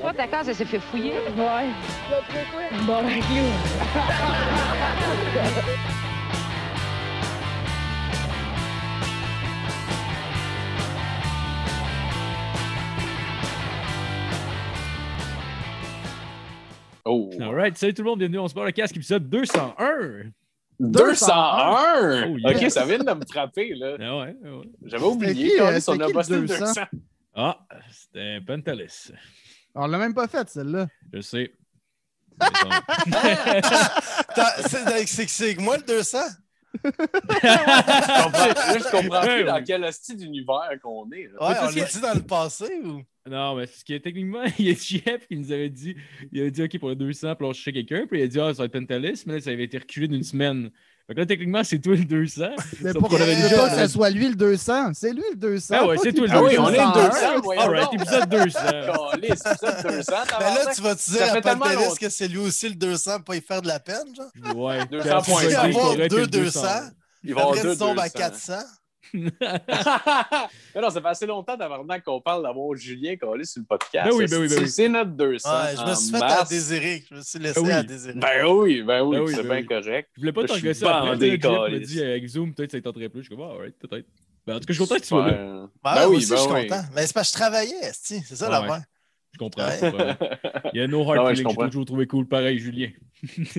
Toi, ta case, elle s'est fait fouiller. Ouais. Bon, ben, clou. Oh. Alright, salut tout le monde, bienvenue on se parle le casque, épisode 201. 201! Oh, yeah. Ok, ça vient de me frapper, là. Ah ouais, ouais. J'avais oublié qui, qu'on est sur c'était le qui le posté 200? 200. Ah, c'était Pentalis. On l'a même pas fait, celle-là. Je sais. C'est que moi le 200? Je comprends- Là, je comprends Ouais, plus dans quel style d'univers qu'on est. là. Ouais, on l'a dit dans le passé ou? non, mais ce qui est techniquement, il y a JF qui nous avait dit, il avait dit OK pour le 200, puis on cherchait quelqu'un, puis il a dit Ah, ça va être Pentalis, mais là, ça avait été reculé d'une semaine. Fait que là, techniquement, c'est toi le 200. Mais pourquoi qu'on avait déjà- pas que ce soit lui le 200? C'est lui le 200. Ah ouais, c'est toi le Ah prend oui, on est le 201. 200. voyons Alright, donc. épisode 200. Calisse, épisode 200. Ben là, tu vas te Ça dire à Pantelis que c'est lui aussi le 200 pour y faire de la peine, genre? Ouais. 200 Puis après, points. il vas avoir faudrait être deux le 200, Il va avoir après deux tu tombes à 200. 400. Mais non, ça fait assez longtemps d'avant qu'on parle d'avoir Julien collé sur le podcast. Ben oui, ben oui, ben C'est- oui. C'est notre 200. Ouais, je me suis fait à désirer. Je me suis laissé Ben oui. à désirer. Ben oui, ben oui, Ben oui, c'est ben bien oui. correct. Je voulais pas je t'engager après. Jeff m'a câlisse. dit avec Zoom, peut-être ça t'intéresserait plus. Je suis comme, alright, peut-être. Ben, en tout cas, je suis content que tu sois là. Ben, Ben oui, aussi, ben je suis oui. content. Mais c'est parce que je travaillais, c'est ça Ouais, l'affaire. Je comprends. Ouais. comprends. Il y a no hard Ah je feelings, j'ai toujours trouvé cool pareil, Julien.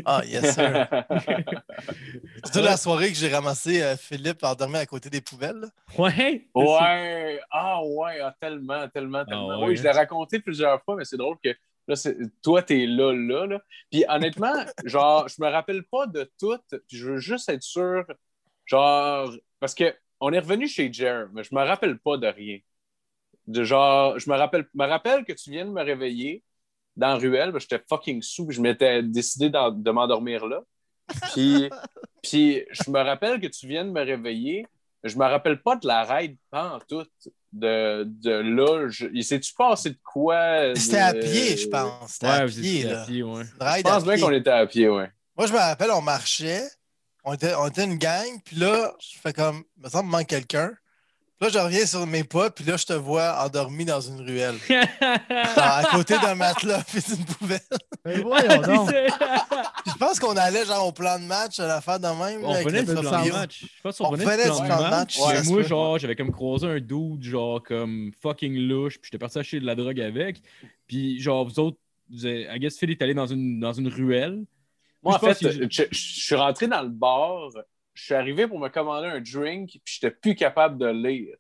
Ah, yes, sir. C'est toute la soirée que j'ai ramassé euh, Philippe endormi à côté des poubelles. là. Ouais. Ouais, ah ouais, ah, tellement, tellement, tellement. ouais, oui, je l'ai raconté plusieurs fois, mais c'est drôle que là, c'est- toi, t'es là, là, là. Puis honnêtement, genre, je me rappelle pas de tout, puis je veux juste être sûr, genre, parce que on est revenu chez Jer, mais je me rappelle pas de rien. De genre, je me rappelle, me rappelle que tu viens de me réveiller dans la ruelle, parce que j'étais fucking sous, je m'étais décidé de m'endormir là. Puis, puis je me rappelle que tu viens de me réveiller, mais je me rappelle pas de la raid en tout. De, de là, je, il s'est-tu passé de quoi? C'était de- à pied, je pense. C'était Ouais, à pied, à ouais. Je pense bien qu'on était à pied, ouais. Moi, je me rappelle, on marchait, on était, on était une gang, puis là, je fais comme, il me semble manque quelqu'un. Là, je reviens sur mes pas, puis là, je te vois endormi dans une ruelle. À côté d'un matelas, puis d'une poubelle. Voyons donc. Puis je pense qu'on allait genre au plan de match, à l'affaire de même. On le du plan de match. Je pense qu'on revenait du plan de match. Ouais, moi, genre, j'avais comme croisé un dude, genre, comme fucking louche, puis j'étais parti acheter de la drogue avec. Puis, genre, vous autres, vous avez, I guess Phil est allé dans une, dans une ruelle. Moi, en fait, je, je suis rentré dans le bar, je suis arrivé pour me commander un drink, puis j'étais plus capable de lire.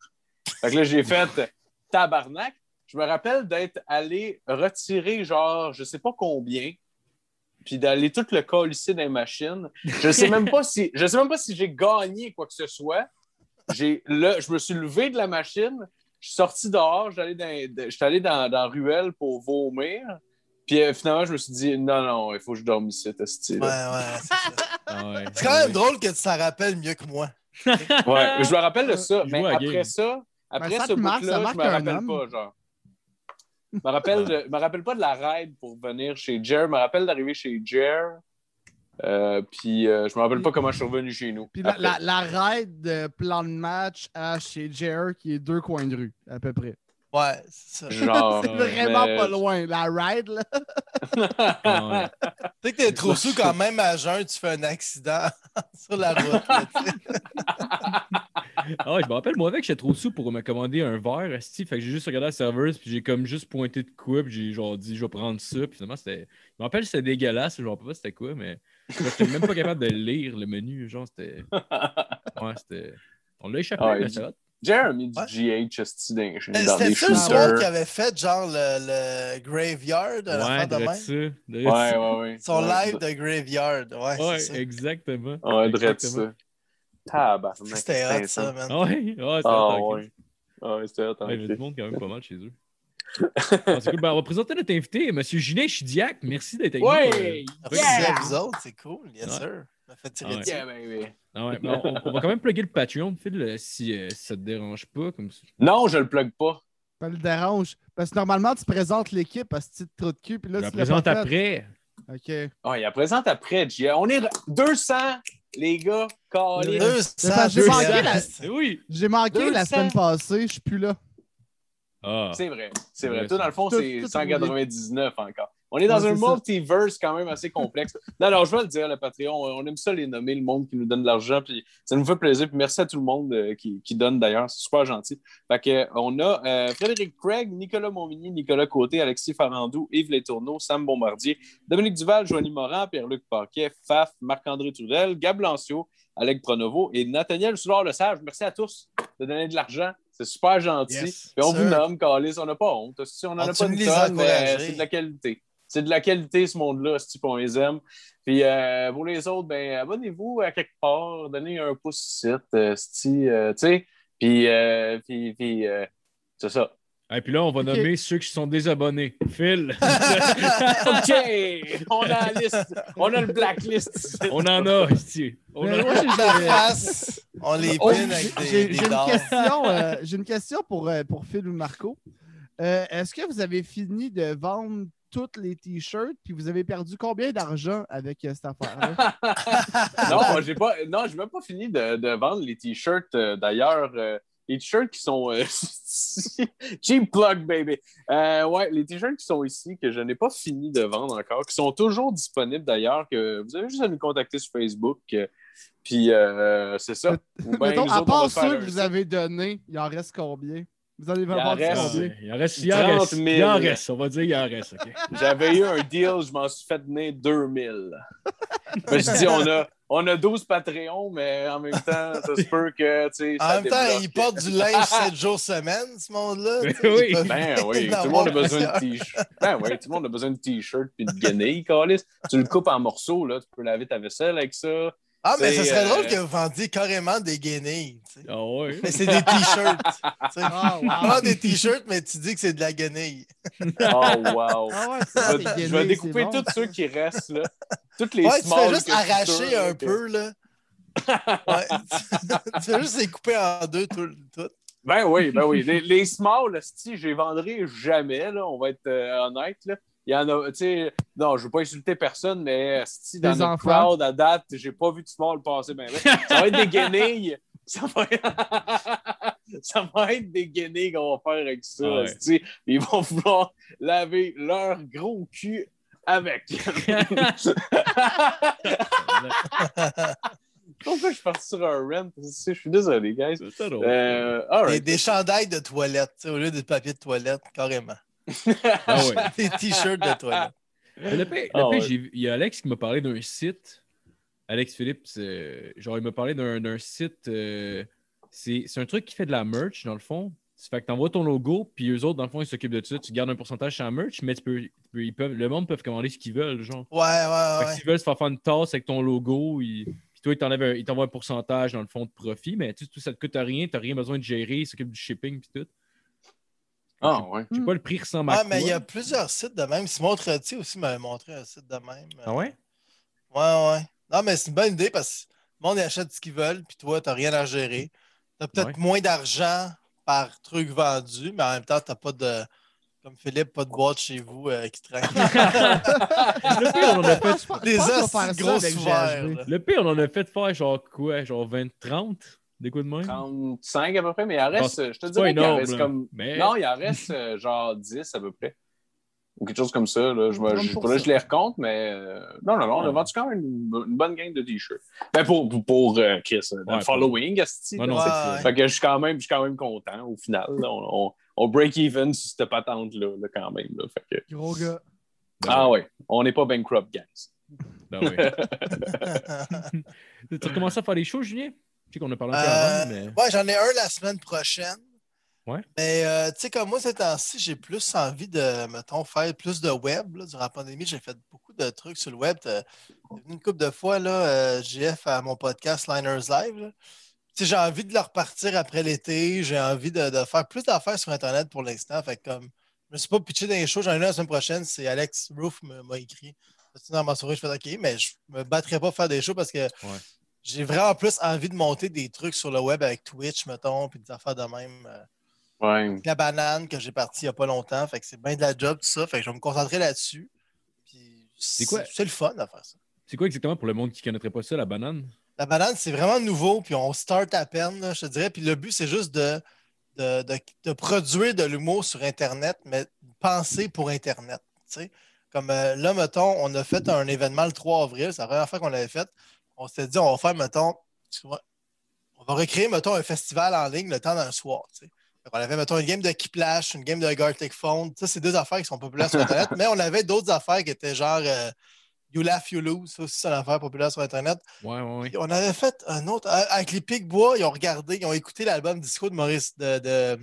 Fait que là, j'ai fait tabarnak. Je me rappelle d'être allé retirer, genre, je sais pas combien, puis d'aller tout le colisser dans les machines. Je sais même pas si, je sais même pas si j'ai gagné quoi que ce soit. J'ai, là, je me suis levé de la machine, je suis sorti dehors, j'allais dans, j'étais allé dans, dans la ruelle pour vomir. Puis euh, finalement, je me suis dit, non, non, il faut que je dorme ici, ce style. Ouais, ouais, c'est ça. Ah ouais. C'est quand même drôle que tu t'en rappelles mieux que moi. Ouais, je me rappelle de ça, Je mais après game. ça, après Ben, ça ce te marque, ça bout-là, je marque me un rappelle homme. pas, genre. Je me rappelle, de- je me rappelle pas de la ride pour venir chez Jer. Je me rappelle d'arriver chez Jer. Euh, puis euh, je me rappelle pas comment je suis revenu chez nous. Puis la, après. la, la raid de plan de match à chez Jer, qui est deux coins de rue, à peu près. Ouais, c'est ça. Tu Genre, c'est vraiment mais- pas loin. La ride, là. Ah ouais. sais que t'es trop sous quand même à jeun, tu fais un accident sur la route. tu. Ah ouais, je me rappelle, moi, avec, j'étais trop sous pour me commander un verre, esti. Fait que j'ai juste regardé la serveuse, puis j'ai comme juste pointé de quoi, puis j'ai genre dit, je vais prendre ça. Puis finalement, c'était. Je me rappelle, c'était dégueulasse, je me rappelle pas c'était quoi, mais j'étais même pas capable de lire le menu. Genre, c'était. Ouais, c'était. On l'a échappé, Ah ouais, mais ça va. Jer a mis du. GH dans, dans C'était des ça le soir shooters. qui avait fait genre le, le Graveyard, Ouais, l'affaire de même? Ouais, ouais, ouais. Son Ouais, live de Graveyard. Ouais, Ouais, c'est ça. exactement. Ouais, ça. Tabarnak. C'était hot, ça, man. Ah ouais, ouais, c'était Ah hot, ouais. Ah ouais, c'était hot. Ouais, il y avait fait. du monde quand même pas mal chez eux. Ah, cool. Ben, on va présenter notre invité, M. Julien Chidiac. Merci d'être avec nous. Ouais! Euh, Merci à vous autres, c'est cool, yes Ouais. Fait tirer Ah ouais. Yeah, ah ouais, on, on va quand même plugger le Patreon, Phil, euh, si, euh, si ça te dérange pas. Comme ça. Non, je le plug pas. Ça le dérange. Parce que normalement, tu présentes l'équipe à ce titre trop de cul. Puis là, Je la tu l'as présente fait. après. OK. Ah, il la présente après, Gia. On est 200, les gars. Calés. Deux C'est parce que j'ai cents, manqué la- oui! Manqué la 200. semaine passée, je suis plus là. Ah. C'est vrai, c'est vrai. Toi, dans le fond, c'est tout 199 encore. On est dans Ouais, un multiverse quand même assez complexe. non, non, je vais le dire, le Patreon, on aime ça les nommer, le monde qui nous donne de l'argent, puis ça nous fait plaisir. Puis merci à tout le monde euh, qui, qui donne d'ailleurs, c'est super gentil. Fait que, euh, on a euh, Frédéric Craig, Nicolas Montmigny, Nicolas Côté, Alexis Farandou, Yves Létourneau, Sam Bombardier, Dominique Duval, Joanie Morin, Pierre-Luc Paquet, Faf, Marc-André Tourelle, Gab Lancio, Alec Pronovo et Nathaniel Soulard-Le-Sage. Merci à tous de donner de l'argent. C'est super gentil. Yes. Puis on vous nomme, Calis, on n'a pas honte. Si on n'en a pas Continue une de tonne, mais c'est de la qualité. C'est de la qualité, ce monde-là, si on les aime. Puis euh, pour les autres, ben, abonnez-vous à quelque part, donnez un pouce ici, euh, euh, tu sais. Puis, euh, puis, puis euh, c'est ça. Et puis là, on va nommer ceux qui sont désabonnés. Phil, OK! On a la liste. On a le blacklist. on en a. esti. On Mais en moi, a. j'ai- La face, on les Oh, pine avec des, J'ai des j'ai une dards. question, euh, j'ai une question pour, euh, pour Phil ou Marco. Euh, Est-ce que vous avez fini de vendre tous les t-shirts puis vous avez perdu combien d'argent avec euh, cette affaire-là? non, moi, j'ai pas. Non, j'ai même pas fini de, de vendre les t-shirts. euh, D'ailleurs, euh, les t-shirts qui sont. euh, cheap plug, baby. Euh, ouais, les t-shirts qui sont ici, que je n'ai pas fini de vendre encore, qui sont toujours disponibles d'ailleurs, que vous avez juste à nous contacter sur Facebook. euh, puis euh, c'est ça. Ou ben, Mettons, nous à autres, on va part faire ceux un que vous avez donnés, il en reste combien? Vous en avez en reste- combien? Il en reste, il en 30 reste. 000. Il en reste, on va dire il en reste. ok. J'avais eu un deal, je m'en suis fait donner 2000. Ben, je dis, on a, on a 12 Patreons, mais en même temps, ça se peut que, tu sais, En ça même temps, débloque. ils portent du linge 7 jours semaine, ce monde-là. tu sais, Oui. ils peuvent Ben oui, tout le monde a besoin de t-shirt. Ben oui, tout le monde a besoin de t-shirt puis de guenilles, Calis. Tu le coupes en morceaux, là, tu peux laver ta vaisselle avec ça. Ah, mais ce serait euh, drôle que vous vendiez carrément des guenilles. tu sais. Ah ouais. Mais c'est des t-shirts. tu sais. Ah, wow. Des t-shirts, mais tu dis que c'est de la guenille. Oh, wow. Ah ouais, Je vais, je découper bon, tous ceux qui restent, là. Toutes les Ouais, tu fais juste arracher un peu, là. Ouais, tu, tu fais juste les couper en deux, tout. tout. Ben oui, ben oui. Les, les smalls, si je les vendrai jamais, là, on va être euh, honnête. Là. Il y en a, tu sais, non, je veux pas insulter personne, mais si dans Des notre enfants. crowd à date, j'ai pas vu de small passer ben, ben. Ça va être des guenilles. Ça va être, ça va être des guenilles qu'on va faire avec ça. Ouais. esti. Ils vont vouloir laver leur gros cul avec. Pourquoi je suis parti sur un rent? Je suis désolé, guys. C'est drôle. Euh, right. des chandails de toilette, au lieu de papier de toilette, carrément. Ah ouais. Des t-shirts de Le pire, Ah ouais. il y a Alex qui m'a parlé d'un site. Alex Philippe, genre, il m'a parlé d'un d'un site. euh, c'est c'est un truc qui fait de la merch, dans le fond. Ça fait que tu envoies ton logo, puis eux autres, dans le fond, ils s'occupent de ça. Tu gardes un pourcentage sur la merch, mais tu peux, tu peux- ils peuvent, le monde peut commander ce qu'ils veulent, genre. Ouais, ouais, ouais. s'ils veulent se faire faire une tasse avec ton logo, ils- puis toi, ils t'envoient un pourcentage dans le fond de profit, mais tu sais, tout ça te coûte rien, tu rien besoin de gérer, ils s'occupent du shipping, puis tout. Ah, ouais. Je sais pas, le prix ressemble à Ouais, quoi. mais il y a plusieurs sites de même. Simon Trottier aussi m'avait montré un site de même. Ah ouais? Ouais, ouais. Non, mais c'est une bonne idée parce que le monde achète ce qu'ils veulent, puis toi, tu n'as rien à gérer. Tu as peut-être Ouais. moins d'argent par truc vendu, mais en même temps, tu n'as pas de. Comme Philippe, pas de boîte chez vous euh, qui traîne. Le pire, on en a fait Des grosses. Le pire, on en a fait faire genre quoi? Genre 20-30? Des coups de main? 35 à peu près, mais il en Bon, reste, je te dirais pas qu'il en reste là. comme. Mais- Non, il en reste euh, genre 10 à peu près. Ou quelque chose comme ça. Là. Je, me, je, 30%. faudrait que je les recompte, mais euh, non, non, non, on a vendu quand même une, bo- une bonne gang de t-shirts. Ben pour, pour, pour, euh, Chris, dans Ouais, le following, asti, Ouais, là. Fait que je suis quand même, je suis quand même content au final. là. On, on, on break even sur cette patente-là, là, quand même. Là. Fait que- Gros gars. ah ouais, on n'est pas bankrupt, guys. Ben ouais. tu recommences à faire des shows, Julien? Je sais qu'on a parlé un peu Euh, avant, mais. Ouais, j'en ai un la semaine prochaine. Ouais. Mais euh, tu sais, comme moi, ces temps-ci, j'ai plus envie de, mettons, faire plus de web. Là. Durant la pandémie, j'ai fait beaucoup de trucs sur le web. T'as- t'es venu une couple de fois, là, euh, JF, à mon podcast Liners Live. là. Tu sais, j'ai envie de le repartir après l'été. J'ai envie de, de faire plus d'affaires sur Internet pour l'instant. Fait que, comme, je me suis pas pitché dans les shows. J'en ai une la semaine prochaine. C'est Alex Roof m'a écrit. Dans ma souris, je fais OK, mais je me battrai pas pour faire des shows parce que j'ai vraiment plus envie de monter des trucs sur le web avec Twitch, mettons, puis des affaires de même. euh, Ouais. la banane que j'ai parti il n'y a pas longtemps. Fait que c'est bien de la job, tout ça. Fait que je vais me concentrer là-dessus. Puis C'est quoi? C'est le fun de faire ça. C'est quoi exactement pour le monde qui ne connaîtrait pas ça, la banane? La banane, c'est vraiment nouveau, puis on start à peine, là, je te dirais. Puis le but, c'est juste de de, de- de produire de l'humour sur Internet, mais penser pour Internet. tu sais. Comme euh, là, mettons, on a fait un événement le 3 avril, c'est la première fois qu'on l'avait fait. On s'est dit, on va faire, mettons, tu vois, on va recréer, mettons, un festival en ligne le temps d'un soir. tu sais. Fait qu'on avait, mettons, une game de Kiplash, une game de Gartic Phone. Ça, c'est deux affaires qui sont populaires sur Internet, mais on avait d'autres affaires qui étaient genre euh, You Laugh, You Lose. Ça aussi, c'est une affaire populaire sur Internet. Ouais, ouais, ouais. On avait fait un autre. Avec les Pic-Bois, ils ont regardé, ils ont écouté l'album Disco de Maurice. De, de-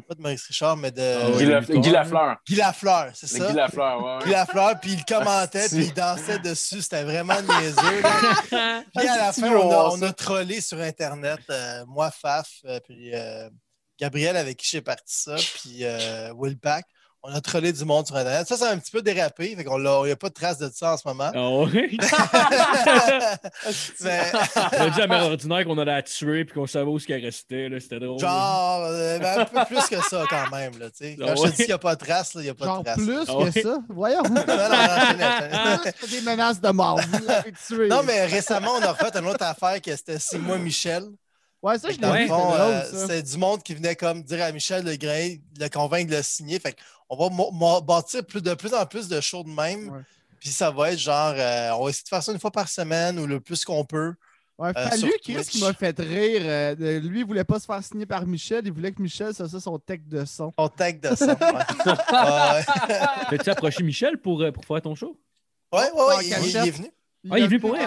pas de Maurice Richard, mais de Ah Guy. Lafleur. Guy Lafleur, c'est ça. Guy Lafleur, ouais, Guy. Lafleur, puis il commentait, puis il dansait dessus. C'était vraiment niaiseux. là. Puis à la fin, on a, on ça. a trollé sur Internet. euh, moi, Faf, euh, puis euh, Gabriel, avec qui j'ai parti ça, puis euh, Will Pack. On a trollé du monde sur Internet. Ça, ça a un petit peu dérapé. Fait qu'on l'a- il n'y a pas de trace de ça en ce moment. Ah ouais? Mais, On a dit à Mère Ordinaire qu'on allait la tuer puis qu'on savait où ce qu'elle restait. là, C'était drôle. genre, euh, ben, un peu plus que ça quand même. Là, tu sais. Quand Ah je te dis qu'il n'y a pas de trace, là, il n'y a pas Genre de trace. plus Ah que ça? Voyons. Non, non, non, enchaînez, enchaînez. C'est des menaces de mort. Vous. Non, mais récemment, on a refait une autre affaire que c'était C'est moi Michel. Ouais, ça, je l'ai fond, c'est euh, drôle, ça. c'est du monde qui venait comme dire à Michel Legrain, le convaincre de le signer. Fait on va bâtir plus, de plus en plus de shows de même. Ouais. Puis ça va être genre, euh, on va essayer de faire ça une fois par semaine ou le plus qu'on peut. Ouais, euh, Fallu, Twitch. qui m'a fait rire. euh, lui, il voulait pas se faire signer par Michel. Il voulait que Michel, ça, ça son tech de son. On tag de ça. Ouais, T'as-tu approché Michel pour, euh, pour faire ton show? ouais, ouais, En ouais, il, il est venu. Ah, il est venu pour. Wow.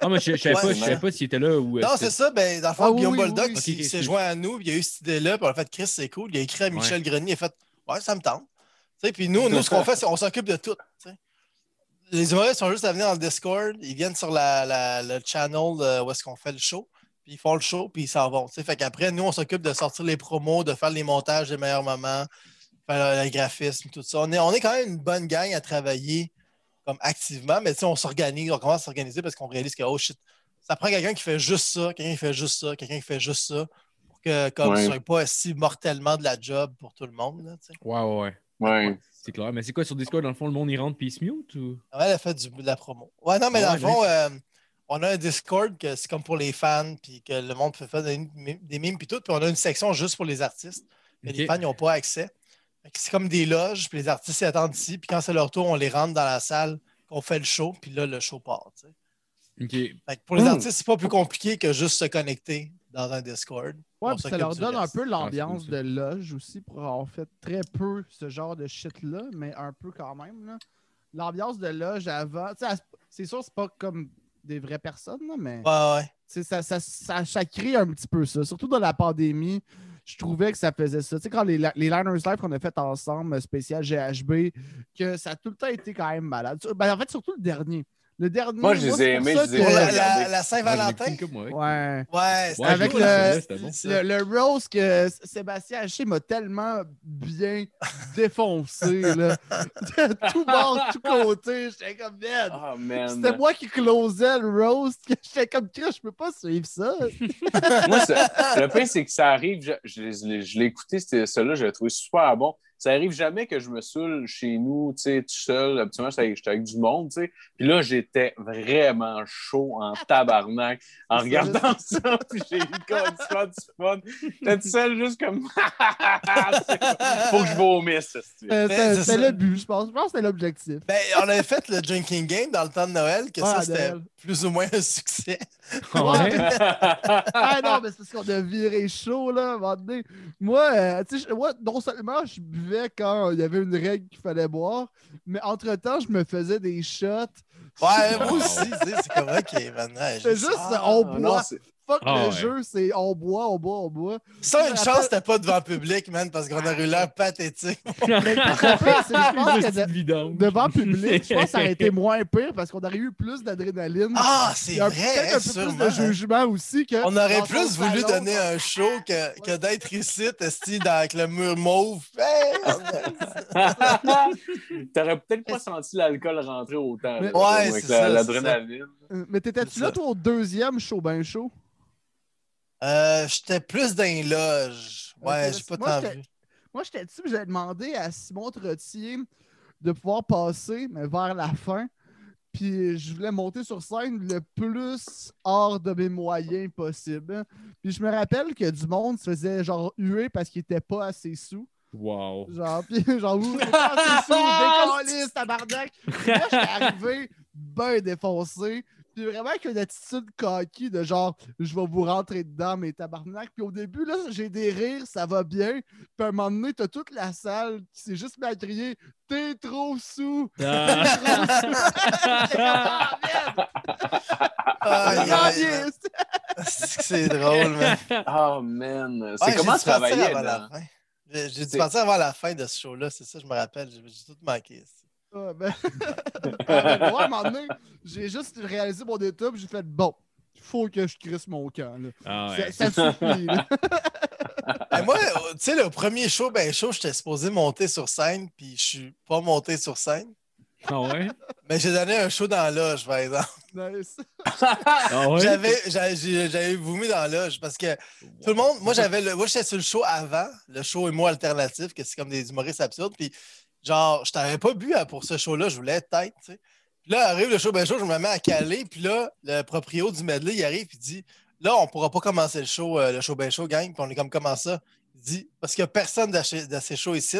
Ah, mais je, je savais Ouais, pas, pas s'il était là ou. Non, c'est ça. Ben, dans le fond, Ah oui, Guillaume oui, oui. s'est- joint à nous. puis Il a eu cette idée-là. Puis a fait Chris, c'est cool. Il a écrit à Michel Grenier. Il a fait Ouais, ça me tente. Puis nous, nous, ce qu'on fait, c'est qu'on s'occupe de tout. tu sais. Les humoristes sont juste à venir dans le Discord. Ils viennent sur la, la- le channel euh, où est-ce qu'on fait le show. Puis ils font le show, puis ils s'en vont. tu sais. Fait qu'après, nous, on s'occupe de sortir les promos, de faire les montages des meilleurs moments, faire le, graphisme, tout ça. On est, on est quand même une bonne gang à travailler comme activement, mais on s'organise, on commence à s'organiser parce qu'on réalise que, oh shit, ça prend quelqu'un qui fait juste ça, quelqu'un qui fait juste ça, quelqu'un qui fait juste ça, que comme Ouais. ce soit pas si mortellement de la job pour tout le monde. Là. Ouais, ouais, ouais. Ouais. C'est clair. Mais c'est quoi sur Discord, dans le fond, le monde y rentre puis il se mute ou? Ouais, elle a fait du, de la promo. Ouais, non, mais Ah dans le fond, euh, on a un Discord que c'est comme pour les fans, puis que le monde peut faire des, des mimes, puis tout. Puis on a une section juste pour les artistes. Mais les fans, n'ont pas accès. C'est comme des loges, puis les artistes ils attendent ici, puis quand c'est leur tour, on les rentre dans la salle, qu'on fait le show, puis là, le show part. Fait que pour les Hmm. artistes, c'est pas plus compliqué que juste se connecter dans un Discord. Ouais, puis ça leur donne un peu l'ambiance Ah, cool, de loge aussi pour avoir fait très peu ce genre de shit-là, mais un peu quand même. là. L'ambiance de loge avant, tu sais, elle- c'est sûr, c'est pas comme des vraies personnes, là, mais Ouais, ouais. ça, ça, ça, ça crée un petit peu ça. Surtout dans la pandémie, je trouvais que ça faisait ça. Tu sais, quand les, les Liners Live qu'on a fait ensemble, spécial GHB, que ça a tout le temps été quand même malade. Ben, en fait, surtout le dernier. Le dernier. Moi, je les ai aimés, je les ai la, Saint-Valentin. ouais. Ouais. Avec le- bon. Le, le rose que Sébastien Haché m'a tellement bien défoncé. Là. De tout bord, de tout côté. J'étais comme. Ah, man. C'était moi qui closais le roast. que J'étais comme je peux pas suivre ça. Moi, le pire, c'est que ça arrive. Je, je, l'ai- je l'ai écouté, c'était- celui-là, je l'ai trouvé super bon. Ça arrive jamais que je me saoule chez nous, tu sais, tout seul. Habituellement, j'étais avec, j'étais avec du monde, tu sais. Puis là, j'étais vraiment chaud en tabarnak en regardant ça. Puis j'ai eu comme ça du fun. J'étais tout seul, juste comme. Faut que je vomisse. Euh, C'était le but, je pense. Je pense que c'était l'objectif. Ben, on avait fait le drinking game dans le temps de Noël, que Ouais, ça, c'était plus ou moins un succès. Ouais. Ah non, mais c'est parce qu'on a viré chaud, là, à un moment donné. Moi, euh, tu sais, moi, non seulement je buvais quand il y avait une règle qu'il fallait boire, mais entre-temps, je me faisais des shots. Ouais, moi aussi, c'est comme, OK, maintenant. C'est juste, on non, boit. Fuck Ah le ouais. jeu, c'est on boit, on boit, on boit. Ça, une chance, c'était pas devant le public, man, parce qu'on aurait eu l'air pathétique. Mais je devant public, je pense que ça aurait été moins pire parce qu'on aurait eu plus d'adrénaline. Ah, c'est vrai, peut-être un peu sûrement. plus de jugement aussi que. On aurait plus voulu salon, donner un show que, que d'être ici, esti, dans- avec le mur mauve. T'aurais peut-être pas senti l'alcool rentrer autant. Mais- là, Ouais, avec c'est ça, l'adrénaline. Euh, Mais t'étais-tu là, toi, au deuxième show, ben chaud? Euh, J'étais plus dans les loges. Ouais, j'ai pas moi, tant j'étais- vu. Moi, j'étais dessus, j'avais demandé à Simon Trottier de pouvoir passer, mais vers la fin. Puis je voulais monter sur scène le plus hors de mes moyens possible. Puis je me rappelle que du monde se faisait genre huer parce qu'il était pas assez sous. Wow. Genre, puis genre, vous, c'est pas assez sous, décaliste, tabarnak. Puis Moi, j'étais arrivé ben défoncé. Puis vraiment avec une attitude coquille de genre, je vais vous rentrer dedans, mes tabarnak. Puis au début, là, j'ai des rires, ça va bien. Puis à un moment donné, t'as toute la salle qui s'est juste mis à crier T'es trop sous! Ah. Ah, aïe, yes! C'est drôle, man. Oh man. C'est Ouais, comment travailler avant la fin. J'ai dû partir avant la fin de ce show-là, c'est ça, je me rappelle. J'ai j'ai tout manqué. Ah, ben... Ah, ben, ouais, à un moment donné, j'ai juste réalisé mon état, puis j'ai fait bon, il faut que je crisse mon camp. Là. Ah ouais. Ça, ça suffit. là. Mais moi, euh, tu sais, le premier show, ben show, j'étais supposé monter sur scène, puis je suis pas monté sur scène. Ah ouais? Mais j'ai donné un show dans la loge, par exemple. Nice. Ah ouais? J'avais, j'avais, vomi dans la loge parce que tout le monde, moi j'avais le, moi j'étais sur le show avant, le show et moi alternatif, que c'est comme des humoristes absurdes, puis genre, je t'avais pas bu hein, pour ce show-là, je voulais être tête, tu sais. Puis là, arrive le show, ben show, je me mets à caler, puis là, le proprio du medley, il arrive, puis il dit, là, on pourra pas commencer le show, euh, le show ben show, gang, puis on est comme comment ça? Il dit, parce qu'il y a personne d'assez chaud ici.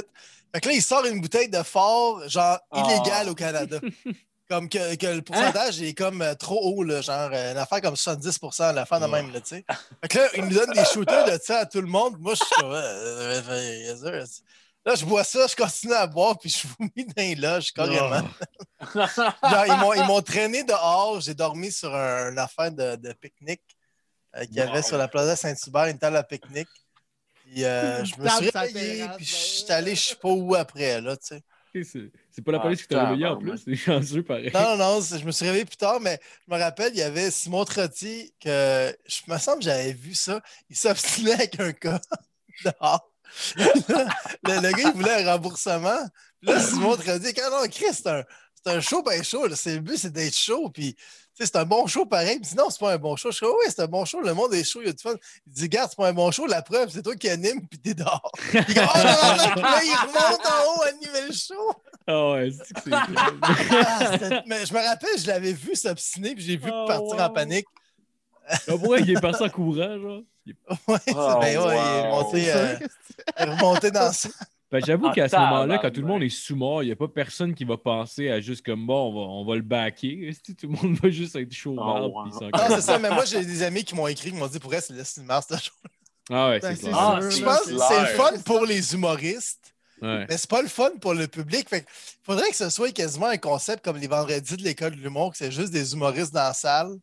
Fait que là, il sort une bouteille de fort, genre, Ah. illégal au Canada. Comme que, que le pourcentage est comme euh, trop haut, là, genre euh, une affaire comme 70% l'affaire de même, là, tu sais. Fait que là, il nous donne des shooters de ça à tout le monde. Moi, je suis comme. Là, je bois ça, je continue à boire, puis je vous mets dans les loges, carrément. Genre, ils m'ont- ils m'ont traîné dehors. J'ai dormi sur un, une affaire de, de pique-nique euh, qu'il y avait Wow. sur la plaza Saint-Hubert, une table à pique-nique. Puis euh, je me suis réveillé, puis je ben suis ouais. allé, je sais pas où après, là, tu sais. C'est c'est pas la Ah, police qui t'a réveillé en plus, c'est chanceux pareil. Non, non, non, je me suis réveillé plus tard, mais je me rappelle, il y avait Simon Trotti, que je me semble que j'avais vu ça. Il s'obstinait avec un gars dehors. Le, le gars, il voulait un remboursement. Puis là, Simon Trotti, quand non, Chris, c'est un, c'est un show bien chaud. là. C'est- Le but, c'est d'être chaud. Puis, tu sais, c'est un bon show pareil. Il me dit, non, c'est pas un bon show. Je dis, oui, c'est un bon show. Le monde est chaud, il y a du fun. Il dit, regarde, c'est pas un bon show. La preuve, c'est toi qui anime, puis t'es dehors. Il dit, oh non, non, non. Puis là, il remonte en haut à animer le show. Ah ouais, c'est que. Ah, mais je me rappelle, je l'avais vu s'obstiner, puis j'ai vu Oh, partir wow. en panique. Ah ouais, il est parti en courant, genre. Il- Ouais, c'est- Oh, ben ouais, il est monté, euh, il remonté dans ça. Ben, j'avoue Ah, qu'à ce moment-là, quand tout le monde est sous-mort, il n'y a pas personne qui va penser à juste comme bon, on va, on va le backer. Esti, Tout le monde va juste être chaud au Oh, wow. il c'est ça, mais moi, j'ai des amis qui m'ont écrit, qui m'ont dit, pour elle, c'est le Mars de show. Ah ouais, Ben, c'est clair. Ah, Je pense que c'est le fun pour les humoristes, Ouais. mais c'est pas le fun pour le public. Fait que faudrait que ce soit quasiment un concept comme les vendredis de l'école de l'humour, que c'est juste des humoristes dans la salle.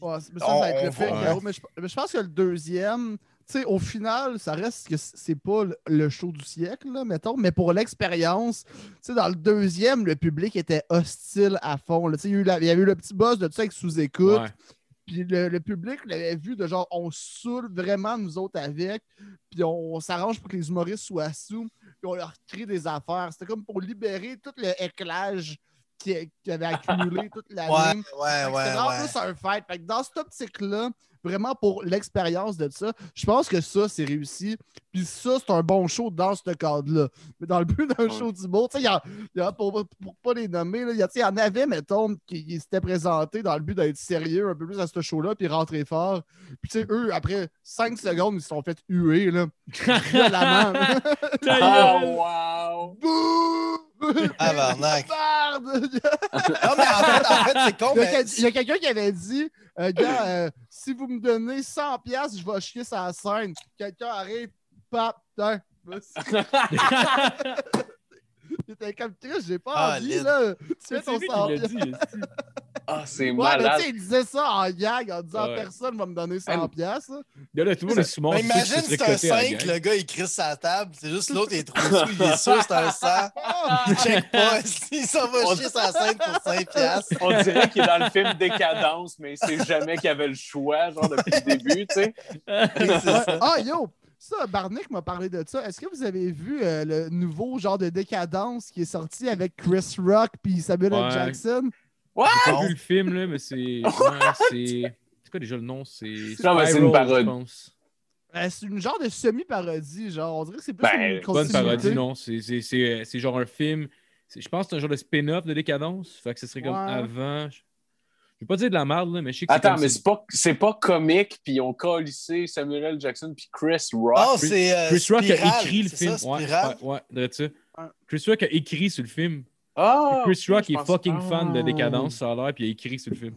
Ouais, mais ça, ça va être le On- fait. on- Guillaume. Mais je, mais je pense que le deuxième, sais, au final, ça reste que c'est pas le- show du siècle, là, mettons, mais pour l'expérience, tu sais, dans le deuxième, le public était hostile à fond. là. Tu sais, Il y, a eu la- il y avait eu le petit boss de tout ça avec sous-écoute. Ouais. Puis le, le public l'avait vu de genre, on saoule vraiment nous autres avec, puis on, on s'arrange pour que les humoristes soient sous, puis on leur crée des affaires. C'était comme pour libérer tout le éclage qui, qui avait accumulé toute l'année. Ouais, ouais, ouais, C'était ouais. plus un fight. Fait que dans cette optique-là, vraiment pour l'expérience de ça, je pense que ça, c'est réussi. Puis ça, c'est un bon show dans ce cadre-là. Mais dans le but d'un Ouais. show d'humour, tu sais, il y a- il y a- pour, pour pas les nommer, là, il y, a- tu sais, il y en avait, mettons, qui s'étaient présentés dans le but d'être sérieux un peu plus à ce show-là, puis rentrer fort. Puis tu sais, eux, après 5 secondes, ils se sont fait huer, là. Violemment. Oh, wow! Bouh! Tabarnak. Merde! Non, mais en fait, en fait c'est con, Il y a, mais quel- il y a quelqu'un qui avait dit euh, Gars, euh, si vous me donnez 100$, piastres, je vais chier sa scène. Quelqu'un arrive, pap, putain. Il était comme Chris, j'ai pas Ah, envie, Lynn. là. Tu fais ton lui qui 100$. l'a piastres. dit. Ah, c'est Ouais, mais tu malade. sais, il disait ça en gag en disant Ouais. personne va me donner 100$. piastres, là. Là, tout le monde est c'est sûr imagine c'est un coté à la 5, gang. le gars, il crie sa table. C'est juste l'autre, il est trop sous, il est sûr c'est un 100. Il check pas. Il s'en va On- chier sa scène pour 5 piastres. On dirait qu'il est dans le film Décadence, mais il sait jamais qu'il avait le choix, genre depuis le début, tu sais. Ah, yo! Ça, Barnick m'a parlé de ça. Est-ce que vous avez vu euh, le nouveau genre de décadence qui est sorti avec Chris Rock puis Samuel L. Ouais. Jackson? J'ai pas vu le film, là, mais c'est. ouais, c'est. Quoi déjà le nom? C'est. Une parodie. je pense. Euh, c'est une genre de semi-parodie, genre. On dirait que c'est plus Ben, une bonne parodie, non. C'est- C'est c'est- c'est genre un film je pense que c'est un genre de spin-off de décadence. Fait que ce serait comme Ouais. avant. Je je vais pas dire de la merde, là, mais je sais que c'est Attends, comme mais c'est pas, c'est pas comique, puis ils ont collissé Samuel L. Jackson puis Chris Rock. Non, Chris- c'est. euh, Chris Rock Spiral, a écrit le c'est film. Ça, ouais, Spiral? ouais, ouais, ça. Chris Rock a écrit sur le film. Ah, Chris ok, Rock je est pense- fucking fan de Ah. décadence, ça a l'air, puis il a écrit sur le film.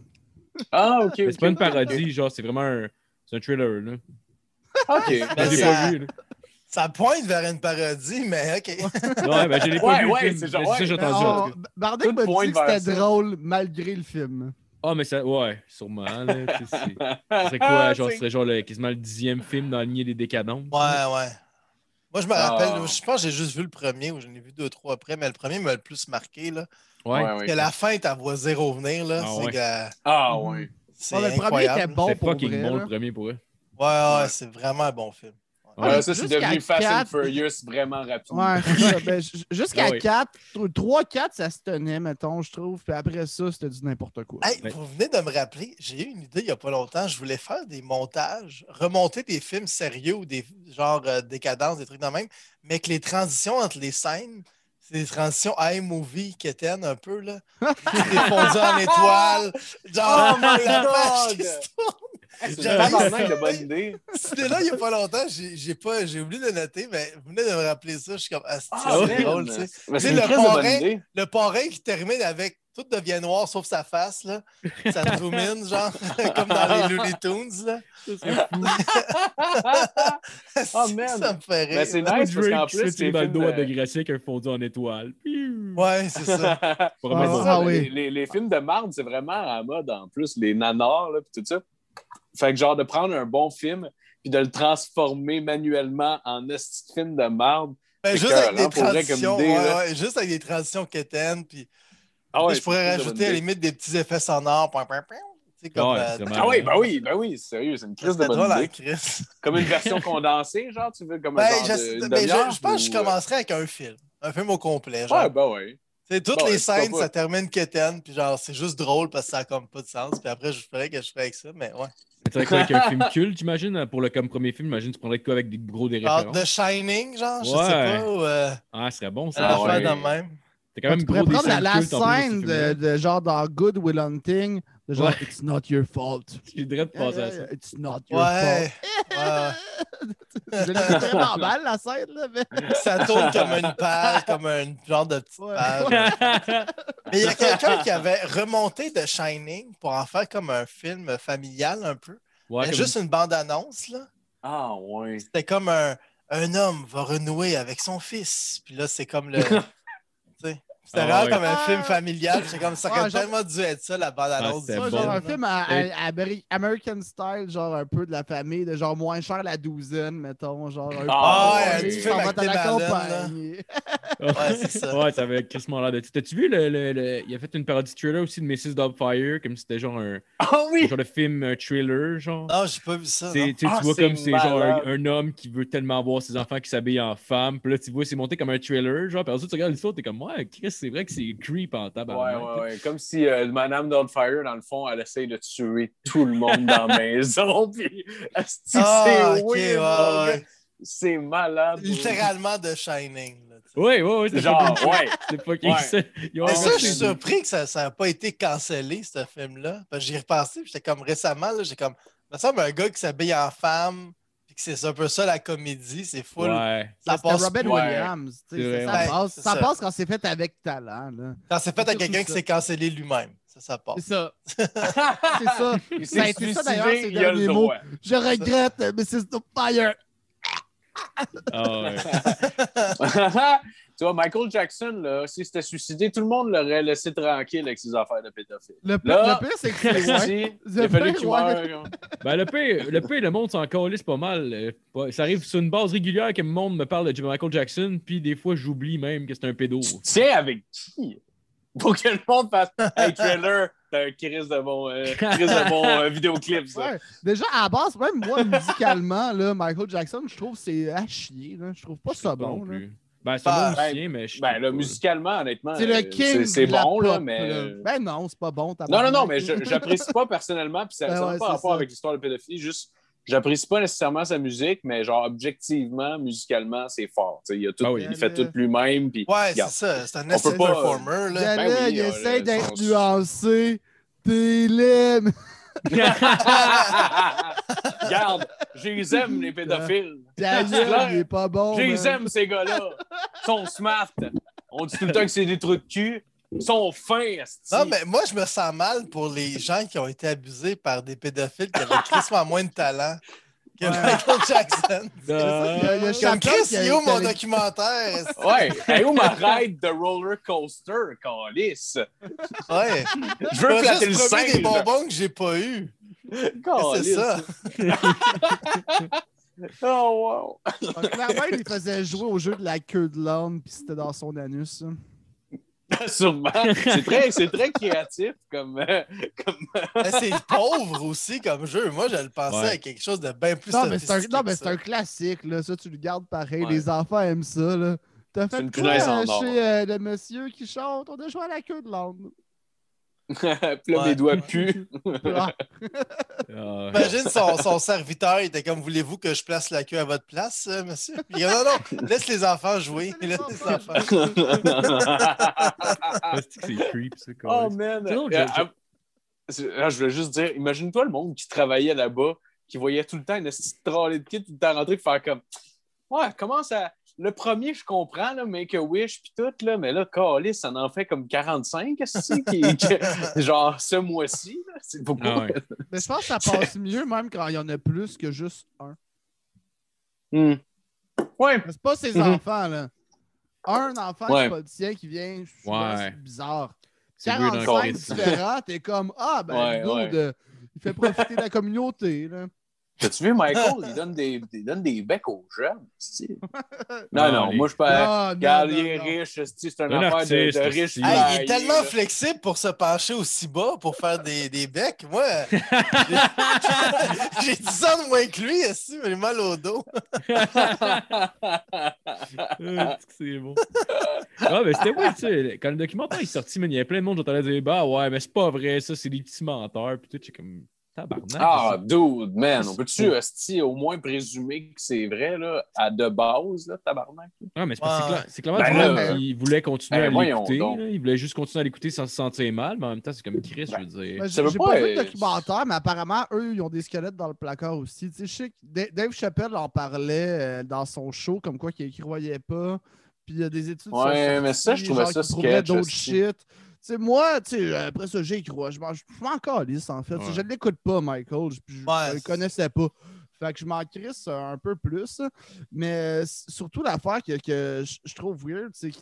Ah, ok. Mais ok, c'est pas une parodie, genre, c'est vraiment un, c'est un thriller, là. Ok. Je Ben, l'ai ça- pas vu, là. Ça pointe vers une parodie, mais OK. Ouais, ben, je l'ai pas Ouais, vu, ouais, le film. c'est genre, Mais ça, ouais. j'ai Mais entendu. en on- tout cas. Bardick Tout m'a pointe dit que vers c'était ça. drôle malgré le film. Ah, mais ça, ouais, sûrement, là. Ce serait quoi, genre, ce serait genre le, quasiment le dixième film dans la lignée des décadences. Ouais, ouais. Moi, je me Ah. rappelle, je pense que j'ai juste vu le premier, ou j'en ai vu deux, trois après, mais le premier m'a le plus marqué. Là. Ouais. Ouais, Parce ouais. que la fin, t'as vois zéro venir. Là. Ah c'est ouais. que- Ah, ouais. c'est Ouais, le premier incroyable. était bon pour vrai, bon, là. le premier, pour eux. Ouais, ouais, Ouais. c'est vraiment un bon film. Ouais, Ouais, ça, c'est devenu Fast and Furious vraiment rapidement. Ouais. Ben, jusqu'à Ah oui. 4, 3-4, ça se tenait, mettons, je trouve. Puis après ça, c'était du n'importe quoi. Hey, Ouais. vous venez de me rappeler, j'ai eu une idée il n'y a pas longtemps. Je voulais faire des montages, remonter des films sérieux ou des genre euh, décadences, des trucs de même, mais que les transitions entre les scènes, c'est des transitions iMovie quétaines un peu, là. Des fondus en étoile. Genre, Oh my la God! qui se tourne. C'est de bonne idée. C'était là il n'y a pas longtemps, j'ai pas, j'ai oublié de noter, mais vous venez de me rappeler ça. Je suis comme, ah, c'est Ah, c'est drôle, tu sais. C'est le parrain-. Le parrain qui termine avec tout devient noir sauf sa face, là. Ça zoom in, genre, comme dans les Looney Tunes, là. Oh, man. Ça me fait rire. Mais c'est nice parce qu'en plus, les dans le doigt de- de Gracie avec un fondu en étoile. Ouais, c'est ça. Vraiment Ah, bon. ça, ah les, oui. les- les films de marde, c'est vraiment à mode en plus, les nanars, là, puis tout ça. Fait que genre de prendre un bon film puis de le transformer manuellement en esti film de marde. Ben, juste avec des transitions, idée, ouais, juste avec des transitions quétaines, puis Ah ouais, je pourrais rajouter à la limite des petits effets sonores, point, point, point. Tu sais, comme, Ouais, euh, Ah oui, ben oui, ben oui, sérieux, c'est une crise de bonne drôle, hein, idée. Chris. Comme une version condensée, genre, tu veux, comme un Ben, genre je, de, ben, je- je pense que je euh, commencerais avec un film. Un film au complet. Genre. Ouais, ben ouais. Tu sais, toutes Bon, les ouais, scènes, ça termine quétaine, puis genre, c'est juste drôle parce que ça a comme pas de sens. Puis après, je ferais que je ferais avec ça, mais ouais. Tu sais, quoi, avec un film culte, j'imagine, pour le comme premier film, j'imagine tu prendrais quoi avec des gros des Genre références. The Shining, genre, je Ouais. sais pas, ou euh, Ah, ce serait bon, ça. Ah, ouais. même. Quand même tu pourrais gros prendre la, la scène de genre dans Good Will Hunting, de genre Ouais. It's not your fault. J'ai le droit de passer à ça. It's not your Ouais. fault. ouais. Je l'ai vraiment mal, la scène, là, mais. Ça tourne comme une page, comme un genre de petite Ouais. page. Mais il y a quelqu'un qui avait remonté The Shining pour en faire comme un film familial un peu. Ouais, Mais comme- Juste une bande-annonce, là. Ah ouais. C'était comme un, un homme va renouer avec son fils. Puis là, c'est comme le. C'était Ah vraiment ouais. comme un Ah. film familial. C'est comme ça aurait tellement dû être ça, la. Ah, du Ça, bon. genre un film American style, genre un peu de la famille, de genre moins cher la douzaine, mettons. Genre un Ah, ouais, un petit film vas avec la campagne. Ouais, c'est ça. Ouais, ça avait crissement l'air de. T'as-tu vu le, le- le- Il a fait une parodie de thriller aussi de Mrs. Doubtfire, comme si c'était genre un, Ah oui! genre de film un thriller, genre. Non, j'ai pas vu ça. Tu Ah, vois c'est comme c'est genre un homme qui veut tellement voir ses enfants qui s'habillent en femme. Puis là, tu vois, c'est monté comme un thriller. Genre, puis ensuite, tu regardes l'histoire, t'es comme, ouais, Chris, c'est vrai que c'est creep en Ouais, tabarnak. ouais, ouais. Comme si euh, Madame Doubtfire, dans le fond, elle essaye de tuer tout le monde dans la maison. Puis, asti, Ah, c'est ouais, ouais. C'est malade. Littéralement de Shining. Ouais, ouais, ouais. c'est Genre, ouais. C'est fucking Ouais. ça. Mais ça, je suis surpris que ça n'a pas été cancellé, ce film-là. Parce que J'y ai repensé, puis j'étais comme récemment, là, j'ai comme. Il me semble un gars qui s'habille en femme, c'est un peu ça la comédie, c'est full. Ouais. Ça passe Robin ouais. Williams. C'est ça, ouais. passe, C'est ça ça. passe quand c'est fait avec talent. là. Quand c'est fait à C'est quelqu'un qui s'est cancellé lui-même. Ça, ça passe. C'est ça. c'est ça. Il Ça a s'est été ça, suicidé, d'ailleurs, le derniers droit. Je regrette, Mrs. Fire. Ah, ouais. tu vois, Michael Jackson, là, s'il s'était suicidé, tout le monde l'aurait laissé tranquille avec ses affaires de pédophile. Le, Là- le pire, c'est que c'est. Il a fallu qu'il meure. Ben, le pire, le pire, le monde s'en calisse pas mal. euh, Ça arrive sur une base régulière que le monde me parle de Michael Jackson, puis des fois, j'oublie même que c'est un pédo. Tu tiens avec qui? Pour que le monde fasse Hey, trailer, t'as un crise de bon, euh, crise de bon euh, vidéoclip, ça. Ouais. Déjà, à la base, même moi, musicalement, là, Michael Jackson, je trouve que c'est à chier. Là. Je trouve pas ça bon. là. plus. Ben, c'est un Ben, bon musicien, mais je. Ben, là, musicalement, honnêtement, C'est euh, le king. c'est- c'est de la bon, là, pop, mais. là. Ben non, c'est pas bon. Non, non, non, mais je- j'apprécie pas personnellement, puis ça Ben n'a ouais, pas rapport ça. avec l'histoire de pédophilie, juste j'apprécie pas nécessairement sa musique, mais genre objectivement, musicalement, c'est fort. sais. Il, a tout, Ah oui. il fait tout lui-même. Puis, Ouais, c'est ça. C'est un essai performer, là. Ben oui, il euh, essaie d'être nuancé. T'es. Regarde, je les aime, les pédophiles. Daniel, il est pas bon. Je les aime, ces gars-là. Ils sont smart. On dit tout le temps que c'est des trucs de cul. Ils sont fins. Non, mais moi, je me sens mal pour les gens qui ont été abusés par des pédophiles qui avaient crissement moins de talent que Ouais. Michael Jackson. Il y a- il y a Comme Chris, il est où mon documentaire? Ouais, hey, où ma ride de roller coaster, calice? Ouais. Je veux flatter le promis des singe. bonbons que j'ai pas eu. C'est ça. Oh, wow. Donc, Clairement, il faisait jouer au jeu de la queue de l'âne, puis c'était dans son anus. ça. Sûrement. C'est très, c'est très créatif comme. euh, comme... C'est pauvre aussi comme jeu. Moi, je le pensais Ouais. à quelque chose de bien plus Non, mais c'est un, non, mais c'est un classique. Là. Ça, tu le gardes pareil. Ouais. Les enfants aiment ça. Là. T'as C'est fait une quoi en euh, chez euh, le monsieur qui chante? On a joué à la queue de l'âne. Puis là, mes Ouais. doigts puent. Ah, Imagine son, son serviteur, il était comme Voulez-vous que je place la queue à votre place, euh, monsieur? Il dit, Non, non, laisse les enfants jouer. Laisse les enfants. c'est c'est creep, ça. oh, man. C'est Euh, je- c'est- ah, je voulais juste dire, imagine-toi le monde qui travaillait là-bas, qui voyait tout le temps une petite trolley de kit tout le temps rentrer faire comme Ouais, comment ça. Le premier, je comprends, là, Make a Wish puis tout, là, mais là, Calis, ça en fait comme 45, est-ce que- qui, qui- genre ce mois-ci. C'est beaucoup. Ah ouais. Mais je pense que ça passe mieux même quand il y en a plus que juste un. Hmm. Ouais, c'est pas ses Mhm. enfants, là. Un enfant Ouais. pas le tien qui vient, je Ouais. bizarre. C'est weird 45 encore. différents, t'es comme Ah, ben, Ouais, le good, ouais. euh, il fait profiter de la communauté. Là. T'as-tu vu Michael? Il donne des, il donne des becs aux jeunes. Non, non, les- moi je peux. Non, Regarde, il est riche, c'est une Un affaire de, artiste, de riche. il est tellement flexible pour se pencher aussi bas pour faire des, des becs. Moi, j'ai- j'ai 10 ans de moins que lui, aussi, mais j'ai mal au dos. Ah, c'est bon. Ah, mais c'était ouais, tu sais, quand le documentaire est sorti, il y avait plein de monde qui entendait dire Bah ouais, mais c'est pas vrai, ça, c'est des petits menteurs. Puis tout, j'ai comme tabarnak. Ah, dude, man, on peut-tu au moins présumer que c'est vrai, là, à de base, là, tabarnak? Ah, mais c'est clairement Ben du monde là, qui voulait continuer ben à l'écouter. là. Il voulait juste continuer à l'écouter sans se sentir mal, mais en même temps, c'est comme Chris, je veux dire. Ben, Ça J'ai pas pas vu le documentaire, mais apparemment, eux, ils ont des squelettes dans le placard aussi. Tu sais, je sais que Da- Dave Chappelle en parlait euh, dans son show, comme quoi qu'il croyait pas. Puis il y a des études Ouais, mais ça, je trouvais ça sketch, d'autres aussi. shit. Sais, moi, tu sais, après ça, j'y crois. Je m'en calisse, en fait. Ouais. Je ne l'écoute pas, Michael. Je, je le connaissais pas. Fait que je m'en crisse un peu plus. Mais surtout l'affaire que, que je trouve weird, c'est que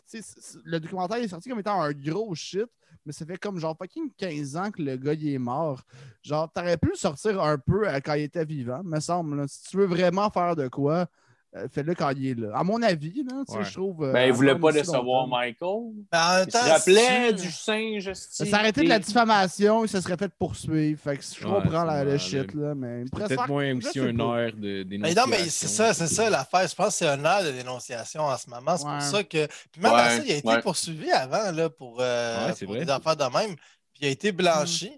le documentaire est sorti comme étant un gros shit, mais ça fait comme genre fucking 15 ans que le gars il est mort. Genre, t'aurais pu le sortir un peu euh, quand il était vivant, me semble. là. Si tu veux vraiment faire de quoi, euh, fais-le quand il est là. À mon avis, là, tu sais, Ouais. je trouve. euh, Ben, il voulait pas décevoir. Michael. Mais en même Il se rappelait du singe. Ça arrêté de la diffamation, il se serait fait poursuivre. Fait que je Ouais, comprends la- le shit, là, mais peut-être moins aussi un air de Mais non, mais c'est ça, c'est ça l'affaire. Je pense que c'est un air de dénonciation en ce moment. C'est Ouais. pour ça que. Puis même à Ouais, ça, il a été ouais. poursuivi avant là, pour, euh, pour des affaires de même. Puis il a été blanchi.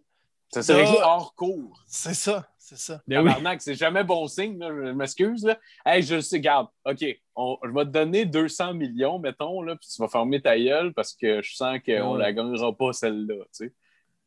Ça s'est réglé hors cours. C'est ça, c'est ça. Ben oui. Tabarnak, c'est jamais bon signe, là, je m'excuse. Là. Hey, je le sais, garde. OK, on- je vais te donner 200 millions, mettons, là, puis tu vas fermer ta gueule parce que je sens qu'on Ouais. la gagnera pas, celle-là. tu sais.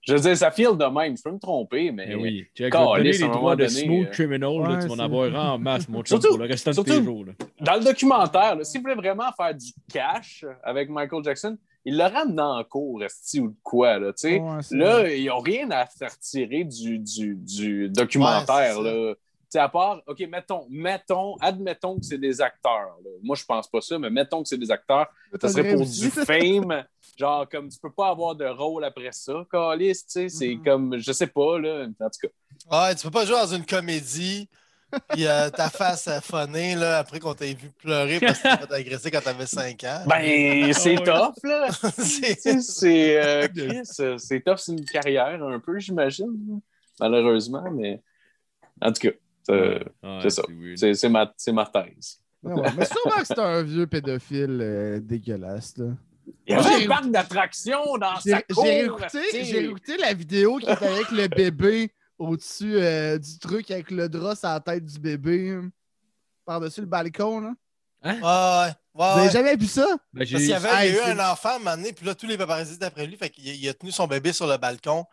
Je veux dire, ça file de même. Je peux me tromper, mais. Mais oui. Vais te donner Calisse, les droits de donné, Smooth euh, Criminal, là, tu vas en avoir en masse, mon chum, Surtout- pour le restant de tes jours. là. Dans le documentaire, là, s'il voulait vraiment faire du cash avec Michael Jackson, il le ramené en cours, esti, ou de quoi, là, tu sais. Ouais, Là, vrai. ils n'ont rien à faire tirer du, du, du documentaire. Ouais, là. Tu sais, à part, OK, mettons, mettons, admettons que c'est des acteurs. là. Moi, je pense pas ça, mais mettons que c'est des acteurs. Ça serait pour du fame. Genre, comme tu peux pas avoir de rôle après ça, Calis, tu sais. C'est comme, je sais pas, là. En tout cas. Ouais, tu peux pas jouer dans une comédie. Puis euh, ta face phonée là, après qu'on t'ait vu pleurer parce que t'as fait agresser quand t'avais 5 ans. Ben, c'est tough, là. C'est- euh, Chris, euh, c'est tough, c'est une carrière un peu, j'imagine. Malheureusement, mais en tout cas, euh, Ouais, c'est ça. c'est ma, c'est ma thèse. Ouais, ouais. Mais sûrement que c'est un vieux pédophile euh, dégueulasse. Là. Il y a J'ai- un parc d'attractions dans sa cour. j'ai j'ai réécouté la vidéo qui était avec le bébé au-dessus euh, du truc avec le drap sur la tête du bébé, hein, par-dessus le balcon. Là. Ouais, ouais. Vous avez jamais vu ça? Ben, Parce qu'il y avait il y a eu un enfant à un moment donné, puis là, tous les paparazzi étaient après lui. Fait qu'il a- il a tenu son bébé sur le balcon.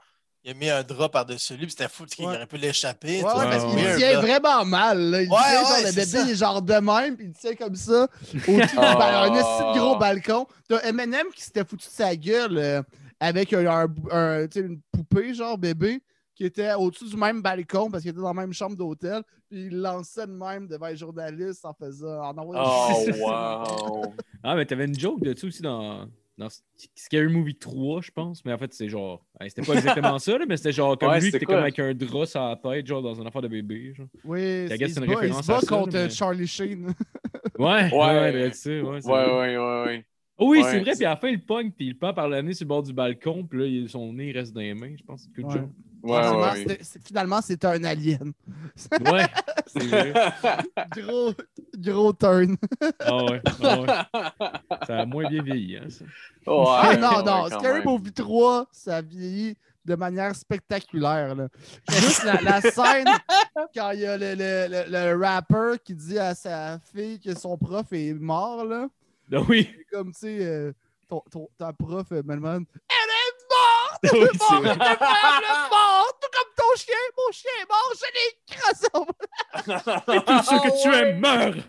Il a mis un drap par-dessus lui, puis c'était fou, qu'il Ouais. aurait pu l'échapper. Ouais, ouais, parce qu'il tient vraiment mal. Là. Il Ouais, tient, genre, le bébé, ça. il est genre de même, puis il tient comme ça, au-dessus du Ah. ballon. Un de gros balcon. T'as Eminem qui s'était foutu de sa gueule euh, avec un, une poupée, genre bébé, qui était au-dessus du même balcon parce qu'il était dans la même chambre d'hôtel. Puis il lançait de même devant les journalistes en faisant. En envoyant Oh, wow. Ah, mais t'avais une joke de ça aussi dans, dans Scary Movie 3, je pense. Mais en fait, c'est genre. hey, c'était pas exactement ça, là, mais c'était genre comme Ouais, lui c'était comme avec un drap sur la tête, genre dans une affaire de bébé. Genre. Oui, c'est une bat, il référence se bat à ça, contre mais- Charlie Sheen. Ouais, ouais, Ouais. ouais, ouais, Ouais, ouais, ouais, ouais. Oui, Ouais. c'est vrai, puis à la fin, il pogne, puis il pend par le nez sur le bord du balcon, puis là, son nez reste dans les mains, je pense. Ouais. Ouais, Finalement, c'est- un alien. Ouais, c'est vrai. Gros, gros turn. Ah ouais, ah ouais. Ça a moins bien vieilli, hein, ça. Ouais, ah non, ouais, non, Scary même. Movie 3, ça vieillit de manière spectaculaire. là. Juste la, la scène quand il y a le, le, le, le rapper qui dit à sa fille que son prof est mort, là. Ah oui, C'est comme, tu sais, euh, ton, ton- ta prof, euh, Melman, elle est morte! oui, Elle est morte! vrai. Elle est morte! Tout comme ton chien! Mon chien est mort! Je l'ai écrasé! en bas. Tous ceux que Oh, tu ouais. aimes meurent!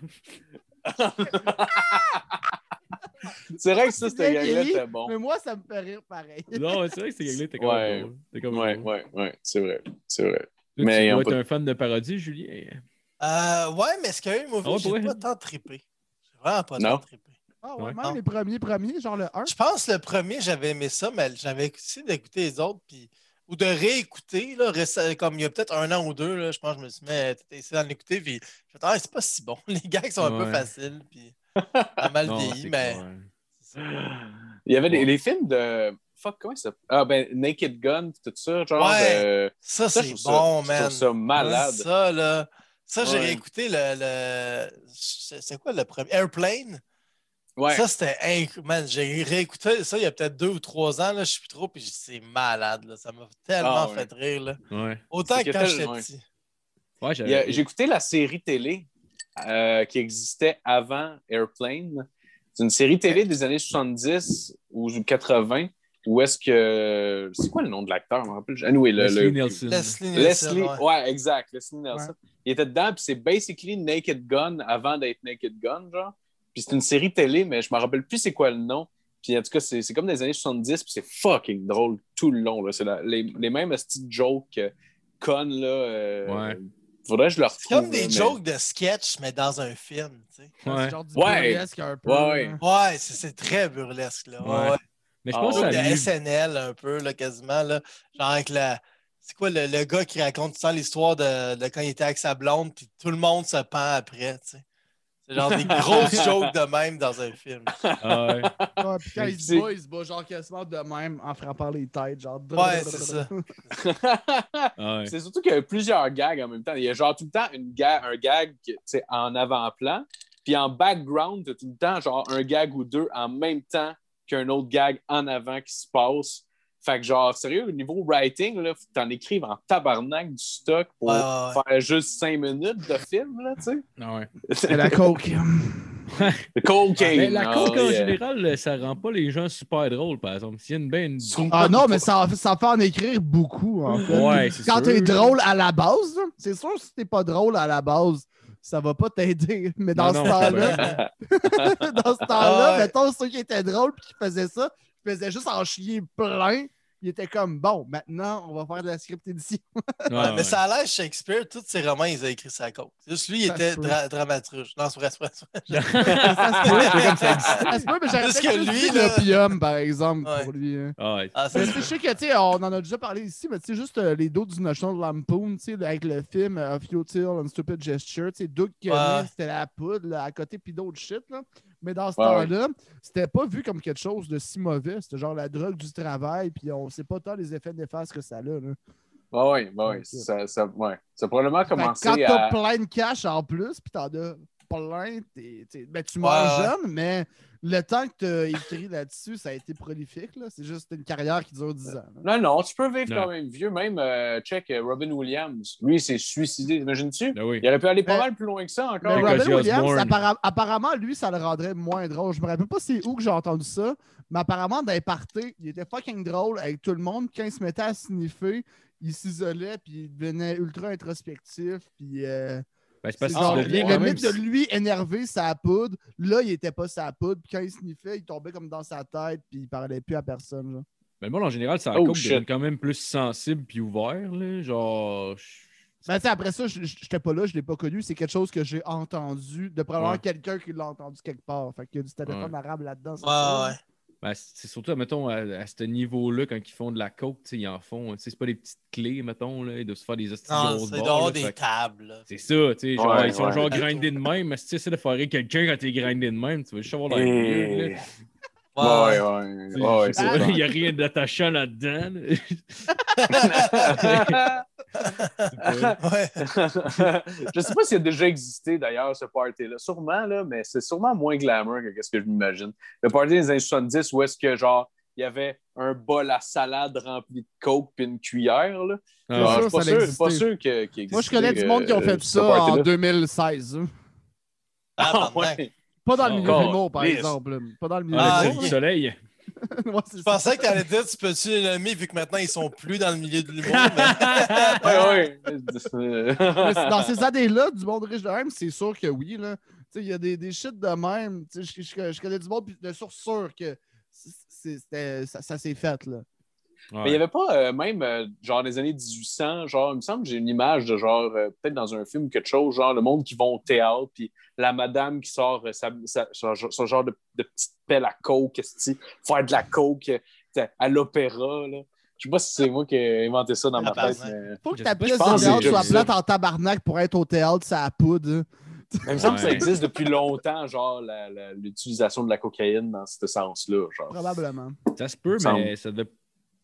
C'est vrai que ça, bien gang-là vieilli, était bon. Mais moi, ça me fait rire pareil. Non, c'est vrai que gars-là étaient comme Ouais. C'était comme Ouais, ouais, ouais, c'est vrai. C'est vrai. Toi, Mais tu dois être un fan de parodie, Julien. Euh, ouais, mais Scary Movie, Ah ouais, j'ai pour vrai? pas tant trippé. J'ai vraiment pas Non? tant trippé. Ah ouais, Ouais. même Non. les premiers premiers, genre le 1. Je pense que le premier, j'avais aimé ça, mais j'avais essayé d'écouter les autres, puis ou de réécouter, là, comme il y a peut-être un an ou deux, là, je pense que je me suis mis à essayer d'en écouter, puis je me suis dit, ah, c'est pas si bon. Les gags sont un peu faciles, puis pas mal Non, vieilli, mais. Il y avait des, les films de. Fuck, comment ça s'appelle? Ah, ben, Naked Gun, tout ça, genre. Ouais. euh, ça, ça, c'est ça- bon, je man. trouve ça malade. Ça, là, ça, j'ai Ouais. réécouté le, le... C'est quoi le premier? Airplane? Ouais. Ça, c'était inc- Man, j'ai réécouté ça il y a peut-être deux ou trois ans, là, je sais plus trop, puis c'est malade, là. Ça m'a tellement Ah, ouais. fait rire, là. Ouais. Autant que quand j'étais ouais. petit. Ouais. J'ai écouté la série télé euh, qui existait avant Airplane. C'est une série télé des années 70 ou 80 où est-ce que. C'est quoi le nom de l'acteur? Je me rappelle. Anyway, le, Leslie le- Nielsen. Leslie Nielsen, Leslie, ouais. ouais. exact, Leslie Nielsen. Il était dedans, puis c'est basically Naked Gun avant d'être Naked Gun, genre. Puis c'est une série télé, mais je me rappelle plus c'est quoi le nom. Puis en tout cas, c'est c'est comme des années 70, puis c'est fucking drôle tout le long. là. C'est la- les, les mêmes petites jokes euh, connes, là. euh, Ouais. Faudrait que je le retrouve. C'est comme des mais- jokes de sketch, mais dans un film, tu sais. Ouais. C'est genre du Ouais. burlesque un peu. Ouais, ouais. c'est c'est très burlesque, là. Ouais. Mais je pense que de ça a SNL, un peu, là, quasiment, là. Genre avec la... C'est quoi le, le gars qui raconte tout le temps l'histoire de, de quand il était avec sa blonde, puis tout le monde se pend après, tu sais. C'est genre des grosses jokes de même dans un film. Ah ouais. Ouais, puis quand il se bat, il se bat genre quasiment de même en frappant les têtes. Genre. Ouais, c'est ça. Ah ouais. C'est surtout qu'il y a plusieurs gags en même temps. Il y a genre tout le temps une ga- un gag tu sais, en avant-plan, puis en background, t'as tout le temps genre un gag ou deux en même temps qu'un autre gag en avant qui se passe. Fait que genre, sérieux, au niveau writing, là, faut que t'en écrives en tabarnak du stock pour Ouais, ouais, ouais. faire juste cinq minutes de film, là, tu sais. Ah ouais. C'est la coke. Game. Mais la ah, coke, en yeah. général, ça rend pas les gens super drôles, par exemple. S'il y a une ben... Ah non, mais ça, ça fait en écrire beaucoup, en fait. Ouais, c'est Quand t'es drôle à la base, là, c'est sûr si t'es pas drôle à la base, ça va pas t'aider. Mais dans Non, ce temps-là, c'est dans ce temps-là, Ah ouais. mettons ceux qui étaient drôles et qui faisaient ça, ils faisaient juste en chier plein. Ils étaient comme bon, maintenant on va faire de la script édition. Ouais, Ouais, ouais. Mais ça a l'air Shakespeare, tous ses romans, ils ont écrit ça à cause. Juste lui, il Ça était dra- dramaturge. Non, c'est vrai, c'est vrai. c'est vrai. ça se peut, mais peut-être que lui, l'opium, par exemple, Ouais. pour lui. hein. Ah ouais. Ah, Mais je sais que, tu sais, on en a déjà parlé ici, mais tu sais, juste euh, les dos du National Lampoon, tu sais, avec le film euh, Of Futile and Stupid Gesture, tu sais, Doug Kenny, c'était la poudre, là, à côté, puis d'autres shit, là. Mais dans ce Ouais, ouais. temps-là, c'était pas vu comme quelque chose de si mauvais. C'était genre la drogue du travail, puis on sait pas tant les effets néfastes que ça a, là. Ouais. Ok. Ça, ça, ouais. ça a probablement commencé quand t'as à. plein de cash en plus, puis t'en as plein, t'es- t'es- ben, tu ouais. jeune, mais le temps que tu as écrit là-dessus, ça a été prolifique. Là. C'est juste une carrière qui dure 10 ans. là. Non, non, tu peux vivre Non. quand même vieux. Même, euh, check, euh, Robin Williams. Lui, il s'est suicidé. Imagines-tu? Ben oui. Il aurait pu aller pas Mais- mal plus loin que ça Mais encore. Avec Robin Williams, appara- apparemment, lui, ça le rendrait moins drôle. Je me rappelle pas c'est où que j'ai entendu ça, mais apparemment, dans les parties, il était fucking drôle avec tout le monde. Quand il se mettait à sniffer, il s'isolait, puis il devenait ultra introspectif. Puis euh, Ben, c'est parce c'est que tu le mythe de lui énervé sa poudre, là, il était pas sa poudre. Puis quand il sniffait, il tombait comme dans sa tête, puis il parlait plus à personne. genre. Ben, le monde, en général, ça Oh, shit. devient quand même plus sensible puis ouvert. Là. Genre. Ben, tu sais, après ça, je j'étais pas là, je l'ai pas connu. C'est quelque chose que j'ai entendu de probablement Ouais. quelqu'un qui l'a entendu quelque part. Fait qu'il y a du téléphone Ouais. arabe là-dedans. Ouais, ouais. Ben, c'est surtout, mettons, à, à ce niveau-là, quand ils font de la coke, tu sais, ils en font. tu sais, C'est pas des petites clés, mettons, là, ils doivent se faire des hosties Non, grosses c'est dehors des fait tables. C'est ça, tu sais. Genre, Ouais, ils sont ouais. genre grindés de même, mais si tu essaies de foirer quelqu'un quand t'es grindé de même, tu vas juste avoir weird, là. Ouais, Ouais, ouais. Il n'y a rien d'attachant là-dedans. là. Je sais pas s'il a déjà existé d'ailleurs ce party-là. Sûrement, là, mais c'est sûrement moins glamour que ce que je m'imagine. Le party des années 70 où est-ce que genre il y avait un bol à salade rempli de coke puis une cuillère. Là. Ah, je suis pas sûr, pas sûr que, Moi, je connais du monde qui ont euh, fait ça en party-là. 2016. hein. Ah, Tabarnak. ouais. Pas dans le Oh, milieu de l'humour, par exemple. Pas dans le milieu Ah, ok. soleil. Ouais, Je ça. pensais que tu allais dire, tu peux-tu les nommer vu que maintenant ils sont plus dans le milieu de l'humour. mais... Ouais. Mais c'est- dans ces années-là, du monde riche de même, c'est sûr que oui. là. Tu sais, Il y a des, des shit de même. Je, je- je connais du monde puis de source sûre que ça, ça s'est fait. Là. Mais il n'y avait pas, euh, même, euh, genre, des années 1800, genre, il me semble que j'ai une image de, genre, euh, peut-être dans un film ou quelque chose, genre, le monde qui va au théâtre, puis la madame qui sort euh, sa, sa- son, son genre de, de petite pelle à coke, faire de la coke à l'opéra, là. Je sais pas si c'est moi qui ai inventé ça dans ma tête, mais... Faut que ta pièce de théâtre soit plate en tabarnak pour être au théâtre, ça a poudre. il me semble que ça existe depuis longtemps, genre, l'utilisation de la cocaïne dans ce sens-là, genre. Probablement. Ça se peut, Semble. mais ça devait.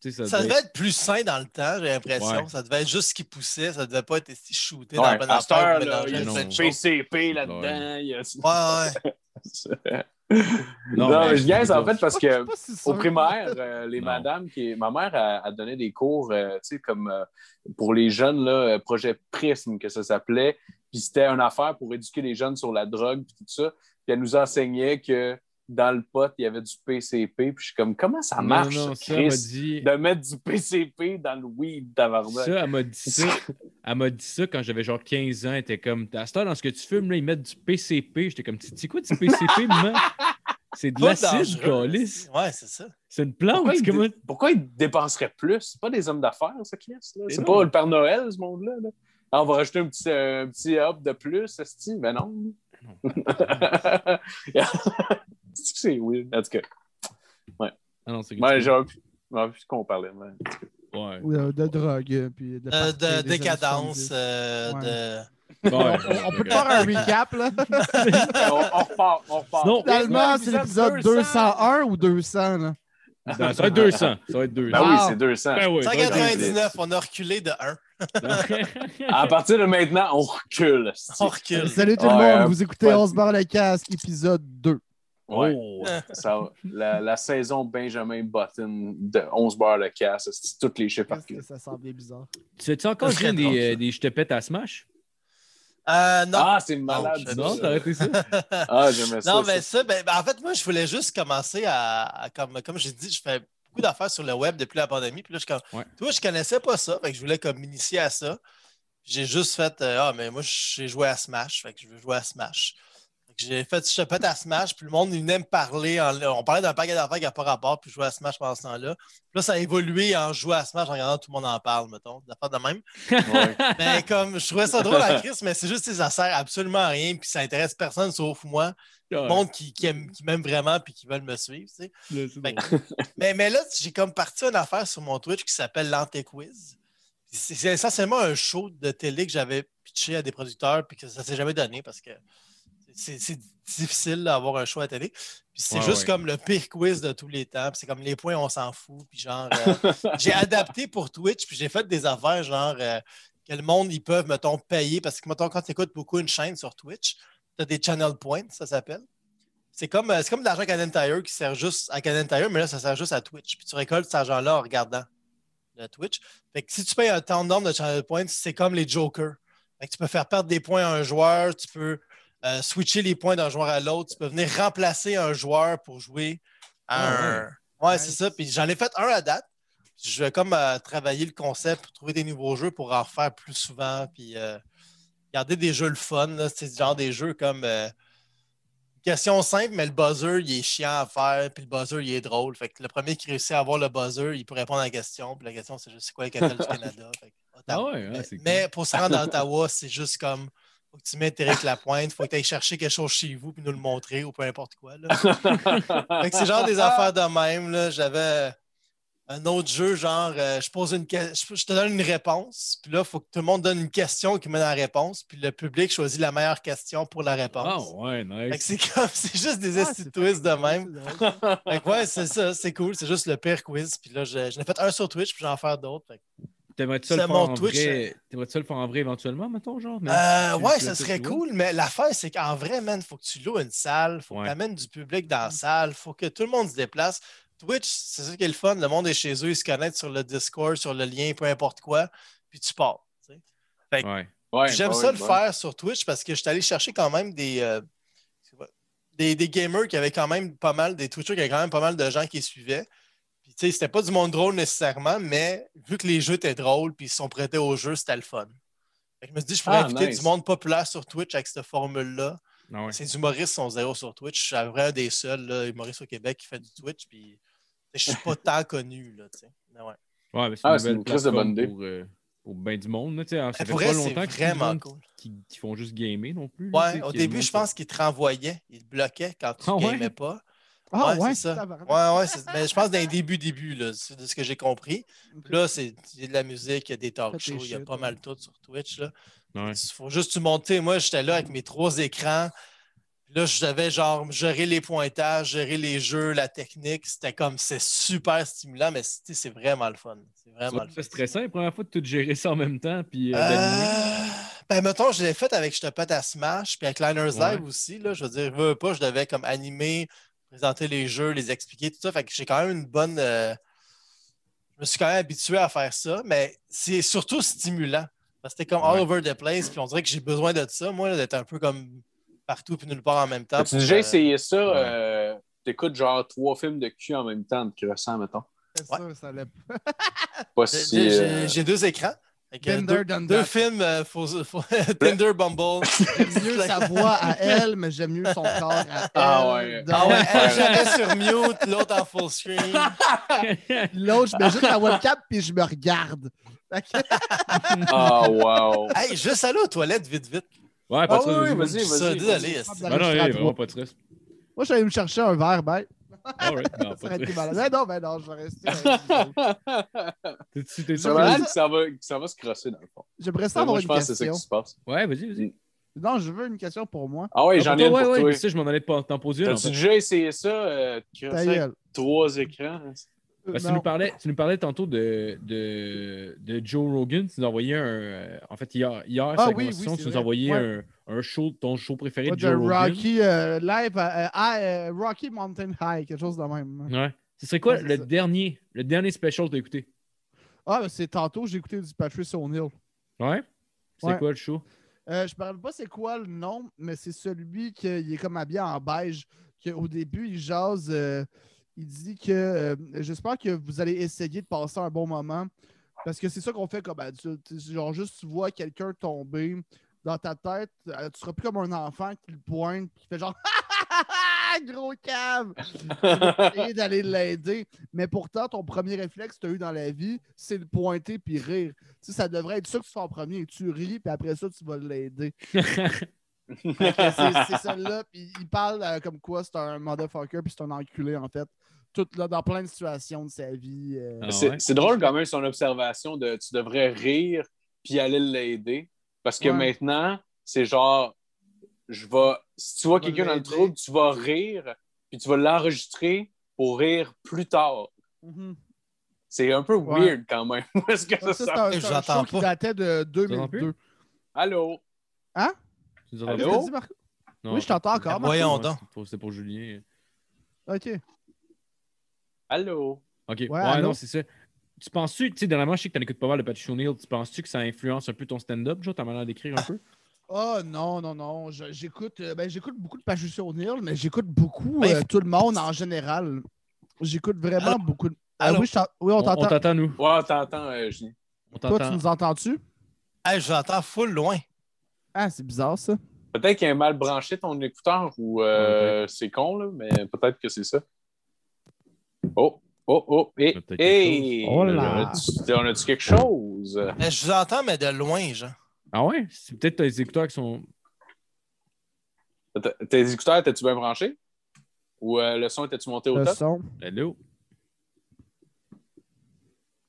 Ça devait- devait être plus sain dans le temps, j'ai l'impression. Ouais. Ça devait être juste ce qui poussait. Ça devait pas être si shooté Ouais, dans d'affaires. là, il y a non. choses. PCP là-dedans. Ouais, ouais. Non, mais- mais je gagne en fait parce que... si. Au primaire, euh, les Non. madames, qui, ma mère a, a donné des cours, euh, tu sais, comme euh, pour les jeunes, là, projet Prisme, que ça s'appelait. Puis c'était une affaire pour éduquer les jeunes sur la drogue, puis tout ça. Puis elle nous enseignait que dans le pot, il y avait du PCP. Puis je suis comme, comment ça marche, Non, non, ça, Chris, dit. de mettre du PCP dans le weed, tabarnak? Ça, elle m'a dit ça. Elle m'a dit ça quand j'avais genre 15 ans. Elle était comme, à heure, dans ce que tu fumes, là, ils mettent du PCP. J'étais comme, c'est quoi du PCP, maman? C'est de l'acide, calice. Ouais, c'est ça. C'est une plante. Pourquoi, ils comment- pourquoi ils dépenseraient plus? C'est pas des hommes d'affaires, ça, Chris? C'est non. pas le Père Noël, ce monde-là. là. Ah, on va rajouter un petit, un petit hop de plus, esti? Ben non. que c'est weird? En tout cas, Ah non, c'est ouais, pu, j'aurais pu qu'on parlait. mais- Ouais. Ou de, de drogue, euh, puis de, Euh, de décadence, 70. euh, Ouais. de. Ouais, On, on peut te faire un recap, là? on, on repart, on repart. Finalement, c'est l'épisode 201 ou 200, là? Non, ça va être 200. Ça va être 200. Ben oui, Wow. c'est 200. Ben oui, ça va être 199, on a reculé de 1. 200. À partir de maintenant, on recule. On recule. Salut tout le Ouais, monde, euh, vous écoutez ouais. 11 barres le casque, épisode 2. Ouais. Oh. Ça, la, la saison Benjamin Button de 11 barres le casse, c'est toutes les chiffres par Qu'est-ce que ça semblait bizarre. Tu sais-tu encore drôle, des, euh, des je te pète à Smash? Euh, non. Ah, c'est malade. Non, t'as arrêté ça? Ah, j'aimais ça. Non, mais ça, ben, ben, en fait, moi, je voulais juste commencer à, à- comme, comme j'ai dit, je fais beaucoup d'affaires sur le web depuis la pandémie. Puis là, je, comme, Ouais. toi, je connaissais pas ça. Fait que je voulais comme m'initier à ça. J'ai juste fait, euh, ah, mais moi, j'ai joué à Smash. Fait que je veux jouer à Smash. J'ai fait, je pète à Smash, puis le monde il venait me parler. en- on parlait d'un paquet d'affaires qui n'a pas rapport, puis je jouais à Smash pendant ce temps-là. Puis là, ça a évolué en jouant à Smash en regardant tout le monde en parle, mettons, d'affaires de même. Ouais. Mais comme je trouvais ça drôle à Chris, mais c'est juste que ça sert absolument à rien, puis ça intéresse personne sauf moi. Le monde qui, qui, aime- qui m'aime vraiment puis qui veulent me suivre. tu sais. Que- mais, mais là, j'ai comme parti une affaire sur mon Twitch qui s'appelle l'Antéquiz. Puis C'est c'est essentiellement un show de télé que j'avais pitché à des producteurs puis que ça s'est jamais donné parce que c'est difficile d'avoir un show à télé. Puis c'est Ouais, juste ouais. comme le pire quiz de tous les temps. Puis c'est comme les points, on s'en fout. Puis genre, euh, j'ai adapté pour Twitch puis j'ai fait des affaires genre euh, que le monde, ils peuvent, mettons, payer parce que, mettons, quand tu écoutes beaucoup une chaîne sur Twitch, tu as des channel points, ça s'appelle. c'est comme, euh, comme de l'argent Canadian Tire qui sert juste à Canadian Tire, mais là, ça sert juste à Twitch. Puis tu récoltes cet argent-là en regardant le Twitch. Fait que si tu payes un temps nombre de channel points, c'est comme les jokers. Fait que tu peux faire perdre des points à un joueur, tu peux euh, switcher les points d'un joueur à l'autre, tu peux venir remplacer un joueur pour jouer à Ah un. Ouais, Nice. c'est ça. Puis j'en ai fait un à date. Je vais comme euh, travailler le concept pour trouver des nouveaux jeux pour en refaire plus souvent. Puis euh, garder des jeux le fun. C'est genre des jeux comme. question simple, mais le buzzer, il est chiant à faire. Puis le buzzer, il est drôle. Fait que le premier qui réussit à avoir le buzzer, il peut répondre à la question. Puis la question, c'est juste c'est quoi la capitale du Canada? Fait que, Ottawa. Ah ouais, mais, c'est cool. mais pour se rendre à Ottawa, c'est juste comme. Faut que tu mettes Eric Lapointe, faut que tu ailles chercher quelque chose chez vous puis nous le montrer ou peu importe quoi. C'est genre des affaires de même. J'avais un autre jeu, genre, euh, je pose une je, je te donne une réponse, puis là, il faut que tout le monde donne une question qui mène à la réponse, puis le public choisit la meilleure question pour la Ah réponse. ouais, Fait que nice. c'est comme, c'est juste des Ah, twists de même. Fait que ouais, c'est ça, c'est cool. C'est juste le pire quiz. Puis là, je- j'en ai fait un sur Twitch, puis j'en vais faire d'autres. Que- T'aimerais-tu ça le faire en Twitch, vrai? T'aimerais-tu ça le faire en vrai éventuellement, mettons, genre? même Euh, si tu- ouais, tu ça serait tu cool, mais l'affaire, c'est qu'en vrai, man, faut que tu loues une salle, faut que tu amènes du public dans la salle, faut que tout le monde se déplace. Twitch, c'est ça qui est le fun. Le monde est chez eux, ils se connaissent sur le Discord, sur le lien, peu importe quoi, puis tu pars. tu sais. Ouais. Ouais, J'aime ouais, ça le ouais. faire sur Twitch parce que je suis allé chercher quand même des, euh, des, des gamers qui avaient quand même pas mal, des Twitchers qui avaient quand même pas mal de gens qui suivaient. Puis, tu sais, c'était pas du monde drôle nécessairement, mais vu que les jeux étaient drôles puis ils se sont prêtés au jeu, c'était le fun. Fait que je me suis dit, je pourrais Ah, inviter nice. du monde populaire sur Twitch avec cette formule-là. Ah ouais. Ces humoristes sont zéro sur Twitch. Je suis vraiment un des seuls là, humoristes au Québec qui fait du Twitch. Puis je suis pas tant connu. Là, tu sais. Mais ouais. Ouais, mais c'est Ah, une une crise de bonne idée. pour, euh, pour bien du monde. Là, tu sais. Alors, ça Mais fait pas longtemps vraiment cool. qui, qui font juste gamer non plus. Ouais, au début, je pense qu'ils te renvoyaient. Ils te bloquaient quand tu Ah ouais? gamais pas. Ah Ouais, ouais, c'est ça. Ouais, ouais, mais je pense d'un début, début, là, c'est de ce que j'ai compris. Là, c'est il y a de la musique, il y a des talk shows, il y a pas ouais. mal tout sur Twitch. Ouais. Il faut juste tu monter. Moi, j'étais là avec mes trois écrans. Là, je devais genre gérer les pointages, gérer les jeux, la technique. C'était comme, c'est super stimulant, mais c'est c'est vraiment le fun. C'est vraiment le C'est fun. stressant la première fois de tout gérer ça en même temps. Puis, euh. Euh, ben, mettons, je l'ai fait avec Je te pète à Smash, puis avec Liners Ouais. Live aussi. Là, je veux dire, veux, veux pas, je devais comme animer, présenter les jeux, les expliquer, tout ça. Fait que j'ai quand même une bonne. euh, Je me suis quand même habitué à faire ça, mais c'est surtout stimulant. Parce que c'était comme all Ouais. over the place, puis on dirait que j'ai besoin de ça, moi, d'être un peu comme partout puis nulle part en même temps. Pour, déjà euh, essayé ça? ouais. euh, T'écoutes genre trois films de cul en même temps, de croissant, mettons? C'est Ouais. ça l'est. Pas si. J'ai euh, j'ai deux écrans. Tinder deux, deux films, euh, faut- faut- Tinder, Bumble. J'aime mieux sa voix à elle, mais j'aime mieux son corps à elle. Ah ouais. Donc, Ah ouais, elle, j'avais sur mute, l'autre en full screen. L'autre, je mets juste la webcam puis je me regarde. Ah, wow. Hey, juste aller aux toilettes vite, vite. Ouais, pas Ah de stress, oui, vas-y. vas-y, Ça, vas-y. désolé. vas-y. esti. Ah non, J'arrive il à y a trois. vraiment pas de stress. Moi, je suis allé me chercher un verre, non, Ça pas aurait de été stress. malade. Mais non, ben non, je vais rester. T'es-tu- malade? que ça va, que ça va se crosser dans le fond. J'aimerais ça Moi, avoir je une pense que c'est ça question. qui se passe. Ouais, vas-y, vas-y. Non, je veux une question pour moi. Ah ouais, Ah, j'en ai une toi, pour ouais, toi. ouais, ça, je m'en allais pas- t'en poser T'as-tu déjà essayé ça? Euh, Ta gueule. trois écrans? Parce que tu Non. nous parlais, tu nous parlais tantôt de, de, de Joe Rogan. Tu nous as envoyé un. euh, en fait, hier, hier Ah oui, oui, tu nous as envoyé Ouais. un, un show, ton show préféré Ouais, de Joe Rogan. Rocky euh, Live, euh, euh, Rocky Mountain High, quelque chose de même. Ouais. Ce serait quoi Ouais, le ça. dernier, le dernier special que t'as écouté? Ah, ben, c'est tantôt, j'ai écouté du Patrice O'Neill. Ouais? C'est quoi le show? Euh, je ne parle pas c'est quoi le nom, mais c'est celui qui est comme habillé en beige. Au début, il jase. Il dit que euh, j'espère que vous allez essayer de passer un bon moment. Parce que c'est ça qu'on fait comme adulte. Genre, juste tu vois quelqu'un tomber dans ta tête, euh, tu seras plus comme un enfant qui le pointe, qui fait genre gros cave! et d'aller l'aider. Mais pourtant, ton premier réflexe que tu as eu dans la vie, c'est de pointer puis rire. Tu sais, ça devrait être ça que tu fais en premier. Tu ris, puis après ça, tu vas l'aider. C'est celle-là. Puis il parle euh, comme quoi c'est un motherfucker, puis c'est un enculé, en fait. Tout là, dans plein de situations de sa vie. euh. Ah C'est ouais? drôle quand même son observation de tu devrais rire puis aller l'aider. Parce que Ouais. maintenant, c'est genre, je vais, si tu vois quelqu'un dans le trouble, tu vas rire puis tu vas l'enregistrer pour rire plus tard. Mhm. C'est un peu Ouais. weird quand même. Où est-ce que ça ça, c'est sort? un, un qui datait de entends plus? 2002. Allô? Tu Allô? Dit, Marco? Non, Oui, je t'entends encore. Ah, voyons Marco. donc. c'est pour- C'est pour Julien. OK. Allô? Ok, ouais, allô? non, c'est ça. Tu penses-tu, tu sais, dernièrement, je sais que tu écoutes pas mal de Patrick O'Neill, tu penses-tu que ça influence un peu ton stand-up, genre, ta manière d'écrire un peu? Oh non, non, non. Je- J'écoute euh, ben, j'écoute beaucoup de Patricia O'Neill, mais j'écoute beaucoup Ben, euh, tout le monde en général. J'écoute vraiment Allô? beaucoup de. Ah oui, on On on t'entend. t'entend, nous. Ouais, t'entends, euh, Julien. On Toi, tu t'entend. nous entends-tu? Hey, je l'entends full loin. Ah, c'est bizarre ça. Peut-être qu'il a mal branché ton écouteur ou euh, c'est con, là, mais peut-être que c'est ça. Oh, oh, oh, et, hey! Oh là. On a-tu- quelque chose? Mais je vous entends, mais de loin, genre. Ah ouais? C'est peut-être tes écouteurs qui sont. Tes écouteurs, étais-tu bien branchés? Ou euh, le son, était-tu monté au Le top? son. Hello?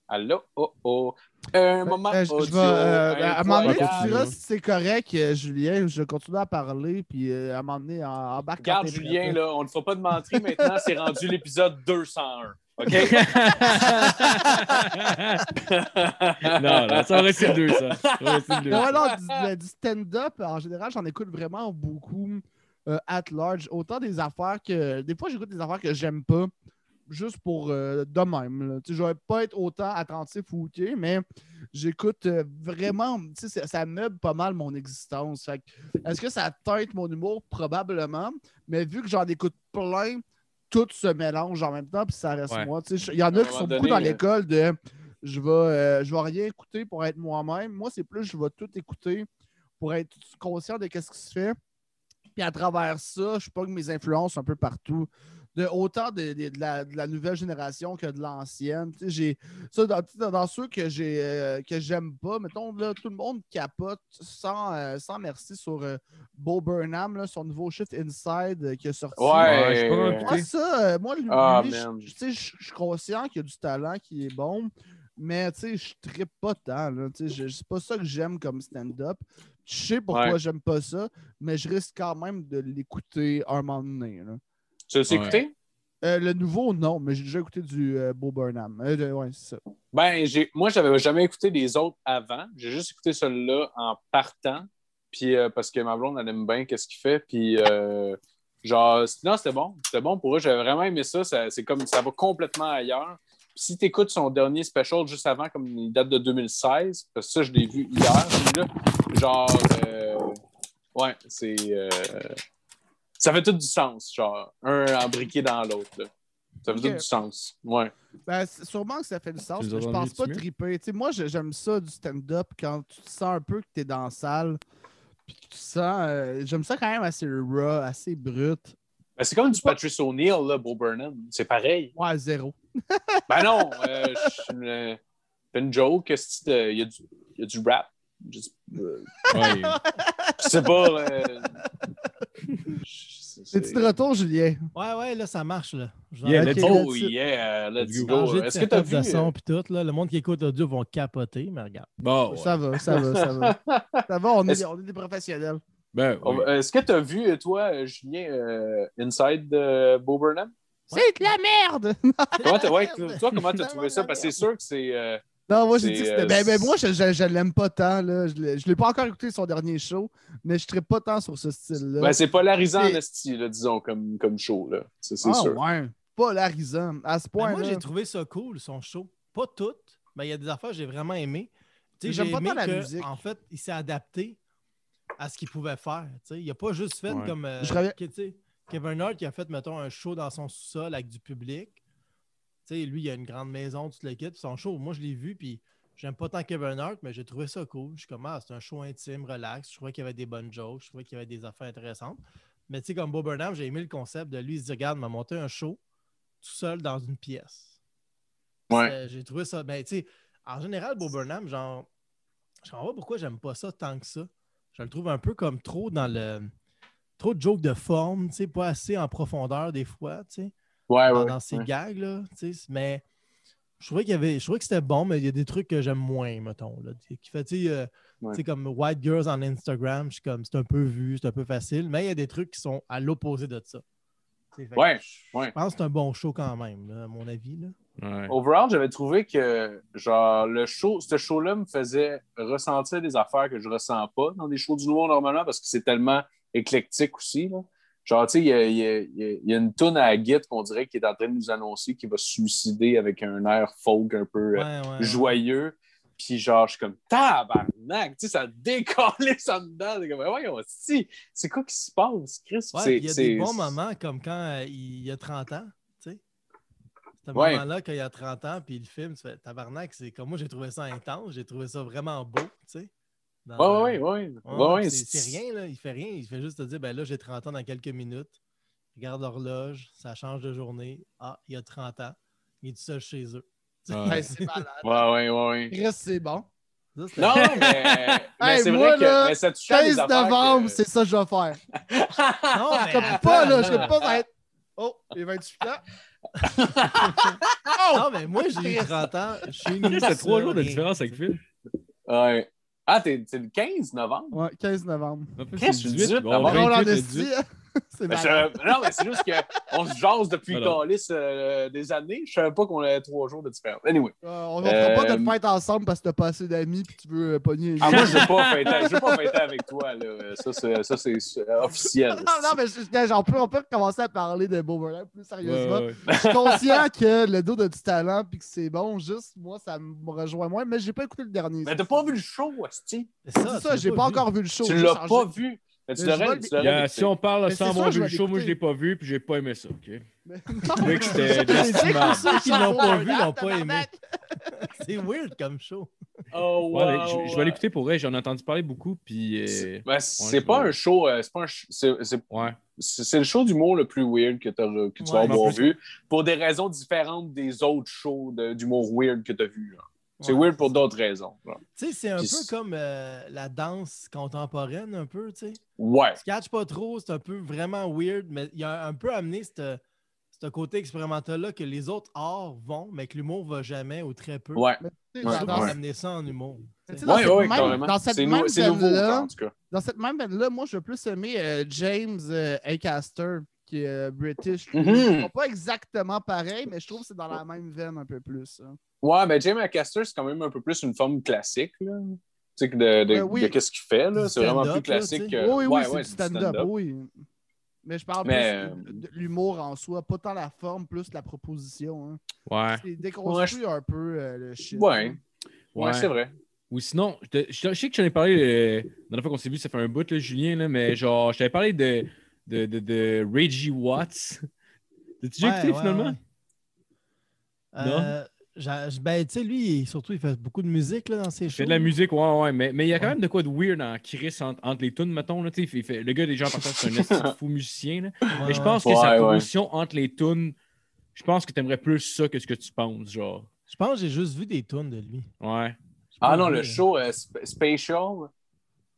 Allô? Oh, oh. Un moment Euh, je vais, euh, à un moment donné, tu diras si c'est correct, euh, Julien. Je continue à parler, puis euh, à un moment donné, en, quand Regarde. Julien, là, on ne fera pas de mentir maintenant, c'est rendu l'épisode 201. OK? non, ça aurait été le deux, ça. Ça aurait été le deux. Non, du, du stand-up, en général, j'en écoute vraiment beaucoup euh, at large. Autant des affaires que. Des fois, j'écoute des affaires que j'aime pas, juste pour euh, de même. Je vais pas être autant attentif ou OK, mais j'écoute euh, vraiment. tu sais, Ça, ça meuble pas mal mon existence. Est-ce que ça teinte mon humour? Probablement. Mais vu que j'en écoute plein, tout se mélange en même temps, puis ça reste Ouais. moi. Tu sais, Il y en a qui sont donné, beaucoup dans euh, l'école de je vais, euh, je vais rien écouter pour être moi-même. Moi, c'est plus je vais tout écouter pour être conscient de ce qui se fait. Puis à travers ça, je pogne mes influences un peu partout. De, autant de, de- de la, de la nouvelle génération que de l'ancienne. Tu sais, j'ai- Ça, dans, tu sais, dans- ceux que j'ai euh, que j'aime pas, mettons, là, tout le monde capote sans, euh, sans merci sur euh, Bo Burnham, là, son nouveau shift Inside euh, qui est sorti. Ouais, Ouais. Moi, ça, moi, lui, Ah, je- suis conscient qu'il y a du talent qui est bon, mais tu sais, je trippe pas tant. C'est pas ça que j'aime comme stand-up. Je sais pourquoi Ouais. j'aime pas ça, mais je risque quand même de l'écouter un moment donné. là. Tu l'as Ouais. écouté? Euh, le nouveau, non, mais j'ai déjà écouté du euh, Bo Burnham. Euh, de- ouais, c'est ça. Ben, j'ai, moi, j'avais jamais écouté les autres avant. J'ai juste écouté celui-là en partant. Puis, euh, parce que ma blonde, elle aime bien qu'est-ce qu'il fait. Puis, euh, genre, non, c'était bon. C'était bon pour eux. J'avais vraiment aimé ça. ça c'est comme, ça va complètement ailleurs. Puis, si tu écoutes son dernier special juste avant, comme il date de 2016, parce que ça, je l'ai vu hier, celui-là. Genre, euh, ouais, c'est. Euh, ça fait tout du sens, genre, un embriqué dans l'autre. là. Ça fait tout du sens. Ouais. Ben, c'est- sûrement que ça fait du sens, mais je pense pas triper. Tu sais, moi, j'aime ça du stand-up quand tu te sens un peu que tu es dans la salle. Puis que tu sens. euh, j'aime ça quand même assez raw, assez brut. Ben, c'est comme du Patrice O'Neill, là, Bo Burnham. C'est pareil. Ouais, zéro. Ben non, euh, je me- fais une joke. euh, Il y, a du- il y a du rap. Je, euh, Ouais. je sais pas. Euh, c'est- Petit de retour, Julien? Ouais, ouais, là, ça marche. Là. Yeah, let's go. Yeah, let's go. Est-ce que tu as vu? de son euh, puis tout. Là. Le monde qui écoute audio vont capoter, mais regarde. Bon, ouais. Ça va, ça va, ça va. Ça va, on est, on est des professionnels. Ben, oui. Est-ce que tu as vu, toi, euh, Julien, euh, Inside de Bo Burnham? C'est de la merde! Comment t'as- ouais, toi, comment tu as trouvé ça? Parce que c'est sûr que c'est. euh, Non, moi, j'ai dit que c'était. euh, Ben, ben, moi, je, je, je l'aime pas tant. Là. Je je l'ai pas encore écouté son dernier show, mais je ne pas tant sur ce style-là. ben, c'est polarisant en esti, disons, comme, comme show. là. C'est c'est ah, sûr. ouais. Polarisant. À ce Ben, point. moi, j'ai trouvé ça cool, son show. Pas toutes, mais il y a des affaires que j'ai vraiment aimé. Tu sais, J'aime j'ai pas aimé tant la que, musique. En fait, il s'est adapté à ce qu'il pouvait faire. tu sais. Il n'a pas juste fait Ouais. comme euh, Je reviens- que, tu sais, Kevin Hart qui a fait, mettons, un show dans son sous-sol avec du public. Sais, lui, il a une grande maison, toute l'équipe. Son show, moi, je l'ai vu, puis j'aime pas tant Kevin Hart, mais j'ai trouvé ça cool. Je suis comme, ah, c'est un show intime, relax. Je trouvais qu'il y avait des bonnes jokes. Je trouvais qu'il y avait des affaires intéressantes. Mais tu sais, comme Bob Burnham, j'ai aimé le concept de lui, il se dit, regarde, m'a monté un show tout seul dans une pièce. Ouais. Euh, J'ai trouvé ça. Ben, tu sais, en général, Bob Burnham, genre, je comprends pas pourquoi j'aime pas ça tant que ça. Je le trouve un peu comme trop dans le. Trop de jokes de forme, tu sais, pas assez en profondeur des fois, tu sais, Ouais, dans, ouais. dans ses ouais. gags, là, tu sais. Mais je trouvais qu'il y avait. Je trouvais que c'était bon, mais il y a des trucs que j'aime moins, mettons. Là, qui fait, tu sais, euh, sais, comme White Girls en Instagram, je suis comme, c'est un peu vu, c'est un peu facile, mais il y a des trucs qui sont à l'opposé de ça. Ouais, je- ouais. Je pense que c'est un bon show quand même, là, à mon avis. Là. Ouais. Overall, j'avais trouvé que genre le show, ce show-là me faisait ressentir des affaires que je ressens pas dans des shows du nouveau normalement parce que c'est tellement éclectique aussi. Là. Genre, tu sais, il y a, y y une toune à Git qu'on dirait qu'il est en train de nous annoncer qu'il va se suicider avec un air folk un peu euh, Ouais, ouais, ouais. joyeux. Puis genre, je suis comme tabarnak, tu sais, ça décolle ça dedans. C'est comme, voyons, si, c'est quoi qui se passe, Chris? Ouais, C'est- il y a c'est- des bons moments comme quand euh, il y a 30 ans, tu sais. Ce Ouais. moment-là, quand il y a 30 ans, puis le film, tu fais tabarnak, c'est comme moi, j'ai trouvé ça intense, j'ai trouvé ça vraiment beau, tu sais. Dans- Ouais, ouais, ouais. Ouais, ouais, ouais, c'est rien, là. Il fait rien. Il fait juste te dire, ben là, j'ai 30 ans dans quelques minutes. Regarde l'horloge, ça change de journée. Ah, il y a 30 ans. Il est tout seul chez eux. Ouais. Hey, c'est malade. Ouais, ouais, ouais. Chris, c'est bon. ça, Non, mais, mais Hey, c'est moi, vrai que mais ça touchait à des 15 affaires novembre, que- c'est ça que je vais faire. Non, mais Je peux attends, pas, là. Je peux pas être. Oh, les 28 ans. Non, mais moi, j'ai eu 30 ans chez nous. C'est trois jours de différence avec Phil. Ouais. Ah, t'es c'est le 15 novembre? Ouais, 15 novembre. Qu'est-ce que tu 18, dis? Bon, D'abord, On 28, en le a 18. C'est Ben, je- Non, mais c'est juste qu'on se jase depuis Alors. Calice euh, des années. Je savais pas qu'on avait trois jours de différence. Anyway. Euh, on ne fera pas Euh, de fête ensemble parce que t'as pas assez d'amis et tu veux euh, pogner. Ah, moi, je veux pas fêter, je veux pas fêter avec toi. Là. Ça, c'est, ça, c'est euh, officiel. non, non, mais je- je- on, peut, on peut commencer à parler de Boomerang plus sérieusement. Ouais, ouais. Je suis conscient que le dos a du talent et que c'est bon. Juste, moi, ça me rejoint moins, mais j'ai pas écouté le dernier. Mais t'as pas vu le show, Asti. C'est C'est ça, ça, j'ai pas vu. encore vu le show. Tu l'as pas vu? Mais tu si on parle c'est sans avoir vu le show, moi je l'ai pas vu puis j'ai pas aimé ça. ok? Mais- Je trouvais que c'était C'est Ceux qui l'ont pas vu Boomerang, l'ont pas aimé. C'est weird comme show. Oh, Ouais, wow, je, je vais l'écouter pour vrai, j'en ai entendu parler beaucoup puis euh, C'est ben, c'est je pas un show. euh, c'est pas un ch- c'est- c'est- ouais. c'est c'est le show d'humour le plus weird que, t'as- que tu vas avoir vu pour des raisons différentes des autres shows de- d'humour weird que tu as vu. là. C'est Ouais, weird pour d'autres raisons. là. Tu sais, c'est un Puis peu comme euh, la danse contemporaine, un peu, tu sais. Ouais. Tu catches pas trop, c'est un peu vraiment weird, mais il y a un peu amené ce côté expérimental-là que les autres arts vont, mais que l'humour va jamais ou très peu. Ouais. Tu sais, Ouais, ouais. amener ça en humour. Mais sais. dans Ouais, cette ouais, même- dans cette C'est même veine-là-. Dans cette même veine-là, moi, je veux plus aimer euh, James euh, Acaster, qui est euh, British. Ils sont pas exactement pareils, mais je trouve que c'est dans la même veine un peu plus. hein. Ouais, ben Jamie Acaster, c'est quand même un peu plus une forme classique. Là. Tu sais, que de, de, Euh, oui. de qu'est-ce qu'il fait. là. C'est vraiment plus classique. là, que- oui, oui, ouais, c'est ouais, du stand-up, oui. Mais je parle Mais, plus de, l'humour en soi, pas tant la forme, plus la proposition. Hein. Ouais. C'est déconstruit un peu euh, le shit. Ouais. hein. Ouais, c'est vrai. Ou sinon, je, te- je te- je sais que j'en ai parlé euh, la dernière fois qu'on s'est vu, ça fait un bout, là, Julien, là, mais genre, je t'avais parlé de, de, de, de Reggie Watts. T'as-tu déjà Ouais, écouté ouais, finalement? ouais. Euh, ben, tu sais, lui, il- surtout, il fait beaucoup de musique là, dans ses Il shows. fait de la musique, ouais, ouais, mais mais il y a quand Ouais. même de quoi de weird en Chris entre, entre les tunes, mettons. Là, tu sais, il fait- le gars, des gens, par contre, c'est un fou musicien. Là. Ouais, Mais je ouais. pense que Ouais, sa ouais. promotion entre les tunes, je pense que t'aimerais plus ça que ce que tu penses, genre. Je pense que j'ai juste vu des tunes de lui. Ouais. Ah non, le euh, show euh, Sp- Spatial,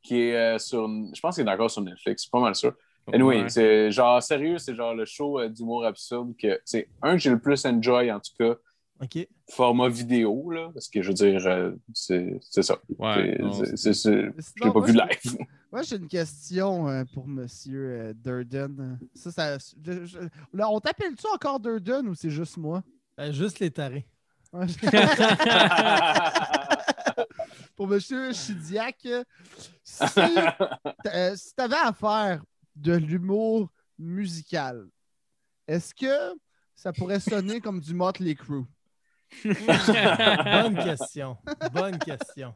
qui est euh, sur. Je pense qu'il est encore sur Netflix, pas mal sûr. Anyway, Ouais. c'est genre sérieux, c'est genre le show euh, d'humour absurde que c'est un que j'ai le plus enjoy en tout cas, Ok. format vidéo, là, parce que je veux dire, euh, c'est c'est ça. Ouais, C'est- Je l'ai pas moi, vu live. Moi, j'ai une question euh, pour Monsieur euh, Durden. Ça, ça, je- je- là, on t'appelle-tu encore Durden ou c'est juste moi? Euh, juste les tarés. Ouais, pour Monsieur Chidiac, si, si tu avais à faire de l'humour musical, est-ce que ça pourrait sonner comme du Motley Crue? Bonne question. Bonne question.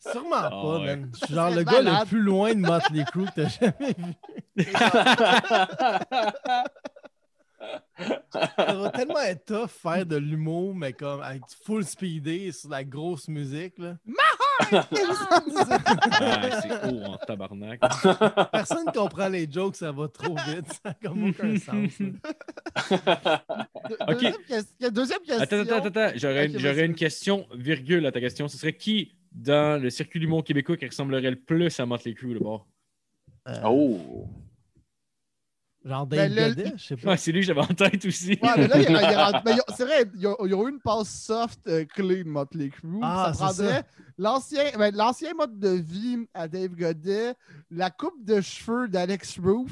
Sûrement Ah pas, ouais. man. Je suis genre le gars malade. le plus loin de Motley Crue que t'as jamais vu. Ça va tellement être tough faire de l'humour, mais comme avec du full speedé sur la grosse musique. Là. Ouais, c'est haut en tabarnak. Personne comprend les jokes, ça va trop vite. Ça n'a comme aucun sens. là. De- Ok. Deuxième, deuxième question. Attends, attends, attends, attends. J'aurais une- j'aurais vas-y. une question, virgule à ta question. Ce serait qui dans le circuit du monde québécois qui ressemblerait le plus à Motley Crue, d'abord? Euh, oh! Genre Ben, Dave le- Godet, je sais pas. Ouais, c'est lui que j'avais en tête aussi. Ouais, mais là, il y a- il mais c'est vrai, il y, a, il y a eu une passe soft euh, clé de Motley Crue. Ah, ça c'est prendrait ça. l'ancien ben, l'ancien mode de vie à Dave Godet, la coupe de cheveux d'Alex Roof,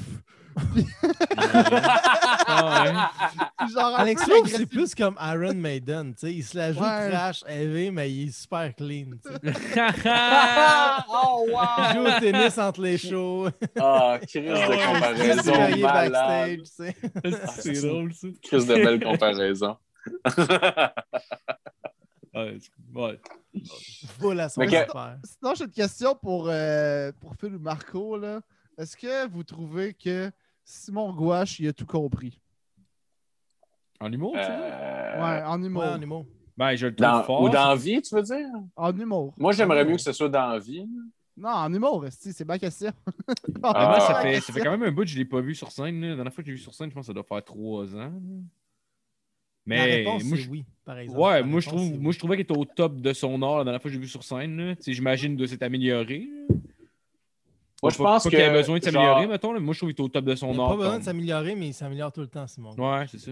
genre, Alex Love, c'est plus comme Iron Maiden. tu sais, Il se la joue Ouais. trash, heavy, mais il est super clean. oh, Il joue au tennis entre les shows. Ah, crise Ah de Chris comparaison malade. sais. c'est drôle, ça. Crise de belle comparaison. Ouais, c'est- ouais. Full à son Mais que- affaire. Sinon, j'ai une question pour, euh, pour Phil ou Marco. là. Est-ce que vous trouvez que Simon Gouache, il a tout compris? En humour, tu sais? Euh, Ouais, en humour. Ouais, en humour. Ben, je le trouve dans- fort. ou dans la vie, tu veux dire? En humour. Moi, j'aimerais mieux que ce soit dans la vie. Non, en humour, c'est ma question. Mais Ah, moi, ça, fait, ça fait quand même un bout que je ne l'ai pas vu sur scène. là. La dernière fois que j'ai vu sur scène, je pense que ça doit faire trois ans. La Mais réponse, moi, c'est je... oui, par exemple. Ouais, La moi je, trouve, moi je trouvais qu'il était au top de son art la dernière fois que j'ai vu sur scène. là. Tu sais, J'imagine de s'être amélioré. là. Moi, je pense qu'il a besoin de s'améliorer, genre, mettons. là. Moi, je trouve qu'il est au top de Il son n'a art. pas besoin comme- de s'améliorer, mais il s'améliore tout le temps, Simon. Ouais, c'est ça.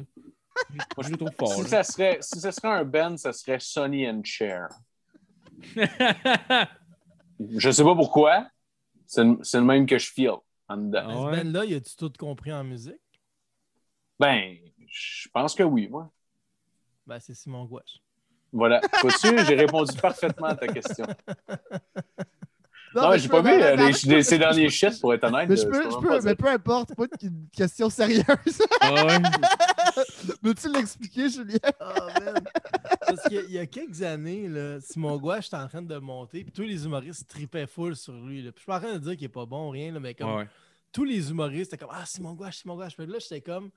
Moi, je le trouve fort. si, ça serait, si ce serait un band, ça serait Sonny and Cher. Je sais pas pourquoi. C'est le, c'est le même que je feel en dedans. Ah Ce ouais? band-là, il a-tu tout compris en musique? Ben, je pense que oui, moi. Ben, c'est Simon Gouache. Voilà. Vois-tu, j'ai répondu parfaitement à ta question. Non, mais j'ai je pas vu euh, les, les- ces derniers shit, pour être honnête. Mais je euh, peux, je peux, mais peu importe, pas une question sérieuse. Ah ouais? Peux-tu l'expliquer, Julien? Ah, man. Parce qu'il y a- il y a quelques années, là, Simon Gouache était en train de monter, puis tous les humoristes tripaient full sur lui. là. Puis je suis pas en train de dire qu'il est pas bon, rien, là, mais comme Ouais, ouais. tous les humoristes étaient comme Ah, Simon Gouache, Simon Gouache. Puis là, j'étais comme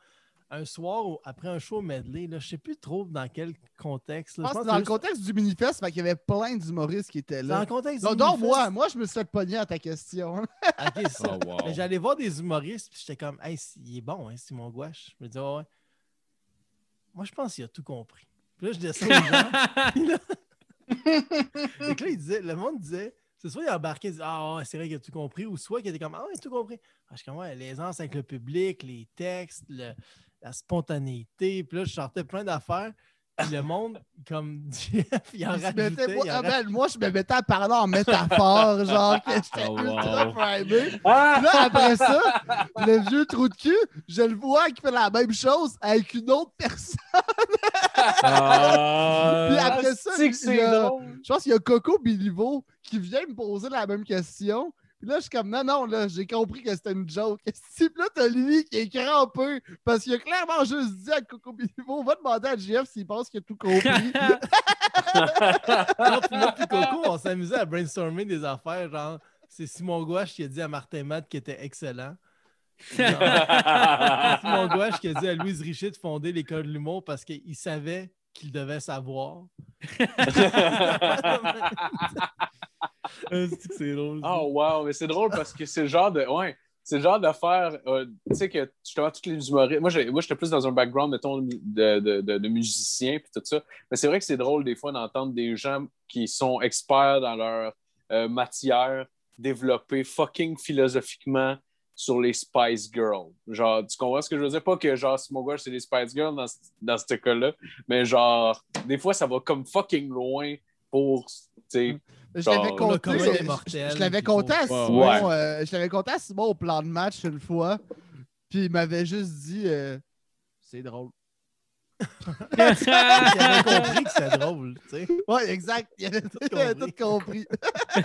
un soir, après un show medley, là, je sais plus trop dans quel contexte. Je là. pense que dans le juste- contexte du manifeste, qu'il y avait plein d'humoristes qui étaient c'est dans là. le contexte. Non, du non, manifeste. moi, moi, je me suis fait pogner à ta question. Ok, ça. Oh, wow. J'allais voir des humoristes, puis j'étais comme, hey, il est bon, hein, Simon Gouache. Je me disais, ouais. Moi, je pense qu'il a tout compris. Puis là, je descends aux gens. puis là... Et que là, il disait, le monde disait, c'est soit il embarquait, il disait, ah, ouais, c'est vrai qu'il a tout compris, ou soit qu'il était comme, ah, il a tout compris. Ah, je suis comme, ouais, l'aisance avec le public, les textes, le- la spontanéité. Puis là, je sortais plein d'affaires. Puis le monde, comme Jeff, il en rajoutait. moi, il en ah, rajoutait. ben, moi, je me mettais à parler en métaphore, genre que j'étais Oh, ultra wow. primé. Puis Ah! là, après ça, le vieux trou de cul, je le vois qui fait la même chose avec une autre personne. Ah. Puis après ça, c'est que il y c'est a- drôle. je pense qu'il y a Coco Bilivo qui vient me poser la même question. Puis là, je suis comme, non, non, là, j'ai compris que c'était une joke. Puis là, t'as lui qui est crampé parce qu'il a clairement juste dit à Coco Bilivo, va demander à JF s'il pense qu'il a tout compris. Non, puis moi puis Coco, on s'amusait à brainstormer des affaires, genre, c'est Simon Gouache qui a dit à Martin Matt qu'il était excellent. Simon Gouache qui a dit à Louise Richer de fonder l'école de l'humour parce qu'il savait qu'il devait savoir. Ah, c'est drôle. ça. Oh wow, mais c'est drôle parce que c'est le genre de. Ouais, c'est le genre d'affaire. euh, tu sais que justement, tous les humoristes. Moi, j'étais plus dans un background, mettons, de, de, de, de musicien puis tout ça. Mais c'est vrai que c'est drôle des fois d'entendre des gens qui sont experts dans leur euh, matière développer fucking philosophiquement sur les Spice Girls. Genre, tu comprends ce que je veux dire? Pas que genre Gouache, c'est les Spice Girls dans, ce- dans ce cas-là, mais genre, des fois, ça va comme fucking loin pour. Je l'avais compté, je- l'avais qu'il compté à faut- Ouais, Simon, ouais. euh, je l'avais compté à Simon au plan de match une fois, puis il m'avait juste dit euh, c'est drôle. Il avait compris que c'était drôle, tu sais. Ouais, exact. Il avait tout, tout compris.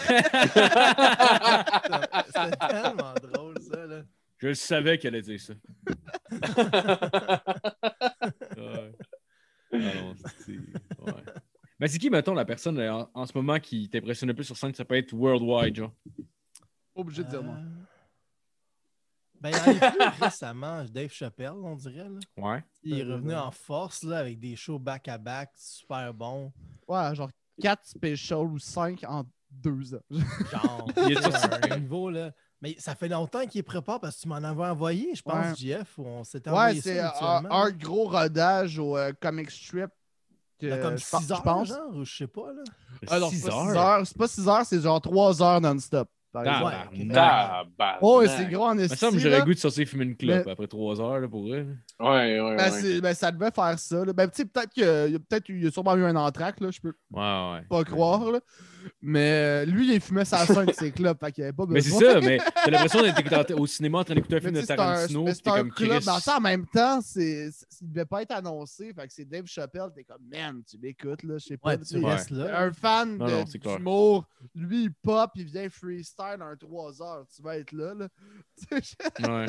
C'était tellement drôle. Je le savais qu'elle allait dire ça. Ouais. Non, c'est- ouais. Mais c'est qui, mettons, la personne là, en, en ce moment qui t'impressionne le plus sur scène? Ça peut être worldwide, genre. Obligé de dire moi. Euh, Ben, il y en a plus récemment, Dave Chappelle, on dirait. Là. Ouais. Il est revenu en force là, avec des shows back-à-back super bons. Ouais, genre 4 specials ou 5 en 2 ans. Genre, Il est un niveau, là. Mais ça fait longtemps qu'il prépare parce que tu m'en avais envoyé, je pense, Ouais. JF, où on s'était Ouais, envoyé c'est ça euh, mutuellement. un gros rodage au euh, comic strip. a comme je pense- 6 je heures, pense. genre, ou je sais pas, là. Ah c'est pas heures. 6 heures. C'est pas 6 heures, c'est genre 3 heures non-stop. par exemple. Oh, c'est gros en Il me esti. semble que là. j'aurais goût de sortir fumer une clope Mais- après trois heures là, pour vrai. Ouais, ouais, Ben, ouais. c'est- ben, ça devait faire ça. là. Ben, tu sais, peut-être qu'il y a, peut-être il y a sûrement eu un entraque, là, je peux Ouais, ouais. pas croire. Là. Mais euh, lui, il fumait sa scène de ses clubs, fait qu'il avait pas besoin. Mais c'est ça, mais t'as l'impression d'être au cinéma en train d'écouter un Mais film de c'est Tarantino. mais c'est t'es un comme club. Ça, en même temps, c'est, c'est- il devait pas être annoncé. Fait que c'est Dave Chappelle, t'es comme, man, tu l'écoutes, là, je sais pas. Tu restes là. Un fan de- c'est d'humour, lui, il pop, il vient freestyle un 3 heures. Tu vas être là, là. Ouais.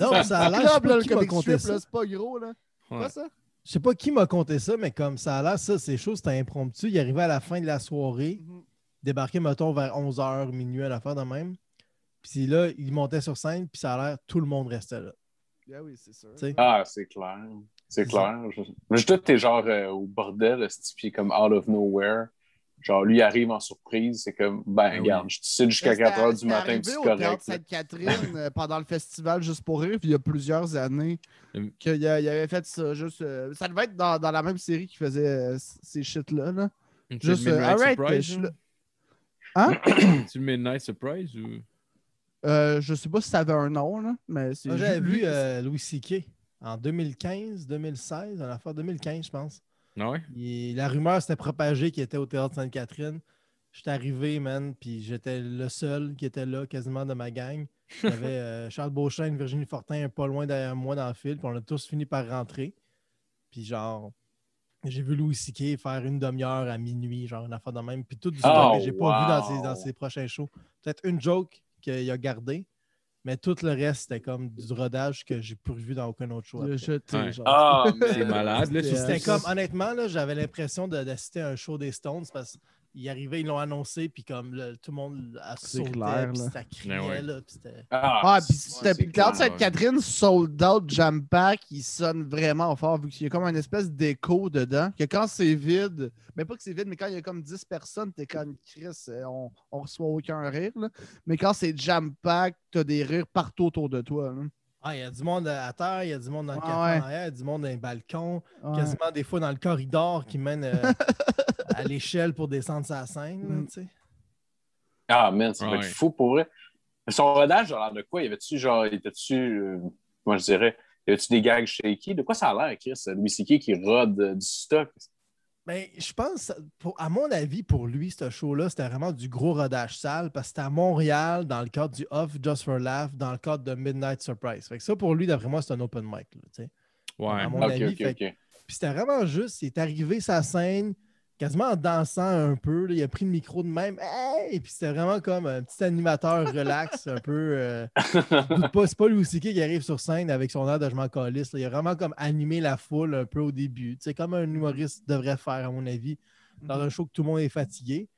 Non, ça a l'air, club, là, le comic strip, c'est pas gros, là. Pas ça? Je sais pas qui m'a conté ça, mais comme ça a l'air, ça, c'est chaud, c'était impromptu. Il arrivait à la fin de la soirée, Mhm. débarqué, mettons, vers 11h, minuit, à la fin de même. Puis là, il montait sur scène, puis ça a l'air, tout le monde restait là. Ben oui, c'est sûr. Ah, c'est clair. C'est C'est clair. Je- Mais je doute que t'es genre euh, au bordel, ce type comme out of nowhere. Genre, lui arrive en surprise, c'est comme, ben, oui. regarde, je suis ici jusqu'à Mais 4 c'était- h du matin, c'est correct. Sainte-Catherine euh, pendant le festival Juste pour rire, puis il y a plusieurs années qu'il il avait fait ça. Juste, euh, ça devait être dans, dans la même série qui faisait euh, ces shit-là. Là. Juste, euh, alright, Surprise. je hein? C'est le Midnight Surprise ou? Euh, je sais pas si ça avait un nom, là, mais c'est. Moi, j'avais vu euh, Louis C.K. en 2015, 2016, dans l'affaire 2015, je pense. Ah ouais? La rumeur s'était propagée qu'il était au Théâtre Sainte-Catherine. J'étais arrivé, man, puis j'étais le seul qui était là, quasiment de ma gang. Avait euh, Charles Beauchesne, Virginie Fortin, pas loin derrière moi dans le fil, puis on a tous fini par rentrer. Puis genre, j'ai vu Louis C.K. faire une demi-heure à minuit, genre une affaire de même. Puis tout du Oh, que j'ai pas vu dans ses, dans ses prochains shows. Peut-être une joke qu'il a gardée, mais tout le reste, c'était comme du rodage que j'ai plus vu dans aucun autre show. Jeté, Ouais. genre. Ah, C'est malade. C'était, comme, honnêtement, là, j'avais l'impression d'assister à un show des Stones parce qu'ils arrivaient, ils l'ont annoncé, puis comme tout le monde a sauté, clair, puis là. ça criait, Ben ouais. là, puis c'était... Ah, Ah, puis c'était- clair. Sainte-Catherine, sold out, jam pack, il sonne vraiment fort vu qu'il y a comme une espèce d'écho dedans. Que quand c'est vide, mais pas que c'est vide, mais quand il y a comme 10 personnes, t'es comme Chris, euh, on, on reçoit aucun rire. là. Mais quand c'est jam pack, t'as des rires partout autour de toi. là. Ah, il y a du monde à terre, il y a du monde dans le Ah, café ouais. en arrière, il y a du monde dans les balcons, Ouais. quasiment des fois dans le corridor qui mène euh, à l'échelle pour descendre sa scène, là, Mm. tu sais. Ah, man, ça va être fou pour vrai. Son rodage, genre, de quoi? Y avait-tu, genre, y était-tu, euh, moi je dirais, y avait-tu des gags shaky? De quoi ça a l'air, Chris? Louis C.K. qui rode euh, du stock? Ben, je pense, pour, à mon avis, pour lui, ce show-là, c'était vraiment du gros rodage sale parce que c'était à Montréal, dans le cadre du Off Just for Laugh, dans le cadre de Midnight Surprise. Fait que ça, pour lui, d'après moi, c'est un open mic. là. Ouais. À mon avis. Puis c'était vraiment juste, il est arrivé sa scène quasiment en dansant un peu. là. il a pris le micro de même. Hey! Et puis c'était vraiment comme un petit animateur relax, un peu. euh, c'est pas Louis qui arrive sur scène avec son air de je m'en calisse. Il a vraiment comme animé la foule un peu au début. Sais, comme un humoriste devrait faire, à mon avis, dans un show que tout le monde est fatigué.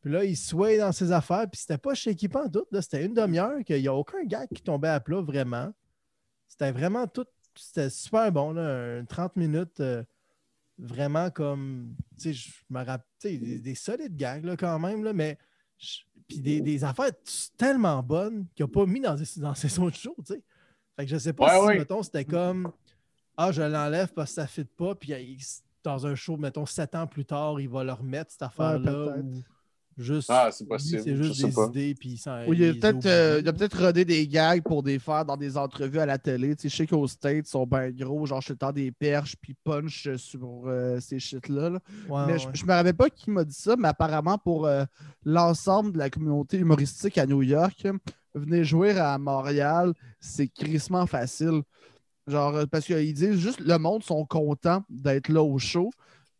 Puis là, il sway dans ses affaires. Puis c'était pas shaky pas en doute. C'était une demi-heure qu'il n'y a aucun gars qui tombait à plat vraiment. C'était vraiment tout. C'était super bon, là, un 30 minutes. euh, vraiment comme. Tu sais, je me rappelle. tu sais, Des, des solides gags là, quand même, là, mais. Puis des, des affaires tellement bonnes qu'il n'a pas mis dans, ses- dans ses autres shows, tu sais. Fait que je sais pas Ouais, si, ouais. mettons, c'était comme. Ah, je l'enlève parce que ça ne fit pas. Puis dans un show, mettons, sept ans plus tard, il va le remettre, cette affaire-là. Juste. Ah, c'est possible, C'est je juste sais des pas. idées. Puis ça, Ou il a les peut-être euh, il a peut-être rodé des gags pour des faire dans des entrevues à la télé. Tu sais, je sais qu'aux States, ils sont bien gros, genre je tends des perches puis punch euh, sur euh, ces shit-là. là. Ouais, mais ouais. je, je me rappelle pas qui m'a dit ça, mais apparemment pour euh, l'ensemble de la communauté humoristique à New York, venez jouer à Montréal, c'est crissement facile. Genre, euh, parce qu'ils disent juste le monde sont contents d'être là au show.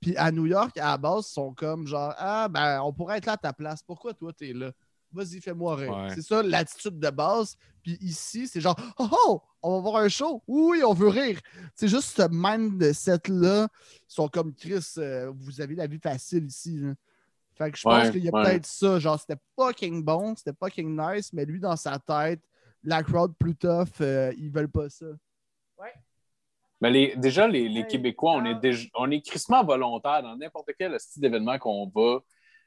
Puis à New York, à la base, ils sont comme genre Ah ben on pourrait être là à ta place. Pourquoi toi t'es là? Vas-y, fais-moi rire. Ouais. C'est ça l'attitude de base. Puis ici, c'est genre Oh oh, on va voir un show. Oui, on veut rire. C'est juste ce mindset-là. Ils sont comme Chris, euh, vous avez la vie facile ici. là. Fait que je pense Ouais, qu'il y a ouais. peut-être ça. Genre, c'était fucking bon, c'était fucking nice, mais lui, dans sa tête, la crowd plus tough, euh, ils veulent pas ça. Mais les, déjà, les, les Québécois, on est, ah. on est crissement volontaires dans n'importe quel style d'événement qu'on va.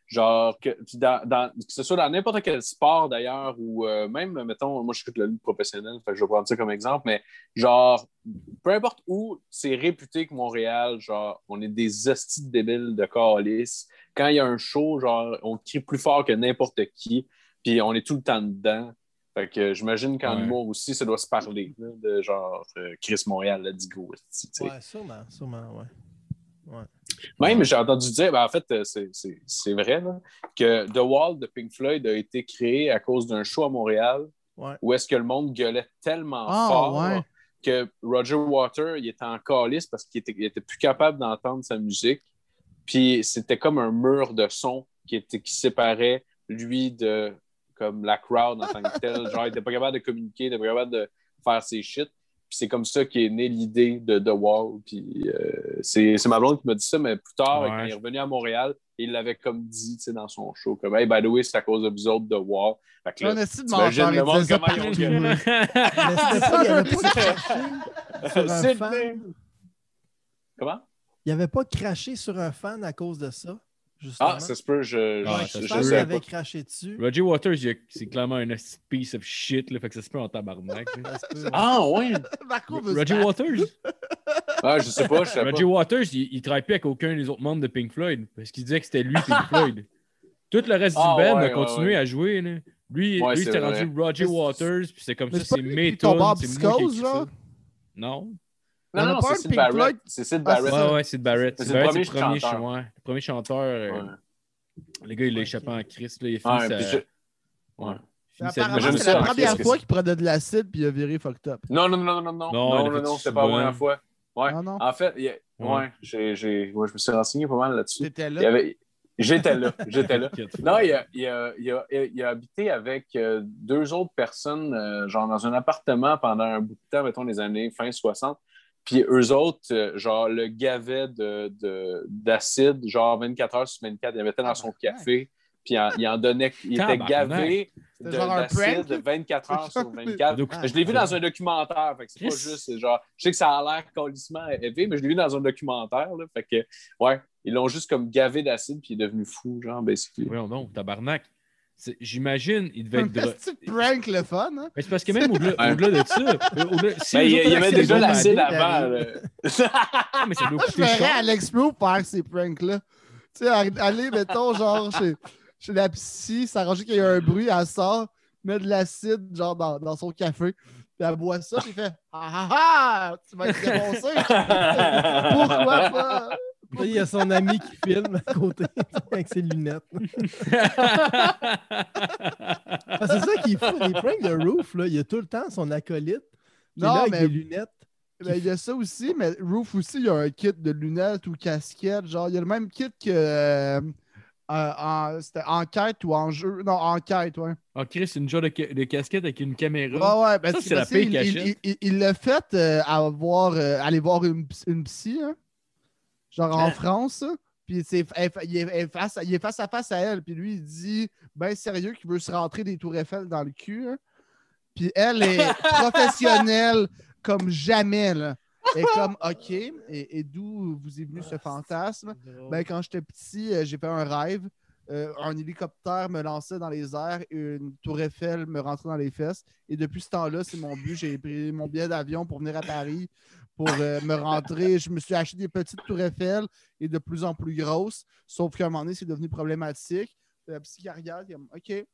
Genre, que, dans, dans- que ce soit dans n'importe quel sport d'ailleurs, ou euh, même, mettons, moi je suis de la lutte professionnelle, fait que je vais prendre ça comme exemple, mais genre, peu importe où, c'est réputé que Montréal, genre, on est des hosties débiles de calice. Quand il y a un show, genre, on crie plus fort que n'importe qui. Puis on est tout le temps dedans. Fait que j'imagine qu'en Ouais. humour aussi, ça doit se parler. là, de genre euh, Chris Montréal, let's go. Ouais, sûrement, sûrement, ouais. Même, j'ai entendu dire, ben, en fait, euh, c'est- vrai, là, que The Wall de Pink Floyd a été créé à cause d'un show à Montréal Ouais. où est-ce que le monde gueulait tellement Ah, fort ouais. que Roger Water, il était en calice parce qu'il était, était plus capable d'entendre sa musique. Puis c'était comme un mur de son qui, était, qui séparait lui de comme la crowd en tant que tel. Genre, il était pas capable de communiquer, il était pas capable de faire ses shit. Puis c'est comme ça qu'est née l'idée de The Wall. Puis euh, c'est c'est ma blonde qui m'a dit ça, mais plus tard, Ouais. quand il est revenu à Montréal, il l'avait comme dit tu sais, dans son show, comme Hey, by the way, c'est à cause de vous autres, The Wall. Fait que là, On essaie de mentir, le il monde comment ils ont fan. Comment? Il avait pas craché sur un fan à cause de ça, justement. Ah, ça se peut, je, Ah, je, ça je se je pense peut. qu'il sais avait pas. craché dessus. Roger Waters, c'est clairement un piece of shit, là, fait que ça se peut en tabarnak. là. Peut. Ah, ouais! Marco veut se Roger. Waters? Ah, je sais pas, je sais pas. Roger Waters, il, il travaille plus avec aucun des autres membres de Pink Floyd parce qu'il disait que c'était lui Pink Floyd. Tout le reste Ah, du band ouais, a continué ouais, ouais. à jouer. Là. Lui, Ouais, lui c'était vrai. rendu Roger Waters, puis c'est comme ça, c'est mes c'est moi qui ça. Non. Non, non, c'est Sid Barrett. C'est Sid Barrett. Ouais, ouais, c'est Barrett. C'est C'est le Barrett, premier c'est le premier, chanteur. ouais, le premier chanteur. euh, Ouais. Le gars, il l'a échappé en Christ. Là, il a Apparemment, c'est la première fois qu'il prenait de l'acide puis il a viré fucked up. Non, non, non, non, non. Non, Non, non, c'était pas la première fois. Ouais. Non? En fait, Ouais. ouais, j'ai, j'ai- ouais, je me suis renseigné pas mal là-dessus. T'étais là? avait- J'étais là, j'étais là. Non, il a, il a- il a- il a habité avec euh, deux autres personnes, euh, genre dans un appartement pendant un bout de temps, mettons les années fin 60. Puis eux autres, euh, genre, le gavaient de, de- d'acide, genre 24 heures sur 24. Il le mettait dans son café, puis en- il en donnait. Il était gavé d'acide prank? 24 heures sur 24. Donc, Je l'ai vu dans un documentaire, fait que c'est pas juste, c'est genre, je sais que ça a l'air colissement élevé, mais je l'ai vu dans un documentaire, là, fait que, ouais, ils l'ont juste comme gavé d'acide, puis il est devenu fou, genre, basically. Voyons donc, tabarnak. C'est- J'imagine, il devait Un être. dro- petit prank le fun, hein? Mais c'est parce que même au-delà, au-delà de ça, euh, si Ben, il y, avait déjà l'acide aller, avant. Ah, mais ça doit Moi, je coûter verrais cher. Alex Pro faire ces pranks-là. Tu sais, aller, mettons, genre, chez, chez la psy, s'arranger qu'il y a un bruit, elle sort, met de l'acide, genre, dans, dans son café, puis elle boit ça, puis elle fait Ah ah ah! Tu vas être défoncé! Pourquoi pas? Il y a son ami qui filme à côté avec ses lunettes. Ah, c'est ça qui est fou. Les pranks de Roof, là, il y a tout le temps son acolyte qui est Non, là avec mais- des lunettes. Ben, il y a ça aussi, mais Roof aussi, il y a un kit de lunettes ou casquette. Genre, il y a le même kit que euh, euh, en, c'était enquête ou en jeu. Non, enquête, ouais. Ah, Chris, c'est une genre de, ca- de casquette avec une caméra. Ouais, ouais, ben, Ça, c'est la qu'il- il- cachette. Il, il- il l'a fait euh, à voir, euh, aller voir une, une psy, hein. Genre en? France. Puis c'est, elle- il, est, face, il est face à face à elle. Puis lui, il dit, ben sérieux, qu'il veut se rentrer des tours Eiffel dans le cul. hein? Puis elle est professionnelle comme jamais. Là. Est comme, OK, et, et d'où vous est venu ce fantasme? Ben, quand j'étais petit, euh, j'ai fait un rêve. Euh, un hélicoptère me lançait dans les airs et une tour Eiffel me rentrait dans les fesses. Et depuis ce temps-là, c'est mon but. J'ai pris mon billet d'avion pour venir à Paris pour euh, me rentrer. Je me suis acheté des petites tours Eiffel et de plus en plus grosses. Sauf qu'à un moment donné, c'est devenu problématique. La psychiatre, il OK,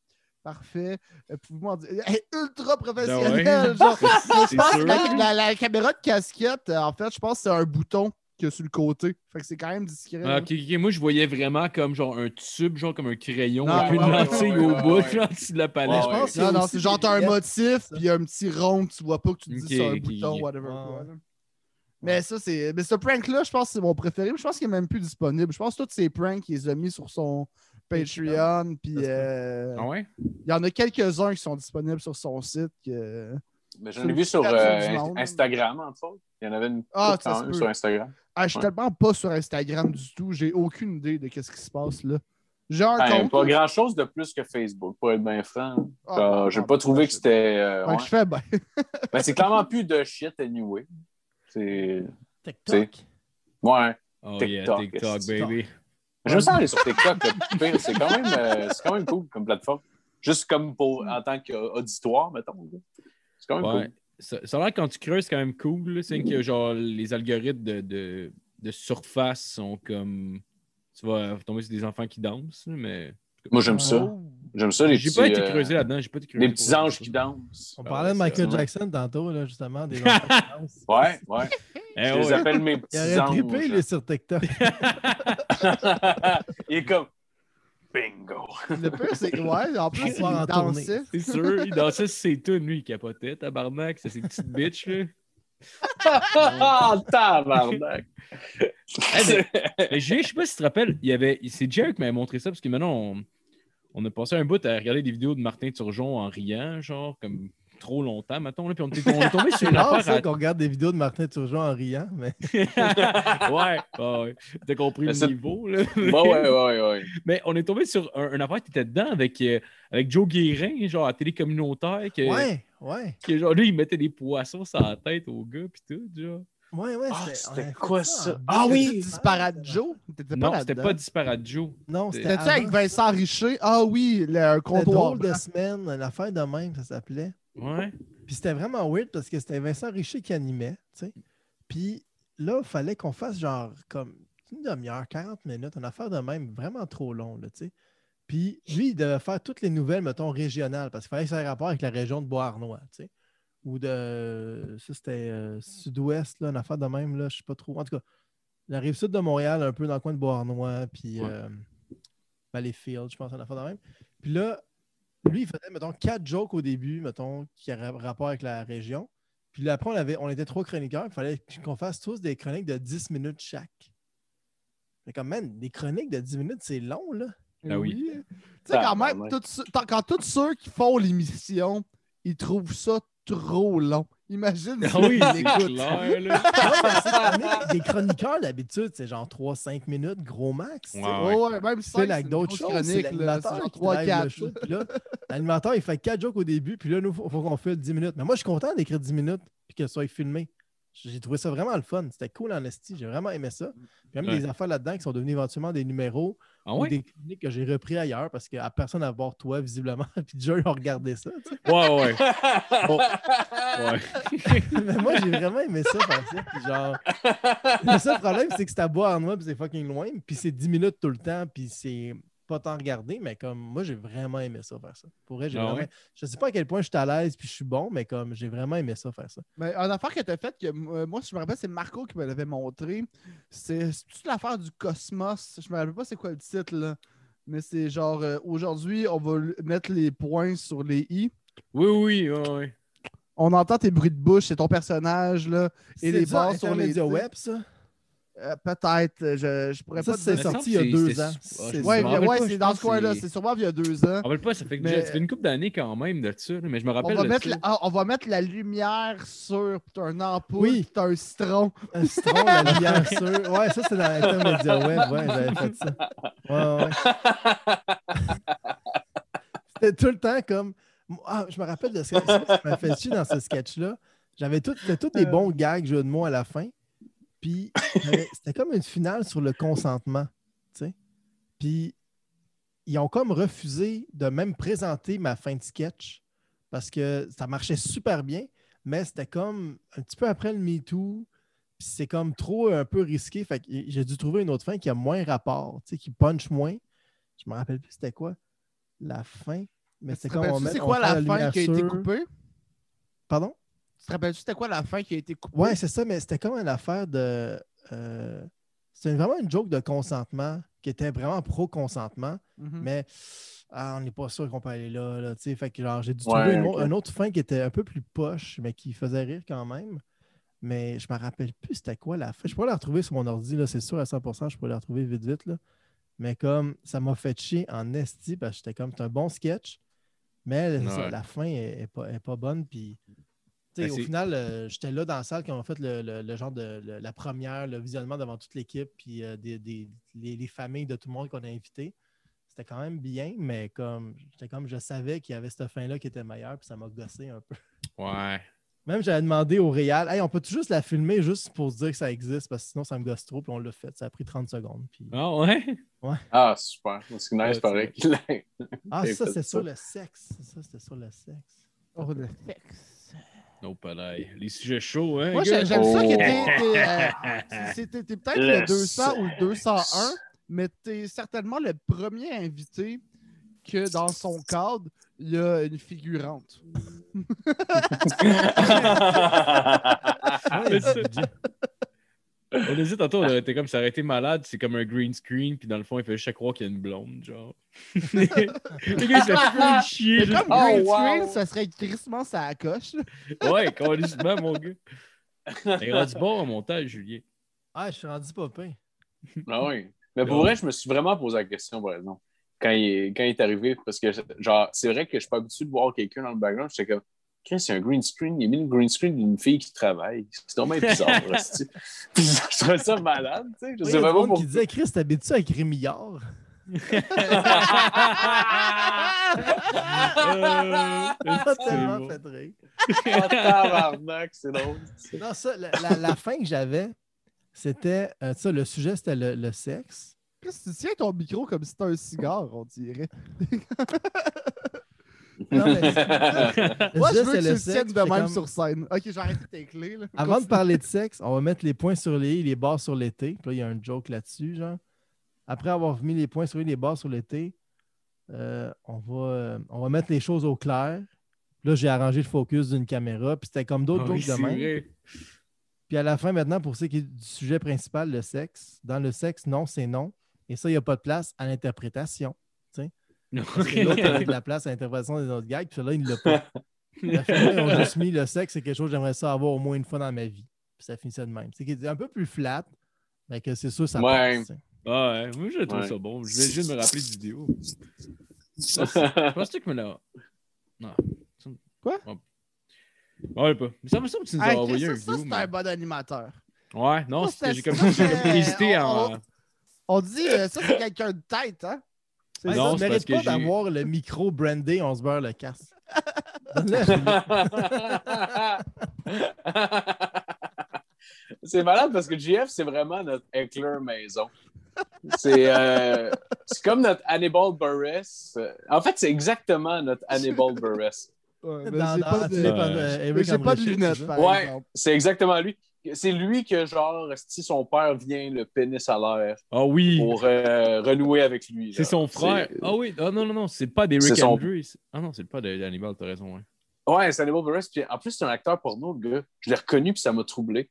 parfait. Euh, Pouvez-vous dire? Elle est ultra professionnelle. Ben ouais. genre. Je pense que la, la- la caméra de casquette, euh, en fait, je pense que c'est un bouton qu'il y a sur le côté. Fait que c'est quand même discret. Ah. Moi, je voyais vraiment comme genre un tube, genre comme un crayon, Non, avec une ouais, lentille ouais, au ouais, bout, ouais. genre dessus de la Ouais, palette. je pense Non, non, c'est genre t'as un motif, puis il y a un petit rond que tu vois pas que tu te dis Ok, c'est un bouton, whatever. Ouais, quoi, ouais. là. Mais ça, c'est. Mais ce prank-là, je pense que c'est mon préféré. Je pense qu'il est même plus disponible. Je pense que tous ces pranks, il les a mis sur son Patreon. Puis euh, Ah ouais? il y en a quelques-uns qui sont disponibles sur son site. Que... Mais j'en ai vu sur euh. Instagram, entre autres. Il y en avait une Ah, sur Instagram. Ah, je suis Ouais. tellement pas sur Instagram du tout. J'ai aucune idée de ce qui se passe là. Ben, compte. pas là. grand-chose de plus que Facebook, pour être bien franc. Ah, Euh, J'ai bon, pas trouvé je- que c'était. euh, ouais. que je fais bien. Ben, c'est clairement plus de shit anyway. C'est. TikTok? Ouais. Oh TikTok, yeah, TikTok, baby. J'aime ça aller sur TikTok. pire, C'est quand, même, euh, c'est quand même cool comme plateforme. Juste comme pour en tant qu'auditoire, mettons. C'est quand même Ouais. cool. Ça, ça a l'air que quand tu creuses, c'est quand même cool. C'est que genre les algorithmes de, de, de surface sont comme. Tu vas tomber sur des enfants qui dansent, mais. Moi, j'aime ça. Oh. J'aime ça, les J'ai petits, pas été euh, creusé là-dedans. J'ai pas été creusé. les petits anges qui dansent. On Ah parlait ouais, de Michael c'est- Jackson tantôt, là, justement, des enfants qui dansent. Ouais, ouais. Eh Je les appelle mes Il petits aurait anges. trippé, lui, sur TikTok. Il est comme bingo. Le pire, c'est que, ouais, en plus, il dansait. C'est sûr, il dansait sur ses tunes, lui, il capotait, tabarnak, c'est ses petites bitches, là. Ah, tabarnak. Eh, Mais Julien, je sais pas si tu te rappelles, il y avait, c'est Jerry qui m'avait montré ça, parce que maintenant, on, on a passé un bout à regarder des vidéos de Martin Turgeon en riant, genre, comme trop longtemps, mettons, là, puis on, est tombé sur C'est une rare, affaire ça, qu'on regarde des vidéos de Martin Turgeon en riant, mais ouais, ouais, ouais. T'as compris Mais le niveau, là. Ouais, ouais, ouais. Mais on est tombé sur un, une affaire qui était dedans avec, euh, avec Joe Guérin, genre à télé communautaire, que, ouais, ouais, que genre lui, il mettait des poissons sur la tête au gars, puis tout, genre. Ouais, ouais. Ah, c'était quoi ça? deux. Ah oui! Disparate Joe? Non, c'était pas Disparate Joe. Non, c'était avec. Vincent Richer? Ah oui, le comptoir. drôle de semaine, une affaire de même, ça s'appelait. Ouais. Puis c'était vraiment weird parce que c'était Vincent Richer qui animait, tu sais. Puis là, il fallait qu'on fasse genre comme une demi-heure, 40 minutes, une affaire de même, vraiment trop long, là, tu sais. Puis lui, il devait faire toutes les nouvelles, mettons, régionales, parce qu'il fallait que ça ait rapport avec la région de Beauharnois, tu sais. Ou de. Ça, c'était euh, sud-ouest, là, une affaire de même, là, je sais pas trop. En tout cas, la rive sud de Montréal, un peu dans le coin de Beauharnois, puis Ouais. euh, Valleyfield, je pense, une affaire de même. Puis là, lui, il faisait, mettons, quatre jokes au début, mettons, qui avaient rapport avec la région. Puis là, après, on, avait, on était trois chroniqueurs. Il fallait qu'on fasse tous des chroniques de 10 minutes chaque. Mais comme, man, des chroniques de 10 minutes, c'est long, là. Ah oui. Tu sais, quand même, tant- quand tous ceux qui font l'émission, ils trouvent ça trop long. Imagine Ah si oui, l'écoutent. clair, là. Des chroniqueurs, d'habitude, c'est genre 3-5 minutes, gros max. Ouais. Ouais, ouais, même c'est avec d'autres choses, c'est l'animateur genre qui 3 drive le 4 show. Puis là, l'animateur, il fait 4 jokes au début, puis là, nous, il faut, qu'on fasse 10 minutes. Mais moi, je suis content d'écrire 10 minutes, puis que ça soit filmé. J'ai trouvé ça vraiment le fun. C'était cool en esti. J'ai vraiment aimé ça. Puis même Ouais. des affaires là-dedans qui sont devenues éventuellement des numéros Ah ou des cliniques que j'ai repris ailleurs parce qu'à personne à voir toi, visiblement. puis déjà, ils ont regardé ça. tu sais. Ouais, ouais. Ouais. Mais moi, j'ai vraiment aimé ça, ça. Puis genre, le seul problème, c'est que c'est à boire en moi, puis c'est fucking loin. Puis c'est 10 minutes tout le temps, puis c'est pas tant regardé, mais comme moi, j'ai vraiment aimé ça, faire ça. Pour vrai, j'ai Ah vraiment. ouais? Je sais pas à quel point je suis à l'aise, puis je suis bon, mais comme j'ai vraiment aimé ça, faire ça. Mais une affaire que tu as faite, que euh, moi, je me rappelle, c'est Marco qui me l'avait montré. C'est toute l'affaire du cosmos? Je me rappelle pas c'est quoi le titre, là. Mais c'est genre, euh, aujourd'hui, on va mettre les points sur les i. Oui, oui, ouais. On entend tes bruits de bouche, c'est ton personnage, là. Et les barres sur les web, ça? Euh, Peut-être, euh, je, je pourrais Ça, pas te c'est dire. ça. sorti il y a C'est- deux ans. C'est- Ouais, ouais, c'est dans ce coin-là. que C'est sûrement il y a deux ans. Je me rappelle pas, ça fait, que Mais- ça fait une couple d'années quand même de ça, mais je me On rappelle. va, de mettre ça. la, ah, on va mettre la lumière sur un ampoule, Oui. t'as un citron. Un citron, la lumière sur. Ouais, ça, c'est dans Intermedia web. Ouais, j'avais fait ça. Ouais, ouais. C'était tout le temps comme. Ah, je me rappelle de ce ça qui m'a fait chier dans ce sketch-là. J'avais tous des bons gags, jeux de mots à la fin. Puis c'était comme une finale sur le consentement. Puis ils ont comme refusé de même présenter ma fin de sketch parce que ça marchait super bien, mais c'était comme un petit peu après le MeToo. Puis c'est comme trop un peu risqué. Fait que j'ai dû trouver une autre fin qui a moins rapport, qui punch moins. Je me rappelle plus c'était quoi la fin. Mais c'est comme on rappelles-tu met. c'est quoi la fin qui a été coupée? Pardon? Tu te rappelles-tu c'était quoi la fin qui a été coupée? Ouais, c'est ça, mais c'était comme une affaire de. euh, c'était vraiment une joke de consentement qui était vraiment pro-consentement, Mhm. mais ah, on n'est pas sûr qu'on peut aller là. là, tu sais. fait que genre, j'ai dû Ouais, trouver une, autre fin qui était un peu plus poche, mais qui faisait rire quand même. Mais je me rappelle plus c'était quoi la fin. Je pourrais la retrouver sur mon ordi, là, c'est sûr à 100%, je pourrais la retrouver vite, vite. Là. Mais comme ça m'a fait chier en esti parce que j'étais comme c'est un bon sketch, mais ça, la fin est, est pas, est pas bonne. Puis sais, Ben, au final, euh, j'étais là dans la salle quand on a fait le, le- le genre de le- la première, le visionnement devant toute l'équipe, puis euh, des, des- les, les familles de tout le monde qu'on a invité. C'était quand même bien, mais comme j'étais comme je savais qu'il y avait cette fin-là qui était meilleure, puis ça m'a gossé un peu. Ouais. Même j'avais demandé au Réal, hey, on peut juste la filmer juste pour se dire que ça existe, parce que sinon ça me gosse trop, puis on l'a fait. Ça a pris 30 secondes. Puis... Ah ouais? Ah, super. C'est nice, Ouais, pareil. Ah, ça, c'est sur le sexe. Ça, c'était sur le sexe. Oh, le sexe. Non, pas là. Les sujets chauds, hein? Moi, j'aime ça que Oh. t'es- t'es, euh, t'es- t'es peut-être le Le 200 ou le sexe. 201, mais t'es certainement le premier invité que dans son cadre, il y a une figurante. Ouais, On hésite tantôt, on aurait été comme ça aurait été malade, c'est comme un green screen, puis dans le fond, il fait juste croire qu'il y a une blonde, genre. Les gars, il se fait full chier. Juste- comme Oh, green wow. screen, ça serait crissement sa coche. là. Ouais, complètement, mon gars. Il rendu bon au montage, Julien. Ah, je suis rendu pas. Ah oui. Mais pour vrai, je me suis vraiment posé la question, par exemple, quand il est, quand il est arrivé, parce que, genre, c'est vrai que je suis pas habitué de voir quelqu'un dans le background. J'étais comme, c'est un green screen. Il a mis le green screen d'une fille qui travaille. C'est vraiment bizarre, je trouvais ça malade, tu sais. Je sais pas qui disait Chris, t'habites-tu avec Rémillard? Euh, c'est tellement bon. fait rire. Tabarnak, c'est drôle. Non, ça, la, la- la fin que j'avais, c'était. euh, ça, le sujet, c'était le, le sexe. Que tu tiens ton micro comme si c'était un cigare, on dirait? Non, mais- Le Moi, je sujet, veux que c'est tu le le sexe, tiennes de même comme- sur scène. Ok, j'ai arrêté tes clés. Là. Avant de parler de sexe, on va mettre les points sur les i, les barres sur l'été. Puis là, il y a un joke là-dessus, genre. Après avoir mis les points sur les, i, les barres sur l'été, euh, on, va, euh, on va mettre les choses au clair. Là, j'ai arrangé le focus d'une caméra. Puis c'était comme d'autres oui, jokes de même. Puis à la fin, maintenant, pour ce qui est du sujet principal, le sexe, dans le sexe, non, c'est non. Et ça, il n'y a pas de place à l'interprétation. Parce que l'autre, de la place à l'interprétation des autres gags, puis là, il ne l'a pas. La ils ont juste mis le sexe, c'est quelque chose que j'aimerais ça avoir au moins une fois dans ma vie. Puis ça finissait de même. C'est un peu plus flat, mais que c'est sûr, ça Ouais. passe. Ah ouais, moi je trouve Ouais. ça bon. Je vais juste me rappeler de vidéo. Je pense que tu me l'as. Non. Quoi? Ouais, ouais, pas. Mais ça me semble que tu nous as Hey, envoyé ça, un ça, vidéo. c'est un bon animateur. Ouais, non, Ça, j'ai comme, ça, hésité on- en. On dit, euh, ça, c'est quelqu'un de tête, hein? Ouais, Non, ça c'est ne mérite parce que pas j'ai- d'avoir le micro brandé, on se beurre le casse. C'est malade parce que GF, c'est vraiment notre éclair maison. C'est euh, c'est comme notre Hannibal Buress. En fait, c'est exactement notre Hannibal Buress. Ouais, mais dans- pas de, euh, pas de lunettes, c'est Ouais, c'est exactement lui. C'est lui que, genre, si son père vient le pénis à l'air Ah oui, pour euh, renouer avec lui. c'est son frère. Ah oui, ah non, non, non, c'est pas d'Eric C'est son- Andrews. Ah non, c'est pas d'Hannibal, t'as raison. Ouais. Ouais, c'est Hannibal Buress. Puis en plus, c'est un acteur porno, le gars. Je l'ai reconnu, puis ça m'a troublé.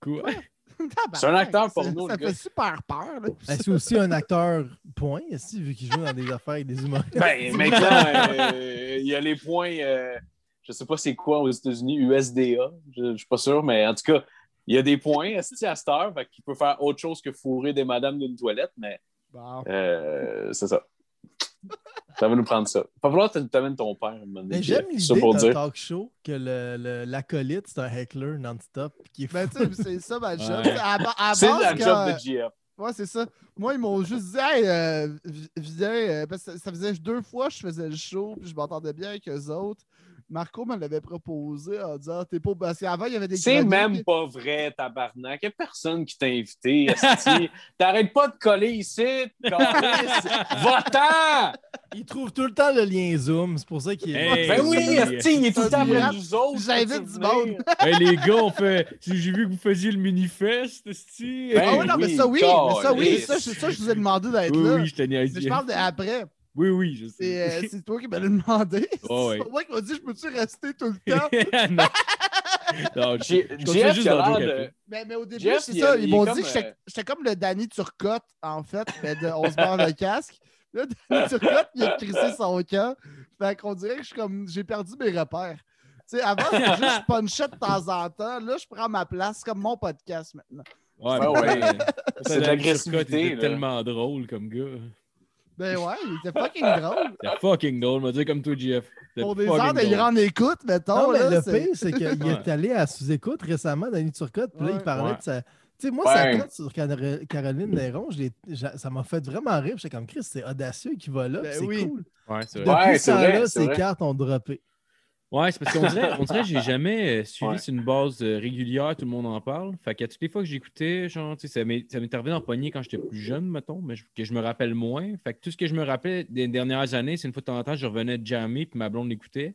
Cool. C'est un acteur porno, Ça le gars. fait super peur, là. C'est aussi un acteur point, aussi, vu qu'il joue dans des affaires avec des humoristes? Ben, maintenant, euh, il y a les points, euh, je sais pas c'est quoi aux États-Unis, USDA, je, je suis pas sûr, mais en tout cas, il y a des points à cette heure, qu'il peut faire autre chose que fourrer des madames d'une toilette, mais euh, c'est ça. Ça va nous prendre ça. Pas falloir que tu t'amènes ton père. Mais j'aime ça l'idée d'un talk show que l'acolyte, c'est un heckler non-stop. Qui Ben, tu sais, c'est ça ma job. Ouais. C'est la job de GF. Ouais, c'est ça. Moi, ils m'ont juste dit, hey, euh, vi- viens, euh, parce que ça- ça faisait deux fois que je faisais le show, puis je m'entendais bien avec eux autres. Marco me l'avait proposé en disant, t'es pas. Parce qu'avant, il y avait des. C'est même pas vrai, tabarnak. Il n'y a personne qui t'a invité. T'arrêtes pas de coller ici. Va-t'en! Il trouve tout le temps le lien Zoom, c'est pour ça qu'il est. Hey. Ben oui, esti, il est tout le temps après J'invite- nous autres. j'invite du monde. hey, les gars, on fait. J'ai vu que vous faisiez le mini-fest, esti. Ben Ah oui, non, mais ça, oui. Mais ça, oui. Ça, je, ça, je vous ai demandé d'être Oui, là. oui, je te niaise. Mais je parle d'après. Oui, oui, je sais. euh, c'est toi qui m'as demandé. Oh. C'est moi qui m'a dit, je peux-tu rester tout le temps? non. non, je, Jeff, juste dans le Mais, mais au début, c'est ça. Ils il m'ont dit que j'étais euh, j'étais comme le Danny Turcotte, en fait, mais de On se barre le casque. Là, Danny Turcotte, il a crissé son camp. Fait qu'on dirait que je suis comme j'ai perdu mes repères. Tu sais, avant, c'était juste je punchais de temps en temps. Là, je prends ma place comme mon podcast maintenant. Ouais, Ouais, ouais. C'est de Danny l'agressivité, tellement drôle comme gars. Ben ouais, il était fucking drôle. C'était fucking drôle, on va dire comme toi. C'était Pour des fucking heures de grande écoute, mettons. Non, mais là, le pire, c'est qu'il Ouais. est allé à sous-écoute récemment, Danny Turcotte, puis là, Ouais. il parlait Ouais. de sa. Tu sais, moi, Ouais. sa cote sur Car- Caroline Néron, ça m'a fait vraiment rire. J'étais comme Chris, c'est audacieux qui va là, Ben puis c'est oui. cool. Ouais, c'est Depuis vrai. Ouais, c'est vrai, temps-là, c'est ses vrai. cartes ont droppé. Ouais, c'est parce qu'on dirait, on dirait que j'ai jamais euh, suivi Ouais. sur une base euh, régulière, tout le monde en parle. Fait qu'à toutes les fois que j'écoutais, genre, ça m'est arrivé d'en pogner quand j'étais plus jeune, mettons, mais je- que je me rappelle moins. Fait que tout ce que je me rappelais des dernières années, c'est une fois de temps en temps, je revenais de jammer, puis ma blonde l'écoutait.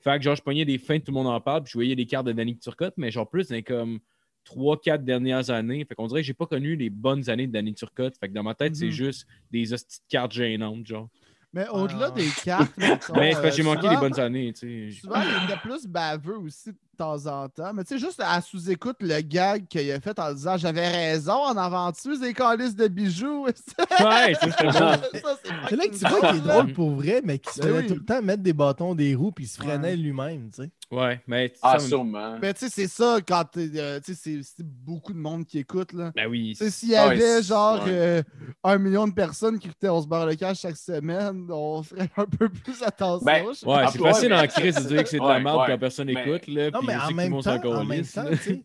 Fait que genre, je pognais des fins tout le monde en parle, puis je voyais les cartes de Danny Turcotte, mais genre plus dans comme 3-4 dernières années. Fait qu'on dirait que j'ai pas connu les bonnes années de Danny Turcotte. Fait que dans ma tête, c'est Mhm. juste des hosties de cartes gênantes, genre. Mais au-delà Ah. des cartes, Mais c'est parce que j'ai euh, manqué des bonnes années, tu sais. Souvent, il était plus baveux aussi de temps en temps. Mais tu sais, juste à sous-écoute le gag qu'il a fait en disant J'avais raison en aventure, des calices de bijoux. Ouais, bon. Ça, C'est là que tu vois qu'il est drôle pour vrai, mais qu'il se Ben faisait oui. tout le temps mettre des bâtons des roues puis il se freinait Ouais. lui-même, tu sais. Ouais, mais. Ah, ça, sûrement. Mais tu sais, c'est ça quand euh, tu sais, c'est- beaucoup de monde qui écoute. Là. Ben oui. S'il y Ah ouais, avait genre ouais. euh, un million de personnes qui écoutaient On se barre le cash chaque semaine, on ferait un peu plus attention. Ben, Ouais, Ah, c'est ouais, facile mais- en crise de dire que c'est de la Ouais, merde ouais. quand personne Mais- écoute, là. Non, puis mais en même temps, en même temps, là. tu sais,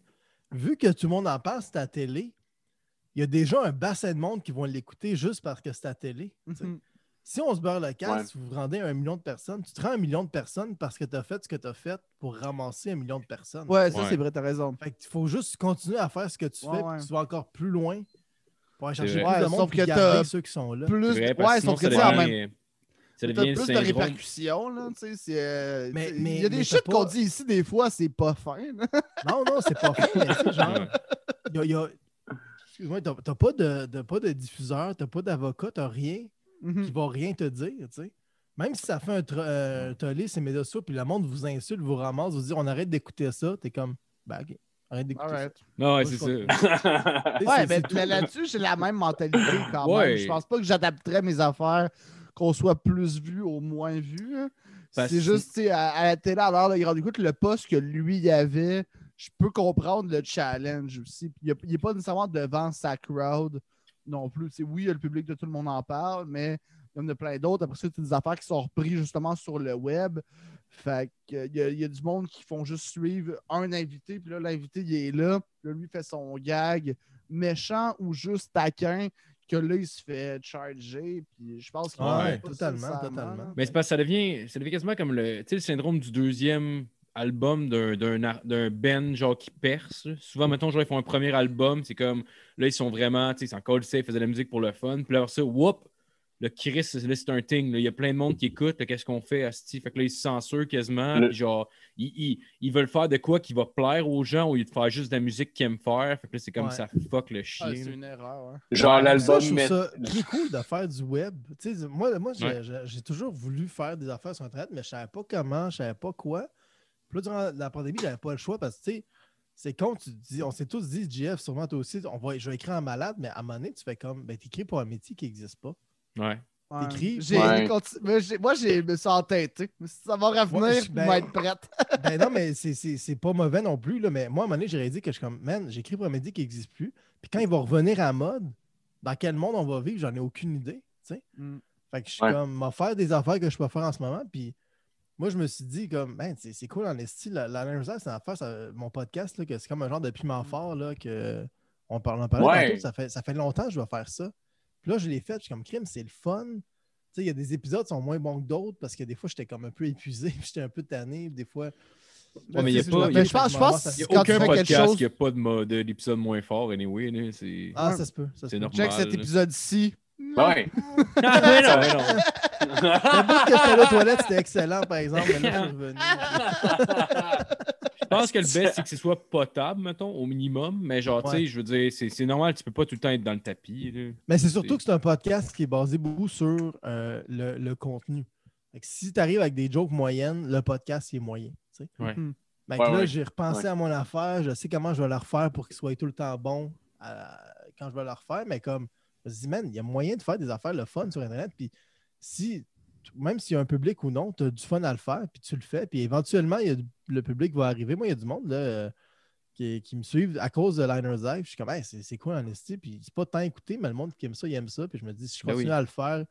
vu que tout le monde en parle, c'est à la télé, il y a déjà un bassin de monde qui vont l'écouter juste parce que c'est à la télé. sais. Si on se beurre le casse, Ouais. si vous vous rendez à un million de personnes, tu te rends à un million de personnes parce que tu as fait ce que tu as fait pour ramasser un million de personnes. Ouais, ça Ouais. c'est vrai, t'as raison. Fait qu'il faut juste continuer à faire ce que tu Ouais, fais, ouais. puis tu vas encore plus loin pour aller chercher plus de Ouais, monde sauf puis que garder ceux qui sont là. Plus, vrai, ouais, sauf que tu même. Ça T'as devient plus de répercussions, là, tu sais, c'est, euh, Mais- tu il y a des t'as qu'on dit ici, des fois, c'est pas fin. Non, non, c'est pas mais tu genre, y a- y a- Excuse-moi, t'as t'as pas de, de- pas de diffuseur, t'as pas d'avocat, t'as rien Mhm. qui va rien te dire, tu sais. Même si ça fait un, euh, tollé, ces médias sociaux, puis le monde vous insulte, vous ramasse, vous dit on arrête d'écouter ça, t'es comme, ben ok, arrête d'écouter ça. Non, ouais, c'est ça. Ouais, c'est- mais là-dessus, j'ai la même mentalité quand Ouais. même. Je pense pas que j'adapterais mes affaires qu'on soit plus vu ou moins vu. hein. C'est juste, tu sais, à, à la télé, à l'heure de grande écoute, le poste que lui il avait, je peux comprendre le challenge aussi. Puis il n'est pas nécessairement devant sa crowd non plus. Oui, il y a le public de tout le monde en parle, mais il y en a plein d'autres. Après ça, c'est des affaires qui sont reprises justement sur le web. Fait que, il y, a, il y a du monde qui font juste suivre un invité, puis là, l'invité, il est là, puis là, lui fait son gag méchant ou juste taquin, que là, il se fait charger, puis je pense qu'il Ouais, pas ça totalement, totalement. Mais c'est parce que ça devient, ça devient quasiment comme le, tu sais, le syndrome du deuxième album d'un, d'un, ar- d'un band genre qui perce. là. Souvent, mettons, genre, ils font un premier album, c'est comme là, ils sont vraiment, tu sais, ils sont cold safe, ils faisaient de la musique pour le fun. Puis là, ça, whoop, le Chris, là, c'est un thing. là. Il y a plein de monde qui écoute. Qu'est-ce qu'on fait, Asti? Fait que là, ils se censurent quasiment. Le- Puis genre, ils, ils- ils veulent faire de quoi qui va plaire aux gens au lieu de faire juste de la musique qu'ils aiment faire. Fait que là, c'est comme Ouais. ça fuck le Ah, chien. c'est là. une erreur. hein. Genre l'album. je trouve met- ça plus cool de faire du web. Tu sais, moi, moi j'ai Ouais. j'ai- j'ai toujours voulu faire des affaires sur Internet, mais je savais pas comment, je savais pas quoi. Puis là, durant la pandémie, j'avais pas le choix parce que, tu sais, c'est con, tu dis, on s'est tous dit, JF, sûrement toi aussi, on va, je vais écrire en malade, mais à un moment donné, tu fais comme, ben, t'écris pour un métier qui n'existe pas. Ouais. Ouais. T'écris. Ouais. j'ai- Moi, j'ai me suis entêté. Ça va revenir, Ouais, je ben- vais être prête. ben non, mais c'est- c'est c'est pas mauvais non plus, là, mais moi, à un moment donné, j'ai réalisé que je suis comme, man, j'écris pour un métier qui n'existe plus. Puis quand il va revenir à mode, dans quel monde on va vivre, j'en ai aucune idée, tu sais. Mm. Fait que je suis Ouais. comme, m'a faire des affaires que je peux faire en ce moment. Puis moi, je me suis dit, comme, ben, c'est c'est cool en esti. La, la Life, c'est une affaire, ça- mon podcast, là, que c'est comme un genre de piment fort, là, que on parle, on Ouais. tantôt, ça fait, ça fait longtemps que je vais faire ça. Puis là, je l'ai fait, je suis comme, crime, c'est le fun. Tu sais, il y a des épisodes qui sont moins bons que d'autres parce que des fois, j'étais comme un peu épuisé, puis j'étais un peu tanné, puis des fois. Ouais, mais il y a pas- je pense- je pense- n'y a Quand tu aucun fais podcast chose- qui n'a pas de, mo- de l'épisode moins fort, anyway. là. Ah, ça se peut. Ça se C'est peut. normal. Check cet épisode-ci. Ouais. Ah, mais non, mais non. Le bout que j'étais allé aux toilettes, c'était excellent, par exemple, mais là, je suis revenu. Je pense que le best, c'est que ce soit potable, mettons, au minimum. Mais genre, tu sais, je veux dire, c'est, c'est normal, tu peux pas tout le temps être dans le tapis. là. Mais c'est surtout que c'est un podcast qui est basé beaucoup sur euh, le, le contenu. Fait que si tu arrives avec des jokes moyennes, le podcast il est moyen. tu sais. Ouais. Mhm. Fait Ouais, que là, ouais. j'ai repensé Ouais. à mon affaire, je sais comment je vais la refaire pour qu'il soit tout le temps bon euh, quand je vais la refaire, mais comme je me dis, man, il y a moyen de faire des affaires le fun sur Internet. Puis si, même s'il y a un public ou non, tu as du fun à le faire, puis tu le fais, puis éventuellement, il y a du- le public va arriver. Moi, il y a du monde là, euh, qui, qui me suivent à cause de Liner's Live. Je suis comme, Hey, c'est cool en esti? Puis c'est pas tant écouté, mais le monde qui aime ça, il aime ça. Puis je me dis, si je Ben continue oui. à le faire,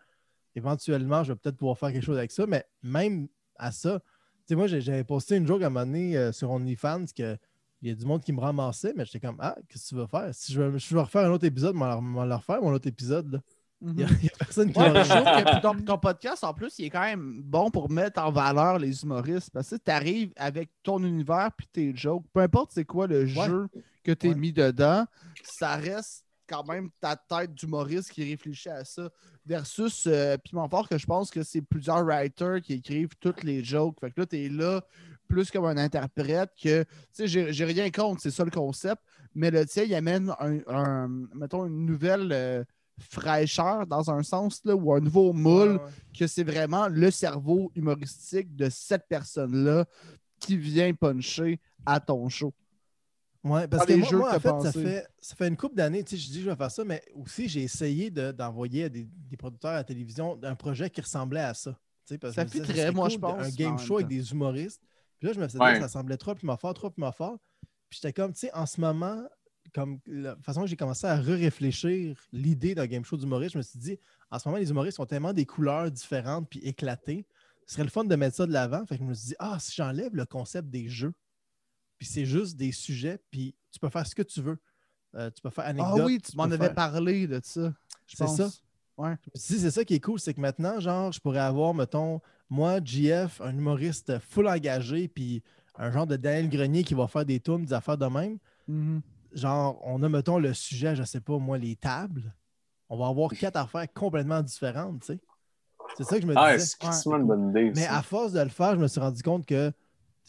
éventuellement, je vais peut-être pouvoir faire quelque chose avec ça. Mais même à ça, tu sais, moi, j'avais posté une joke à un moment donné euh, sur OnlyFans que il y a du monde qui me ramassait, mais j'étais comme, ah, qu'est-ce que tu veux faire? Si je veux, je veux refaire un autre épisode, je vais leur- refaire mon autre épisode. là. Il n'y a, y a personne qui Ouais, je trouve que ton, ton podcast, en plus, il est quand même bon pour mettre en valeur les humoristes. Parce que tu arrives avec ton univers puis tes jokes. Peu importe c'est quoi le jeu que tu as Ouais. mis dedans, ça reste quand même ta tête d'humoriste qui réfléchit à ça. Versus euh, Piment Fort, que je pense que c'est plusieurs writers qui écrivent toutes les jokes. Fait que là, tu es là plus comme un interprète que. Tu sais, j'ai rien contre, c'est ça le concept. Mais le tien, il amène un, un- mettons, une nouvelle. euh, fraîcheur dans un sens, là, ou un nouveau moule, ouais. que c'est vraiment le cerveau humoristique de cette personne-là qui vient puncher à ton show. Ouais, parce que les moi, jeux moi, que en fait, ça fait, ça fait une couple d'années, tu sais, je dis que je vais faire ça, mais aussi j'ai essayé de- d'envoyer à des, des producteurs à la télévision un projet qui ressemblait à ça. Tu sais, parce que Ça fitterait, serait moi, cool je de- pense, Un game show avec des humoristes. Puis là, je me suis dit, Ouais. ça semblait trop plus fort, trop plus fort. Puis j'étais comme, tu sais, en ce moment, comme la façon que j'ai commencé à re-réfléchir l'idée d'un game show d'humoriste, je me suis dit, en ce moment, les humoristes ont tellement des couleurs différentes puis éclatées. Ce serait le fun de mettre ça de l'avant. Fait que je me suis dit, ah, si j'enlève le concept des jeux, puis c'est juste des sujets, puis tu peux faire ce que tu veux. Euh, tu peux faire Ah anecdote. oui, tu m'en avais faire- parlé de ça. C'est ça. Ouais. Je me suis dit, c'est ça qui est cool, c'est que maintenant, genre, je pourrais avoir, mettons, moi, GF, un humoriste full engagé, puis un genre de Daniel Grenier qui va faire des tours, des affaires de même. Mhm. Genre, on a, mettons, le sujet, je sais pas, moi, les tables. On va avoir quatre affaires complètement différentes, tu sais. C'est ça que je me Ah, disais. c'est quasiment une bonne idée. Mais ça. à force de le faire, je me suis rendu compte que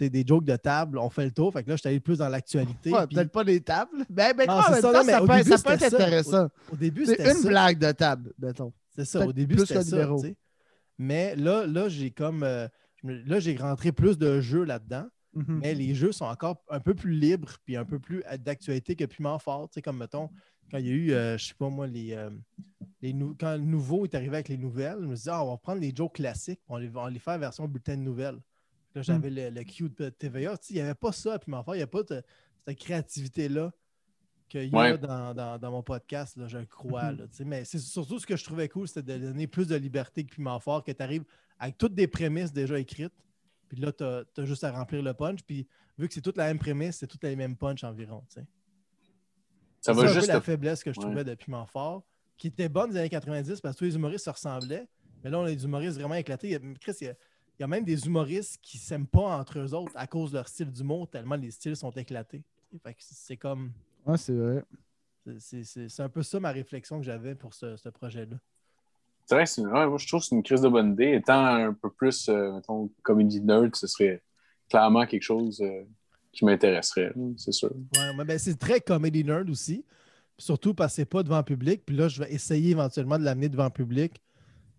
des jokes de table, on fait le tour. Fait que là, je suis allé plus dans l'actualité. Ouais, puis Peut-être pas les tables. Ben, ben Non, ça, temps, non, mais ça peut, début, ça peut être intéressant. Au début, c'était une ça. blague de table, mettons. C'est ça, au début, c'était ça. Mais là, là j'ai comme. euh, là, j'ai rentré plus de jeux là-dedans. Mhm. Mais les jeux sont encore un peu plus libres puis un peu plus euh, d'actualité que Piment Fort. Tu sais, comme mettons, quand il y a eu, euh, je sais pas moi, les, euh, les nou- quand le nouveau est arrivé avec les nouvelles, je me suis dit, ah, on va prendre les jokes classiques, on les, on va les faire version bulletin de nouvelles. Là, j'avais le, le Q de TVA. Tu sais, il n'y avait pas ça à Piment Fort, il n'y a pas de- cette créativité-là qu'il y a Ouais. dans, dans- dans mon podcast, là, je crois. Mhm. là, tu sais. Mais c'est surtout ce que je trouvais cool, c'était de donner plus de liberté que Piment Fort, que tu arrives avec toutes des prémices déjà écrites. Puis là, tu as, juste à remplir le punch. Puis vu que c'est toute la même prémisse, c'est toutes les mêmes punch environ. tu sais. ça C'est va un juste. peu la faiblesse que je Ouais. trouvais de Piment Fort, qui était bonne des années 90 parce que tous les humoristes se ressemblaient. Mais là, on a des humoristes vraiment éclatés. Chris, il y a, y a même des humoristes qui ne s'aiment pas entre eux autres à cause de leur style d'humour, tellement les styles sont éclatés. Fait que c'est comme. Ouais, c'est vrai. c'est- c'est- C'est c'est un peu ça ma réflexion que j'avais pour ce, ce projet-là. C'est vrai, c'est une- ouais, moi je trouve que c'est une crise de bonne idée. Étant un peu plus, euh, mettons, comedy nerd, ce serait clairement quelque chose euh, qui m'intéresserait, c'est sûr. Ouais, mais ben, c'est très comedy nerd aussi. Surtout parce que c'est pas devant public. Puis là, je vais essayer éventuellement de l'amener devant public.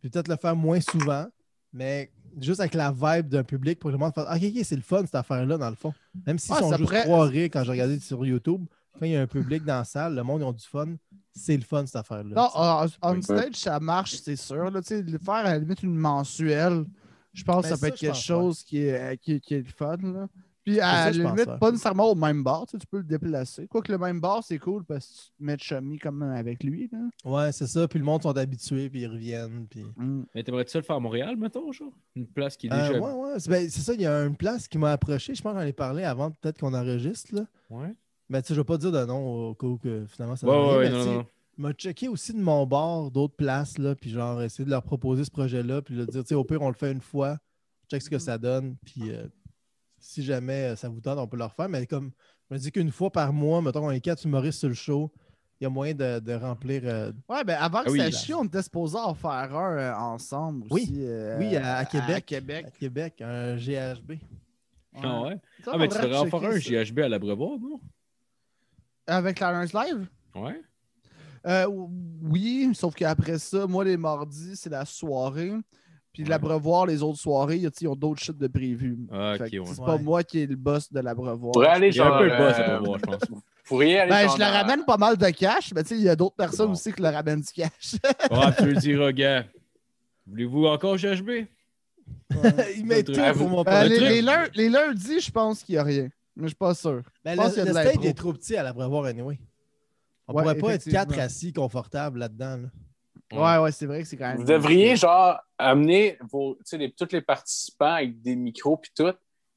Puis peut-être le faire moins souvent. Mais juste avec la vibe d'un public pour que le monde fasse Ah, Ok, ok, c'est le fun cette affaire-là, dans le fond. Même s'ils Ouais, sont juste pourrait- trois rires quand j'ai regardé sur YouTube, quand il y a un public dans la salle, le monde ils ont du fun. C'est le fun cette affaire-là. Non, on, on Ouais. stage, ça marche, c'est sûr. Là, tu sais, le faire à la limite une mensuelle, je pense que Ben, ça peut être quelque chose qui, est, qui, qui est le fun. Là. Puis à la limite, ouais. pas nécessairement au même bar, tu, sais, tu peux le déplacer. Quoique le même bar, c'est cool parce que tu te mets de chummy comme avec lui. Là. Ouais, c'est ça. Puis le monde sont habitués, puis ils reviennent. Puis... Mm. Mais t'aimerais-tu le faire à Montréal, mettons, genre? Une place qui est Euh, déjà. ouais, ouais. C'est ben, c'est ça, il y a une place qui m'a approché. Je pense que j'en ai parlé avant, peut-être qu'on enregistre. Là. Ouais. Mais tu sais, je vais pas dire de nom au cas où que finalement ça Ouais, rien, ouais, mais non, m'a checké aussi de mon bord d'autres places, là, puis genre essayer de leur proposer ce projet-là, puis leur dire, tu sais, au pire, on le fait une fois, check ce que ça donne, puis euh, si jamais euh, ça vous tente, on peut le refaire. Mais comme je me dis qu'une fois par mois, mettons, on est quatre humoristes sur le show, il y a moyen de, de remplir. euh, Ouais, ben avant que Ah oui. ça chie, on était supposé en faire un euh, ensemble Oui. aussi. euh, Oui, à- à Québec. À Québec. à Québec, un GHB. Ah ouais? Ça, Ah, mais tu devrais en faire un. GHB à l'Abreuvoir, non? Avec Clarence Live? Ouais. Euh, oui, sauf qu'après ça, moi, les mardis, c'est la soirée. Puis Ouais. l'abreuvoir, les autres soirées, ils ont d'autres shit de prévu. Ah, ouais. C'est pas Ouais. moi qui est le boss de l'abreuvoir. Pourrait aller a un genre. peu le boss à euh, l'Abreuvoir, je pense. Pourriez aller Ben, genre je leur ramène pas mal de cash, mais tu sais, il y a d'autres personnes Bon. aussi qui leur ramènent du cash. Ah, tu le diras, gars. Voulez-vous encore GHB? il met tout pour mon Euh, les, truc- les lun- les lundis, je pense qu'il n'y a rien. Mais je suis pas sûr. Ben, pense le, qu'il y a le de l'impro. est trop petit à l'abreuvoir anyway. On Ouais, pourrait pas être quatre assis confortables là-dedans. là. Ouais, ouais, c'est vrai que c'est quand même. Vous devriez, genre, amener vos, les- tous les participants avec des micros puis tout.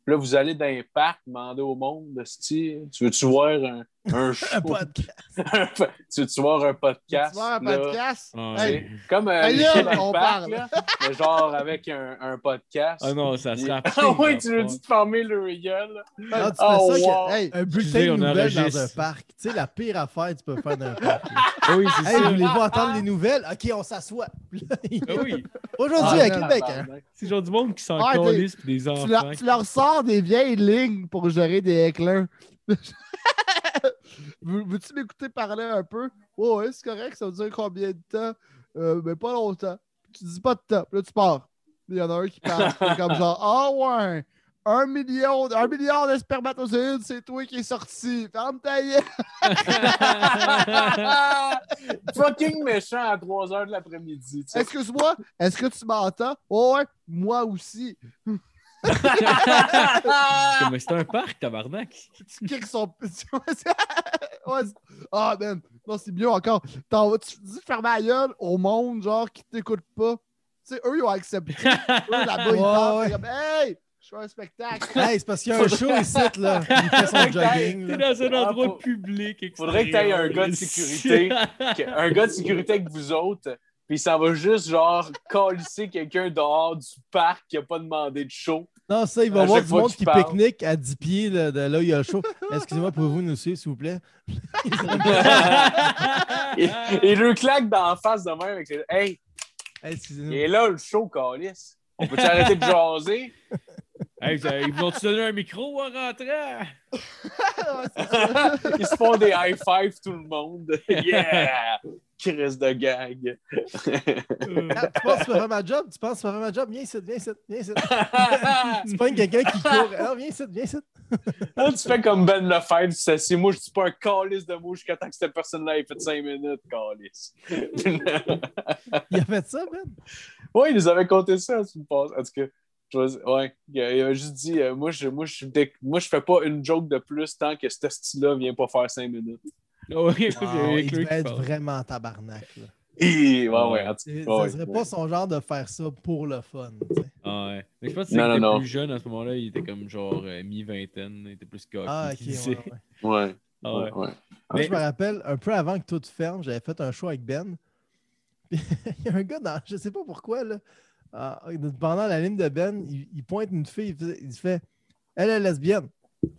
Puis là, vous allez dans un parc demander au monde, tu veux-tu voir un, un show? Un podcast. tu veux-tu voir un podcast? Tu vois un là? podcast? Ah, Hey, Comme euh, Hey, les là, shows dans le on parc, parle. là, mais genre avec un, un podcast. Ah non, ça serait Ah oui, tu veux pas. dire de fermer le gueule. Non, tu fais Oh, que- wow. Hey, un bulletin de nouvelles dans un parc. Tu sais, la pire affaire que tu peux faire dans un parc. Ah oui, c'est hey, ça. voulez-vous entendre les nouvelles? OK, on s'assoit. Ah oui. Aujourd'hui, Ah, à non, Québec. hein. C'est genre du monde qui s'en Ah, des tu, enfants. leur, tu leur sors des vieilles lignes pour gérer des éclairs. Veux- Veux-tu m'écouter parler un peu? Ouais, ouais, c'est correct, ça veut dire combien de temps? Euh, mais pas longtemps. Tu dis pas de temps. Puis là, tu pars. Il y en a un qui parle. C'est comme genre, ah ouais, un million, un milliard de spermatozoïdes, c'est toi qui es sorti. Ferme ta gueule. Fucking méchant à 3 h de l'après-midi. Excuse-moi, est-ce que tu m'entends? Ouais, ouais, moi aussi. Comme c'était un parc, tabarnak. Tu kicks son. Ouais, c'est- ah, man. Non, c'est mieux encore. T'en vas- tu dis ferme la gueule au monde, genre, qui t'écoute pas. Tu sais, eux, ils ont accepté. eux, là-bas, ils parlent. ouais. c'est comme, hey, je fais un spectacle. Hey, c'est parce qu'il y a un show ici, là. Il fait son jogging. T'es dans un Ah, endroit faut- public. Faudrait que t'ailles un gars de sécurité. un gars de sécurité avec vous autres, puis ça va juste genre calisser quelqu'un dehors du parc qui a pas demandé de show. Non, ça, il va y À avoir chaque du monde qui parle. pique-nique à 10 pieds là, de là où il y a le show. Excusez-moi, pouvez-vous nous suivre, s'il vous plaît? et, et le claque d'en face de même avec ses... Hey, excusez-nous. il est là le show, Calis. On peut-tu arrêter de jaser? Hey, ça- ils vont te donner un micro en rentrant? Ouais. Ils se font des high five tout le monde. Yeah! Crise de gag. Ah, tu penses que tu peux faire ma job? Tu penses que tu peux faire ma job? Viens ici, viens ici, viens ici. tu pognes quelqu'un qui court. Ah, viens ici, viens ici. Là, tu fais comme Ben Lefebvre, tu sais, moi, je dis pas un calice de mouche jusqu'à temps que cette personne-là ait fait 5 minutes, calice. Il a fait ça, Ben? oui, il nous avait compté ça, tu me passes. En tout cas, ouais, il a- juste dit, euh, moi, je, moi, je, moi, je fais pas une joke de plus tant que ce style-là vient pas faire 5 minutes. Oh, oui, Wow, j'ai il devait être vraiment tabarnak. Là. Et, ouais, ouais, en tout C'est- cas, ouais, ça serait ouais. pas son genre de faire ça pour le fun. tu sais. Ah ouais. Mais je pense que c'est non, était non. plus jeune à ce moment-là, il était comme genre euh, mi-vingtaine, il était plus cocky. Ah, ok. ouais, ouais. Ouais, Ah ouais. Moi, je me rappelle, un peu avant que tout ferme, j'avais fait un show avec Ben. Puis, il y a un gars dans. Je sais pas pourquoi, là. ah, pendant la ligne de Ben, il, il pointe une fille, il fait, il fait Elle est lesbienne.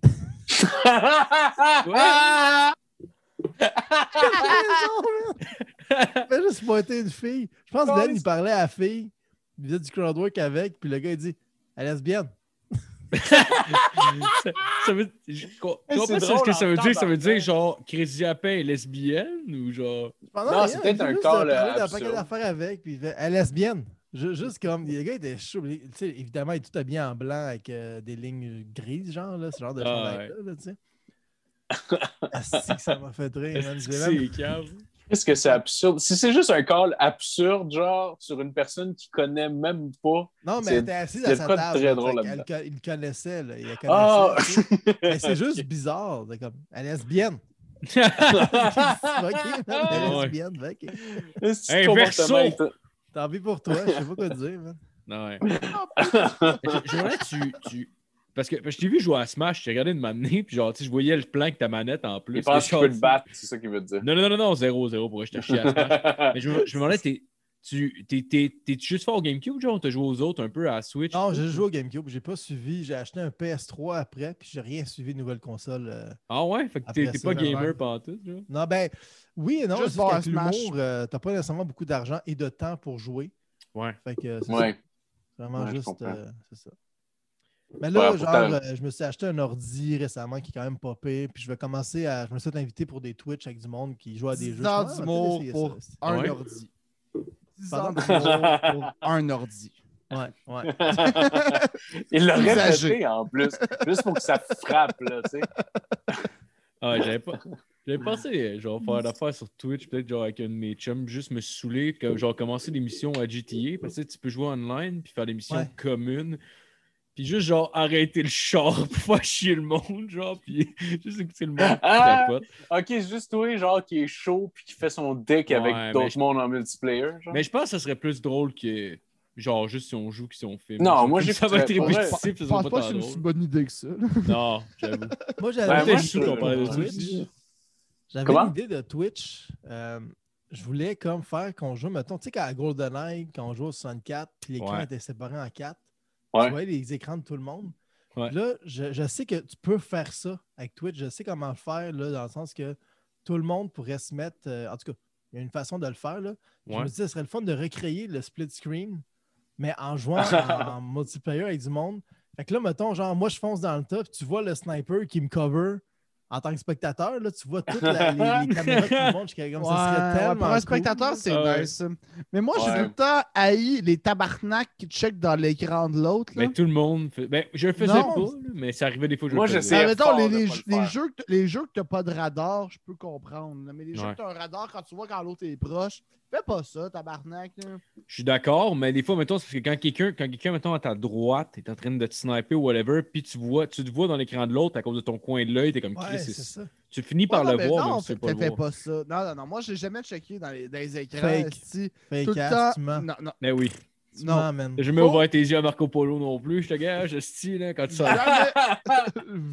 fait juste pointer une fille. Je pense que Ben, il parlait à la fille, il faisait du crowdwork avec, puis le gars, il dit Elle est lesbienne. ça, ça veut je comprends ce que ça veut dire. Ça veut dire genre Chris Diapin est lesbienne ou genre? Pendant Non, c'est peut-être il un call, d'un absurde. paquet d'affaires avec, puis il fait Elle est lesbienne. Ju- Juste comme, le gars était chaud. Tu sais, évidemment, il est tout habillé en blanc avec euh, des lignes grises, genre, là, ce genre de Ah, chandail-là, là, tu sais. Que ça m'a fait rire, man. Est-ce que même- c'est cave? Qu'est-ce que c'est absurde? Si c'est juste un call absurde, genre, sur une personne qui connaît même pas. Non, mais elle était assise à sa table. très là, drôle Il le connaissait, là. Il la connaissait. Ah! tu sais. Mais c'est juste bizarre. C'est comme, elle est lesbienne. Ok, man, elle est lesbienne. ok. C'est Hey, comportement Tant pis pour toi, je sais pas quoi te dire, man. Non, ouais. Je- J'aimerais que tu, tu. Parce que, parce que je t'ai vu jouer à Smash, je t'ai regardé de m'amener, puis genre, tu sais, je voyais le plan avec ta manette en plus. Il pense Que genre, peut te battre, c'est ça qu'il veut dire. Non, non, non, non, 0-0 pour que chie à Smash. Mais je me, demandais, t'es, tu, t'es, t'es, t'es juste fort au GameCube, genre, t'as joué aux autres un peu à Switch? Non, j'ai joué au GameCube. J'ai pas suivi. J'ai acheté un PS3 après, puis j'ai rien suivi de nouvelle console. euh. Ah ouais? Fait que t'es, pas gamer pantoute, genre? Non, ben, oui et non. Juste Smash. l'humour, euh, t'as pas nécessairement beaucoup d'argent et de temps pour jouer. Ouais. Fait que c'est Ouais. ça. vraiment Ouais, juste. euh, c'est ça. Mais là, Ouais, genre, pourtant- euh, je me suis acheté un ordi récemment qui est quand même pas pire, puis je vais commencer à. Je me suis inviter pour des Twitch avec du monde qui joue à des 10 jeux. ans Je Ah, pour un Ouais. ordi. 10 Pardon? ans d'humour pour un ordi. Ouais, ouais. Il l'a répété en plus, juste pour que ça frappe, là, tu sais. Ah ouais, j'avais pas. J'avais pensé, genre, faire l'affaire sur Twitch, peut-être, genre, avec un de mes chums, juste me saouler, comme, genre, commencer des missions à GTA, parce que tu sais, tu peux jouer online, puis faire des missions Ouais. communes, puis juste, genre, arrêter le char pour faire chier le monde, genre, puis juste écouter le monde Ah! Ok, c'est juste toi, genre, qui est chaud puis qui fait son deck Ouais, avec d'autres je- mondes en multiplayer. Genre. Mais je pense que ça serait plus drôle que, genre, juste si on joue que si on filme. Non, moi, comme Ça va être répétitif, ça Je pense pas pas que c'est une si bonne idée que ça. là. Non, j'avoue. Moi, Ben, j'avais qu'on parlait de ouais. Twitch. j'avais Comment? une idée de Twitch. euh, je voulais comme faire qu'on joue, mettons, tu sais, qu'à GoldenEye, quand on joue au 64, puis l'écran Ouais. était séparé en quatre, Ouais. tu voyais les écrans de tout le monde. Ouais. Là, je, je sais que tu peux faire ça avec Twitch. Je sais comment le faire, là, dans le sens que tout le monde pourrait se mettre. euh, en tout cas, il y a une façon de le faire. Là. Je me dis, ce serait le fun de recréer le split screen, mais en jouant en, en multiplayer avec du monde. Fait que là, mettons, genre, moi, je fonce dans le puis tu vois le sniper qui me cover en tant que spectateur, là, tu vois toutes la- les, les caméras qui montent. Je comme ça Ouais, serait ouais, tellement pour un cool. spectateur, c'est ouais. nice. Mais moi, j'ai tout le temps haï les tabarnaks qui checkent dans l'écran de l'autre. Mais tout le monde. fait- Ben, je le faisais Non. pas, mais ça arrivait des fois que je Moi, je sais. Ah, les, les, le jeux que, les jeux que t'as pas de radar, je peux comprendre. Mais les jeux Ouais. que t'as un radar quand tu vois quand l'autre est proche, fais pas ça, tabarnak. là. Je suis d'accord, mais des fois, mettons, c'est parce que quand quelqu'un, quand quelqu'un, mettons, à ta droite, est en train de te sniper ou whatever, puis tu vois, tu te vois dans l'écran de l'autre à cause de ton coin de l'œil, t'es comme Ouais, Chris, c'est ça. Tu finis par non, le mais voir, non, mais tu sais fais, pas le fais voir. pas ça. Non, non, non. Moi, j'ai jamais checké dans les, dans les écrans. Fake. Fake Tout le temps. Non, non. Mais oui. Non. man. T'as jamais Faut- ouvert tes yeux à Marco Polo non plus, je te gage, je style, là, quand tu sors. Jamais.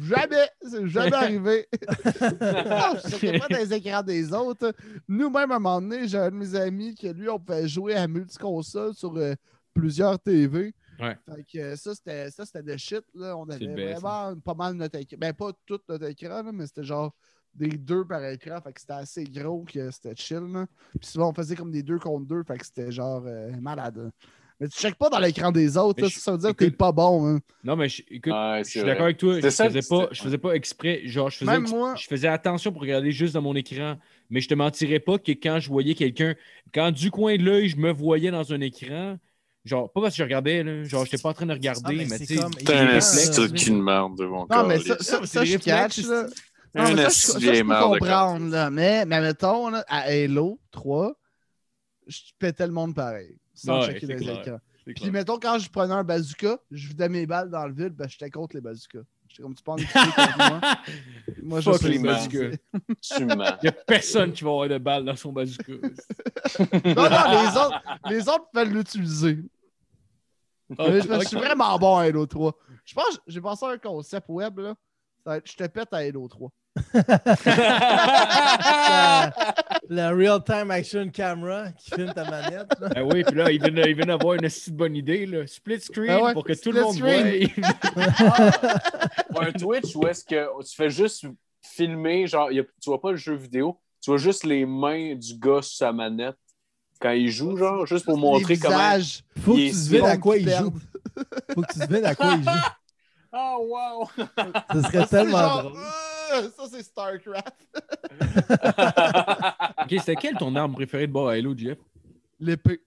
jamais. C'est jamais arrivé. non, je checkais pas les écrans des autres. Nous-mêmes, à un moment donné, j'ai un de mes amis que lui, on pouvait jouer à multiconsole sur euh, plusieurs TV. Ouais. Fait que euh, ça, c'était ça, c'était de shit. Là. On avait best, vraiment pas mal notre écran. Ben, pas tout notre écran, là, mais c'était genre des deux par écran. Fait que c'était assez gros que c'était chill. Là. Puis souvent, on faisait comme des deux contre deux. Fait que c'était genre euh, malade. là. Mais tu checkes pas dans l'écran des autres. Mais là, je- ça veut dire que t'es pas bon. hein. Non, mais je- écoute, je suis d'accord avec toi. Je ça, faisais, pas, je faisais pas exprès. Genre, je faisais, Même moi- je faisais attention pour regarder juste dans mon écran. Mais je te mentirais pas que quand je voyais quelqu'un, quand du coin de l'œil, je me voyais dans un écran, genre, pas parce que je regardais, là, genre, j'étais pas en train de regarder, Ah, mais tu sais, T'es un est esti de merde de mon Non, mais ça, ça, ça, je catch. Là. Un Non, esti de merde comprendre, là. Mais, mais mettons, là, à Halo 3, je pétais le monde pareil. Sans Ouais, checker c'est les clair. écrans. c'est Puis clair. mettons, quand je prenais un bazooka, je vidais mes balles dans le vide, ben j'étais contre les bazookas. J'étais comme tu utiliser contre moi. Moi, je sais les bazookas. Il y a personne qui va avoir de balles dans son bazooka. Non, non, les autres, les autres peuvent l'utiliser. Ah, Mais je, suis vraiment bon à Halo 3. Je pense que j'ai pensé à un concept web, là. Je te pète à Halo 3. La, la real-time action camera qui filme ta manette. là. Ah oui, puis là, il vient, il vient d'avoir une si bonne idée, là. Split screen ouais, pour que tout le monde screen. voit. Un Twitch où est-ce que tu fais juste filmer, genre, y a- tu vois pas le jeu vidéo, tu vois juste les mains du gars sur sa manette quand il joue, genre, juste pour montrer comment. Faut que Il tu est devines à quoi il joue. Faut que tu devines à quoi il joue. Oh, wow! Ce serait tellement genre, drôle. Euh, ça, c'est StarCraft. Ok, c'était quelle ton arme préférée de bord à Halo, Jeff? L'épée.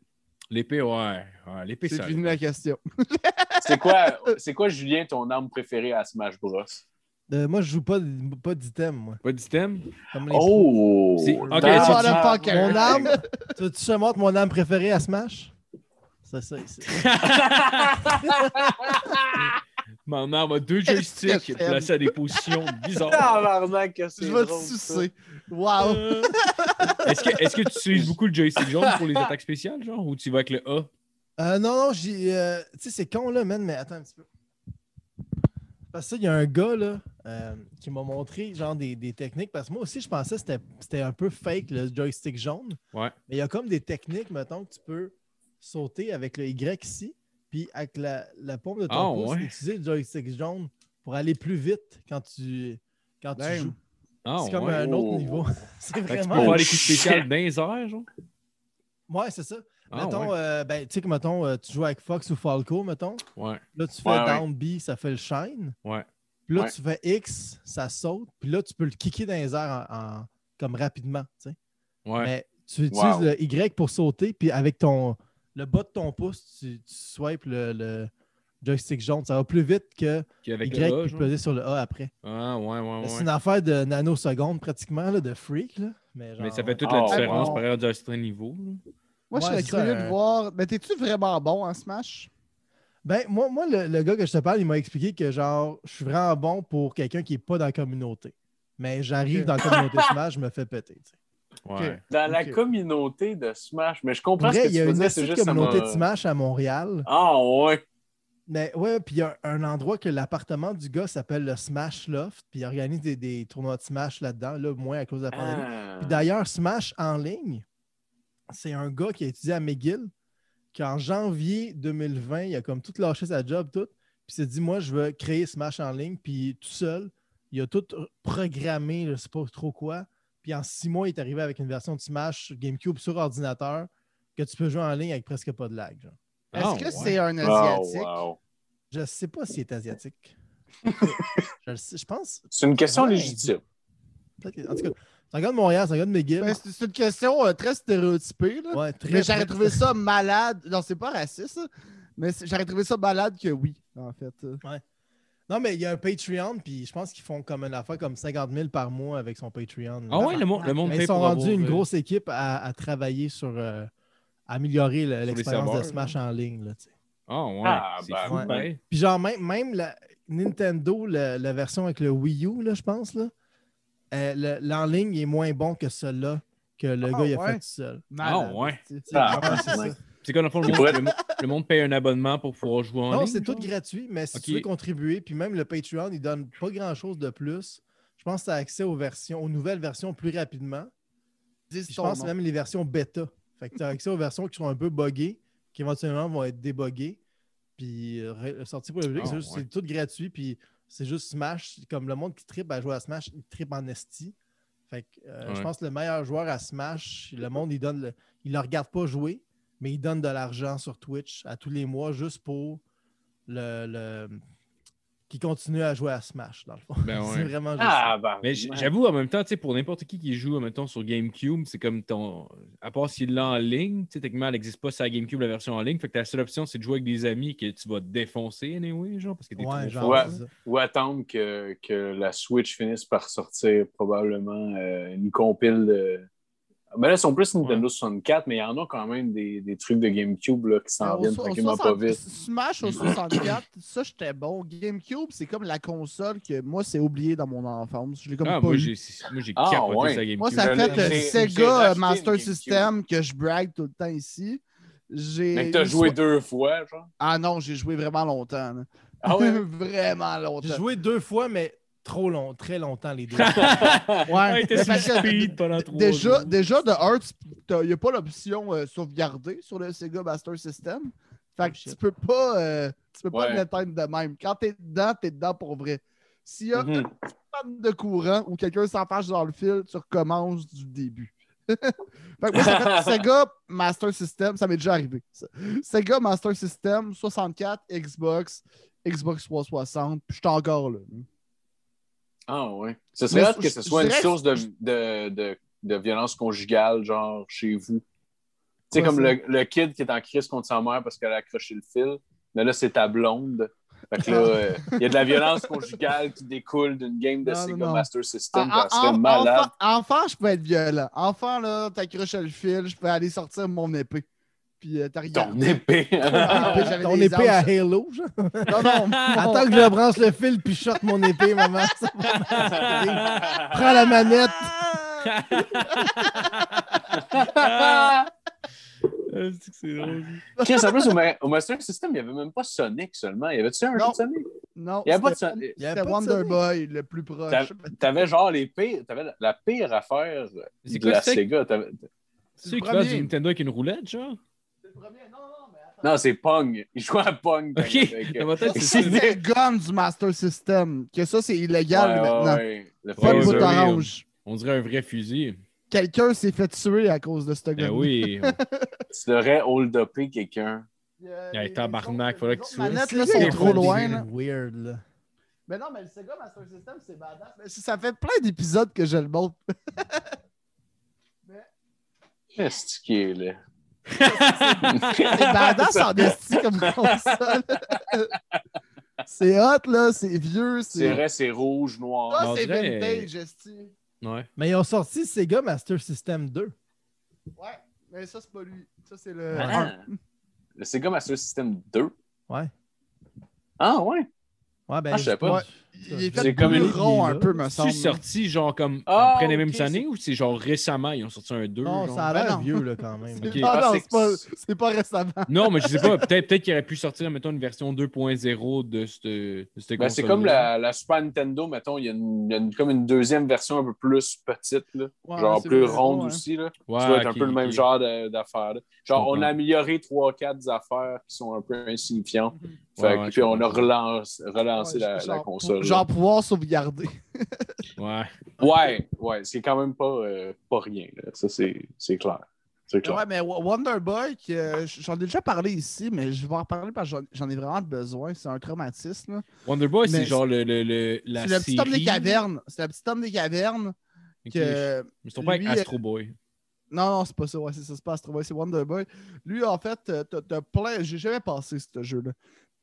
L'épée, ouais. ouais L'épée, C'est ça. fini la question. c'est quoi, c'est quoi, Julien, ton arme préférée à Smash Bros? Euh, moi, je joue pas, pas d'item, moi. Pas d'item? Comme les pros. Oh! C'est- ok, c'est- motherfucker. Mon arme? tu veux que je te montre mon arme préférée à Smash? C'est ça ici. Mon arme a deux joysticks placés à des positions bizarres. Je vais te sucer. Wow. Euh, Est-ce que, est-ce que tu utilises beaucoup le joystick jaune pour les attaques spéciales, genre, ou tu vas avec le A? Euh, non, non, j'ai. euh, tu sais, c'est con, là, man, mais attends un petit peu. Parce que ça, il y a un gars, là, euh, qui m'a montré, genre, des, des techniques. Parce que moi aussi, je pensais que c'était- c'était un peu fake, le joystick jaune. Ouais. Mais il y a comme des techniques, mettons, que tu peux sauter avec le Y ici, puis avec la, la paume de ton Ah, pouce, ouais. utiliser le joystick jaune pour aller plus vite quand tu, quand tu Damn. joues. Ah, c'est comme ouais. un autre Oh. niveau. c'est que tu vraiment. peux faire Oh, des coups shit. spéciaux dans les airs, genre? Ouais, c'est ça. Ah, mettons, ouais. euh, ben, tu sais que, mettons, euh, tu joues avec Fox ou Falco, mettons. Ouais. Là, tu fais Ouais, ouais. down B, ça fait le shine. Ouais. Puis là, Ouais. tu fais X, ça saute. Puis là, tu peux le kicker dans les airs en, en- comme rapidement. tu sais. Ouais. Mais tu utilises Wow. le Y pour sauter. Puis avec ton le bas de ton pouce, tu, tu swipes le, le joystick jaune. Ça va plus vite que avec Y le A, puis genre? peser sur le A après. Ah, ouais, ouais, ouais. C'est une affaire de nanosecondes pratiquement, là, de freak. Là. Mais, genre, Mais ça fait toute Ah, la différence wow. par rapport à un certain niveau. là. Moi, je serais curieux un- de voir. Mais t'es-tu vraiment bon en Smash? Ben, moi, moi le, le gars que je te parle, il m'a expliqué que genre, je suis vraiment bon pour quelqu'un qui n'est pas dans la communauté. Mais j'arrive dans la communauté Smash, je me fais péter. tu sais. Ouais. Dans la communauté de Smash, mais je comprends ce que il tu y a veux une dire, communauté de Smash à Montréal. Ah ouais. Mais ouais, puis il y a un endroit que l'appartement du gars s'appelle le Smash Loft, puis il organise des, des tournois de Smash là-dedans, là, moins à cause de la pandémie. Ah. Puis d'ailleurs, Smash en ligne, c'est un gars qui a étudié à McGill, qui en janvier 2020, il a comme tout lâché sa job, tout, puis il s'est dit, moi, je veux créer Smash en ligne, puis tout seul, il a tout programmé, je sais pas trop quoi, puis en six mois, il est arrivé avec une version de Smash GameCube sur ordinateur que tu peux jouer en ligne avec presque pas de lag. genre. Est-ce Ah, que ouais. c'est un Oh, Asiatique? wow. Je sais pas s'il est asiatique. je, le sais- je pense. C'est une question Ouais. légitime. En tout cas, c'est un gars de Montréal, c'est un gars de McGill. Ben, c'est c'est une question euh, très stéréotypée. Là. Ouais, très, mais j'aurais trouvé ça malade. Non, c'est pas raciste, ça, mais j'aurais trouvé ça malade que oui, en fait. euh. Non, mais il y a un Patreon, puis je pense qu'ils font comme une affaire comme 50 000 par mois avec son Patreon. Ah ouais, le monde, le monde Mais paye ils sont rendus avoir, une euh, grosse équipe à, à travailler sur euh, améliorer le- l'expérience de Smash en ligne. Là. Ah ouais, Ah, c'est ben, fou, ouais. Puis genre, même, même la Nintendo, la, la version avec le Wii U, là, je pense, là, euh, le- l'en ligne est moins bon que celui-là que le Ah, gars il a ouais? fait tout seul. Ah, ouais. C'est quoi, dans le fond, le monde, le, mo- le monde paye un abonnement pour pouvoir jouer en Non, ligne? c'est tout gratuit, mais si tu veux contribuer, puis même le Patreon, il donne pas grand-chose de plus. Je pense que tu as accès aux versions, aux nouvelles versions plus rapidement. Je pense même les versions bêta. Fait que tu as accès aux versions qui sont un peu buggées, qui éventuellement vont être débuggées, puis euh, sorties pour le public. Ah, c'est juste- ouais. c'est tout gratuit, puis c'est juste Smash. Comme le monde qui tripe à jouer à Smash, il tripe en esti. Fait que euh, je pense que le meilleur joueur à Smash, le monde, il donne le, il le regarde pas jouer, mais il donne de l'argent sur Twitch à tous les mois juste pour le, le... qui continue à jouer à Smash, dans le fond. Ben c'est vraiment juste Ah, bah. Mais j'avoue, en même temps, tu sais, pour n'importe qui qui joue, mettons, sur GameCube, c'est comme ton. À part s'il l'a en ligne, tu sais, techniquement, elle n'existe pas sur la GameCube, la version en ligne. Fait que ta seule option, c'est de jouer avec des amis que tu vas te défoncer, anyway, genre, parce que t'es. Ouais, trop ça. Ou attendre que, que la Switch finisse par sortir probablement euh, une compile de. Ben là, ils sont plus Nintendo 64, mais il y en a quand même des, des trucs de GameCube là, qui s'en viennent tranquillement 60 pas vite. Smash au 64, ça j'étais bon. GameCube, c'est comme la console que moi, c'est oublié dans mon enfance. Je l'ai comme Ah, pas moi, j'ai j'ai Ah, capoté ouais. sa GameCube. Moi, ça Je fait l'ai- euh, j'ai- j'ai Sega euh, Master. System que je brague tout le temps ici. J'ai Mais que t'as joué deux fois, genre? Ah non, j'ai joué vraiment longtemps. là. Ah ouais? vraiment J'ai longtemps. joué deux fois, mais trop long, très longtemps les deux. Ouais, Ouais, que speed pendant trois déjà, jours. déjà, de Hearts, il n'y a pas l'option euh, sauvegarder sur le Sega Master System. Fait que Oh, shit. tu peux pas, euh, tu peux pas Ouais. l'éteindre de même. Quand t'es dedans, t'es dedans pour vrai. S'il y a Mhm. une panne de courant ou quelqu'un s'enfarge dans le fil, tu recommences du début. fait que moi, ça fait Sega Master System, ça m'est déjà arrivé. ça. Sega Master System, 64, Xbox, Xbox 360, puis je suis encore là. Ah ouais. Ce serait hâte que ce soit une source de, de, de, de violence conjugale, genre chez vous. Tu sais, comme le, le kid qui est en crise contre sa mère parce qu'elle a accroché le fil. Mais là, c'est ta blonde. Fait que là, euh, il y a de la violence conjugale qui découle d'une game de Non, Sega non. Master System. Serait en- malade. enfant, enfant, je pouvais être violent. Enfant, là, t'accrochais le fil, je pouvais aller sortir mon épée. Puis euh, t'as Ton épée. Ton épée à. Halo, genre. Non, non, Attends que je branche le fil puis je shot mon épée, maman. Prends la manette. Ah, c'est drôle. Chris, en plus, au, Ma- au Master System, il n'y avait même pas Sonic seulement. Y avait-tu un jeu de Sonic? Non, Il y avait pas de Sonic. Il y avait Wonder Sonic. Boy le plus proche. T'a- T'avais genre les pires, t'avais la, pire affaire C'est de quoi, la c'est- Sega. T'avais- C'est le premier. du Nintendo avec une roulette, genre? Premier. Non, non, mais attends. Non, c'est Pong. Il jouait à Pong. Ok. c'est le gun du Master System. Que ça, c'est illégal Ouais, maintenant. ouais. Le Pas bout orange. On dirait un vrai fusil. Quelqu'un s'est fait tuer à cause de ce gun. Ben oui. Tu devrais hold-upper quelqu'un. Hey, tabarnak, faudrait que tu Les sois- manettes C'est là, sont trop loin. Là. Weird, là. Mais non, mais le Sega Master System, c'est badass. Mais ça fait plein d'épisodes que je le montre. Qu'est-ce qui est là? C'est badass en esti comme console. c'est hot, là. C'est vieux. C'est C'est vrai, c'est rouge, noir. C'est vintage, esti. Ouais. Mais ils ont sorti Sega Master System 2. Ouais, mais ça, c'est pas lui. Ça, c'est le. Ah. Le Sega Master System 2. Ouais. Ah ouais? Ouais, ben, Ah, je savais pas. Ouais. Il est C'est fait comme plus une- rond un peu, me semble. C'est sorti genre comme Ah, après les mêmes années ou c'est genre récemment ils ont sorti un 2? Non, genre? ça a l'air vieux, là, quand même. Non, Ah, non, c'est- pas, récemment. Non, mais je sais pas. Peut-être peut qu'il aurait pu sortir, mettons, une version 2.0 de cette, de cette Ben, c'est comme la, la Super Nintendo, mettons, il y a, une, il y a une- comme une deuxième version un peu plus petite, là. Ouais, genre plus ronde aussi. Là. Ouais, ça doit être un peu le même genre d'affaires. là. Genre, on a amélioré 3-4 affaires qui sont un peu insignifiantes. Fait Ouais, que- ouais, puis on a relancé, relancé Ouais, la, genre, la console. Genre pouvoir sauvegarder. Ouais. Ouais, ouais, c'est quand même pas, euh, pas rien. là. Ça, c'est c'est clair. C'est clair. Ouais, mais Wo- Wonder Boy, que, euh, j'en ai déjà parlé ici, mais je vais en reparler parce que j'en- ai vraiment besoin. C'est un traumatisme. là. Wonder Boy, Mais c'est genre le, le, le- la C'est le petit homme des cavernes. C'est le petit homme des cavernes que- me suis trompé avec lui, Astro Boy. Non, non, c'est pas ça. Ouais, c'est ça, c'est pas Astro Boy, c'est Wonder Boy. Lui, en fait, euh, t'as t'as plein. J'ai jamais passé ce jeu-là.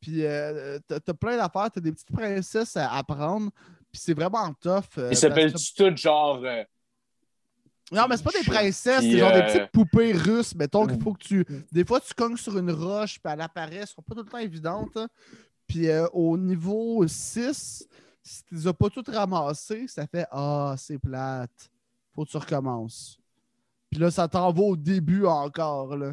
Puis euh, t'as t'as plein d'affaires, t'as des petites princesses à apprendre. Puis c'est vraiment tough. euh, Il parce s'appelle-tu tout genre. euh, Non, mais c'est pas des princesses, c'est genre des euh, petites poupées russes. Mettons qu'il faut que tu. Des fois, tu cognes sur une roche, puis elle apparaît. Elles sont pas tout le temps évidentes. hein. Puis euh, au niveau 6, si tu les as pas toutes ramassées, ça fait Ah, c'est plate. Faut que tu recommences. Puis là, ça t'en va au début encore. Là.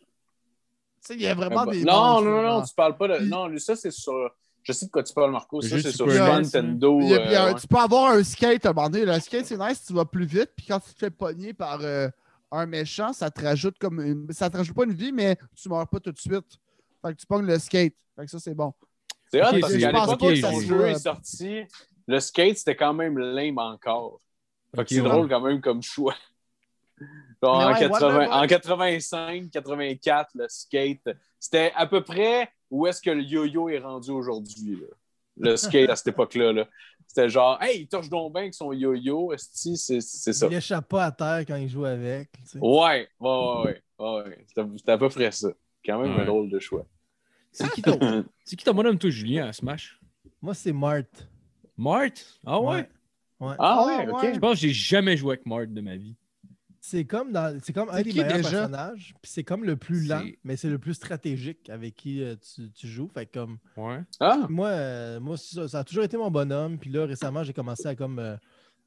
sais, Il y a vraiment des. non, non, non, tu parles pas de. Non, lui, ça, c'est sur. Je sais de quoi tu parles, Marco. Ça, c'est sur Nintendo. Il y a- puis, ouais. Tu peux avoir un skate à un moment donné. Le skate, c'est nice, tu vas plus vite. Puis quand tu te fais pogner par euh, un méchant, ça te rajoute comme une. Ça te rajoute pas une vie, mais tu meurs pas tout de suite. Fait que tu pognes le skate. Fait que ça, c'est bon. C'est hot parce qu'à l'époque où jeu est sorti, le skate, c'était quand même lame encore. Fait que c'est ouais. drôle quand même comme choix. Genre, en, ouais, 80 Wonder Boy- en 85, 84, le skate, c'était à peu près où est-ce que le yo-yo est rendu aujourd'hui. là. Le skate à cette époque-là. là. C'était genre, hey, il touche donc bien avec son yo-yo. C'est c'est ça. Il échappe pas à terre quand il joue avec. tu sais. Ouais, ouais, ouais. ouais. C'était à peu près ça. Quand même Ouais. un drôle de choix. C'est qui ton. C'est qui ton bonhomme, toi, Julien, à Smash? Moi, c'est Mart. Mart? Ah ouais? Ouais. Ah Ah, ouais, ouais. ok. Je pense que j'ai jamais joué avec Mart de ma vie. C'est comme, dans, c'est comme un C'est des meilleurs déjà? personnages, puis c'est comme le plus lent, C'est- mais c'est le plus stratégique avec qui euh, tu, tu joues. Fait que comme Ouais. Ah, moi, euh, moi ça, ça a toujours été mon bonhomme. Puis là, récemment, j'ai commencé à comme euh,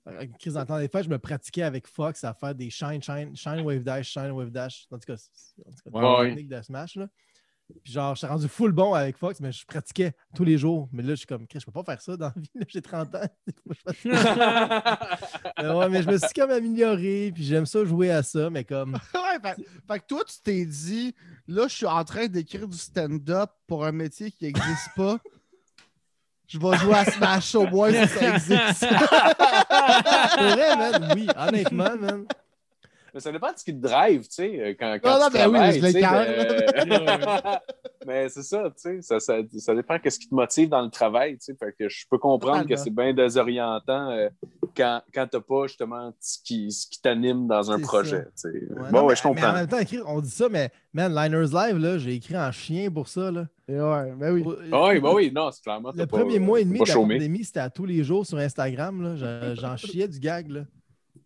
dans le temps des fêtes, je me pratiquais avec Fox à faire des shine, shine, shine, wave dash, shine, wave dash. En tout cas, c'est en tout cas, Ouais, des ouais. techniques de Smash. Là. Puis genre, je suis rendu full bon avec Fox, mais je pratiquais tous les jours. Mais là, je suis comme, Chris, je peux pas faire ça dans la vie. là, J'ai 30 ans. Mais ouais, mais je me suis comme amélioré, puis j'aime ça jouer à ça, mais comme. ouais, fait, fait que toi, tu t'es dit, là, je suis en train d'écrire du stand-up pour un métier qui n'existe pas. Je vais jouer à Smash au moins si ça existe. Pour vrai, man, oui, honnêtement, man. Mais ça dépend de ce qui te drive, tu sais, euh, quand, quand Non, non, tu ben oui, travailles, sais, l'écarte, mais- Mais c'est ça, tu sais, ça, ça, ça dépend de ce qui te motive dans le travail, tu sais. Fait que je peux comprendre que c'est bien désorientant euh, quand, quand t'as pas justement ce qui, ce qui t'anime dans un projet, tu sais. Ouais, bon, non, ouais, mais- je Mais en comprends. même temps, on dit ça, mais man, Liners Live, là, j'ai écrit en chien pour ça. Là. Et ouais, ben oui. Ah oui, bah oui, non, c'est clairement. Le pas- premier mois et demi de la chômé. pandémie, c'était à tous les jours sur Instagram. là. Je- J'en chiais du gag. Là.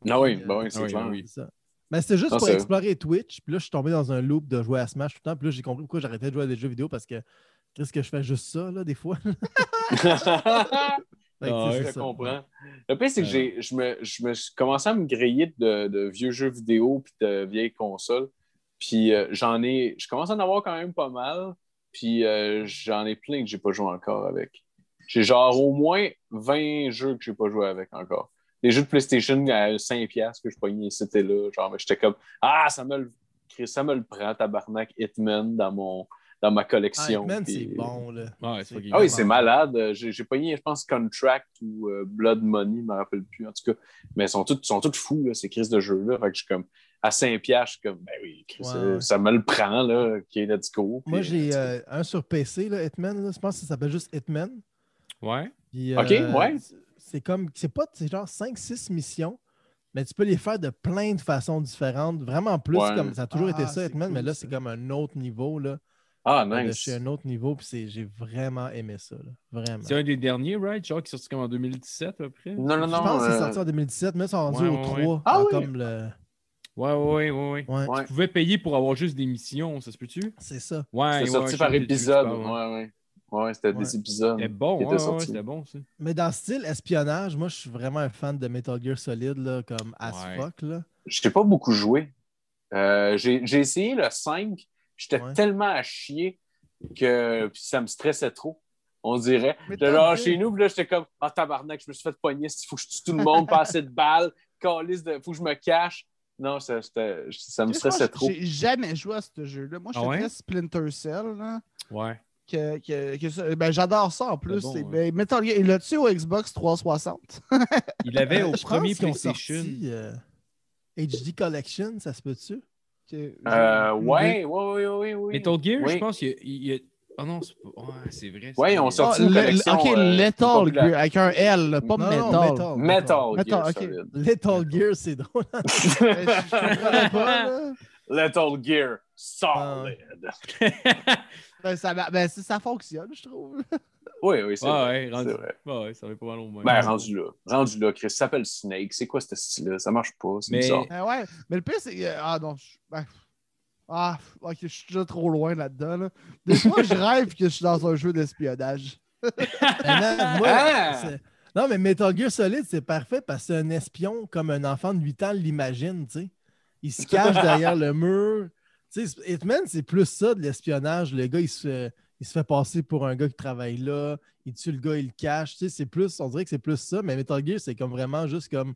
Ah oui, bah oui, c'est Ah oui, clair. oui. C'est ça. Mais c'était juste Non, pour explorer Twitch. Puis là, je suis tombé dans un loop de jouer à Smash tout le temps. Puis là, j'ai compris pourquoi j'arrêtais de jouer à des jeux vidéo parce que qu'est-ce que je fais juste ça, là, des fois? Que, Ah sais, je ça. comprends. Le pire, c'est que Ouais. j'ai, je, me, je me suis commencé à me griller de, de vieux jeux vidéo puis de vieilles consoles. Puis euh, j'en ai. Je commence à en avoir quand même pas mal. Puis euh, j'en ai plein que j'ai pas joué encore avec. J'ai genre au moins 20 jeux que j'ai pas joué avec encore. Des jeux de PlayStation à 5$ que je pognais, c'était là. Genre, j'étais comme Ah, ça me le. Chris, Ça me le prend, tabarnak Hitman dans mon dans ma Ah, collection. Hitman, Puis- c'est bon. Là. Ouais, c'est fucking ah oui, c'est malade. Euh, J'ai j'ai pogné, je pense, Contract ou euh, Blood Money, je ne me rappelle plus, en tout cas. Mais ils sont tous, sont tous fous, là, ces crises de jeux-là. Fait que je suis comme, à 5 piastres, je suis comme, ben oui, Chris, Ouais, euh, ça me le prend, là, qui est let's go. Moi, j'ai euh, un sur PC, là, Hitman. là. Je pense que ça s'appelle juste Hitman. Ouais. Puis, Ok, euh, ouais. C'est- C'est comme, c'est pas, c'est genre 5-6 missions, mais tu peux les faire de plein de façons différentes. Vraiment plus, Ouais. comme ça a toujours Ah, été ça, c'est Hitman, mais là, ça. c'est comme un autre niveau, là. Ah, de nice. chez un autre niveau, puis c'est- j'ai vraiment aimé ça, là. Vraiment. C'est un des derniers, right? Genre qui est sorti comme en 2017 à peu près? Non, non, Je non. pense que c'est euh, sorti en 2017, mais c'est rendu Ouais, au ouais, 3. ouais. Ah oui. comme le... Ouais, ouais, ouais, ouais. Tu pouvais payer pour avoir juste des missions, ça se peut-tu? c'est ça. Ouais, ouais, sorti je par épisode. ouais. Ouais, ouais. C'était Ouais. des épisodes. C'était bon, qui ouais, étaient ouais, sortis. c'était bon, ça. Mais dans le style espionnage, moi, je suis vraiment un fan de Metal Gear Solid, là, comme as Ouais. fuck, là. Je n'ai pas beaucoup joué. Euh, J'ai j'ai essayé le 5. J'étais Ouais. tellement à chier que puis ça me stressait trop. On dirait. Genre dit- chez nous, puis là, j'étais comme Ah, tabarnak, je me suis fait pogner. Il faut que je tue tout le monde, pas assez de balles. Calice de... faut que je me cache. Non, ça, ça me stressait trop. J'ai jamais joué à ce jeu-là. Moi, je Ah ouais? dirais Splinter Cell. Là, Ouais. Que, que- que ça- ben, J'adore ça en plus. bon, ouais. ben, Metal Gear, il l'a-tu au Xbox 360? Il l'avait au Euh, premier PlayStation. sorti, euh, HD Collection, ça se peut-tu? Euh, ouais, ouais, ouais, ouais, ouais. Metal Gear, Oui. je pense qu'il y a- il y a. Oh non, c'est pas. Ouais, c'est vrai. vrai. on Ah, sort- sorti une le- collection, ok, euh, Lethal. Gear avec un L, pas Non, Metal. non, Metal. Metal Metal, Gear. Little Gear, c'est drôle. Ben, je, je pas. Lethal Gear Solid. Ben, ça, ben, ça, fonctionne, je trouve. Oui, oui, c'est Ouais, vrai. ouais, rendu- vrai. Ouais, ça va pas mal au moins. Ben, rendu là. Rendu là, Chris. Ça s'appelle Snake. C'est quoi ce style-là? Ça marche pas. C'est Mais- bizarre. Ben ouais, mais le pire, c'est que. Ah non, je, ben, ah, ok, je suis déjà trop loin là-dedans. Là. Des fois, je rêve que je suis dans un jeu d'espionnage. Ben, non, moi, Ah! non, mais Metal Gear Solid, c'est parfait parce que c'est un espion comme un enfant de 8 ans l'imagine, tu sais. Il se cache derrière le mur. Tu sais, Hitman, c'est plus ça de l'espionnage. Le gars, il se, fait, passer pour un gars qui travaille là. Il tue le gars, il le cache. C'est plus, on dirait que c'est plus ça. Mais Metal Gear, c'est comme vraiment juste comme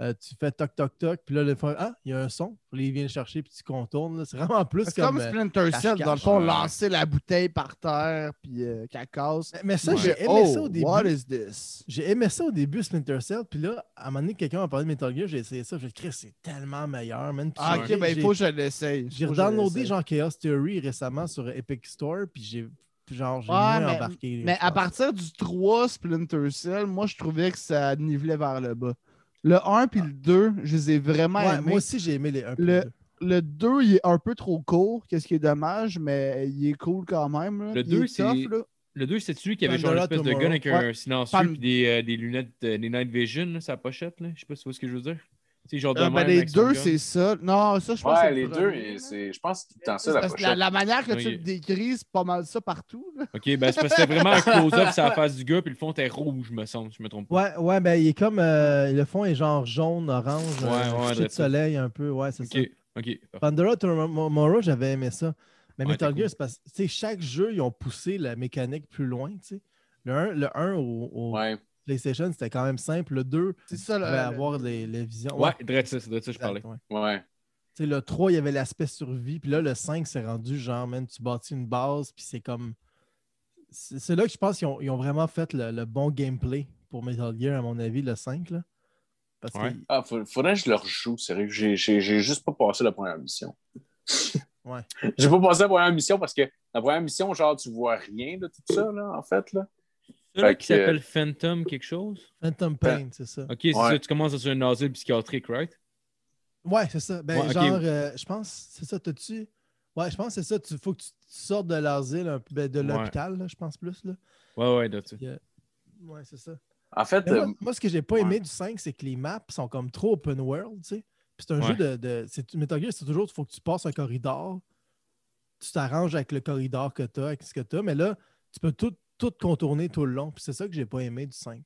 euh, tu fais toc toc toc, puis là, le fond, ah, il y a un son. Puis il vient le chercher, puis tu contournes. là. C'est vraiment plus C'est comme. comme euh, Splinter Cell, dans le fond, Ouais. lancer la bouteille par terre, puis euh, qu'elle casse. mais- Mais ça, Ouais. j'ai aimé oh, ça au début. what is this? J'ai aimé ça au début, Splinter Cell, puis là, à un moment donné, quelqu'un m'a parlé de Metal Gear, j'ai essayé ça, j'ai dit, c'est tellement meilleur, man. Puis Ah, ok, ben il faut que je l'essaye. J'ai l'essaye. genre Chaos Theory récemment sur Epic Store, puis j'ai genre j'ai Ouais, moins mais- embarqué. Mais à partir du 3 Splinter Cell, moi, je trouvais que ça nivelait vers le bas. Le 1 puis le 2, je les ai vraiment Ouais, aimés. moi aussi, j'ai aimé les 1 Le- Le 2, il est un peu trop court, qu'est-ce qui est dommage, mais il est cool quand même. là. Le Il 2, est c'est- tough, là. Le 2, c'est celui qui avait genre une Pandora espèce de gun avec un Ouais. silencieux Pan- puis des, euh, des lunettes, euh, des night vision, là, sa pochette. Là. Je sais pas si tu vois ce que je veux dire. C'est genre de Euh, ben, les deux, c'est ça. Non, ça, je pense que Ouais, c'est les le deux, c'est- je pense que c'est ça, C'est la que pochette. la, la manière que tu le décris, c'est pas mal ça partout. là. Ok, ben c'est parce que c'était vraiment un close-up sur la face du gars, puis le fond était rouge, me semble, si je me trompe pas. Ouais, ouais, ben il est comme. euh, le fond est genre jaune, orange, Ouais, euh, ouais, de soleil un peu, ouais, c'est Ok, ça. ok. parfait. Pandora Tomorrow, j'avais aimé ça. Mais Ouais, Metal Gear, cool. c'est parce que tu sais, chaque jeu, ils ont poussé la mécanique plus loin, tu sais. Le 1, le 1 au, au Ouais. PlayStation, c'était quand même simple. Le 2, C'est ça, avoir les, les visions. Ouais, direct ça, c'est de ça que je parlais. ouais. Ouais. Tu sais, le 3, il y avait l'aspect survie. Puis là, le 5, c'est rendu genre, man, tu bâtis une base. Puis c'est comme. C'est là que je pense qu'ils ont, ils ont vraiment fait le, le bon gameplay pour Metal Gear, à mon avis, le 5. Là. Parce Ouais. que. Ah, faut- faudrait que je le rejoue, sérieux. J'ai juste pas passé la première mission. Ouais. J'ai pas passé la première mission parce que la première mission, genre, tu vois rien de tout ça, là, en fait, là. Fait qui que- s'appelle Phantom quelque chose? Phantom Pain, c'est ça. Ok, c'est ça, tu commences dans un asile psychiatrique, right? Ouais, c'est ça. Ben, Ouais, genre, euh, je pense, c'est ça, t'as-tu. Ouais, je pense que c'est ça. Il faut que tu sortes de l'asile, ben, de Ouais. l'hôpital, là, je pense plus. Là. Ouais, ouais, euh, ouais, c'est ça. En fait, moi, euh, moi, ce que j'ai pas ouais. aimé du 5, c'est que les maps sont comme trop open world, tu sais. Puis c'est un Ouais. jeu de. de c'est, Metal Gear, c'est toujours, il faut que tu passes un corridor. Tu t'arranges avec le corridor que tu as, avec ce que tu as, mais là, tu peux tout, tout contourner tout le long. Puis c'est ça que j'ai pas aimé du 5.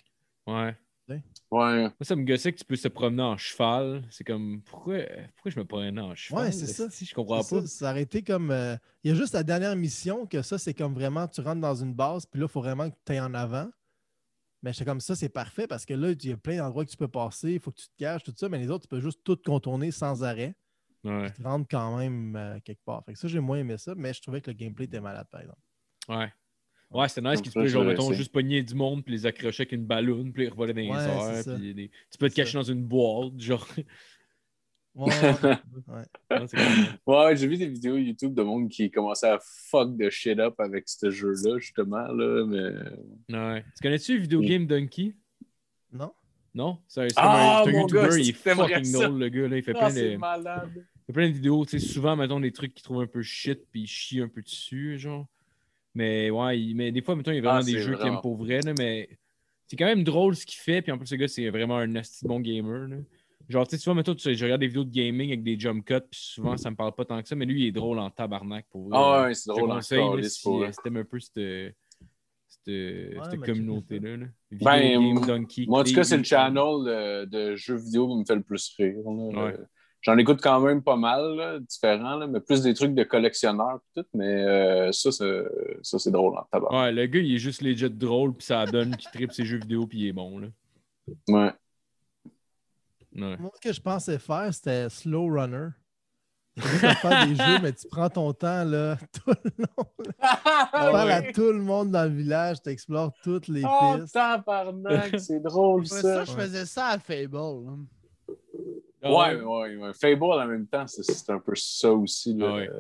Ouais. ouais. Moi, ça me gossait que tu peux se promener en cheval. C'est comme, pourquoi, pourquoi je me promenais en cheval? Ouais, c'est ça. Si je comprends pas. Ça, ça aurait été comme. euh, Il y a juste la dernière mission que ça, c'est comme vraiment, tu rentres dans une base, puis là, il faut vraiment que tu ailles en avant. Mais c'est comme ça, c'est parfait parce que là, il y a plein d'endroits que tu peux passer, il faut que tu te caches, tout ça, mais les autres, tu peux juste tout contourner sans arrêt. Ouais. Tu rentres quand même euh, quelque part. Fait que ça, j'ai moins aimé ça, mais je trouvais que le gameplay était malade, par exemple. Ouais. Ouais, c'était nice que tu peux, genre, mettons, juste pogner du monde, puis les accrocher avec une ballonne, puis les revoler dans les Ouais, ça. puis des- Tu peux te cacher dans une boîte, genre. Ouais, ouais, ouais. J'ai vu des vidéos YouTube de monde qui commençait à fuck de shit up avec ce jeu-là, justement, là, mais... Ouais. Tu connais-tu le vidéo game Donkey? Non? Non? C'est Ah, comme un, mon gars, YouTuber, il est fucking drôle, le gars. Là. Il fait Ah, plein de. malade! Il fait plein de vidéos, tu sais, souvent, mettons, des trucs qu'il trouve un peu shit, puis il chie un peu dessus, genre. Mais ouais, il- mais des fois, mettons, il y a vraiment Ah, des jeux qu'il aime pour vrai, là, mais c'est quand même drôle ce qu'il fait, puis en plus, ce gars, c'est vraiment un nasty bon gamer, là. Genre, tu sais, souvent, mettons, je regarde des vidéos de gaming avec des jump cuts, puis souvent, ça me parle pas tant que ça, mais lui, il est drôle en tabarnak, pour vrai. Ah ouais, c'est drôle en calice, si si t'aimes un peu cette, cette, communauté-là. Là. Ben, Game Donkey. Moi, en tout cas, c'est le channel euh, de jeux vidéo qui me fait le plus rire. là. Ouais. J'en écoute quand même pas mal, là, différents, là, mais plus des trucs de collectionneurs et tout, mais euh, ça, c'est, ça, c'est drôle en tabac. Ouais, le gars, il est juste legit drôle, puis ça donne qu'il tripe ses jeux vidéo, puis il est bon. Là. Ouais. Ouais. Moi, ce que je pensais faire, c'était Slow Runner. Tu faire des jeux, mais tu prends ton temps, là, tout le long. Tu parles à tout le monde dans le village, tu explores toutes les Oh, pistes. tabarnak, c'est drôle Ouais, ça. ça, je faisais ça à Fable. Hein. Ouais, ouais, ouais. Fable en même temps, c'est- un peu ça aussi. là. Ah ouais.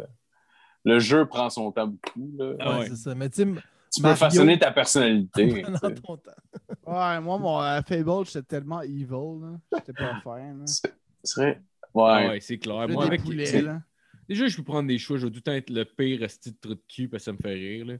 Le jeu prend son temps beaucoup. Là. Ah Ouais, ouais. c'est ça. Mais tu sais, Tu Mario- peux façonner ta personnalité. pendant ton temps. Ouais, moi, mon euh, Fable, j'étais tellement evil. J'étais pas fan. C'est vrai. Ah Ouais. ouais, c'est clair. Moi, avec poulets, là. Déjà, je peux prendre des choix. Je vais tout le temps être le pire esti de trou de cul parce que ça me fait rire. Là.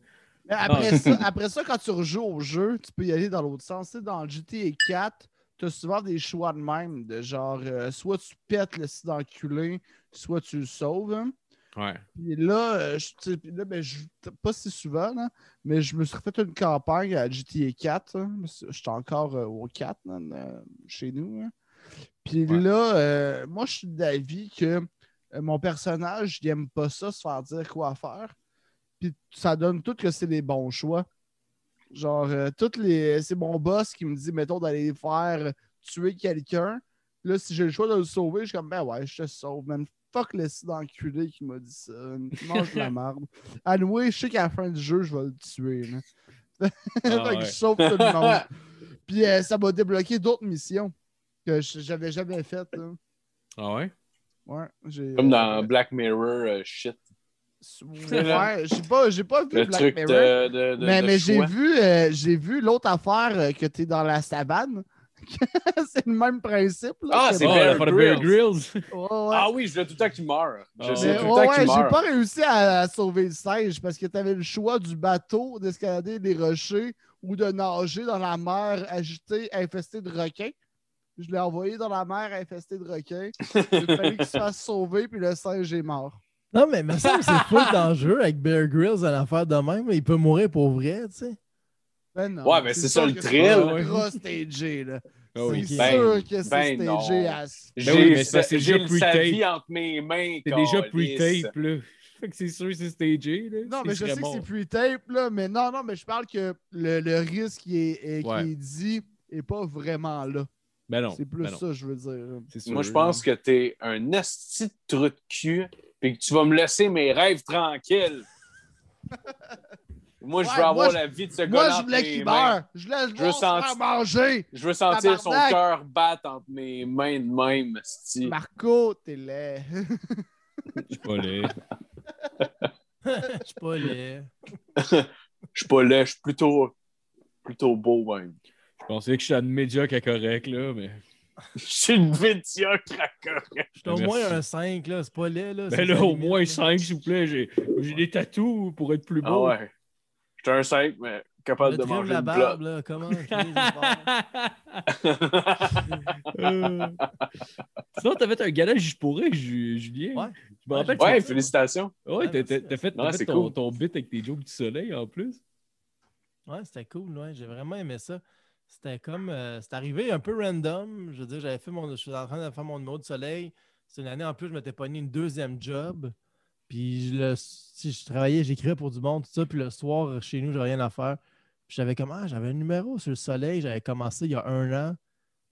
Mais après, ça, après ça, quand tu rejoues au jeu, tu peux y aller dans l'autre sens. Tu sais, dans le GTA 4, tu as souvent des choix de même, de genre, euh, soit tu pètes le site d'enculé, soit tu le sauves. hein. Ouais. Puis là, euh, je, là ben, je, pas si souvent, là, mais je me suis refait une campagne à GTA 4. hein. J'étais encore euh, au 4 là, euh, chez nous. hein. Puis Ouais. là, moi, je suis d'avis que mon personnage, il n'aime pas ça, se faire dire quoi faire. Puis ça donne tout que c'est des bons choix. Genre, euh, toutes les. C'est mon boss qui me dit, mettons, d'aller faire tuer quelqu'un. Là, si j'ai le choix de le sauver, je suis comme, ben ouais, je te sauve, man. Fuck le site d'enculé qui m'a dit ça. Mange de la marde. Anyway, je sais qu'à la fin du jeu, je vais le tuer. là. fait Ah que ouais. je sauve tout le monde. Puis euh, ça m'a débloqué d'autres missions que je- j'avais jamais faites. là. Ah ouais? Ouais, j'ai, Comme dans euh, Black Mirror euh, shit. Ouais, j'ai pas, j'ai pas vu Le Black truc Mirror. de, de, de, mais de mais j'ai vu, euh, j'ai vu l'autre affaire euh, que tu es dans la savane. c'est le même principe. Là, Ah, c'est Bear fois de Bear Grylls. Grylls. Ouais, ouais. Ah oui, je veux tout le temps qu'il meurt. Je Ah sais tout le temps j'ai pas réussi à, à sauver le singe parce que tu avais le choix du bateau, d'escalader des rochers ou de nager dans la mer agitée, infestée de requins. Je l'ai envoyé dans la mer infestée de requins. Il fallu qu'il se fasse sauver, puis le singe est mort. Non, mais me semble c'est full dangereux avec Bear Grylls à l'affaire de même. mais Il peut mourir pour vrai, tu sais. Ben non, Ouais, mais c'est ça le thrill. C'est stagé, là. Ah oui. C'est Ben- sûr que c'est ben stagé à... J'ai oui, mais c'est- déjà sa pre-tape. vie entre mes mains. C'est déjà pre-tape, là. Fait que c'est sûr que c'est stagé, là. Non, mais je sais que c'est pre-tape, là, mais non, non, mais je parle que le, le risque qui est, est- qui Ouais. est dit est pas vraiment là. Ben non. C'est plus ben non. ça, je veux dire. Moi, je pense que t'es un esti de trou de cul puis que tu vas me laisser mes rêves tranquilles. Moi, je Ouais, veux avoir moi, je- la vie de ce Moi, gars-là je entre voulais qu'il meure. Je laisse veux voir se sentir- faire manger. Je veux sentir son cœur battre entre mes mains de même, esti. Marco, t'es laid. Je suis pas laid. Je suis pas laid. Je suis pas laid, je suis plutôt, plutôt beau, même. Je pensais que je suis à une médiocre correct, là, mais. Je suis une médiocre à correct. Je suis au moins un 5, là. C'est pas laid, là. Ben c'est là, la au moins là. 5, s'il vous plaît. J'ai j'ai des tatous pour être plus Ah beau. ouais. J'étais un 5, mais capable Le de manger la barbe, là. Comment? Euh. Sinon, t'avais fait un gala juste pour rire, Ju- Julien. Ouais. Je me Ouais, rappelle. félicitations. Ouais, Ouais, t'as- fait, Non, t'as fait c'est ton, cool. ton bit avec tes jokes du soleil en plus. Ouais, c'était cool, ouais. J'ai vraiment aimé ça. C'était comme. euh, c'est arrivé un peu random. Je veux dire, j'avais fait mon. Je suis en train de faire mon numéro de soleil. C'est une année en plus, je m'étais pogné une deuxième job. Puis le, si je travaillais, j'écrivais pour du monde, tout ça. Puis le soir, chez nous, j'avais rien à faire. Puis j'avais comme. Ah, j'avais un numéro sur le soleil. J'avais commencé il y a un an.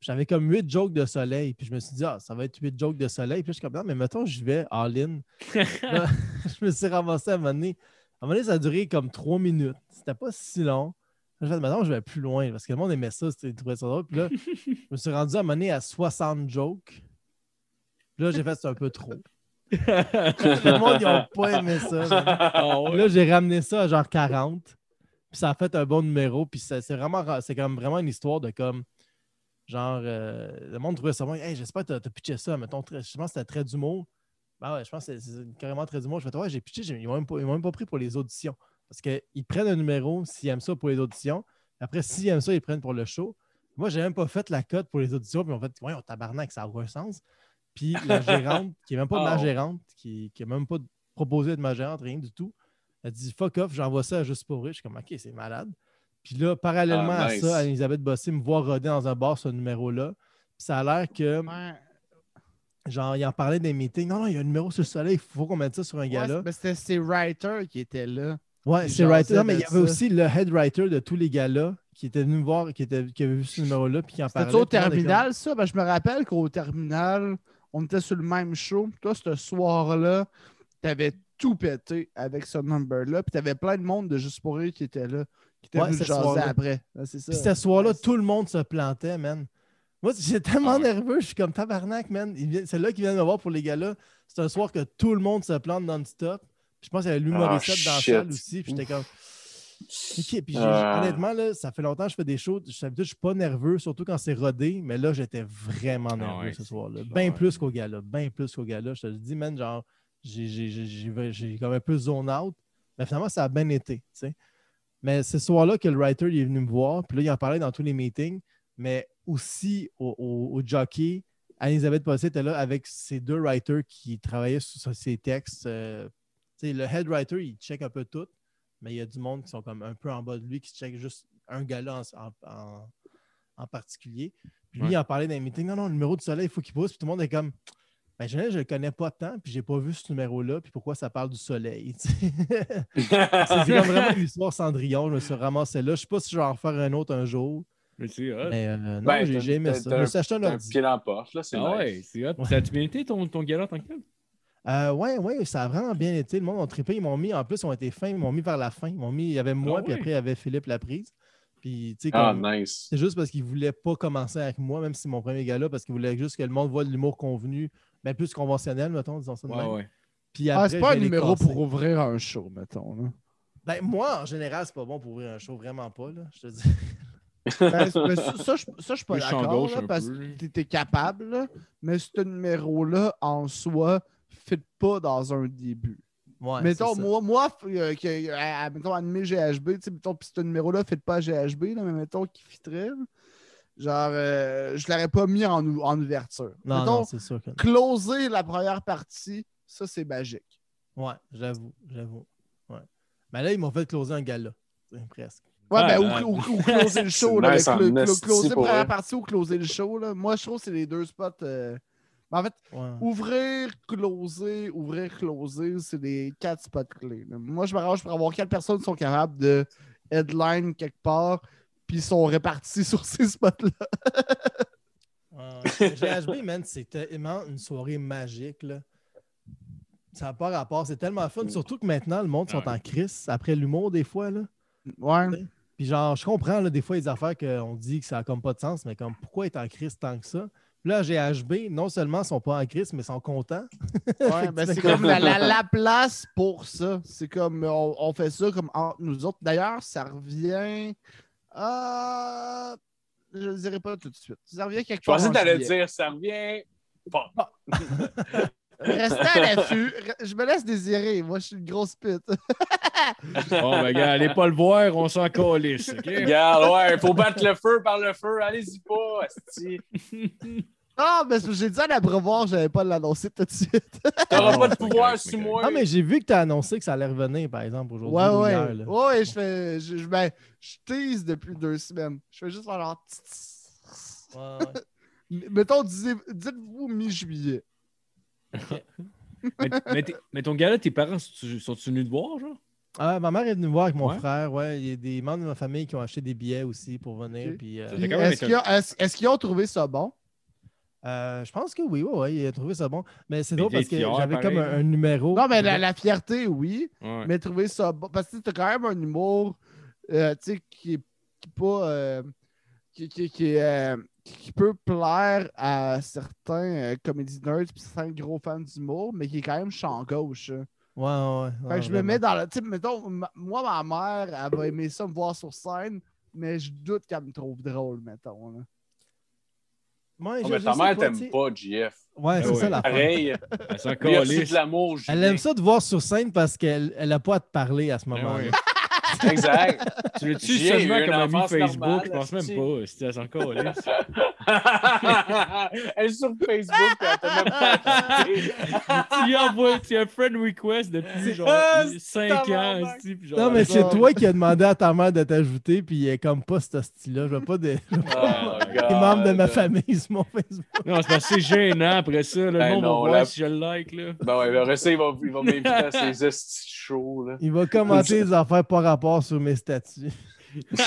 J'avais comme huit jokes de soleil. Puis je me suis dit, ah, ça va être huit jokes de soleil. Puis je suis comme, non, mais mettons, j'y vais all-in. Je me suis ramassé à un moment donné. À un moment donné, ça a duré comme trois minutes. C'était pas si long. J'ai fait, maintenant, je vais plus loin parce que le monde aimait ça, c'était trouvaient ça drôle. Puis là, je me suis rendu à donné à 60 jokes. Puis là, j'ai fait, c'est un peu trop. le monde, ils n'ont pas aimé ça. Ah ouais? Là, j'ai ramené ça à genre 40. Puis ça a fait un bon numéro. Puis c'est vraiment, ra- c'est comme vraiment une histoire de comme. Genre, euh, le monde trouvait ça bon. Hey, j'espère que tu as pitché ça. Mettons, très- je pense que c'était très d'humour. Ben ouais, je pense que c'est carrément très d'humour. Je fais, ouais, j'ai pitché, j'ai- ils m'ont même, pas- ils m'ont même pas pris pour les auditions. Parce qu'ils prennent un numéro s'ils aiment ça pour les auditions. Après, s'ils aiment ça, ils prennent pour le show. Moi, j'ai même pas fait la cote pour les auditions. Puis on fait, ouais, on tabarnak, ça n'a aucun sens. Puis la gérante, qui n'est même pas de ma Oh. gérante, qui n'a même pas proposé de ma gérante, rien du tout, elle dit fuck off, j'envoie ça à juste pour rire. Je suis comme, ok, c'est malade. Puis là, parallèlement Ah, à ça, Elisabeth Bossé me voit roder dans un bar ce numéro-là. Puis ça a l'air que, Ouais. genre, il en parlait des meetings. Non, non, il y a un numéro sur le soleil, il faut qu'on mette ça sur un Ouais, gars-là. mais c'était ses writers qui étaient là. Ouais, c'est writer. Non, mais il y de avait aussi le head writer de tous les gars-là qui était venu me voir, qui, était, qui avait vu ce numéro-là, puis qui en parlait. C'était au terminal, ça? Ben, je me rappelle qu'au terminal, on était sur le même show. Toi, ce soir-là, t'avais tout pété avec ce number-là. Puis t'avais plein de monde de Juste pour rire qui était là, qui était Ouais, venu jaser après. Ouais, c'est ça. Puis ce soir-là, tout le monde se plantait, man. Moi, j'étais tellement nerveux, je suis comme tabarnak, man. C'est là qu'ils viennent me voir pour les gars-là. C'est un soir que tout le monde se plante non-stop. Je pense qu'il y avait l'humoriste dans la salle aussi. Puis j'étais comme. Ok, puis Ah. honnêtement, là, ça fait longtemps que je fais des shows. Je je suis pas nerveux, surtout quand c'est rodé, mais là, j'étais vraiment nerveux Ah ouais, ce soir-là. Bien plus qu'au gars-là. Bien plus qu'au gars-là. Je te le dis, man, genre, j'ai- comme un peu zone out. Mais finalement, ça a bien été, tu sais. Mais ce soir-là que le writer il est venu me voir, puis là, il en parlait dans tous les meetings, mais aussi au, au, au jockey. Anne-Elisabeth Possé était là avec ses deux writers qui travaillaient sur, sur ses textes. euh, le head writer, il check un peu tout, mais il y a du monde qui sont comme un peu en bas de lui, qui check juste un gars-là en, en- en- en particulier. Puis lui, Ouais. il en parlait dans les meetings. Non, non, le numéro du soleil, il faut qu'il pousse. Puis tout le monde est comme. Ben, je ne le connais pas tant, puis j'ai pas vu ce numéro-là, puis pourquoi ça parle du soleil. c'est comme vraiment une histoire Cendrillon. Je me suis ramassé là. Je sais pas si je vais en refaire un autre un jour. Mais c'est hot. Mais euh, non, Ben, j'ai aimé ça. Je me suis acheté un T'as un ordi. pied dans la porte, là, c'est Ah nice. ouais, c'est hot. Ouais. Ça a-tu bien été ton, ton gala tant que tel? Euh, ouais, ouais, ça a vraiment bien été. Le monde a trippé. Ils m'ont mis, en plus, ils ont été fins. Ils m'ont mis vers la fin. Ils m'ont mis, il y avait moi, Ah puis après, il y avait Philippe Laprise. Puis, tu sais, Ah, comme- nice. c'est juste parce qu'ils ne voulaient pas commencer avec moi, même si c'est mon premier gala, parce qu'ils voulaient juste que le monde voit de l'humour convenu, mais plus conventionnel, mettons, disons ça de Ouais, même. ouais. Puis Ah, c'est pas un numéro casser. pour ouvrir un show, mettons. là. Ben, moi, en général, c'est pas bon pour ouvrir un show, vraiment pas, là, je te dis. Ben, ben, ça, ça, je ça, je suis pas d'accord, parce que t'es- t'es capable, là, mais ce numéro-là, en soi, fit pas dans un début. Ouais, mettons, moi, moi euh, que, euh, mettons, animé GHB, mettons, pis ce numéro-là fit pas à GHB, là, mais mettons qu'il fitterait, là. genre, euh, je l'aurais pas mis en, ou- en ouverture. Non, mettons, non, c'est sûr que closer la première partie, ça, c'est magique. Ouais, j'avoue, j'avoue. Ouais. Mais là, ils m'ont fait closer un gala, presque. Ouais, ben, ou, ou- ou closer le show, là, nice le- esti closer la première partie ou closer le show, là. Moi, je trouve que c'est les deux spots. En fait, Ouais. ouvrir, closer, ouvrir, closer, c'est les quatre spots clés. Moi, je m'arrange pour avoir quatre personnes qui sont capables de headline quelque part, puis sont répartis sur ces spots-là. Ouais. GHB, man, c'est tellement une soirée magique. Là. Ça n'a pas rapport. C'est tellement fun. Surtout que maintenant, le monde sont Ouais. en crise après l'humour, des fois. Là. Ouais. Puis genre, je comprends, là, des fois, les affaires qu'on dit que ça n'a comme pas de sens, mais comme pourquoi être en crise tant que ça? Là, GHB, non seulement ils sont pas en crise, mais ils sont contents. Ouais, ben, c'est comme la, la- la place pour ça. C'est comme on, on fait ça comme entre nous autres. D'ailleurs, ça revient à. Je ne dirai pas tout de suite. Ça revient quelque Je pensais que juillet. dire, ça revient pas. Restez à l'affût. Je me laisse désirer. Moi, je suis une grosse pute. Bon, ben, gars, allez pas le voir, on s'en calisse? Regarde, ouais, faut battre le feu par le feu. Allez-y pas, asti. Ah, mais j'ai dit à l'abreuvoir, je n'avais pas l'annoncer tout de suite. T'auras pas de c'est pouvoir sur moi. Ah, mais j'ai vu que tu as annoncé que ça allait revenir, par exemple, aujourd'hui. Ouais, ou ouais. hier, là. Ouais, je fais. Je, je, ben, je tease depuis deux semaines. Je fais juste genre. Ouais, ouais. Mettons, dites-vous mi-juillet. mais, mais t'es- mais ton gars-là, tes parents sont-tu venus te voir, genre? Ah, ma mère est venue me voir avec mon Ouais. frère. Ouais, il y a des membres de ma famille qui ont acheté des billets aussi pour venir. Euh, qu'ils ont, est-ce qu'ils ont trouvé ça bon? Euh, je pense que oui, ouais, ouais, il a trouvé ça bon. Mais c'est drôle parce que j'avais comme un, un numéro. Non, mais la, la fierté, oui. Ouais. Mais trouver ça bon. Parce que t'as quand même un humour, euh, tu sais, qui est qui pas. euh, qui, qui, qui, euh, peut plaire à certains euh, comédie nerds puis certains gros fans d'humour, mais qui est quand même champ gauche. hein. Ouais, ouais, ouais. Fait que je me mets dans le. Tu sais, mettons, ma- moi, ma mère, elle va aimer ça me voir sur scène, mais je doute qu'elle me trouve drôle, mettons. là. Ouais, Oh, mais ta mère t'aime pas, JF. Ouais, c'est Ah ça la Pareil. Elle s'en Il y a aussi calisse. de l'amour, Elle aime ça de voir sur scène parce qu'elle n'a a pas à te parler à ce Ouais, moment-là. Exact. Tu eu seulement comme ami Facebook? normale, Je pense même pas. Si elle s'en calisse. Elle est sur Facebook, elle t'a même pas tu lui envoies tu as un friend request depuis genre Ah, 5 ans. tabarnak. esti, puis genre, Non, mais c'est toi qui as demandé à ta mère de t'ajouter, puis il est comme pas ce style-là. Je veux pas des Oh, les membres de ma famille sur mon Facebook. Non, c'est parce que c'est gênant après ça. Le Ben monde non, va voir la- si je le like. Là. Ben ouais, après ça, il va, il va m'inviter à ses là. Il va commenter des affaires par rapport sur mes statuts. Ça,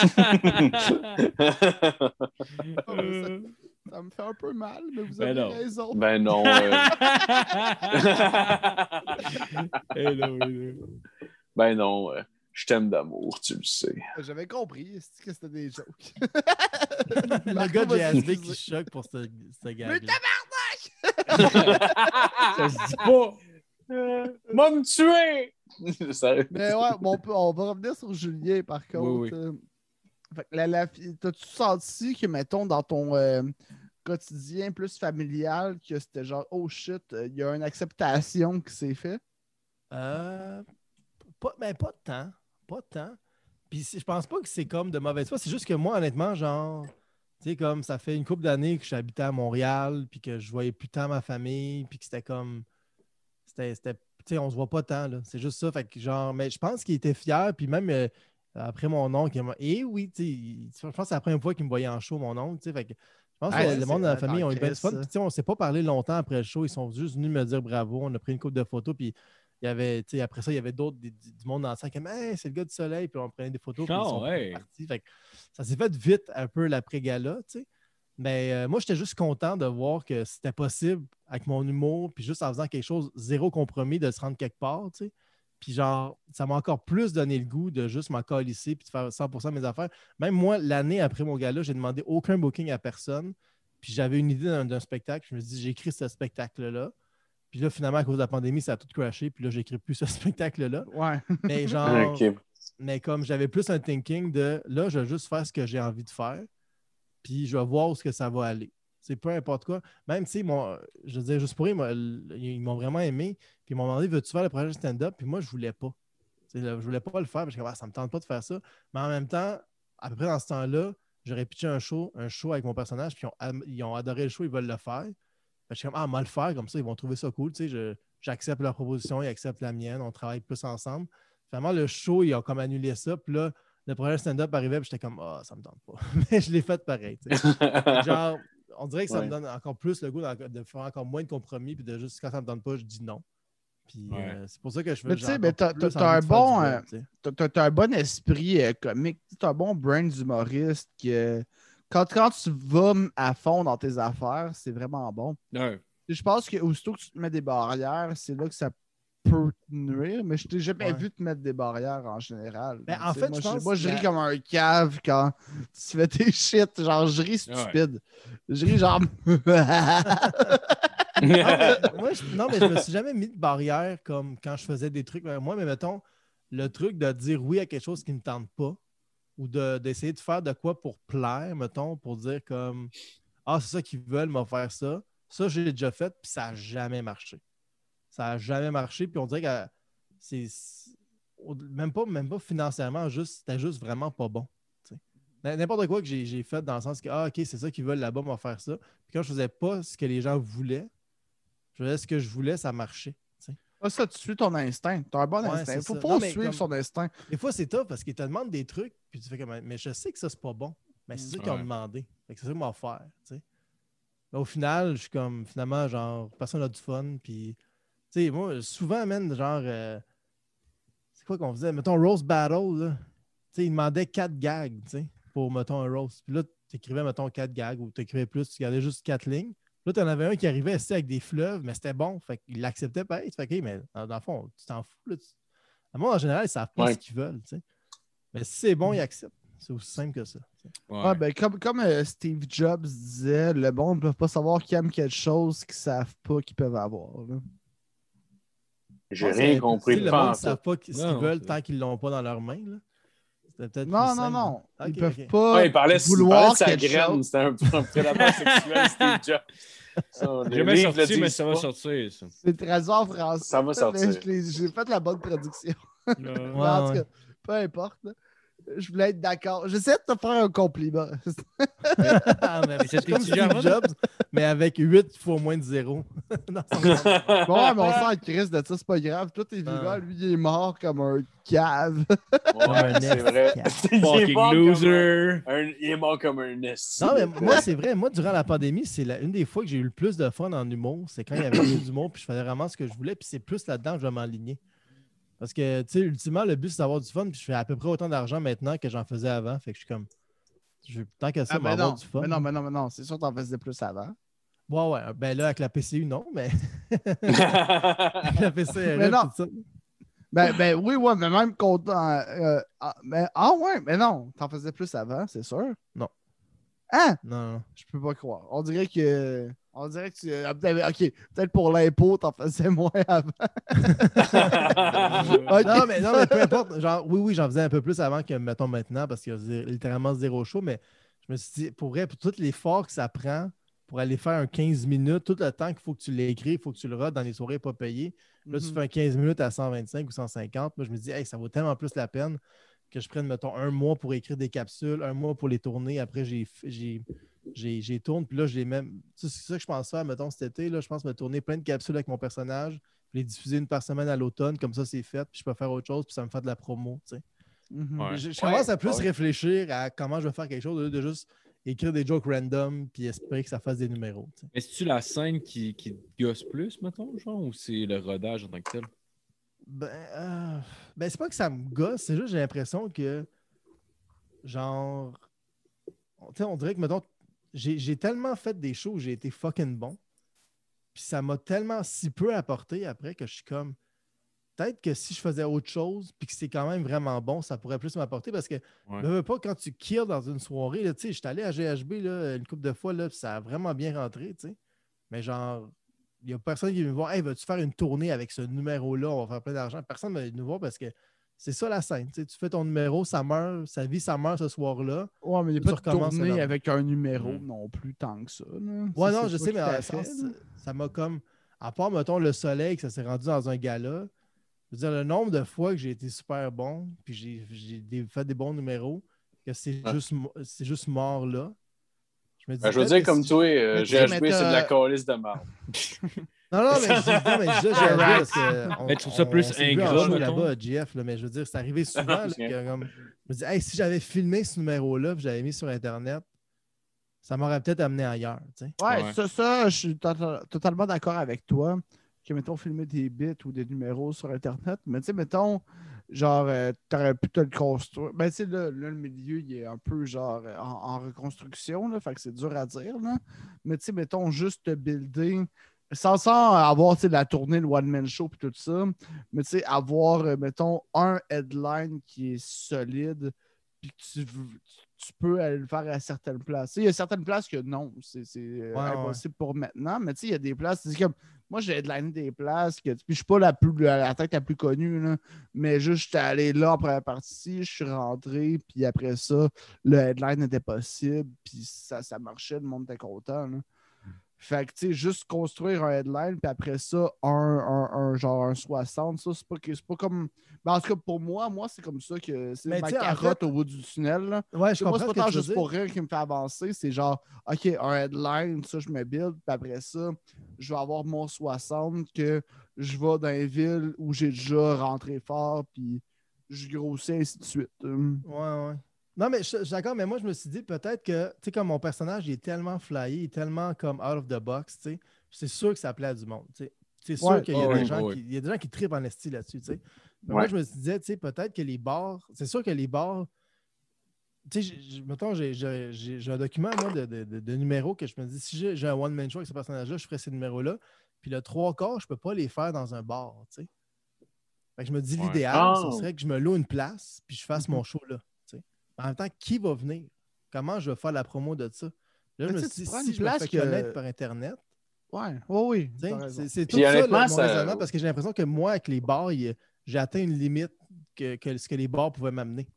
ça me fait un peu mal, mais vous Ben avez non. raison. ben non. euh, Eh là. ben non. euh, je t'aime d'amour, tu le sais. J'avais compris c'est que c'était des jokes? Le gars de GSB qui choque pour ce, ce gag Mais Ça se dit pas. M'a me tuer! Mais ouais, bon, on, peut- on va revenir sur Julien par contre. Oui, oui. Euh, la, la T'as-tu senti que, mettons, dans ton euh, quotidien plus familial, que c'était genre, oh shit, euh, il y a une acceptation qui s'est faite? Euh, pas, ben, pas de temps. Pas de temps. Puis je pense pas que c'est comme de mauvaise foi. C'est juste que moi, honnêtement, genre, tu sais, comme ça fait une couple d'années que j'habitais à Montréal, puis que je voyais plus tant ma famille, puis que c'était comme. C'était. C'était- Tu sais, on se voit pas tant. C'est juste ça. Fait que, genre, mais je pense qu'il était fier, puis même euh, après mon oncle, il m'a. Et oui, il- je pense que c'est la première fois qu'il me voyait en show, mon oncle. Fait que je pense que le monde de la famille ont eu bien du fun. Puis, on s'est pas parlé longtemps après le show. Ils sont juste venus me dire bravo. On a pris une coupe de photos, puis il y avait, après ça, il y avait d'autres du, monde dans le sac qui disaient Hey, c'est le gars du soleil, puis on prenait des photos. Puis ils sont ouais. partis. Fait que ça s'est fait vite un peu l'après-gala, tu sais. Mais euh, moi, j'étais juste content de voir que c'était possible avec mon humour, puis juste en faisant quelque chose zéro compromis, de se rendre quelque part, tu sais. Puis genre, ça m'a encore plus donné le goût de juste m'en calisser puis de faire 100% de mes affaires. Même moi, l'année après mon gala, j'ai demandé aucun booking à personne. Puis j'avais une idée d'un, spectacle. Je me suis dit, j'écris ce spectacle-là. Puis là, finalement, à cause de la pandémie, ça a tout crashé. Puis là, j'écris plus ce spectacle-là. Ouais. Mais genre, mais comme j'avais plus un thinking de là, je vais juste faire ce que j'ai envie de faire, puis je vais voir où ce que ça va aller. C'est peu importe quoi. Même, sais, mon- je veux dire, juste pour eux, ils m'ont- vraiment aimé, puis ils m'ont demandé veux-tu faire le projet stand-up? Puis moi, je voulais pas. Tu sais, là, je voulais pas le faire, parce que ah, ça me tente pas de faire ça. Mais en même temps, à peu près dans ce temps-là, j'aurais pitché un show, un show avec mon personnage, puis ils ont, ils ont adoré le show, ils veulent le faire. Je suis comme, ah, moi le faire, comme ça, ils vont trouver ça cool. J'accepte leur proposition, ils acceptent la mienne, on travaille plus ensemble. Finalement, le show, ils ont comme annulé ça. Puis là, le projet stand-up arrivait, j'étais comme, ah, ça me tente pas. Mais je l'ai fait pareil. Genre, on dirait que ça Ouais. me donne encore plus le goût de faire encore moins de compromis, puis de juste quand ça me donne pas, je dis non. Puis Ouais. euh, c'est pour ça que je fais Mais tu sais, mais t'as- un bon, euh, t'as un bon esprit euh, comique. T'as un bon brain d'humoriste que quand, quand tu vas à fond dans tes affaires, c'est vraiment bon. Ouais. Je pense que aussitôt que tu te mets des barrières, c'est là que ça peut te nuire, mais je t'ai jamais Ouais. vu te mettre des barrières en général. Ben, en fait, moi, je pense moi, je ris comme un cave quand tu fais tes shit. Genre, je ris stupide. Je ris genre. Non, mais, moi, je, non, mais je me suis jamais mis de barrière comme quand je faisais des trucs vers moi, mais mettons, le truc de dire oui à quelque chose qui ne me tente pas ou de- d'essayer de, faire de quoi pour plaire, mettons, pour dire comme Ah, c'est ça qu'ils veulent, m'a faire ça. Ça, j'ai déjà fait, puis ça n'a jamais marché. Ça n'a jamais marché, puis on dirait que c'est même pas, même pas financièrement, juste c'était juste vraiment pas bon. tu N'importe quoi que j'ai j'ai fait dans le sens que Ah, ok, c'est ça qu'ils veulent là-bas, m'a faire ça. Puis quand je faisais pas ce que les gens voulaient, je faisais ce que je voulais, ça marchait. tu. Ah, ça, tu suis ton instinct. T'as un bon Ouais, instinct. c'est Faut ça. pas Non, suivre comme- son instinct. Des fois, c'est tough parce qu'ils te demandent des trucs, puis tu fais comme Mais je sais que ça, c'est pas bon. Mais c'est ça qu'ils ont demandé. Fait que c'est ça qu'ils m'ont offert. tu sais. Mais au final, je suis comme finalement, genre, personne a du fun. Puis, tu sais, moi, souvent, man, genre, euh, c'est quoi qu'on faisait? Mettons, Roast Battle, là. Tu sais, ils demandaient quatre gags, tu sais, pour, mettons, un roast. Puis là, tu écrivais, mettons, quatre gags ou tu écrivais plus, tu gardais juste quatre lignes. Là, tu en avais un qui arrivait avec des fleuves, mais c'était bon. Fait qu'il l'acceptait pareil. Tu fais, OK, mais dans, dans le fond, tu t'en fous. Là, tu- Moi, en général, ils savent pas Ouais. ce qu'ils veulent, tu sais. Mais si c'est bon, ils acceptent. C'est aussi simple que ça. Ouais. Ouais, ben, comme comme euh, Steve Jobs disait, le monde ne peut pas savoir qu'ils aiment quelque chose qu'ils savent pas qu'ils peuvent avoir. là. J'ai rien compris Le monde ne savent pas ce qu'ils Non, veulent tant qu'ils l'ont pas dans leurs mains. là. Non, non, non. Ils peuvent ok. pas Ouais, il parlait, il vouloir parlait de sa graine. C'était un, un prédateur sexuel, Steve Jobs. Jamais sorti, mais ça va pas. sortir. C'est en français. Ça va sortir. J'ai fait la bonne traduction. En tout ouais. cas, peu importe. Je voulais être d'accord. J'essaie de te faire un compliment. Ah, mais Steve Jobs, mais avec 8 fois moins de 0. dans son nom. bon, ouais, mais on sent Chris de ça, c'est pas grave. Toi, t'es vivant, Ouais. lui, il est mort comme un cave. Ouais, c'est vrai. Il est Fucking mort comme loser. un- il est mort comme un esti. Non, mais moi, c'est vrai. Moi, durant la pandémie, c'est la- une des fois que j'ai eu le plus de fun en humour. C'est quand il y avait plus d'humour, puis je faisais vraiment ce que je voulais, puis c'est plus là-dedans que je vais m'enligner. Parce que, tu sais, ultimement, le but, c'est d'avoir du fun. Puis je fais à peu près autant d'argent maintenant que j'en faisais avant. Fait que je suis comme. Je, tant qu'à ça, Ah, on ben avoir non, du fun. mais non, mais non, mais non, c'est sûr que t'en faisais plus avant. Ouais, ouais. Ben là, avec la PCU, non, mais. avec la PCRF, Mais non. tout ça. Ben, ben oui, ouais, mais même content. euh, ah, mais, ah ouais, mais non, t'en faisais plus avant, c'est sûr. Non. Hein? Non, non. Je peux pas croire. On dirait que. On dirait que tu. peut-être- Ok, peut-être pour l'impôt, t'en faisais moins avant. Non, mais, non, mais peu importe. Genre, oui, oui, j'en faisais un peu plus avant que, mettons, maintenant, parce qu'il y a littéralement zéro show, mais je me suis dit, pour vrai, pour tout l'effort que ça prend pour aller faire un 15 minutes, tout le temps qu'il faut que tu l'écris, il faut que tu le rodes dans les soirées pas payées. Là, tu Mhm. fais un 15 minutes à 125 ou 150. Moi, je me dis, hey, ça vaut tellement plus la peine que je prenne, mettons, un mois pour écrire des capsules, un mois pour les tourner. Après, j'ai j'ai- j'ai j'ai tourne, puis là, les même. C'est ça que je pense faire, mettons, cet été. Là, je pense me tourner plein de capsules avec mon personnage, puis les diffuser une par semaine à l'automne, comme ça, c'est fait, puis je peux faire autre chose, puis ça me fait de la promo. tu sais. Mhm. Ouais. Je, je Ouais, commence à plus ouais. réfléchir à comment je vais faire quelque chose au lieu de juste écrire des jokes random puis espérer que ça fasse des numéros. tu sais. Mais c'est-tu la scène qui, qui te gosse plus, mettons, genre, ou c'est le rodage en tant que tel? Ben, euh, ben c'est pas que ça me gosse, c'est juste que j'ai l'impression que, genre, on, tu sais, on dirait que, mettons, j'ai tellement fait des shows où j'ai été fucking bon, puis ça m'a tellement si peu apporté après que je suis comme, peut-être que si je faisais autre chose, puis que c'est quand même vraiment bon, ça pourrait plus m'apporter parce que, Ouais. veux, veux pas, quand tu kills dans une soirée, tu sais, j'étais allé à GHB là, une couple de fois, là, puis ça a vraiment bien rentré, tu sais, mais genre, il n'y a personne qui veut me voir. Hey, veux-tu faire une tournée avec ce numéro-là? On va faire plein d'argent. Personne ne va nous voir parce que c'est ça la scène. Tu, fais ton numéro, ça meurt, sa vie, ça meurt ce soir-là. Ouais, mais il n'y Tu a pas de tournée avec un numéro Mhm. non plus tant que ça. là. Ouais, non, je sais, mais en fait, ça m'a comme. À part, mettons, le soleil, que ça s'est rendu dans un gala. Je veux dire, le nombre de fois que j'ai été super bon, puis j'ai j'ai fait des bons numéros, que c'est Ouais. juste, juste mort là. Je me dis, Ben, je veux dire, comme si- toi, euh, tu sais, GHB, c'est de la calice de merde. Non, non, mais je dis, non, mais je parce que. on- Mais tu trouves ça on- plus ingrat, là-bas, GF, là, mais je veux dire, c'est arrivé souvent. là, que, comme, je me dis, hey, si j'avais filmé ce numéro-là, puis j'avais mis sur Internet, ça m'aurait peut-être amené ailleurs. tu sais. Ouais, Ouais. ça, ça, je suis to- totalement d'accord avec toi. Que, mettons, filmer des bits ou des numéros sur Internet. Mais, tu sais, mettons, genre, euh, t'aurais pu te le construire. Ben, tu sais, là, là, le milieu, il est un peu, genre, euh, en, en reconstruction, là. Fait que c'est dur à dire, là. Mais, tu sais, mettons, juste te builder. Sans, sans avoir, la tournée, le one-man show puis tout ça. Mais, tu sais, avoir, euh, mettons, un headline qui est solide puis que tu, peux aller le faire à certaines places. Il y a certaines places que non, c'est euh, Ouais, impossible pour maintenant, mais tu sais, il y a des places, c'est comme moi j'ai headliné des places que puis je suis pas la plus la, la tête la plus connue, là, mais juste j'étais allé là en première partie, je suis rentré, puis après ça, le headline était possible, puis ça, ça marchait, le monde était content. là. Fait que, tu sais, juste construire un headline, puis après ça, un, un, un genre un 60, ça, c'est pas, pas comme. Ben, en tout cas, pour moi, moi, c'est comme ça que c'est ma carotte fait- au bout du tunnel. là. Ouais, je comprends c'est ce pas tant juste pour rire qui me fait avancer. C'est genre, OK, un headline, ça, je me build. Puis après ça, je vais avoir mon 60 que je vais dans les villes où j'ai déjà rentré fort, puis je grossis, ainsi de suite. Ouais, ouais. Non, mais je d'accord, mais moi, je me suis dit peut-être que, tu sais, comme mon personnage, il est tellement flyé, il est tellement comme out of the box, tu sais, c'est sûr que ça plaît à du monde, tu sais. C'est sûr Ouais, qu'il y, a des gens qui- il y a des gens qui trippent en esti là-dessus, tu sais. Mais Moi, je me disais, tu sais, peut-être que les bars, c'est sûr que les bars, tu sais, mettons, j'ai- j'ai j'ai- un document, moi, de, de, de- de numéros que je me dis, si j'ai j'ai un one-man show avec ce personnage-là, je ferais ces numéros-là. Puis le trois quarts, je peux pas les faire dans un bar, tu sais. Fait que je me dis, Ouais. l'idéal, Ah. ce serait que je me loue une place, puis je fasse Mhm. mon show là. En même temps, qui va venir? Comment je vais faire la promo de ça? Là, je me suis dit, si une je me place fais que- connaître par Internet, Ouais, oui, oui. c'est tout ça, mon raisonnement, parce que j'ai l'impression que moi, avec les bars, j'ai atteint une limite que, que ce que les bars pouvaient m'amener.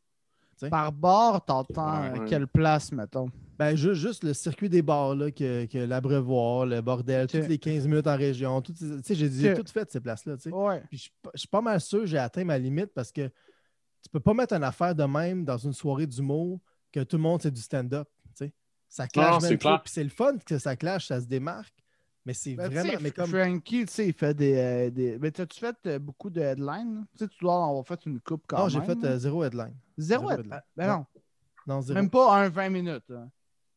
Par bord, t'entends Ouais, ouais. quelle place, mettons? Ben, juste, juste le circuit des bars, là, que, que l'abreuvoir, le bordel, toutes les 15 minutes en région, j'ai j'ai Ok. tout fait ces places-là, tu sais. Ouais. Puis je suis pas- je suis pas mal sûr que j'ai atteint ma limite parce que tu peux pas mettre une affaire de même dans une soirée d'humour que tout le monde c'est du stand-up. tu sais. Ça clash c'est même trop. clair. Puis c'est le fun que ça clash, ça se démarque. Mais c'est Ben, vraiment. Mais comme. Frankie, tu sais, il fait des. euh, des... Mais t'as-tu fait euh, beaucoup de headlines? Tu sais, tu dois en avoir fait une coupe quand Non, même. j'ai fait euh, zéro headline. Zéro zéro headline. headline. Ben Non. non. Non, zéro. Même pas un 20 minutes. hein.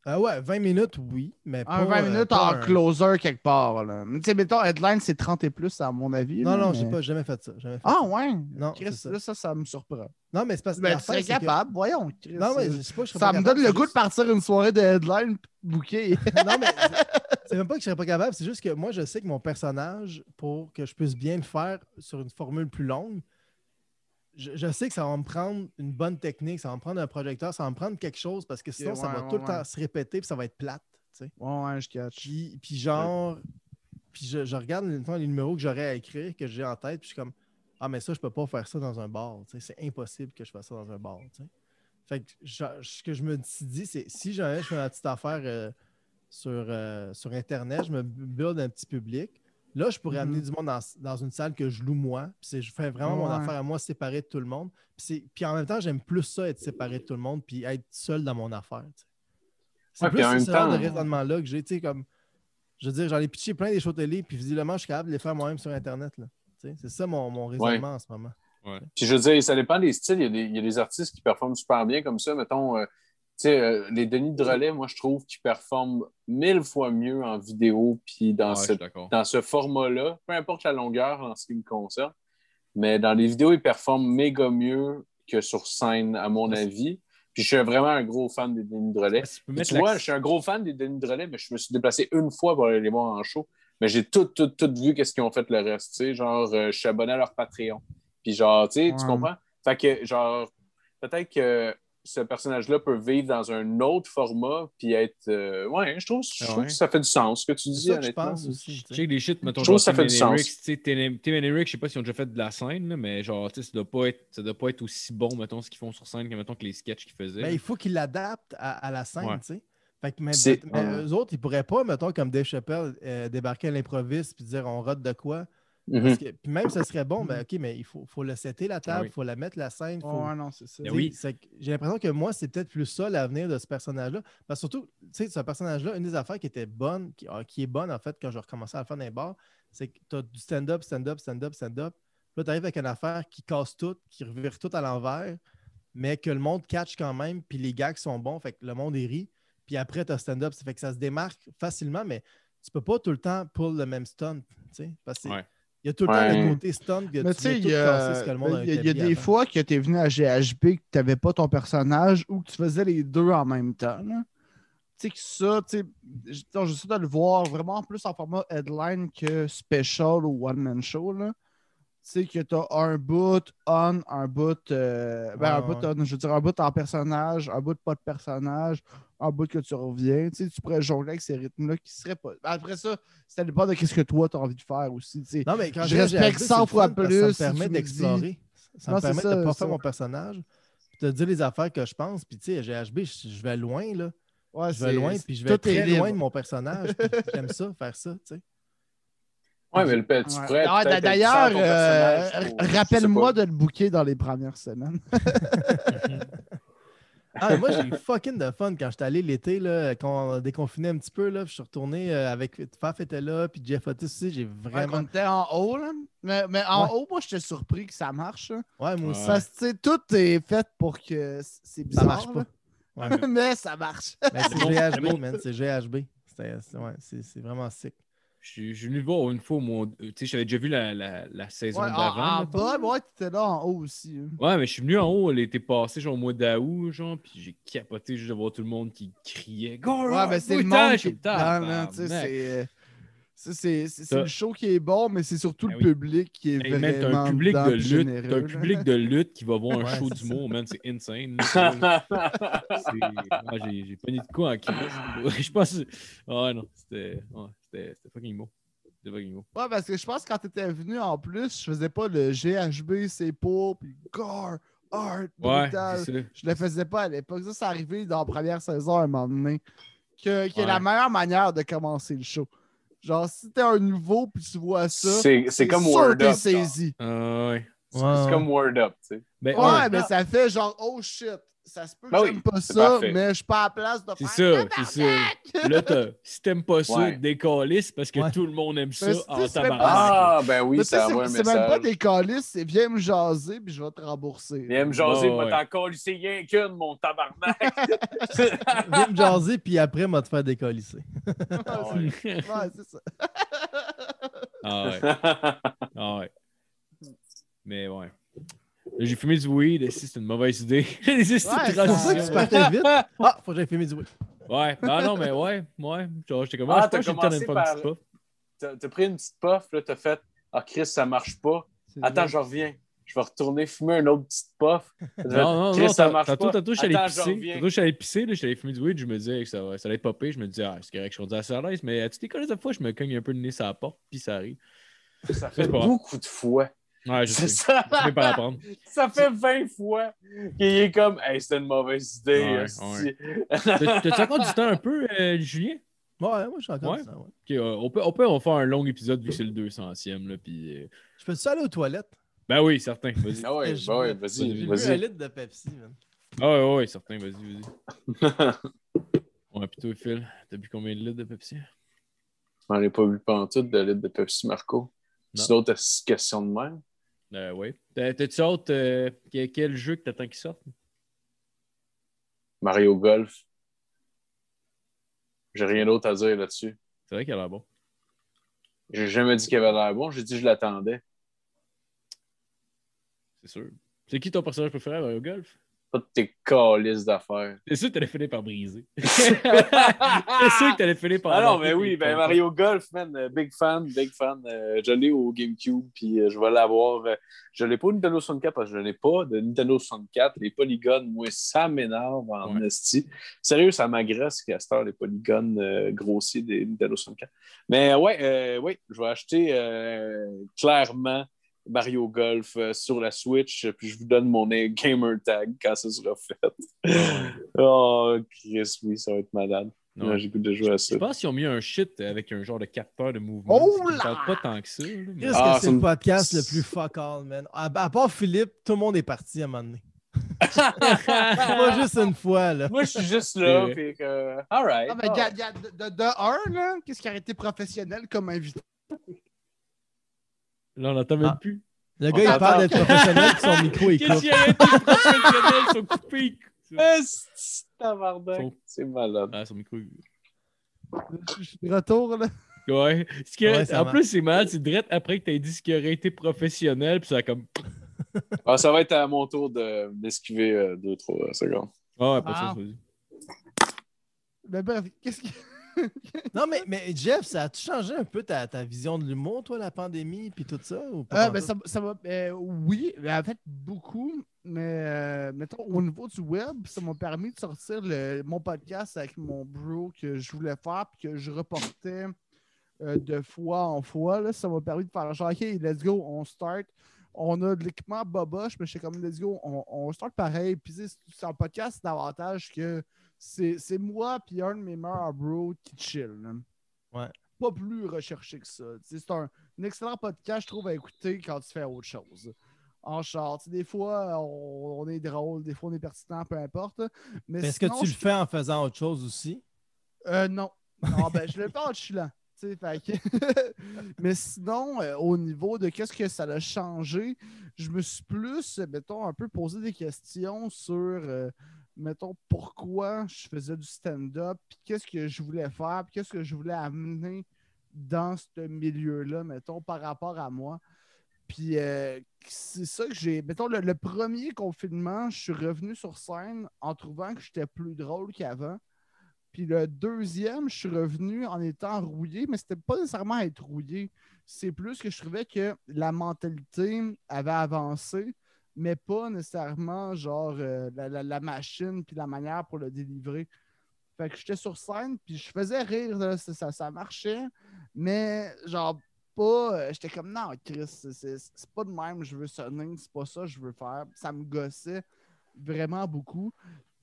Ah ouais, 20 minutes, oui, mais Un pas, 20 euh, minutes pas en un- closer quelque part. Là. Tu sais, mettons, headline, c'est 30 et plus, à mon avis. Non, là, non, mais- j'ai pas jamais fait ça. jamais fait Ah, ouais? Non, Chris, ça. là, ça, ça me surprend. Non, mais c'est parce que. Ben, tu serais que- capable, voyons. Chris, Non, mais euh, je sais pas, je serais ça pas me capable, donne le goût de partir une soirée de headline bouquet. Non, mais c'est même pas que je serais pas capable, c'est juste que moi, je sais que mon personnage, pour que je puisse bien le faire sur une formule plus longue, je, je sais que ça va me prendre une bonne technique, ça va me prendre un projecteur, ça va me prendre quelque chose parce que sinon, ça va ouais, tout le temps se répéter puis ça va être plate. tu sais. Ouais, ouais, je catch. Puis, puis genre, puis je, je regarde les numéros que j'aurais à écrire, que j'ai en tête, puis je suis comme Ah, mais ça, je peux pas faire ça dans un bar. tu sais, C'est impossible que je fasse ça dans un bar. tu sais. Fait que je- ce que je me dit, c'est si jamais je fais ma petite affaire euh, sur, euh, sur Internet, je me build un petit public. Là, je pourrais Mhm. amener du monde dans, dans une salle que je loue moi. Puis je fais vraiment mon affaire à moi séparé de tout le monde. Puis, c'est- puis en même temps, j'aime plus ça, être séparé de tout le monde, puis être seul dans mon affaire. C'est Ouais, plus ce genre de raisonnement-là que j'ai. tu sais, comme, je veux dire, j'en ai pitché plein des shows télé, puis visiblement, je suis capable de les faire moi-même sur Internet. là. Tu sais, C'est ça mon, mon raisonnement en ce moment. Puis je veux dire, ça dépend des styles. Il y a des, il y a des artistes qui performent super bien comme ça. Mettons, euh, euh, les Denis de relais, moi, je trouve qu'ils performent mille fois mieux en vidéo puis dans, Ouais, ce, dans ce format-là, peu importe la longueur en ce qui me concerne. Mais dans les vidéos, ils performent méga mieux que sur scène, à mon avis. Puis je suis vraiment un gros fan des Denis de relais. Tu vois, je suis un gros fan des Denis de relais, mais je me suis déplacé une fois pour aller les voir en show. Mais j'ai tout, tout, tout vu qu'est-ce qu'ils ont fait le reste. Tu sais, genre, euh, je suis abonné à leur Patreon. Puis genre, tu sais, tu comprends? Fait que, genre, peut-être que ce personnage-là peut vivre dans un autre format, puis être. euh, ouais, je trouve, je trouve Ouais. que ça fait du sens, ce que tu dis, ça que je honnêtement. pense aussi. tu sais. Des shit, mettons, Je trouve genre que ça fait Tim du sens. Tim Eric, je sais pas si ont déjà fait de la scène, là, mais genre, tu sais, ça doit pas être, ça doit pas être aussi bon, mettons, ce qu'ils font sur scène que, mettons, que les sketchs qu'ils faisaient. Ben, il faut qu'ils l'adaptent à, à la scène, Ouais. tu sais. Fait que, mais, C'est- mais ouais. eux autres, ils pourraient pas, mettons, comme Dave Chappelle, euh, débarquer à l'improviste puis dire on rate de quoi? Mhm. Parce que, puis même, ça serait bon, ben, OK, mais il faut, faut le setter la table, il oui. faut la mettre la scène. Faut, Ouais, non, c'est ça. Ben Tu sais, oui. J'ai l'impression que moi, c'est peut-être plus ça l'avenir de ce personnage-là. Parce que surtout, tu sais, ce personnage-là, une des affaires qui était bonne, qui, ah, qui est bonne en fait quand je recommençais à le faire dans les bars, c'est que tu as du stand-up, stand-up, stand-up, stand-up. Là, tu arrives avec une affaire qui casse tout, qui revire tout à l'envers, mais que le monde catch quand même, puis les gags sont bons, fait que le monde est ri. Puis après, tu as stand-up, ça fait que ça se démarque facilement, mais tu peux pas tout le temps pull le même stunt. tu sais, Parce que c'est- Ouais. Il y a tout le temps le côté stunt que Mais tu sais, il y ce a, que le monde a il y a- il y a des avant. fois que tu es venu à GHB que tu n'avais pas ton personnage ou que tu faisais les deux en même temps. là. Tu sais que ça, tu sais, j'essaie de le voir vraiment plus en format headline que special ou one-man show. Là. Tu sais que tu as un bout on, un bout, euh, ben, un bout on, je veux dire, un bout en personnage, un bout pas de personnage, un bout que tu reviens. Tu sais, tu pourrais jongler avec ces rythmes-là qui seraient pas. Après ça, ça dépend de ce que toi tu as envie de faire aussi. tu sais. Non, mais quand Je respecte GHB, c'est 100 le fois fun plus Ça me permet d'explorer. Ça Non, me permet de ne pas faire mon personnage. Puis de dire les affaires que je pense. Puis tu sais, GHB, je, je vais loin, là. Ouais, Je vais c'est- loin, puis je vais très loin de mon personnage. J'aime ça, faire ça, tu sais. Ouais, mais le tu Ouais. pourrais. Ah, D'ailleurs, euh, rappelle-moi de le booker dans les premières semaines. Ah, moi, j'ai eu fucking de fun quand j'étais allé l'été, là, quand on a déconfiné un petit peu. Là, je suis retourné euh, avec Faf était là, puis Jeff Otis aussi. J'ai Ouais, vraiment. on était en haut, là. Mais, mais en Ouais. haut, moi, j'étais surpris que ça marche. là. Ouais, moi aussi. Parce que, tout est fait pour que c'est bizarre. Ça marche pas. Ouais. mais ça marche. Mais c'est. GHB, man. C'est GHB. C'est- ouais, C'est c'est vraiment sick. Je suis venu le voir une fois, moi. Tu sais, j'avais déjà vu la, la, la saison Ouais, en, d'avant. en mettons. bas, moi, t'étais là en haut aussi. hein. Ouais, mais je suis venu en haut, l'été passé, genre au mois d'août, genre, puis j'ai capoté juste de voir tout le monde qui criait. Go, Ouais, mais c'est le monde qui tu sais, c'est- Ça- le show qui est bon, mais c'est surtout Ben le public qui est Hey, man, t'as vraiment un public dedans de lutte, généreux, un là. public de lutte qui va voir un Ouais, show d'humour, man, c'est insane. j'ai j'ai pogné de quoi en crise. Je pense. Ah ouais, non, c'était ouais, c'était fucking beau. C'était fucking beau. Ouais, parce que je pense que quand t'étais venu en plus, je faisais pas le GHB, c'est pour, puis gore, art, Ouais, brutal. c'est ça. Je le faisais pas à l'époque. Ça, c'est arrivé dans la première saison à un moment donné. Que, qui est la meilleure manière de commencer le show. Genre, si t'es un nouveau puis tu vois ça, C'est c'est comme sûr Word Up. saisi. Ah ouais. C'est comme Word Up, tu sais. Ben, Ouais, ouais. mais ça fait genre, oh shit. Ça se peut que Ben oui, j'aime pas ça, parfait. mais je suis pas à la place de C'est faire. ça, c'est ça. Là, t'as- si t'aimes pas ça, Ouais. décalisse parce que Ouais. tout le monde aime ça en tabarnak. Ah, ben oui, Mais ça envoie un c'est c'est même pas message. des calices, c'est viens me jaser puis je vais te rembourser. Viens me jaser, moi, encore lycée rien qu'une, mon tabarnak. Viens me jaser, puis après, m'a te faire. Ah. Ouais, c'est ça. Ah ouais. Ah ouais. Mais ouais. J'ai fumé du weed, et si c'est une mauvaise idée. C'est Ouais, C'est pour ça que tu partais vite. Ah, faut que j'aille filmer du weed. Ouais, non, non, mais ouais, ouais. Genre, j'étais comme, Ah, ah, je t'as commencé par- petite puff. T'as pris une petite puff, là, t'as fait Ah, Chris, ça marche pas. Attends, je reviens. Je vais retourner fumer une autre petite puff. Non, non, Chris, non, ça tantôt, marche pas. tantôt, je suis allé pisser. je suis allé pisser, là, je suis allé fumer du weed, je me disais que ça, va- ça allait être popé. Je me disais, ah, c'est correct, je suis rendu assez à l'aise, mais à toutes les colles de fois, je me cogne un peu le nez sur la porte, puis ça arrive. Ça fait beaucoup de fois. Ouais, je C'est sais. ça. Je vais pas l'apprendre. Ça fait 20 fois qu'il est comme Hey, c'était une mauvaise idée. Ouais. T'as- T'as-tu encore du temps un peu, euh, Julien? Ouais, moi, je suis encore Ouais? ça, ouais. Ok, euh, on, peut, on, peut, un long épisode vu que c'est le 200e. Là, puis, euh, Je peux ça aller aux toilettes? Ben oui, certain. Vas-y. Ah ouais, Je- bah ouais, J'ai vas-y, bu un vas-y. litre de Pepsi, man. Ah ouais, ouais, certain. Vas-y, vas-y. Ouais, plutôt Phil. T'as bu combien de litres de Pepsi? J'en ai pas vu pantoute de litre de Pepsi Marco. Non. C'est d'autres questions de même. Euh. T'as- T'as-tu hâte euh, quel, quel jeu que t'attends qu'il sorte? Mario Golf. J'ai rien d'autre à dire là-dessus. C'est vrai qu'il a l'air bon. J'ai jamais dit qu'il avait l'air bon, j'ai dit que je l'attendais. C'est sûr. C'est qui ton personnage préféré à Mario Golf? De tes calices d'affaires. C'est sûr que t'allais finir par briser. C'est sûr que t'allais finir par. Ah non, mais oui, ben. Mario Golf, man, euh, big fan, big fan. Euh, je l'ai au GameCube, puis euh, je vais l'avoir. euh, je l'ai pas au Nintendo 64 parce que je n'ai pas de Nintendo 64. Les polygones, moi, ça m'énerve en Ouais. esti. Sérieux, ça m'agresse qu'à cette heure, les polygones grossiers des Nintendo 64. Mais ouais, ouais, je vais acheter clairement Mario Golf euh, sur la Switch, puis je vous donne mon gamer tag quand ça sera fait. oh, Chris, oui, ça va être malade. Non. Ouais, J'ai goût de jouer à ça. Je pense qu'ils ont mis un shit avec un genre de capteur de mouvement. Oh Ce là! parle pas tant que ça. mais- Qu'est-ce Ah, que c'est c'est le podcast le plus fuck all, man? À, à part Philippe, tout le monde est parti à un moment donné. Pas juste une fois, là. Moi, je suis juste là, puis que. All right. Ah, mais gars, gars, de, de, de un, là, qu'est-ce qui aurait été professionnel comme invité? Là, on n'entend même Ah. plus. Le gars, il parle d'être professionnel, puis son micro, il Qu'est-ce coupe. qui a été professionnel? Ils sont coupés. Esti, tabarnak. Son- C'est malade. Ah, son micro. Je suis de retour, là. Ouais. Ça en marche. plus, c'est mal, c'est direct après que tu dit ce qui aurait été professionnel, puis ça a comme. Ah, ça va être à mon tour de- d'esquiver euh, deux, trois secondes. Ah, ouais, pas Ah. ça, vas-y. Mais bref, qu'est-ce qui. Non, mais, mais Jeff, ça a-tu changé un peu ta, ta vision de l'humour, toi, la pandémie, puis tout ça? Ou pas Ah, ben, ça, ça va. euh, oui, en fait, beaucoup. Mais euh, mettons, au niveau du web, ça m'a permis de sortir le- mon podcast avec mon bro que je voulais faire puis que je reportais euh, de fois en fois. Là. Ça m'a permis de faire genre, OK, let's go, on start. On a de l'équipement boboche, mais je suis comme, let's go, on, on start pareil. Puis sais, c'est un podcast davantage que c'est moi puis un de mes meilleurs bros qui chill. là. Ouais. Pas plus recherché que ça. C'est un, un excellent podcast, je trouve, à écouter quand tu fais autre chose. En char. Tu sais, Des fois, on, on est drôle, des fois, on est pertinent, peu importe. Mais Est-ce que tu le fais en faisant autre chose aussi? euh, non. Non, ben, je le fais en que- Mais sinon, euh, au niveau de qu'est-ce que ça a changé, je me suis plus, mettons, un peu posé des questions sur, euh, mettons, pourquoi je faisais du stand-up, puis qu'est-ce que je voulais faire, puis qu'est-ce que je voulais amener dans ce milieu-là, mettons, par rapport à moi. Puis euh, c'est ça que j'ai. Mettons, le, le premier confinement, je suis revenu sur scène en trouvant que j'étais plus drôle qu'avant. Puis le deuxième, je suis revenu en étant rouillé, mais c'était pas nécessairement être rouillé. C'est plus que je trouvais que la mentalité avait avancé, mais pas nécessairement genre euh, la, la- machine puis la manière pour le délivrer. Fait que j'étais sur scène, puis je faisais rire, ça, ça, marchait, mais genre pas. euh, J'étais comme non, Chris, c'est pas de même, je veux sonner, c'est pas ça que je veux faire. Ça me gossait vraiment beaucoup.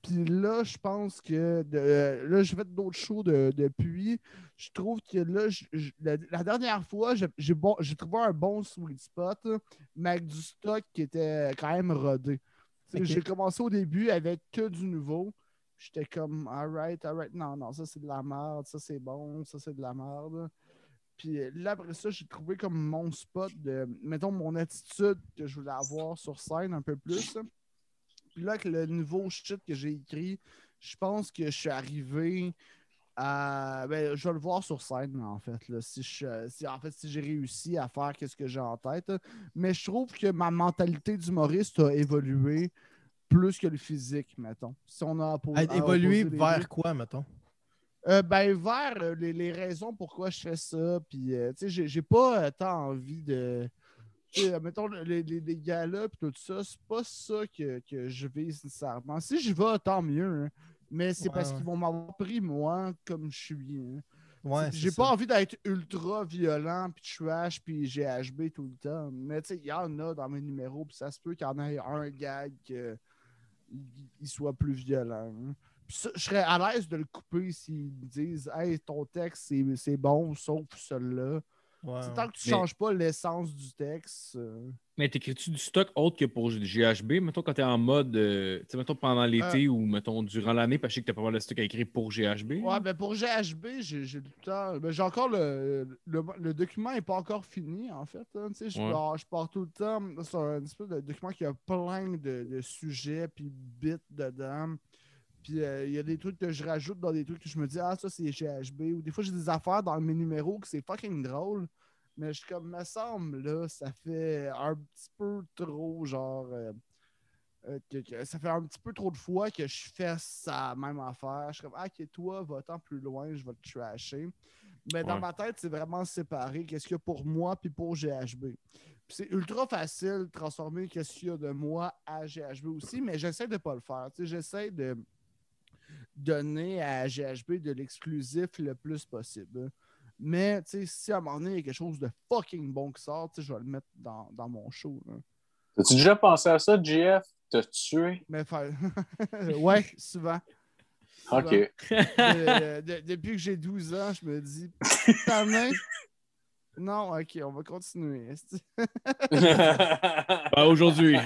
Puis là, je pense que de- euh, là, j'ai fait d'autres shows de- depuis. Je trouve que là, je- je- la, la dernière fois, j'ai bon, trouvé un bon sweet spot, mais avec du stock qui était quand même rodé. J'ai commencé au début avec que du nouveau. J'étais comme, alright, alright, non, non, ça c'est de la merde, ça c'est bon, ça c'est de la merde. Puis là, après ça, j'ai trouvé comme mon spot de, mettons, mon attitude que je voulais avoir sur scène un peu plus. Puis là, avec le nouveau shit que j'ai écrit, je pense que je suis arrivé à. Ben, je vais le voir sur scène, en fait. Là, si je, si, en fait, si j'ai réussi à faire ce que j'ai en tête. Mais je trouve que ma mentalité d'humoriste a évolué plus que le physique, mettons. Si on a À les vers deux. quoi, mettons? Euh, ben, vers euh, les, les raisons pourquoi je fais ça. Puis, euh, tu sais, j'ai- pas tant envie de. Mettons, les, les, les puis tout ça, c'est pas ça que, que je vise nécessairement. Si j'y vais, tant mieux. hein. Mais c'est Ouais, parce ouais. qu'ils vont m'avoir pris, moi, comme je suis. hein. Ouais, J'ai pas envie d'être ultra violent, puis trash, puis GHB tout le temps. Mais tu sais, il y en a dans mes numéros, puis ça se peut qu'il y en ait un gag que il- il soit plus violent. hein. Ça, je serais à l'aise de le couper s'ils me disent Hey, ton texte, c'est- c'est bon, sauf celui-là. Ouais. Tant que tu Mais- changes pas l'essence du texte. euh, Mais t'écris-tu du stock autre que pour GHB? Mettons quand t'es en mode, euh, tu sais, mettons pendant l'été ou mettons durant l'année, parce que je sais que t'as pas mal de stock à écrire pour GHB. Ouais, ben pour GHB, j'ai j'ai le temps. Ben j'ai encore le, le. le document n'est pas encore fini, en fait. hein, tu sais, je, Ouais. pars, je pars tout le temps sur un espèce de document qui a plein de, de sujets puis bits dedans. Puis euh, il y a des trucs que je rajoute dans des trucs que je me dis, ah, ça c'est GHB. Ou des fois, j'ai des affaires dans mes numéros que c'est fucking drôle. Mais je suis comme, me semble, là, ça fait un petit peu trop, genre. euh, euh, que- que ça fait un petit peu trop de fois que je fais ça même affaire. Je suis comme, ah, ok, toi, va-t'en plus loin, je vais te trasher. Mais dans Ouais. ma tête, c'est vraiment séparé. Qu'est-ce qu'il y a pour moi puis pour GHB. Puis c'est ultra facile de transformer qu'est-ce qu'il y a de moi à GHB aussi, mais j'essaie de pas le faire. Tu sais, J'essaie de donner à GHB de l'exclusif le plus possible. Mais tu sais, si à un moment donné, il y a quelque chose de fucking bon qui sort, tu sais, je vais le mettre dans, dans mon show. là. As-tu déjà pensé à ça, JF? Te tuer? Mais faire... ouais, souvent. OK. De- de- depuis que j'ai 12 ans, je me dis, putain, non, ok, on va continuer. Ben, aujourd'hui.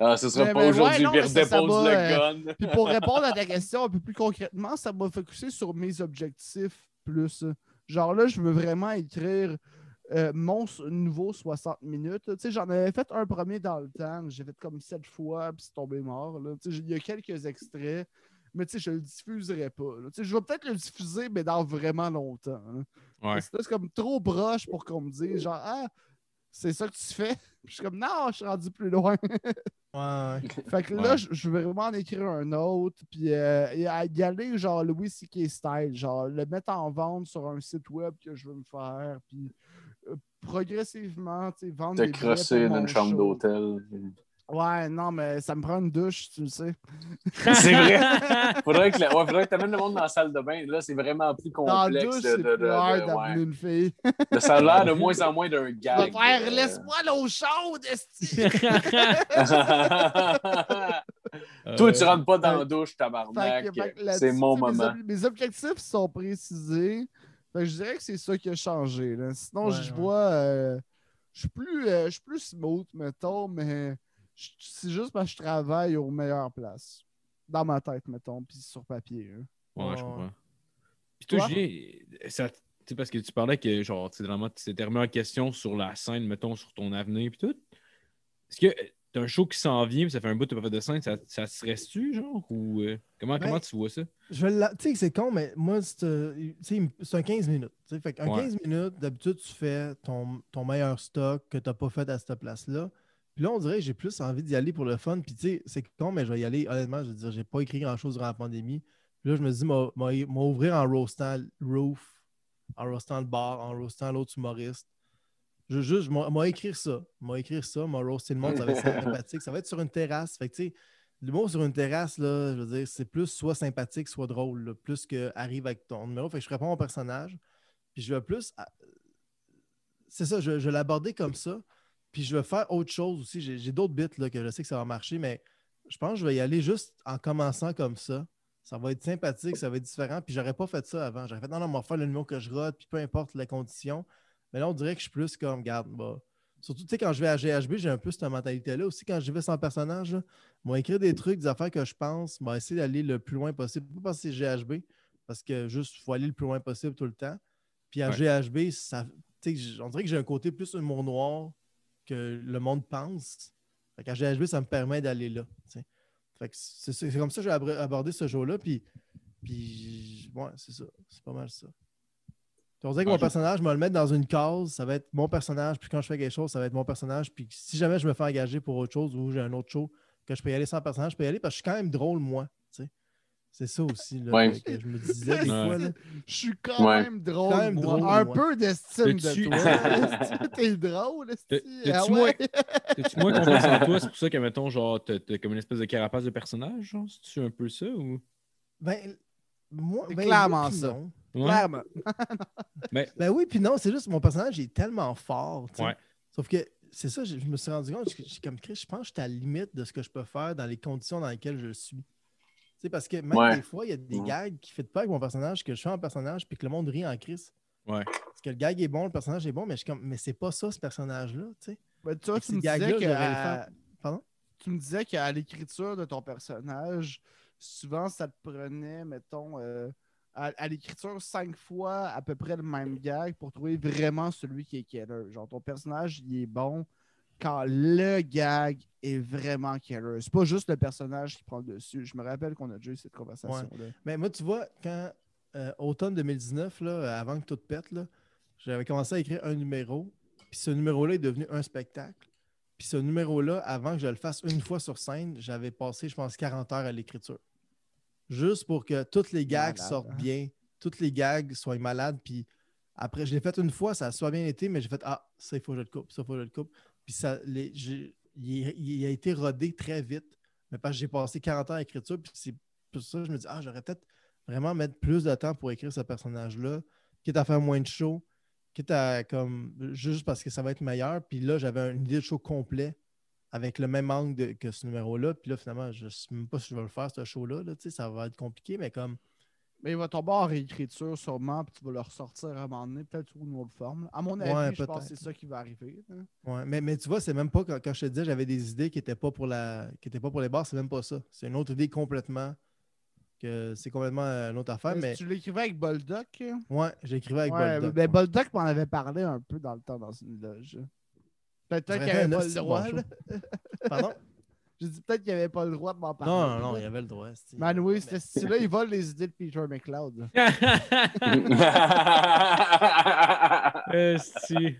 Ah, ce sera Mais- pas aujourd'hui, ouais, non, redépose le euh, gun. Puis pour répondre à ta question un peu plus concrètement, ça m'a focusé sur mes objectifs plus. Genre là, je veux vraiment écrire euh, mon nouveau 60 minutes. Tu sais, j'en avais fait un premier dans le temps. J'ai fait comme sept fois, puis c'est tombé mort. là. Tu sais, Il y a quelques extraits, mais tu sais, je le diffuserai pas. là. Tu sais, Je vais peut-être le diffuser, mais dans vraiment longtemps. hein. Ouais. C'est comme trop proche pour qu'on me dise, genre, ah, c'est ça que tu fais? Puis je suis comme, non, je suis rendu plus loin. Ouais. Fait que là, Ouais. je je veux vraiment en écrire un autre, puis euh, y aller genre Louis C.K. style, genre le mettre en vente sur un site web que je veux me faire, puis euh, progressivement, tu sais, vendre Te des crosser dans une chambre d'hôtel. Ouais, non, mais ça me prend une douche, tu le sais. C'est vrai. Faudrait que, le- ouais, faudrait que tu amènes le monde dans la salle de bain. Là, c'est vraiment plus Dans la complexe. douche, de, c'est de, de- de- d'amener ouais. une fille. De- Ça a l'air de moins en moins d'un Je gag. vais faire, euh. laisse-moi l'eau chaude, esti! Toi, tu rentres pas dans la douche, Fait tabarnak. que- fait que là-dessus, C'est mon mes moment. ob- Mes, objectifs sont précisés. Fait que je dirais que c'est ça qui a changé. là. Sinon, Ouais, je ouais. vois. euh, je suis plus, euh, je suis plus smooth, mettons, mais je- c'est juste parce que je travaille aux meilleures places. Dans ma tête, mettons, puis sur papier. hein. Ouais, je comprends. Puis toi? Julien, ça, tu sais, parce que tu parlais que, genre, tu sais, vraiment, tu t'étais remis en question sur la scène, mettons, sur ton avenir, puis tout. Est-ce que t'as un show qui s'en vient, puis ça fait un bout de pas fait de scène, ça, ça se reste-tu, genre? Ou euh, comment, Ben, comment tu vois ça? Je vais la- Tu sais, c'est con, mais moi, c'est euh, c'est un 15 minutes. tu sais. Fait qu'un Ouais. 15 minutes, d'habitude, tu fais ton, ton meilleur stock que tu n'as pas fait à cette place-là. Puis là, on dirait que j'ai plus envie d'y aller pour le fun. Puis tu sais, c'est con, mais je vais y aller. Honnêtement, je veux dire, j'ai pas écrit grand-chose durant la pandémie. Puis là, je me dis, m'a m'a- m'a ouvrir en roastant roof, en roastant le bar, en roastant l'autre humoriste. Je juste, m'a écrire ça. M'a écrire ça, m'a roaster le monde, ça va être sympathique. Ça va être sur une terrasse. Fait que tu sais, L'humour sur une terrasse, là, je veux dire, c'est plus soit sympathique, soit drôle, là, plus que arrive avec ton numéro. Fait que je réponds au personnage. Puis je vais plus. à- C'est ça, je, je l'aborder comme ça. Puis je vais faire autre chose aussi. J'ai d'autres bits là, que je sais que ça va marcher, mais je pense que je vais y aller juste en commençant comme ça. Ça va être sympathique, ça va être différent. Puis j'aurais pas fait ça avant. J'aurais fait non, non, on va faire le numéro que je rate, puis peu importe les conditions. Mais là, on dirait que je suis plus comme, garde, bah. Surtout, tu sais, quand je vais à GHB, j'ai un peu cette mentalité-là aussi. Quand je vais sans personnage, Moi, écrire des trucs, des affaires que je pense, moi, essayer d'aller le plus loin possible. Pas parce que c'est GHB, parce que juste, il faut aller le plus loin possible tout le temps. Puis à Ouais. GHB, ça, tu sais, j- on dirait que j'ai un côté plus humour noir que le monde pense. Fait qu'à GHB, ça me permet d'aller là. Fait que c'est c'est comme ça que j'ai abordé ce jour-là. Puis, puis ouais, c'est ça. C'est pas mal ça. On dirait que mon personnage, je vais le mettre dans une case, ça va être mon personnage, puis quand je fais quelque chose, ça va être mon personnage. Puis si jamais je me fais engager pour autre chose ou j'ai un autre show, que je peux y aller sans personnage, je peux y aller parce que je suis quand même drôle, moi. C'est ça aussi là, Ouais. que, je me disais des fois. là. Je suis quand Ouais. même drôle, Quand même moi. drôle, un peu d'estime de toi. T'es drôle, esti. T'as- Ah ouais? Moins confiance en toi? C'est pour ça que, mettons, genre, t'as comme une espèce de carapace de personnage, genre? C'est-tu un peu ça ou? Ben, moi, ben, clairement ça. non. Ouais. Clairement. Ben oui, puis non, c'est juste mon personnage est tellement fort. Sauf que c'est ça, je, je me suis rendu compte, je- je- comme Chris, je pense que j'étais à la limite de ce que je peux faire dans les conditions dans lesquelles je suis. Tu sais, parce que même Ouais. des fois, il y a des Ouais. gags qui ne pas avec mon personnage, que je fais en personnage, puis que le monde rit en. Ouais. Parce que le gag est bon, le personnage est bon, mais je suis comme, mais c'est pas ça, ce personnage-là, tu sais. Tu vois, Fait que tu me disais que à-. Pardon? tu me disais qu'à l'écriture de ton personnage, souvent ça te prenait, mettons, euh, à, à l'écriture cinq fois à peu près le même gag pour trouver vraiment celui qui est killer. Genre ton personnage, il est bon quand le gag est vraiment killer. C'est pas juste le personnage qui prend le dessus. Je me rappelle qu'on a déjà eu cette conversation-là. Mais moi, tu vois, quand euh, automne 2019, là, avant que tout pète, j'avais commencé à écrire un numéro. Puis ce numéro-là est devenu un spectacle. Puis ce numéro-là, avant que je le fasse une fois sur scène, j'avais passé, je pense, 40 heures à l'écriture. Juste pour que toutes les gags Malade, sortent hein? bien, toutes les gags soient malades. Puis après, je l'ai fait une fois, ça a soit bien été, mais j'ai fait Ah, ça, il faut que je le coupe, ça, il faut que je le coupe. Puis ça, les- il, il a été rodé très vite. Mais parce que j'ai passé 40 heures à l'écriture, puis c'est pour ça que je me dis Ah, j'aurais peut-être vraiment mettre plus de temps pour écrire ce personnage-là, quitte à faire moins de shows, quitte à comme juste parce que ça va être meilleur. Puis là, j'avais une idée de show complet avec le même angle que ce numéro-là. Puis là, finalement, je ne sais même pas si je vais le faire, ce show-là. là, tu sais, ça va être compliqué, mais comme. Mais il va tomber en réécriture sûrement, puis tu vas le ressortir à un moment donné, peut-être sous une autre forme. À mon avis, Ouais, je pense que c'est ça qui va arriver. Ouais, mais, mais tu vois, c'est même pas quand, quand je te disais j'avais des idées qui n'étaient pas pour la qui étaient pas pour les bars, c'est même pas ça. C'est une autre idée complètement que c'est complètement euh, une autre affaire. Mais Mais Tu l'écrivais avec Boldoc? ouais, j'écrivais avec ouais, Boldoc, ouais. Boldoc m'en avait parlé un peu dans le temps dans une loge. Peut-être qu'il avait un pas le droit. Pardon? J'ai dit peut-être qu'il avait pas le droit de m'en parler. Non, non, non, il y avait le droit. c'est- Man, oui, Mais- c'était style-là, il vole les idées de Peter McLeod. Esti.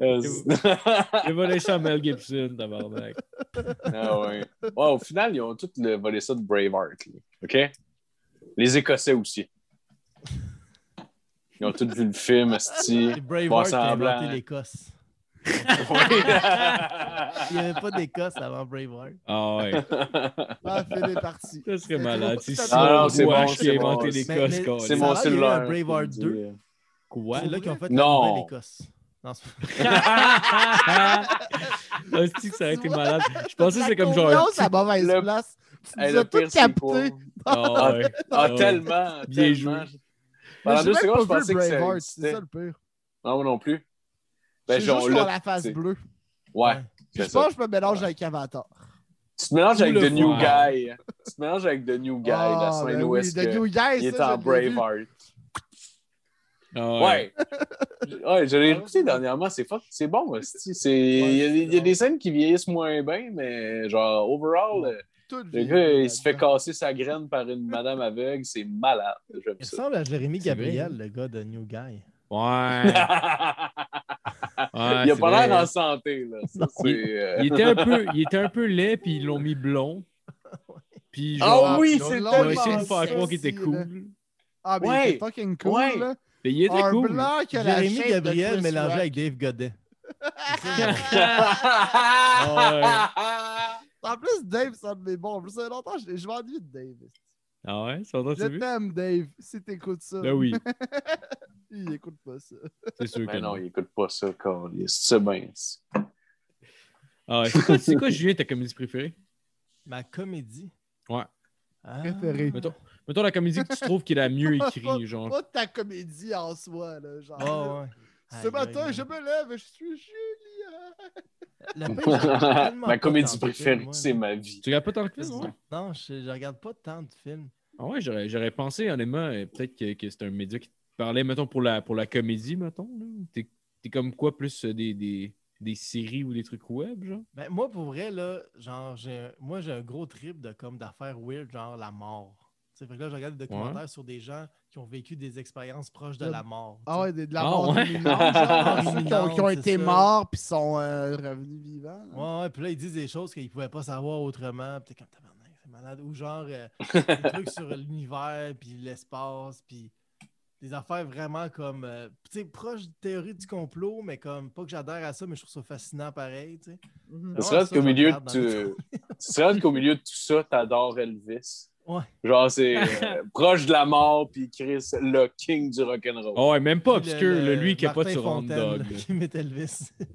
J'ai volé ça à Mel Gibson, tabarnak. ah ouais. Ouais, au final, ils ont tous volé ça de Braveheart. là. OK? Les Écossais aussi. Ils ont tous vu le film. C'est Braveheart qui a inventé l'Écosse. Il n'y avait pas d'Écosse avant Braveheart. Ah ouais. Ah, fait des parties. Ça serait malade. C'est C'est Ah non, Simon c'est bon, qui c'est a inventé l'Écosse. C'est Ça mon cellulaire. Braveheart qui 2. dit, euh, Quoi? C'est là qu'ils ont fait Nouvelle-Écosse. Non, c'est Hostie que ça a été malade. Je pensais que c'était comme genre. Non, c'est à mauvaise Le- place. Tu nous as tout c'est capté. Ah. Ah, Ah tellement. Bien joué. Pendant deux même secondes, je pas vu pensais que ça Braveheart, existait. c'est ça le pire. Non, moi non plus. Ben, genre, juste là, la face bleue. Ouais, Je pense que je me mélange avec Avatar. Tu te mélanges avec le The New. Guy. Tu te mélanges avec The New Guy, Ah, la ben où oui, est-ce The que New Guy, il est en. Braveheart. Ah Ouais. ouais, je l'ai écouté dernièrement. C'est fuck, c'est bon. C'est... il, y a, il y a des scènes qui vieillissent moins bien, mais genre, overall, euh, le gars, il se fait casser sa graine par une madame aveugle. C'est malade. Il ressemble à Jérémy C'est Gabriel, le gars de New Guy. Ouais. il a pas l'air en santé. Là. Ça, c'est, euh, Il était un peu, il était un peu laid, puis ils l'ont mis blond. Puis Ah oui, c'est ils ont tellement essayé de faire croire qu'il était cool. Ah, mais Ouais. il était fucking cool, Ouais. là. Mais il était un cool. blanc Jérémy Gabriel mélangé avec Dave Godet. En plus, Dave, ça me met bon. En plus, ça fait longtemps, je, je m'ennuie de Dave. Ah ouais, ça va, Je t'aime, Dave, si t'écoutes ça. Ben oui, il écoute pas ça. c'est sûr que Mais non, non. il écoute pas ça, Carlis. C'est bien. Ah ouais, c'est quoi, c'est quoi, Julien, ta comédie préférée? Ma comédie? Ouais. Ah. Préférée. Mettons, mettons la comédie que tu trouves qui est la mieux écrite, genre. Pas ta comédie en soi, là. Genre, Ah, ouais. Ce Aïe, matin, aïe, je me lève, je suis Julien. Ma comédie préférée, c'est ma vie. Tu regardes pas tant de films, ouais? Non, je, je regarde pas tant de films. Ah ouais, j'aurais, j'aurais pensé, honnêtement, euh, peut-être que, que c'est un média qui te parlait, mettons, pour la, pour la comédie, mettons. là. T'es, t'es comme quoi, plus euh, des, des, des séries ou des trucs web, genre? Ben, moi, pour vrai, là, genre, j'ai un- moi, j'ai un gros trip de comme d'affaires weird, genre la mort. Fait que là, je regarde des documentaires sur des gens qui ont vécu des expériences proches de la mort. Ah ouais, de, de la Ah mort ouais. imminente, genre, ceux qui ont, qui ont Imminente, été ça. morts puis sont euh, revenus vivants. là. Ouais, ouais, puis là, ils disent des choses qu'ils pouvaient pas savoir autrement. Puis t'es comme tabarnak, c'est malade. Ou genre euh, des trucs sur l'univers, puis l'espace, puis des affaires vraiment comme, euh, tu sais, proches de théorie du complot, mais comme, pas que j'adhère à ça, mais je trouve ça fascinant pareil, tu sais. C'est Ouais, vrai ça, qu'au milieu, de c'est vrai qu'au milieu de tout ça, t'adores Elvis. Ouais. Genre, c'est euh, proche de la mort, puis Chris, le king du rock'n'roll. Ouais, même pas obscur, le, lui qui a pas de Martin sur Fontaine, Dog. Qui met Elvis.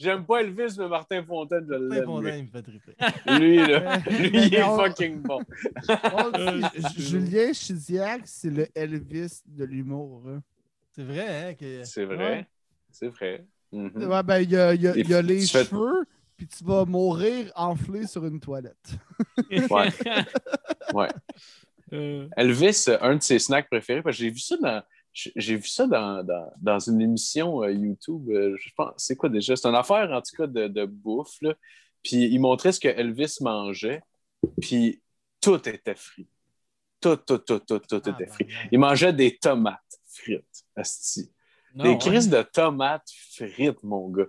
J'aime pas Elvis, mais Martin Fontaine, je Martin l'aime. Fontaine, il me fait triper. Lui, lui, là, lui, Mais il est on- fucking bon. dit, J- Julien Chidiac, c'est le Elvis de l'humour. hein. C'est vrai, hein, que... C'est vrai. Ouais. C'est vrai. Mhm. Ouais, ben, il y a, il y a- il y a Et les cheveux, puis tu vas mourir enflé sur une toilette. Ouais. Ouais. Euh, Elvis, euh, un de ses snacks préférés, parce que j'ai vu ça dans. J'ai vu ça dans, dans, dans une émission euh, YouTube. euh, je pense, c'est quoi déjà? C'est une affaire, en tout cas, de, de bouffe. Là. Puis il montrait ce que Elvis mangeait. Puis tout était frit. Tout, tout, tout, tout, tout Ah, était ben, frit. Il mangeait des tomates frites. Asti. non, Des ouais. crises de tomates frites, mon gars.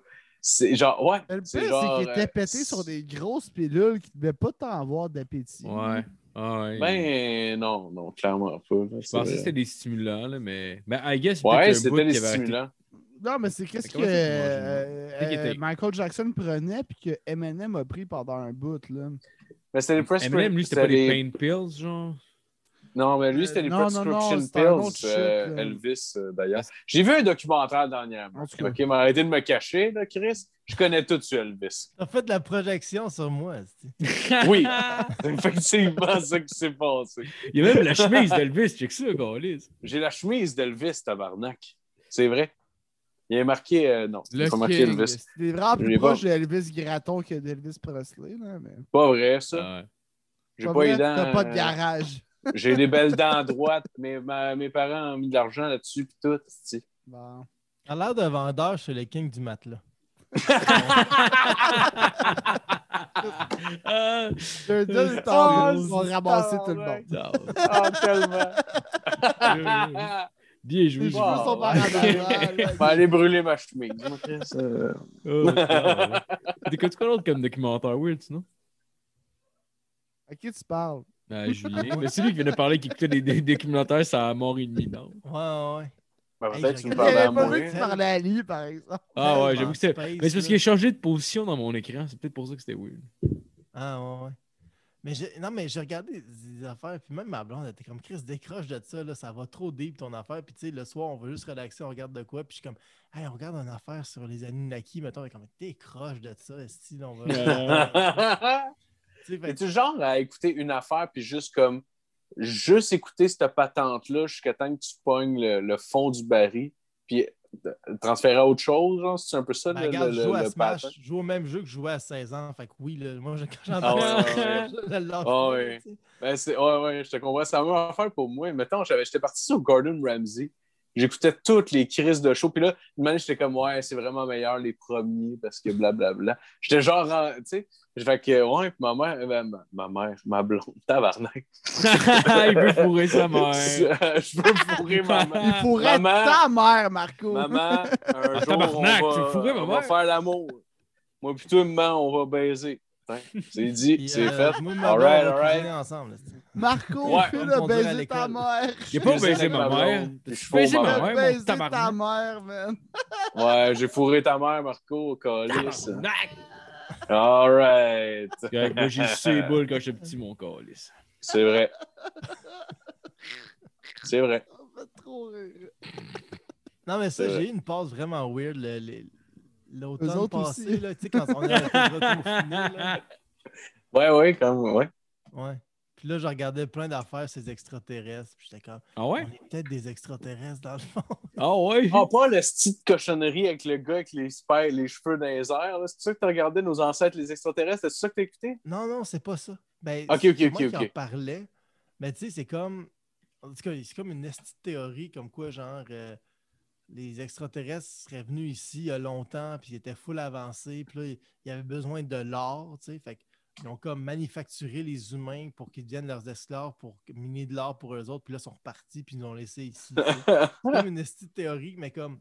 C'est genre, ouais. Le pire, c'est genre, qu'il était euh, pété sur des grosses pilules qui ne devaient pas tant avoir d'appétit. Ouais. Ouais. Ben, non, non, clairement pas. là, je pensais que c'était des stimulants, là, mais. Ben, I guess, Ouais, c'était des stimulants. Non, mais c'est qu'est-ce que euh, euh? Michael Jackson prenait puis que Eminem a pris pendant un bout. Là. Mais c'était des prescri- Eminem, lui, c'était pas des pain pills, genre. Non, mais lui, Euh, c'était les non, non, non, prescription autre pills, shit, euh. Elvis, euh, d'ailleurs. J'ai vu un documentaire dernièrement. En tout cas. OK, mais arrêtez de me cacher, là, Chris. Je connais tout sur Elvis. T'as fait de la projection sur moi, c'est- Oui. C'est effectivement ça qui s'est passé. Il y a même la chemise d'Elvis, check ça, Gaulis. J'ai la chemise d'Elvis, tabarnak. C'est vrai. Il est marqué... euh, non, il pas marqué. Elvis. C'était vraiment plus proche d'Elvis Gratton que d'Elvis Presley. Là, mais... Pas vrai, ça. Ah ouais. J'ai Pas pas, vrai, les dents... T'as pas de euh, garage. J'ai des belles dents droites. mais ma- mes parents ont mis de l'argent là-dessus, puis tout. c'est- Bon. T'as l'air d'un vendeur chez le King du matelas. Ah, Je le Oh, temps, ils vont ramasser tout le monde. Ah, tellement. Bien joué. Les sont Wow. Je vais aller brûler ma chemise. euh. Oh. T'écoutes quoi d'autre comme documentaire weird, sinon? À qui tu parles? Ah, Julien. Mais c'est lui qui vient de parler qui écoutait des, documentaires sur la mort et demi, non? Ouais, ouais. Ben, Hey, peut-être que tu me parlais à pas moi. vu que tu parlais à lui, par exemple. Ah ouais, j'avoue que c'est. Mais c'est parce qu'il a changé de position dans mon écran. C'est peut-être pour ça que c'était weird. Ah, ouais, ouais. Mais j'ai- non, mais j'ai regardé des affaires, puis même ma blonde, elle était comme Chris, décroche de ça, là, ça va trop deep ton affaire. Puis tu sais, le soir, on veut juste relaxer, on regarde de quoi, puis je suis comme, hey, on regarde une affaire sur les Anunnaki, mettons, elle est comme, décroche de ça, esti, on va. Es-tu genre à écouter une affaire puis juste comme juste écouter cette patente-là jusqu'à temps que tu pognes le, le fond du baril puis transférer à autre chose, genre? C'est un peu ça Ben, le, regarde, le, je joue à le Smash, pattern? je joue au même jeu que je jouais à 16 ans. Fait que oui, là, moi, quand j'entends Ah ouais, ça, Ah ouais. Ben, ouais, ouais, je te comprends. C'est la même affaire pour moi. Mettons, j'étais parti sur Gordon Ramsay. J'écoutais toutes les crises de show. Puis là, une manière, j'étais comme, ouais, c'est vraiment meilleur les premiers parce que blablabla. J'étais genre, en- tu sais, fait que, ouais, puis ma mère, ben, ma, ma mère, ma blonde, tabarnak. Il veut fourrer sa mère. je veux fourrer ma mère. Il pourrait Maman. ta mère, Marco. Maman, un jour, tabarnak, on tu va, fourrais ma on va faire l'amour. Moi, puis toi, maman, on va baiser. C'est dit, c'est euh, fait. All right, all ensemble. Marco, Ouais, fais le baiser ta mère. Il a pas baisé ma mère. fourre baisé ma mère. ta mère, man. Ouais, j'ai fourré ta mère, Marco, au calice. Tabarnak. All right. Correct, Moi, j'ai sucé les boules quand j'étais petit, mon calice. C'est vrai. C'est vrai. Ça fait trop rire. Non, mais ça, j'ai eu une passe vraiment weird le- le- Eux l'automne autres passé. aussi. Là, tu sais, quand on a été retour fini, là. Ouais, ouais, comme, ouais. Ouais. Puis là, je regardais plein d'affaires, ces extraterrestres. Puis j'étais comme, Ah ouais? on est peut-être des extraterrestres dans le fond. Ah ouais? Ah, pas le style de cochonnerie avec le gars avec les, spa- les cheveux dans les airs. C'est ça que tu regardais nos ancêtres, les extraterrestres? C'est ça que tu écouté? Non, non, c'est pas ça. Ben, Ok, ok, moi ok, qui en parlais. Mais tu sais, c'est comme. En tout cas, c'est comme une esti de théorie comme quoi, genre, euh, les extraterrestres seraient venus ici il y a longtemps, puis ils étaient full avancés, puis là, ils ils avaient besoin de l'or, tu sais. Fait qu'ils ont comme manufacturé les humains pour qu'ils deviennent leurs esclaves, pour miner de l'or pour eux autres, puis là, ils sont repartis, puis ils nous ont laissés ici. C'est comme une esti de théorie, mais comme.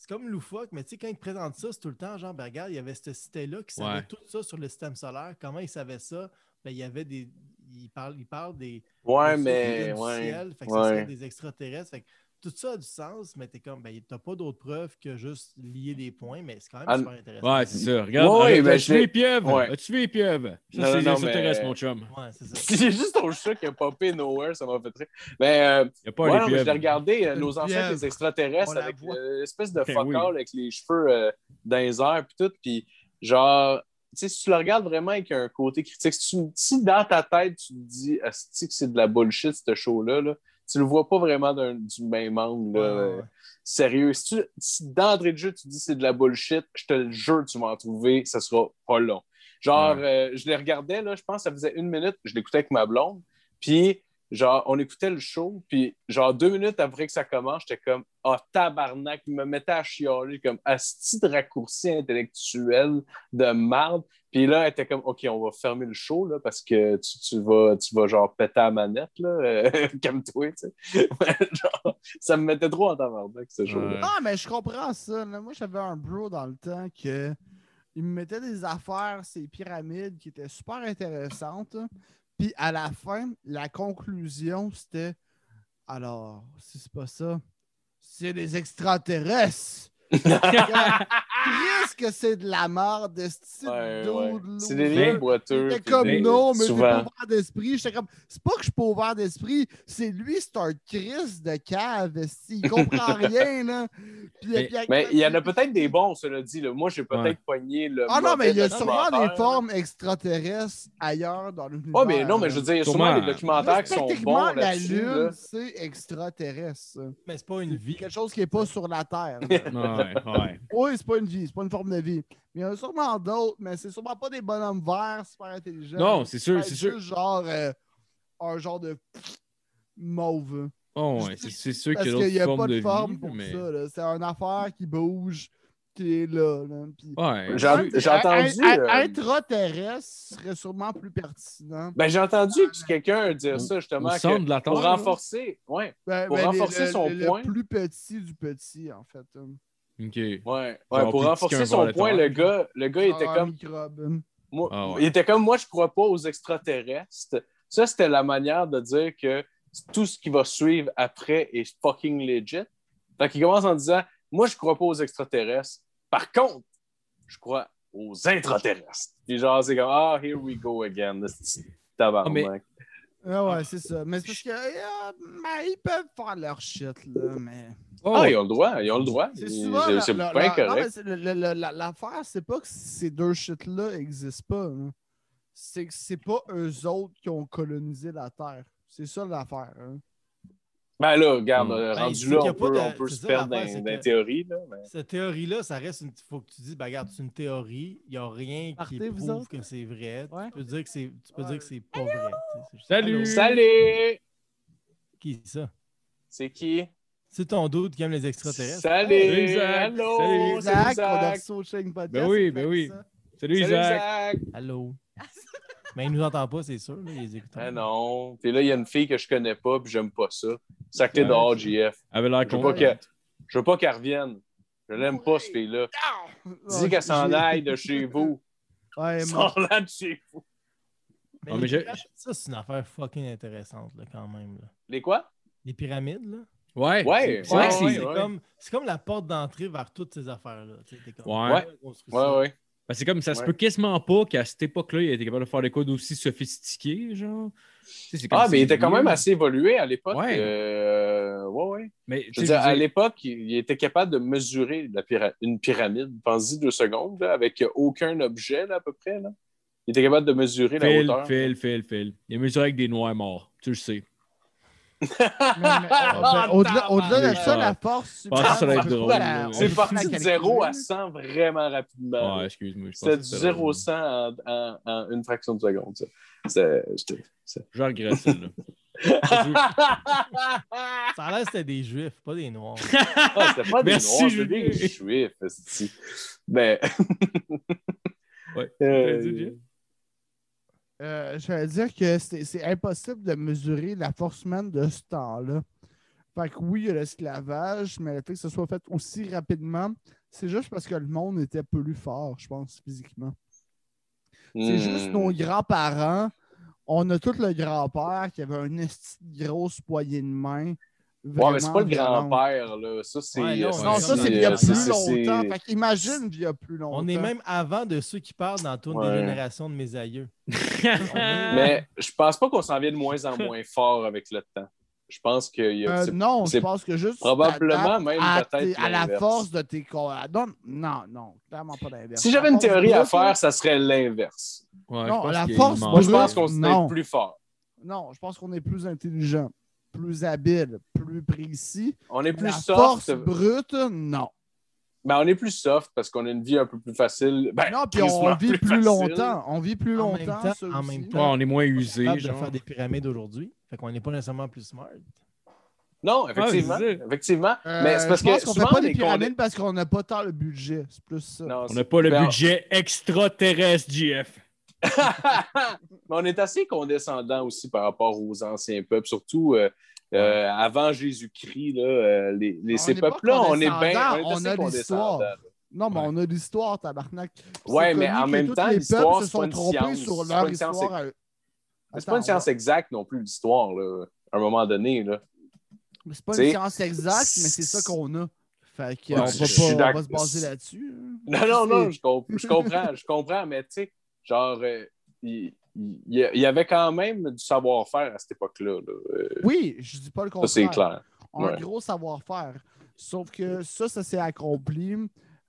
C'est comme loufoque, mais tu sais, quand ils te présentent ça, c'est tout le temps genre, ben regarde, il y avait cette cité-là qui savait Ouais. tout ça sur le système solaire. Comment ils savaient ça? Ben, il y avait des. Ils parlent, ils parlent des. Ouais, des mais. viennent du Ouais. ciel, fait que ça serait ouais. des extraterrestres. Fait que tout ça a du sens, mais t'es comme, ben, t'as pas d'autres preuves que juste lier des points, mais c'est quand même super intéressant. Ouais, c'est ça. Regarde, Ouais, ben, as-tu je vu les pieuvres? Ouais. As-tu vu les pieuvres? Ça, non, extraterrestres, mais- mon chum. Ouais, c'est ça. C'est juste ton chat qui a popé nowhere, ça m'a fait très. Mais euh, Il n'y a pas ouais, les non, mais je l'ai pieuvres. regardé, euh, nos ancêtres, les extraterrestres, avec euh, l'espèce de Ben focal oui. avec les cheveux euh, dans les airs, puis tout. Puis genre, tu sais, si tu le regardes vraiment avec un côté critique, si, tu- si dans ta tête, tu te dis, Asti, que c'est de la bullshit, ce show-là, là, tu le vois pas vraiment d'un- du même angle. là. Ouais. Sérieux, si, tu, si d'entrée de jeu, tu dis c'est de la bullshit, je te le jure, tu vas en trouver, ça sera pas long. Genre, euh, je les regardais, là, je pense que ça faisait une minute, je l'écoutais avec ma blonde, puis genre, on écoutait le show, puis genre, deux minutes après que ça commence, j'étais comme, ah, tabarnak, il me mettait à chialer, comme, asti de raccourci intellectuel de marde. Puis là, elle était comme, OK, on va fermer le show, là, parce que tu, tu vas, tu vas genre péter à la manette, là, euh, calme-toi, tu sais. Genre, ça me mettait trop en tabarnak, ce show-là. Ah, mais je comprends ça. là. Moi, j'avais un bro dans le temps que il me mettait des affaires, ces pyramides qui étaient super intéressantes. Puis à la fin, la conclusion, c'était alors, si c'est pas ça, c'est des extraterrestres. Qu'est-ce que c'est de la merde de ce type Ouais, d'eau ouais. de l'eau? C'est des liens boiteux. J'étais comme des- non, mais t'es pas ouvert d'esprit. J'étais comme, c'est pas que je suis pas ouvert d'esprit, c'est lui, c'est un Chris de cave. Il comprend rien, là? Puis, Mais- puis- Mais il y en a peut-être des bons, cela dit. Là. Moi, j'ai peut-être Ouais. pogné le. Ah non, mais il y a sûrement des formes extraterrestres ailleurs dans l'univers. Ouais, mais non, mais je veux dire, il y a sûrement des documentaires qui sont Techniquement, bons la. Lune, là. c'est extraterrestre. ça. Mais c'est pas une vie. Quelque chose qui n'est pas sur la Terre. là. Ouais, ouais. oui, c'est pas une vie, c'est pas une forme de vie. Mais il y en a sûrement d'autres, mais c'est sûrement pas des bonhommes verts super intelligents. Non, c'est sûr, Ouais, c'est sûr. juste genre euh, un genre de mauve. Oh, ouais, c'est sûr Parce qu'il y a qu'il n'y d'autres a formes pas de, de forme vie, pour mais... ça. là. C'est une affaire qui bouge, qui est là. là. Puis- Ouais, J'ai Ouais, j'ai entendu. euh, Intraterrestre serait sûrement plus pertinent. Ben, j'ai entendu quelqu'un dire ça, justement, Au que de la pour renforcer. Ouais, Ben, Pour ben, renforcer le, son le- point. Le plus petit du petit, en fait. OK. ouais. ouais pour renforcer son point, le gars, le gars il était un comme. microbe. Moi, Ah ouais. Il était comme moi, je crois pas aux extraterrestres. Ça, c'était la manière de dire que tout ce qui va suivre après est fucking legit. Fait qu'il commence en disant Moi, je crois pas aux extraterrestres. Par contre, je crois aux intraterrestres. Puis genre, c'est comme Ah, here we go again. tabarnak. Ah ouais, c'est ça. Mais c'est parce que euh, ils peuvent faire leur shit, là, mais. Oh, Ah, ils ont le droit, ils ont le droit. C'est souvent. La- pas incorrect. L'affaire, c'est pas que ces deux shit-là n'existent pas. hein. C'est que c'est pas eux autres qui ont colonisé la Terre. C'est ça l'affaire. hein. Ben là, regarde, Mm. euh, Ben, rendu là, on peut, de- on peut se ça, perdre dans, dans théories. Là, mais... Cette théorie-là, ça reste une. faut que tu dises, ben regarde, c'est une théorie. Il n'y a rien qui Partez, prouve autres. que c'est vrai. Ouais. Tu peux dire que c'est, tu peux Ouais. dire que c'est pas vrai. juste- Salut! Allô? Salut! Qui c'est ça? C'est qui? C'est ton doute qui aime les extraterrestres? Salut! Salut, Zach. Allô! Salut. Salut, Zach, on a Zach! reçu au Shane Podcast. Ben oui, ben oui. ça. Salut, Salut, Isaac! Zach! Allô? Mais il nous entend pas, c'est sûr. Là, les écoute. Ah non. Puis là, il y a une fille que je connais pas, puis j'aime pas ça. Sacré Ouais, dehors, JF. Avait l'air Je veux con. pas qu'elle je veux pas qu'elle revienne. Je l'aime pas, cette fille-là. Dis qu'elle s'en aille de chez vous. Ouais, moi, S'en aille de chez vous. Mais Ah, mais je- ça, c'est une affaire fucking intéressante, là, quand même. Là. Les quoi? Les pyramides, là. Ouais. Ouais, C'est ouais, ouais. comme, la porte d'entrée vers toutes ces affaires-là. Ouais. ouais. Ouais, ouais. Ben, c'est comme ça se peut quasiment pas qu'à cette époque-là, il était capable de faire des codes aussi sophistiqués, genre. Ah, mais il était quand même assez évolué à l'époque. Ouais. Euh, ouais, ouais. Mais, Je tu veux sais, dire, à l'époque, il était capable de mesurer la pyra- une pyramide. Pensez deux secondes, là, avec aucun objet, là, à peu près. Là. il était capable de mesurer la hauteur. Phil, Phil, Phil. Il a mesuré avec des noirs morts. Tu le sais. Mais- mais- ben, Au-delà de ça, la force. C'est parti de calculer, 0 à là. 100 vraiment rapidement. Ouais, excuse-moi. que du c'était 0 au drôle. 100 en, en- en une fraction de seconde. C'est- c'est- Je regrette celle-là. Ça a l'air que c'était des juifs, pas des noirs. Ah, c'était pas des Merci, noirs, c'était des juifs. esti. Ben. Ouais. Euh? Euh, je vais dire que c'est impossible de mesurer la force humaine de ce temps-là. Fait que oui, il y a l'esclavage, mais le fait que ce soit fait aussi rapidement, c'est juste parce que le monde était plus fort, je pense, physiquement. C'est hmm. juste nos grands-parents. On a tout le grand-père qui avait un grosse poignée de main. Ouais, mais c'est pas le grand-père, là. Ça, c'est. Ouais, non, Non, ça, c'est il y a euh, plus longtemps. Fait qu'imagine, il y a plus longtemps. On est même avant de ceux qui parlent dans toutes Ouais. les générations de mes aïeux. Mais je pense pas qu'on s'en vient de moins en moins fort avec le temps. Je pense qu'il y a. Euh, non, je pense que juste. probablement même à, peut-être à la force de tes corps. Non, non, non, clairement pas l'inverse. Si j'avais une théorie à faire, ça serait l'inverse. Ouais, je Non, pense la force Moi, je pense qu'on non. plus fort. Non, je pense qu'on est plus intelligent, plus habile, plus précis. On est plus la soft. force brute, non. Ben, on est plus soft parce qu'on a une vie un peu plus facile. Ben, non, puis on vit plus, longtemps. On vit plus En longtemps. même temps- ça en même Ouais, temps. on est moins usé. capable de genre. faire des pyramides aujourd'hui. Fait qu'on n'est pas nécessairement plus smart. Non, effectivement. Ah, ça. effectivement. Euh, mais c'est parce je pense que qu'on fait souvent, pas des pyramides parce qu'on n'a pas tant le budget. C'est plus ça. Non, On n'a pas le Ben, budget extraterrestre, JF. Mais on est assez condescendant aussi par rapport aux anciens peuples, surtout euh, euh, avant Jésus-Christ. là, euh, les, ces peuples-là, on est bien on a l'histoire. Non, mais Ouais. on a l'histoire, tabarnak. Puis Ouais, mais en même temps, les peuples se sont trompés science. sur leur histoire. à- c'est pas une science exacte non plus, l'histoire, là, à un moment donné. Là. Mais C'est pas T'sais, une science exacte, mais c'est ça qu'on a. Fait qu'on Ouais, va, pas- se baser là-dessus. hein. Non, non, non, je, comp- je comprends, je comprends, mais tu sais, genre, euh, il, il- y avait quand même du savoir-faire à cette époque-là. là. Euh, Oui, je dis pas le ça, contraire. c'est clair. Un Ouais. gros savoir-faire. Sauf que ça, ça s'est accompli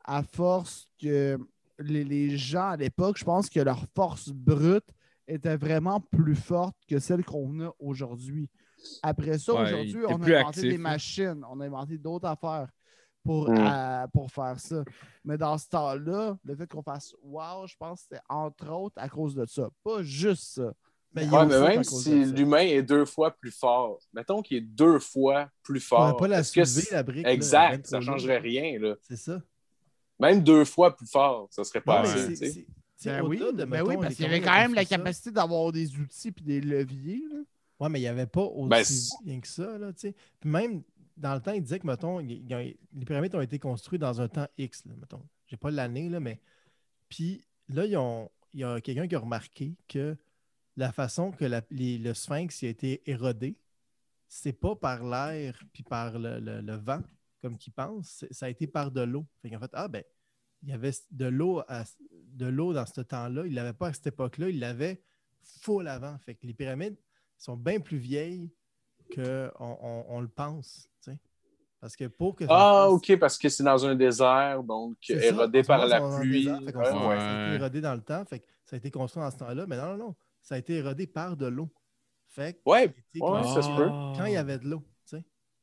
à force que les, les gens à l'époque, je pense que leur force brute était vraiment plus forte que celle qu'on a aujourd'hui. Après ça, Ouais, aujourd'hui, on a inventé actif, des hein. machines, on a inventé d'autres affaires pour, Mm. euh, pour faire ça. Mais dans ce temps-là, le fait qu'on fasse wow, je pense que c'était entre autres à cause de ça. Pas juste ça. Mais Ouais, mais même si l'humain est deux fois plus fort, mettons qu'il est deux fois plus On fort. va pas la soulever, c'est- la brique. Exact, ça trop changerait rien. Là. C'est ça. Même deux fois plus fort, ça serait pas Non, assez. c'est- c'est- c'est Ben oui, de, ben oui, parce qu'il y avait quand même la capacité d'avoir des outils et des leviers. là. Ouais, mais il n'y avait pas aussi Ben, c'est- bien que ça, là, tu sais. Puis même, dans le temps, il disait que, mettons, les pyramides ont été construites dans un temps X, là, mettons. J'ai pas l'année, là, mais... Puis là, il y a quelqu'un qui a remarqué que la façon que le sphinx a été érodé, c'est pas par l'air puis par le, vent, comme qu'ils pensent, ça a été par de l'eau. Fait qu'en fait, ah ben, il y avait de l'eau de l'eau dans ce temps-là. Il ne l'avait pas à cette époque-là, il l'avait full avant. Fait que les pyramides sont bien plus vieilles qu'on on, on le pense. Parce que pour que Ah, fasse- OK, parce que c'est dans un désert, donc ça, érodé par la pluie. désert, fait Ouais. Ça a été érodé dans le temps, fait que ça a été construit dans ce temps-là, mais non, non, non. Ça a été érodé par de l'eau. Fait que Ouais, ça ouais, se peut. quand il y avait de l'eau.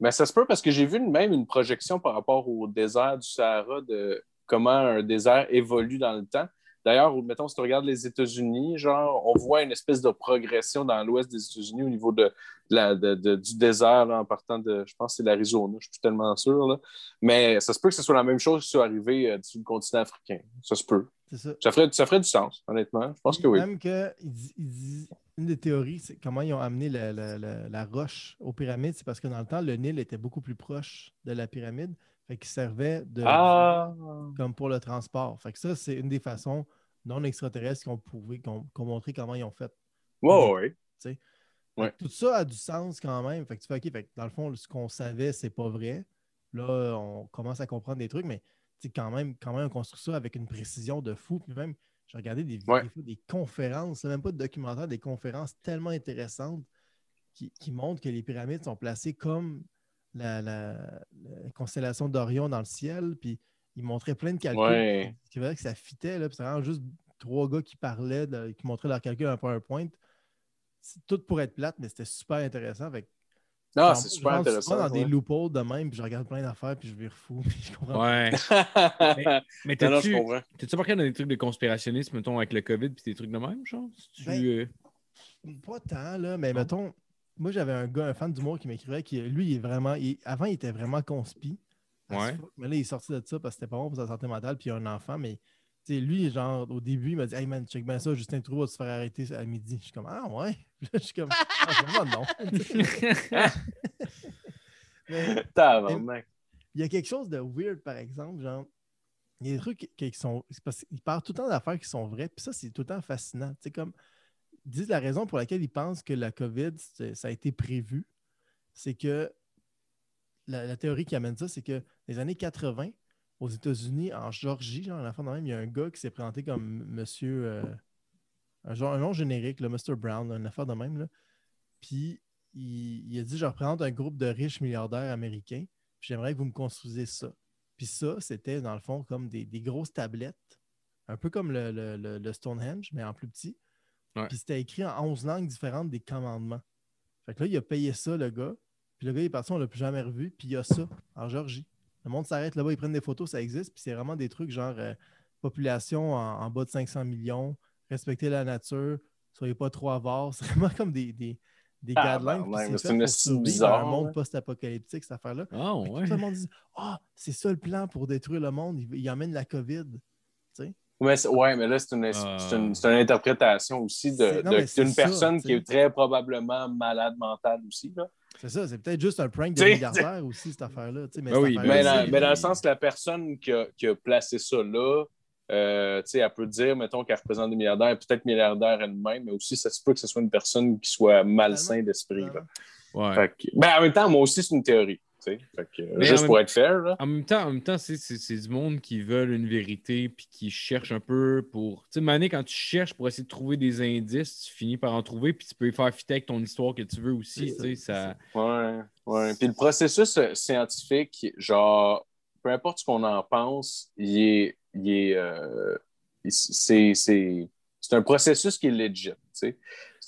Mais ça se peut parce que j'ai vu même une projection par rapport au désert du Sahara de comment un désert évolue dans le temps. D'ailleurs, mettons, si tu regardes les États-Unis, genre, on voit une espèce de progression dans l'ouest des États-Unis au niveau de, la- de- de- du désert, là, en partant de, je pense c'est l'Arizona, je suis plus tellement sûr. là. Mais ça se peut que ce soit la même chose qui soit arrivé euh, sur le continent africain. Ça se peut. C'est ça. Ça ferait, ça ferait du sens, honnêtement. Je pense que oui. Même que, il dit- il dit- une des théories, c'est comment ils ont amené la, la- la- la roche aux pyramides, c'est parce que dans le temps, le Nil était beaucoup plus proche de la pyramide, fait qu'il servait de Ah! comme pour le transport. Fait que ça, c'est une des façons non extraterrestres qu'on pouvait, qu'on qu'on montrait comment ils ont fait. Ouais, ouais. Fait Ouais. que Tout ça a du sens quand même. Fait que tu fais OK, fait que dans le fond, ce qu'on savait, c'est pas vrai. Là, on commence à comprendre des trucs, mais quand même, quand même, on construit ça avec une précision de fou. Puis même, j'ai regardé des, Ouais. des conférences, même pas de documentaires, des conférences tellement intéressantes qui, qui montrent que les pyramides sont placées comme la, la- la constellation d'Orion dans le ciel. Puis ils montraient plein de calculs Ouais. qui verraient que ça fitait, là, puis c'est vraiment juste trois gars qui parlaient, de- qui montraient leur calcul en PowerPoint. C'est tout pour être plate, mais c'était super intéressant. Fait que, Non, c'est je super rentre intéressant. dans des loopholes de même, puis je regarde plein d'affaires, puis je vire fou. puis je comprends. Ouais. Mais je comprends. t'as-tu remarqué dans des trucs de conspirationnisme, mettons, avec le COVID puis des trucs de même, genre? Si tu, Ben, euh, Pas tant, là, mais Non? mettons, moi j'avais un gars, un fan d'humour qui m'écrivait qui, lui, il est vraiment. il- avant, il était vraiment conspi. As Ouais. fuck, Mais là, il est sorti de ça parce que c'était pas bon pour sa santé mentale, puis il a un enfant, mais. lui, genre, au début, il m'a dit Hey man, check bien ça, Justin Trudeau va se faire arrêter à midi. Je suis comme Ah ouais? Puis là, je suis comme Ah, vraiment non. Mais il y a quelque chose de weird, par exemple, genre. Il y a des trucs qui, qui sont. parce qu'il parle tout le temps d'affaires qui sont vraies, puis ça, c'est tout le temps fascinant. Tu sais, comme. Ils disent la raison pour laquelle ils pensent que la COVID, ça a été prévu, c'est que. La, la théorie qui amène ça, c'est que les années 80, aux États-Unis, en Georgie, genre, à la fin de même, il y a un gars qui s'est présenté comme monsieur. euh, un, genre, un nom générique, le Mr. Brown, une affaire de même. Là. Puis il, il a dit Je représente un groupe de riches milliardaires américains, puis j'aimerais que vous me construisiez ça. Puis ça, c'était dans le fond comme des, des grosses tablettes, un peu comme le, le- le- le Stonehenge, mais en plus petit. Ouais. Puis c'était écrit en 11 langues différentes des commandements. Fait que là, il a payé ça, le gars. Puis le gars, il est parti, on l'a plus jamais revu. Puis il y a ça en Georgie. Le monde s'arrête là-bas, ils prennent des photos, ça existe. Puis c'est vraiment des trucs genre euh, population en, en bas de 500 millions, respecter la nature, soyez pas trop avares. C'est vraiment comme des, des, des Ah, guidelines. ben, mais c'est une survivre bizarre, un monde post-apocalyptique, cette affaire-là. Ah, ouais. Tout le monde dit Ah, c'est ça le plan pour détruire le monde. Il, il emmène la COVID. Mais c'est- ouais, mais là, c'est une, c'est une, c'est une interprétation aussi mais d'une personne qui est très probablement malade mentale aussi. Là. C'est ça, c'est peut-être juste un prank de milliardaire aussi, cette affaire-là. tu sais, Mais, cette oui, Mais, Ben, dans, mais dans le sens que la personne qui a, qui a placé ça là, euh, tu sais, elle peut dire, mettons, qu'elle représente des milliardaires, peut-être milliardaire elle-même, mais aussi, ça se peut que ce soit une personne qui soit malsain d'esprit. Ouais. Ben, en même temps, moi aussi, c'est une théorie. Fait que, juste pour même- être fair. Là. En même temps, en même temps c'est, c'est, c'est du monde qui veulent une vérité puis qui cherchent un peu pour. Tu sais, Mané, quand tu cherches pour essayer de trouver des indices, tu finis par en trouver puis tu peux les faire fitter avec ton histoire que tu veux aussi. Sais, ça, ça... Ouais, ouais. Puis le processus euh, scientifique, genre, peu importe ce qu'on en pense, il est. il est, euh, c'est, c'est, c'est un processus qui est legit. tu sais.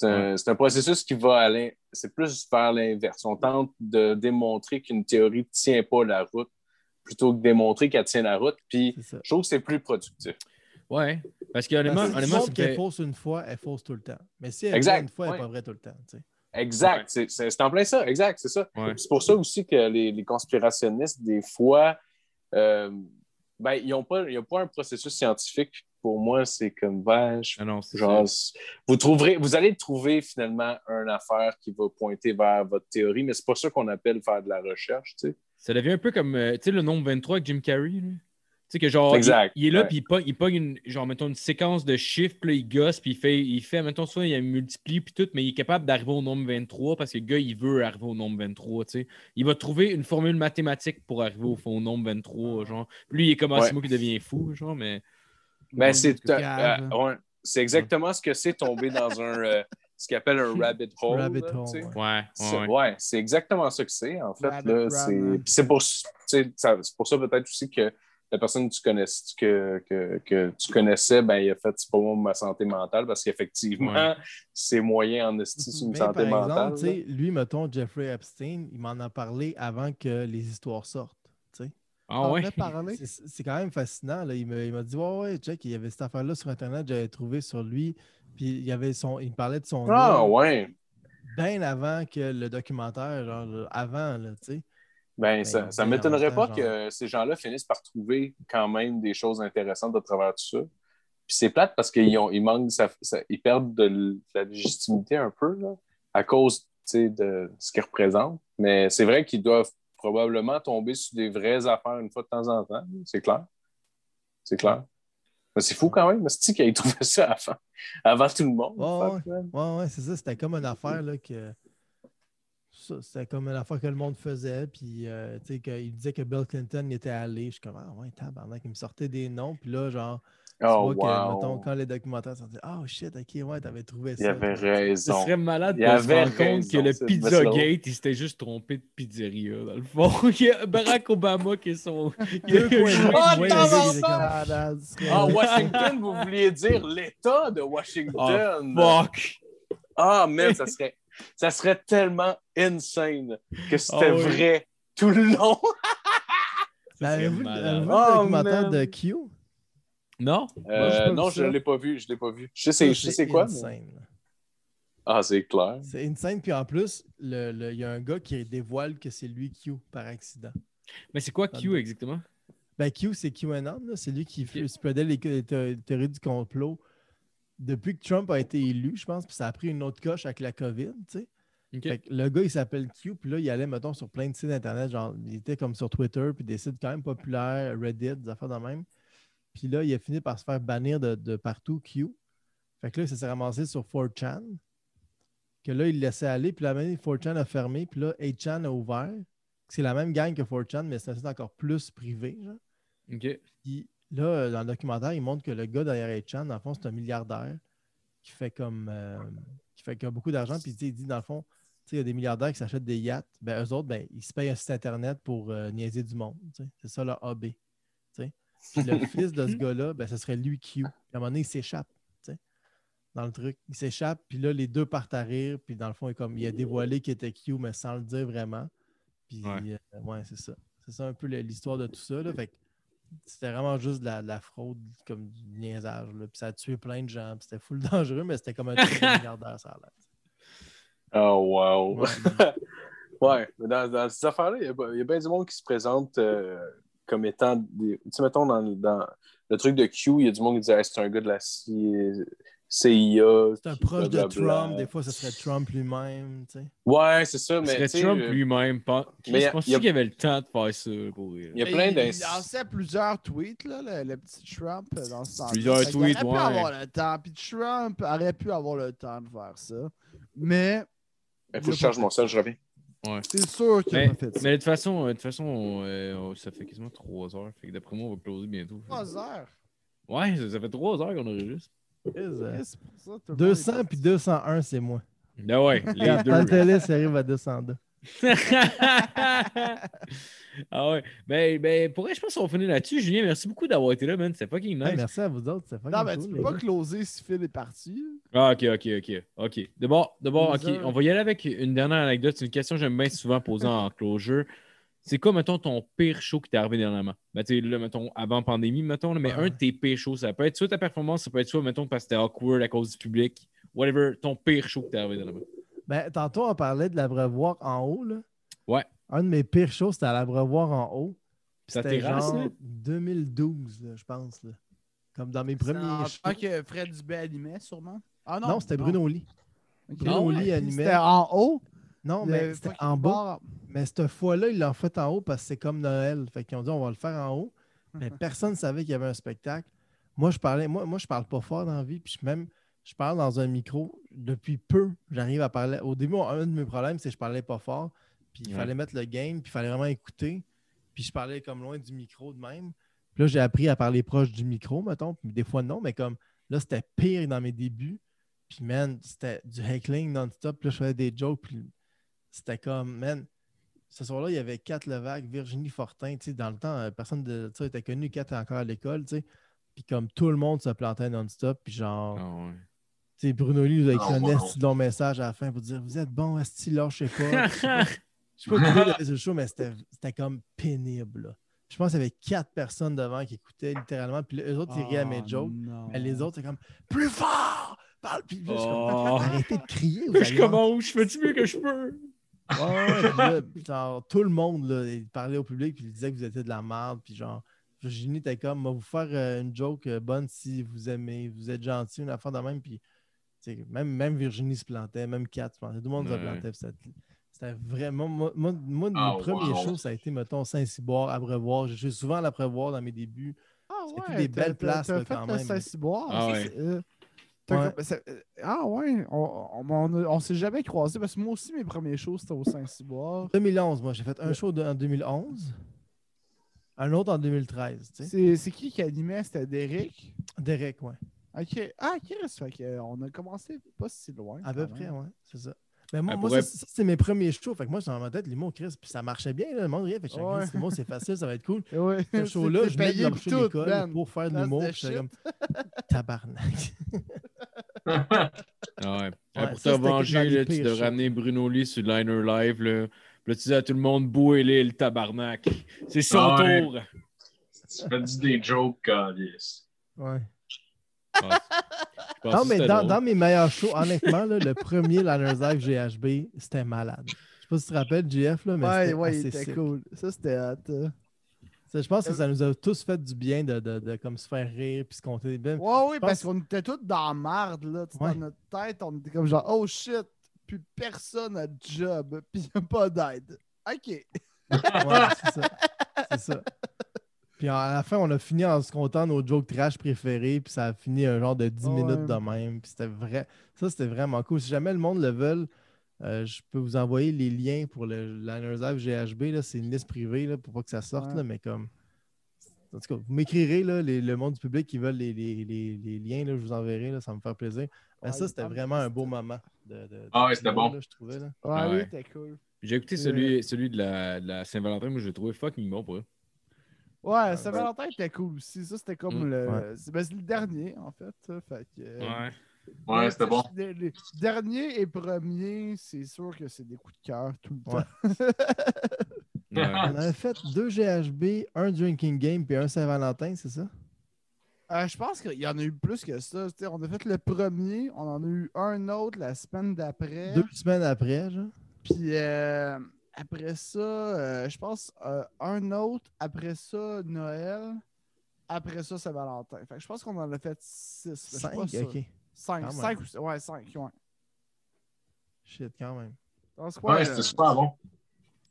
C'est un, processus qui va à l'in- C'est plus vers l'inverse. On tente de démontrer qu'une théorie ne tient pas la route plutôt que démontrer qu'elle tient la route. Puis je trouve que c'est plus productif. Ouais. Parce que honnêtement, si honnêtement, me qu'elle fausse une fois, elle est fausse tout le temps. Mais si elle est Exact, une fois, elle n'est ouais. pas vraie tout le temps. tu sais. Exact. C'est- en plein ça. Exact, c'est ça. Ouais. C'est pour ça aussi que les, les conspirationnistes, des fois, euh, ben, ils n'ont pas, ils ont pas un processus scientifique. Pour moi, c'est comme vache. Ah non, c'est Genre, vous, trouverez, vous allez trouver finalement une affaire qui va pointer vers votre théorie, mais c'est pas ça qu'on appelle faire de la recherche. Tu sais. Ça devient un peu comme, euh, tu sais, le nombre 23 avec Jim Carrey. là. Tu sais, que genre, Exact, il, il est là, puis il pogne, une, genre, mettons, une séquence de chiffres, puis là, il gosse, puis il fait, il fait, mettons, soit il multiplie, puis tout, mais il est capable d'arriver au nombre 23 parce que le gars, il veut arriver au nombre 23, tu sais. Il va trouver une formule mathématique pour arriver au, au nombre 23, genre. Puis lui, il est comme, ah, Ouais. c'est moi qui deviens fou, genre, mais. Ben, c'est euh, ouais, c'est exactement ce que c'est tomber dans un euh, ce qu'on appelle un rabbit hole. Rabbit là, hole, tu sais. ouais. Ouais, C'est- ouais, c'est exactement ça que c'est, en fait. C'est pour, ça- pour ça peut-être aussi que la personne que tu, connais, que, que, que tu connaissais, ben, il a fait c'est pas moi ma santé mentale parce qu'effectivement, Ouais. c'est moyen en esti sur une Mais santé par mentale. exemple, lui, mettons, Jeffrey Epstein, il m'en a parlé avant que les histoires sortent. Ah ouais? C'est quand même fascinant. Là. Il m'a il m'a dit Ouais, ouais, check, il y avait cette affaire-là sur Internet, j'avais trouvé sur lui. Puis il, y avait son, il me parlait de son Ah, ouais. bien avant que le documentaire, genre avant, là, tu sais. Ben, ça, Ben, ça ben, m'étonnerait pas que ces gens-là finissent par trouver quand même des choses intéressantes à travers tout ça. Puis c'est plate parce qu'ils ont, ils manquent, ça- ça- ils perdent de, la légitimité un peu là, à cause tu sais, de ce qu'ils représentent. Mais c'est vrai qu'ils doivent probablement tomber sur des vraies affaires une fois de temps en temps. C'est clair. C'est clair. Mais c'est fou quand même. C'est qui a trouvé ça avant, avant tout le monde? Ouais, man. Ouais, ouais, c'est ça. C'était comme une affaire là, que. C'était comme une affaire que le monde faisait. Puis, euh, tu sais, qu'il disait que Bill Clinton y était allé. Je suis comme, ah ouais, tabarnak, il me sortait des noms. Puis là, genre, Tu Oh, vois que, mettons, wow. quand les documentaires sont dit Oh shit, ok, ouais, t'avais trouvé Il ça. avait Ce raison. serait malade Il de se avait rendre compte que raison, le c'est- Pizzagate, il s'était juste trompé de pizzeria, dans le fond. Il y a Barack Obama qui est son. Il a joué- Ah, ce Washington, vous vouliez dire l'État de Washington. Fuck! Ah, man, ça serait, ça serait tellement insane que c'était Ah oui. vrai tout le long. Ben, Avez-vous le Oh, documentaire man. de Q? Non? Euh, non, je ne l'ai pas vu. Je l'ai pas vu. Je sais, c'est- je sais c'est quoi. mais- insane. Ah, c'est clair. C'est insane. Puis en plus, le- le- il y a un gars qui dévoile que c'est lui Q par accident. Mais c'est quoi Q exactement? Ben, Q, c'est QAnon. là. C'est lui qui fait- spreadait les, les thé- théories du complot depuis que Trump a été élu, je pense. Puis ça a pris une autre coche avec la COVID, tu sais. Ok. Fait que le gars, il s'appelle Q, puis là, il allait, mettons, sur plein de sites internet, genre, il était comme sur Twitter, puis des sites quand même populaires, Reddit, des affaires de même. Puis là, il a fini par se faire bannir de, de partout, Q. Fait que là, ça s'est ramassé sur 4chan, que là, il le laissait aller, puis la même 4chan a fermé, puis là, 8chan a ouvert. C'est la même gang que 4chan, mais c'est un site encore plus privé, genre. Ok. Puis là, dans le documentaire, il montre que le gars derrière 8chan, dans le fond, c'est un milliardaire qui fait comme. euh, qui fait qui a beaucoup d'argent. Puis il dit, dans le fond, il y a des milliardaires qui s'achètent des yachts. Ben, eux autres, ben, ils se payent un site Internet pour euh, niaiser du monde. C'est ça leur hobby. Puis le fils de ce gars-là, ben, ce serait lui Q. Puis à un moment donné, il s'échappe. Dans le truc. Il s'échappe, puis là, les deux partent à rire. Puis dans le fond, il, comme, il a dévoilé qu'il était Q, mais sans le dire vraiment. Puis, Ouais. euh, ouais, c'est ça. C'est ça un peu l'histoire de tout ça. Là. Fait que c'était vraiment juste de la, de la fraude, comme du niaisage. Là. Puis ça a tué plein de gens. Puis c'était full dangereux, mais c'était comme un truc de milliardaire, ça a l'air. Oh, wow. Ouais. Ouais, mais dans, dans ces affaires-là, il y, y a bien du monde qui se présente euh, comme étant des. Tu sais, mettons, dans, dans le truc de Q, il y a du monde qui dit Hey, c'est un gars de la CIA. C'est un proche de. Trump. Des fois, ce serait Trump lui-même. tu sais. Ouais, c'est ça, Ce mais. serait tu sais, Trump euh, lui-même. Pas... mais Je pense qu'il y avait le temps de faire ça pour. Il y a plein il, d'ins- il lançait plusieurs tweets, là, le, le petit Trump euh, dans ce sens Plusieurs tweets, Il aurait ouais. pu avoir le temps. Puis Trump aurait pu avoir le temps de faire ça. Mais Il faut que je charge mon sel, je reviens. C'est sûr qu'il Mais, a pas fait ça. mais de toute façon, euh, de toute façon euh, on- ça fait quasiment 3 heures. Fait que d'après moi, on va closer bientôt. 3 heures? Ouais, ça, ça fait 3 heures qu'on enregistre. Euh, le monde est 200 parti. puis 201, c'est moi. Ben ouais, les Quand deux. la télé, ça arrive à 202. ah ouais. Ben, ben, pour vrai, je pense qu'on va finir là-dessus. Julien, merci beaucoup d'avoir été là, man. C'était fucking nice. Hey, merci à vous autres. C'est Non, fucking mais cool, tu peux pas closer si Phil est parti. Ah, ok, ok, ok. Ok. D'abord, d'abord, ok. On va y aller avec une dernière anecdote. C'est une question que j'aime bien souvent poser en closure. C'est quoi, mettons, ton pire show qui t'est arrivé dernièrement? Ben, tu sais, là, mettons, avant pandémie, mettons, là, mais Ouais. un de tes pires shows, ça peut être soit ta performance, ça peut être soit, mettons, parce que c'était awkward à cause du public. Whatever, ton pire show qui t'est arrivé dernièrement. Ben, tantôt, on parlait de l'abreuvoir en haut. Là. Ouais. Un de mes pires shows, c'était à l'abreuvoir en haut. C'était genre là? 2012, là, je pense. Là. Comme dans mes premiers shows. Ah, que Fred Dubé animait, sûrement? Ah Non, c'était Bruno Lee. Bruno Ah, Lee animait. C'était en haut? Non, le mais c'était en bas. bar. Mais cette fois-là, ils l'ont fait en haut parce que c'est comme Noël. Fait qu'ils ont dit on va le faire en haut. Mais personne ne savait qu'il y avait un spectacle. Moi, je parlais, moi, moi je parle pas fort dans la vie, puis je- même je parle dans un micro. Depuis peu, j'arrive à parler. Au début, un de mes problèmes, c'est que je parlais pas fort. Puis il Ouais. fallait mettre le game, puis il fallait vraiment écouter. Puis je parlais comme loin du micro de même. Puis là, j'ai appris à parler proche du micro, mettons. Puis des fois, non, mais comme là, c'était pire dans mes débuts. Puis, man, c'était du heckling non-stop. Puis là, je faisais des jokes. Puis c'était comme, man, ce soir-là, il y avait Kat Levac, Virginie Fortin. Tu sais, dans le temps, euh, personne de ça était connu. Kat était encore à l'école, tu sais. Puis comme tout le monde se plantait non-stop. Puis genre, Ah ouais. Tu sais, Bruno Lee nous a écrit Ah, un esti long message à la fin pour dire Vous êtes bon, Esti, lâchez pas. Je sais pas- je sais pas combien il y avait sur le show, mais c'était c'était comme pénible. là. Je pense qu'il y avait quatre personnes devant qui écoutaient littéralement. Puis eux autres, ils riaient à mes Ah, jokes. non. Mais les autres, c'est comme Plus fort Parle comme, Oh. Arrêtez de crier. vous Je commence, je fais du mieux que je peux? Ouais, ouais, puis là, genre, tout le monde, là, il parlait au public, puis il disait que vous étiez de la merde, puis genre, Virginie était comme, va vous faire euh, une joke euh, bonne si vous aimez, vous êtes gentil, une affaire de même, puis même, même Virginie se plantait, même Kat se plantait, tout le monde se plantait, c'était- c'était vraiment, moi, moi, moi, Ah, mes premiers wow. shows, ça a été, mettons, Saint-Cyboire, Abreuvoir, je suis souvent à l'Abreuvoir dans mes débuts, Ah C'était ouais, des t'as- belles t'as- places, t'as là, fait quand même. Saint-Cyboire. Ah ouais. euh, Ouais. euh, ah ouais, on, on, on, s'est jamais croisés parce que moi aussi, mes premiers shows, c'était au Saint-Cyboire. 2011, moi, j'ai fait un show de- en 2011, Un autre en 2013, tu sais. C'est c'est qui qui animait? C'était Derek? Derek, ouais. Ok. Ah, Chris, fait euh, on a commencé pas si loin. À peu près, ouais. C'est ça. Mais moi, Elle moi, pourrait- ça, ça, c'est mes premiers shows. Fait que moi, c'est dans ma tête, l'humour, Chris. Puis ça marchait bien, là, le monde riait. Fait que j'étais Ouais. L'humour, c'est facile, ça va être cool. Ouais. Ce show-là, je venais de pour l'école faire de l'humour. J'étais comme, tabarnak. Ah ouais. Ouais, pour ça, te venger, là, tu devrais shows. ramener Bruno Lee sur Liner Live. Là. Puis là, tu dis à tout le monde, bouez-les le tabarnak. C'est son Ah ouais. tour. Tu fais des jokes, Calice. Ouais. Je Non, mais dans, mes meilleurs shows, honnêtement, là, le premier Liners Live GHB, c'était malade. Je sais pas si tu te rappelles, GF, là, mais Ouais, c'était ouais, assez était cool. Ça, c'était hot. euh. Ça, Je pense que ça nous a tous fait du bien de, de, de comme se faire rire puis se compter des belles. Ouais, oui, parce qu'on était tous dans la marde, là. Ouais. Dans notre tête, on était comme genre, oh shit, plus personne a de job, puis y a pas d'aide. Ok. Ouais, c'est ça. C'est ça. Puis à la fin, on a fini en se comptant nos jokes trash préférés, puis ça a fini un genre de 10 Ouais. minutes de même. Puis c'était vrai. Ça, c'était vraiment cool. Si jamais le monde le veut, euh, je peux vous envoyer les liens pour le Liners Live GHB. là. C'est une liste privée là, pour pas que ça sorte, Ouais. là, mais comme. En tout cas, vous m'écrirez le monde du public qui veulent les, les- les- les liens, là, je vous enverrai, là, ça va me faire plaisir. Mais Ouais, ça, c'était vraiment un beau moment. De, de- de- Ah ouais, c'était bon. là, je trouvais. Là. Ah oui, ouais. c'était cool. J'ai écouté celui, celui de la, Saint-Valentin, moi je l'ai trouvé fucking bon pour eux. Ouais, Saint-Valentin était cool aussi. Ça, c'était comme Mm, le. ouais. C'est ben, c'est le dernier, en fait. ça. Fait que, euh, Ouais. Ouais, c'était bon. Les, les derniers et premiers, c'est sûr que c'est des coups de cœur tout le Ouais. temps. ouais. On avait fait deux GHB, un Drinking Game puis un Saint-Valentin, c'est ça? Euh, je pense qu'il y en a eu plus que ça. On a fait le premier, on en a eu un autre la semaine d'après. Deux semaines après, genre. Puis euh, après ça, euh, je pense euh, un autre. Après ça, Noël. Après ça, Saint-Valentin. Fait que je pense qu'on en a fait six. Cinq, pas sûr. ok. Cinq. Quand même. Cinq ou. Ouais, cinq. Ouais. Shit, quand même. C'est quoi, Ouais, euh, c'était super bon.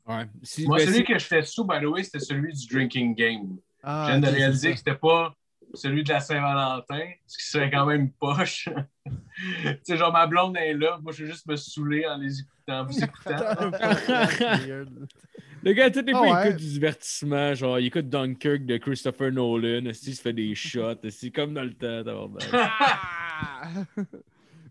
Ouais. Si- Moi, ben, celui si- que j'étais sous, by the way, c'était celui du Drinking Game. Ah, Je viens de réaliser c'est que c'était pas celui de la Saint-Valentin, ce qui serait quand même poche. tu sais, genre, ma blonde est là, moi, je vais juste me saouler en les écoutant. Vous écoutant. Le gars, tous les Ah fois, il ouais. écoute du divertissement. Genre, il écoute Dunkirk de Christopher Nolan. Il se fait des shots. C'est comme dans le temps.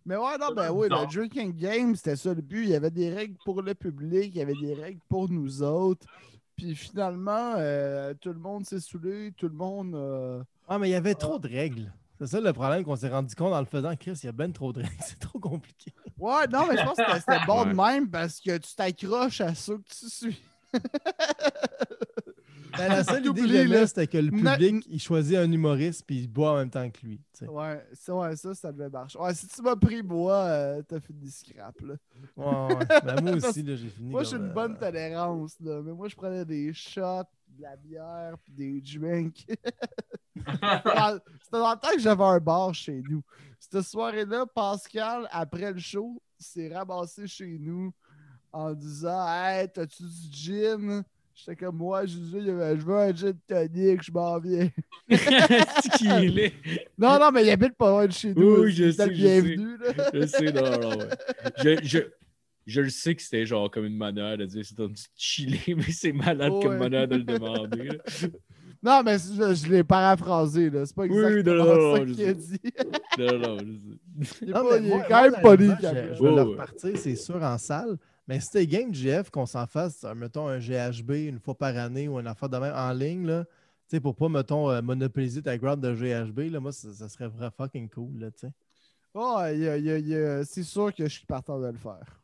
Mais ouais, non, ben oui, Non. le drinking game, c'était ça le but. Il y avait des règles pour le public, il y avait des règles pour nous autres. Puis finalement, euh, tout le monde s'est saoulé, tout le monde. euh, Ah, mais il y avait trop de règles. C'est ça le problème qu'on s'est rendu compte en le faisant. Chris, il y a ben trop de règles. C'est trop compliqué. Ouais, non, mais je pense que c'était- bon de même parce que tu t'accroches à ceux que tu suis. Ben, la seule idée que j'aimais, là. c'était que le public, il choisit un humoriste puis il boit en même temps que lui. tu sais. Ouais, ça, ouais, ça, ça devait marcher. Ouais, si tu m'as pris bois, euh, t'as fait des scraps, là. Ouais, ouais. Ben, moi aussi, là, j'ai fini. Moi, j'ai une euh, bonne tolérance, là. Mais moi, je prenais des shots, de la bière, puis des drinks. C'était dans le temps que j'avais un bar chez nous. Cette soirée-là, Pascal, après le show, s'est ramassé chez nous en disant Hey, t'as-tu du gin? J'étais comme moi, je disais, je veux un gin tonic, je m'en viens. C'est qui il est? Non, non, mais il habite pas loin de chez nous. Oui, je sais, je sais. bienvenu, là. Je sais, non, non, ouais. Je, je, je le sais que c'était genre comme une manière de dire c'est un petit chillé, mais c'est malade comme manière de le demander. là. Non, mais je, je l'ai paraphrasé, là. C'est pas Oui, exactement non, non, ça qu'il a dit. Non, non, je sais. Il est, Non, pas- mais il est moi- quand même poli. quand Je, vais le ouais. repartir, c'est sûr, en salle. Mais si t'es game GF qu'on s'en fasse, euh, mettons, un GHB une fois par année ou une affaire de même en ligne, là, tu sais, pour pas, mettons, euh, monopoliser ta crowd de GHB, là, moi, ça, ça serait vraiment fucking cool, là, tu sais. Ouais, il y a- il y a- il y a- c'est sûr que je suis partant de le faire.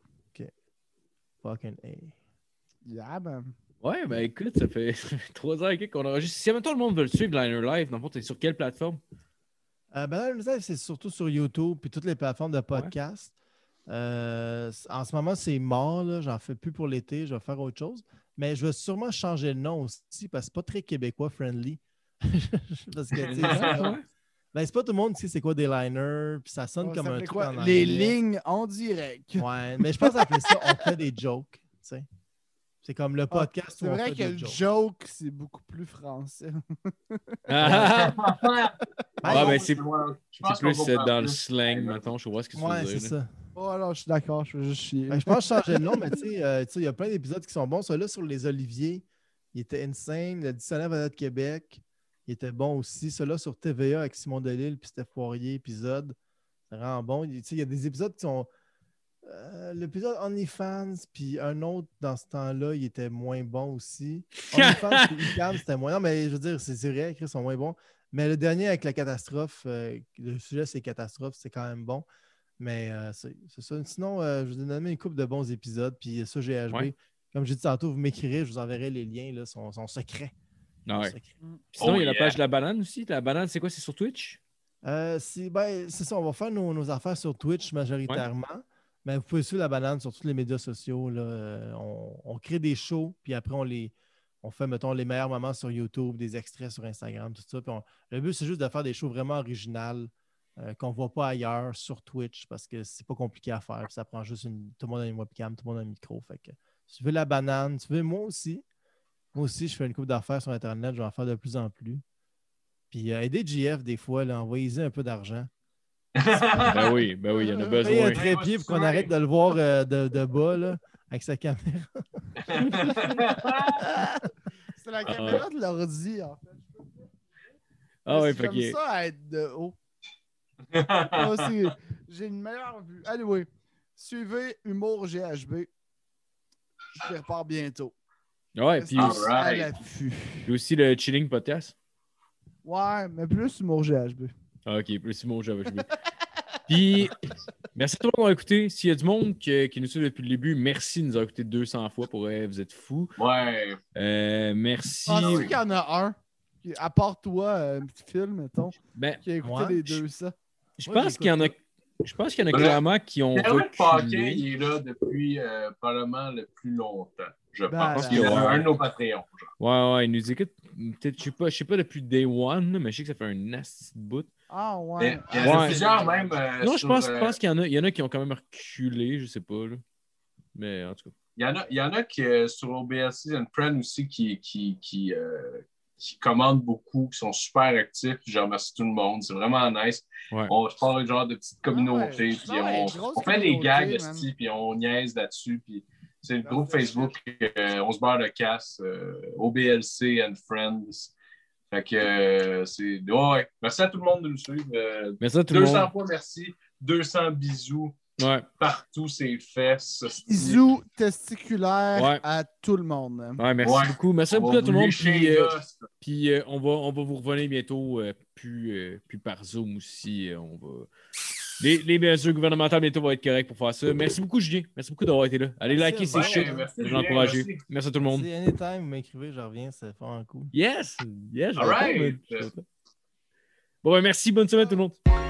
Fucking A. Yeah, man. Ouais, ben écoute, ça fait, ça fait trois heures qu'on enregistre. Si maintenant le monde veut le suivre, Liner Live, dans le fond, t'es sur quelle plateforme? Euh, ben, le live, c'est surtout sur YouTube puis toutes les plateformes de podcast. Euh, en ce moment, c'est mort. là. J'en fais plus pour l'été. Je vais faire autre chose. Mais je vais sûrement changer le nom aussi parce que c'est pas très québécois friendly. parce que, tu sais, c'est comme- ben, c'est pas tout le monde qui sait c'est quoi des liners. Puis ça sonne On comme un truc quoi? en Les anglais. lignes en direct. Ouais, mais je pense qu'après ça, on fait des jokes. tu sais. C'est comme le podcast Ah, C'est vrai que le joke, c'est beaucoup plus français. Ah, Ah, ben, c'est- Je c'est plus dans le slang, mettons. Je vois ce que tu Ouais, veux c'est dire. là. ça. Oh non, je suis d'accord, je veux juste chier. Ben, je pense changer de nom, mais tu sais, euh, tu sais, il y a plein d'épisodes qui sont bons. Celui-là sur les oliviers, Il était insane. Le dictionnaire Valais de Québec, il était bon aussi. Celui-là sur TVA avec Simon Delille puis Steph Poirier, épisode. C'est vraiment bon. Il tu sais, il y a des épisodes qui sont. Euh, L'épisode OnlyFans, puis un autre dans ce temps-là, il était moins bon aussi. OnlyFans puis Icam, c'était moins. Non, mais je veux dire, c'est vrai, Chris, ils sont moins bons. Mais le dernier avec la catastrophe, euh, le sujet c'est catastrophe, c'est quand même bon. Mais euh, c'est c'est ça. Sinon, euh, je vous ai donné une couple de bons épisodes. Puis ça, GHB, Ouais. comme j'ai dit tantôt, vous m'écrirez, je vous enverrai les liens, là, sont, sont secrets. Ah ouais. Sont secrets. Sinon, Oh, il y a la page de la banane aussi. La banane, c'est quoi? C'est sur Twitch? Euh, c'est ben, c'est ça, on va faire nos, nos affaires sur Twitch majoritairement. Mais vous pouvez suivre la banane sur tous les médias sociaux. là. Euh, On, crée des shows, puis après, on les. On fait, mettons, les meilleurs moments sur YouTube, des extraits sur Instagram, tout ça. Puis le but, c'est juste de faire des shows vraiment originales euh, qu'on ne voit pas ailleurs sur Twitch parce que c'est pas compliqué à faire. Ça prend juste une. Tout le monde a une webcam, tout le monde a un micro. Fait que veux la banane, tu veux moi aussi. Moi aussi, je fais une coupe d'affaires sur Internet, je vais en faire de plus en plus. Puis euh, aider JF des fois, envoyez-y un peu d'argent. Ben oui, ben oui, il y en a un besoin. trépied pour qu'on arrête de le voir euh, de, de bas là, avec sa caméra. C'est la caméra de l'ordi, en fait. Ah fait comme que. ça à être de haut? Ah, J'ai une meilleure vue. Anyway, suivez Humour GHB. Je repars bientôt. Ouais, puis aussi, l'affût. puis aussi le Chilling Podcast. Ouais, mais plus Humour GHB. Ah, ok, plus Simon, j'avais joué. Puis, merci à tout le monde d'avoir écouté. S'il y a du monde qui, qui nous suit depuis le début, merci de nous avoir écouté 200 fois. Pour vrai, vous êtes fous. Ouais. Euh, merci. Penses-tu qu'il y en a un, qui- à part toi, euh, un petit film, mettons, Ben, qui a écouté Ouais. les deux ça? je Moi, pense qu'il y en a. Je pense qu'il y en a Ben, clairement qui ont Paquin, reculé. il est là depuis euh, probablement le plus longtemps, je Ben, pense. ben, Il est un de nos Patreons. genre. Ouais, ouais, il nous écoute. Peut-être, je sais pas, je sais pas depuis day one, mais je sais que ça fait un nasty de bout. Ah Mais ouais. Il y en a plusieurs même. euh, non, je pense, euh, pense qu'il y en a, il y en a qui ont quand même reculé, je sais pas. Là. Mais en tout cas. Il y en a, il y en a qui, euh, sur OBLC and Friend aussi qui, qui, qui, euh, qui commandent beaucoup, qui sont super actifs. Je remercie tout le monde. C'est vraiment nice. Ouais. On se parle genre de petites communautés. Ah ouais. puis Ah ouais, on, fait des communauté, gags, puis on niaise là-dessus. Puis c'est le groupe Facebook, euh, on se barre de casse, euh, OBLC and Friends. Fait que euh, c'est. Ouais, merci à tout le monde de nous suivre. Euh, Merci à tout le 200 monde. fois merci. 200 bisous Ouais. partout, ses fesses. Bisous testiculaires Ouais. à tout le monde. Ouais, merci Ouais. beaucoup. Merci On beaucoup à tout le monde. Puis, euh, puis, euh, on, va, on va vous revenir bientôt, euh, plus, euh, plus par Zoom aussi. euh, on va... les, les mesures gouvernementales bientôt vont être correctes pour faire ça. Merci beaucoup, Julien. Merci beaucoup d'avoir été là. Allez Merci liker ces shit. Merci, Je merci. Merci à tout le monde. C'est anytime, vous m'écrivez, je reviens, c'est vraiment cool. Yes! Yes! je All right. Bon, ben, merci. Bonne semaine, tout le monde.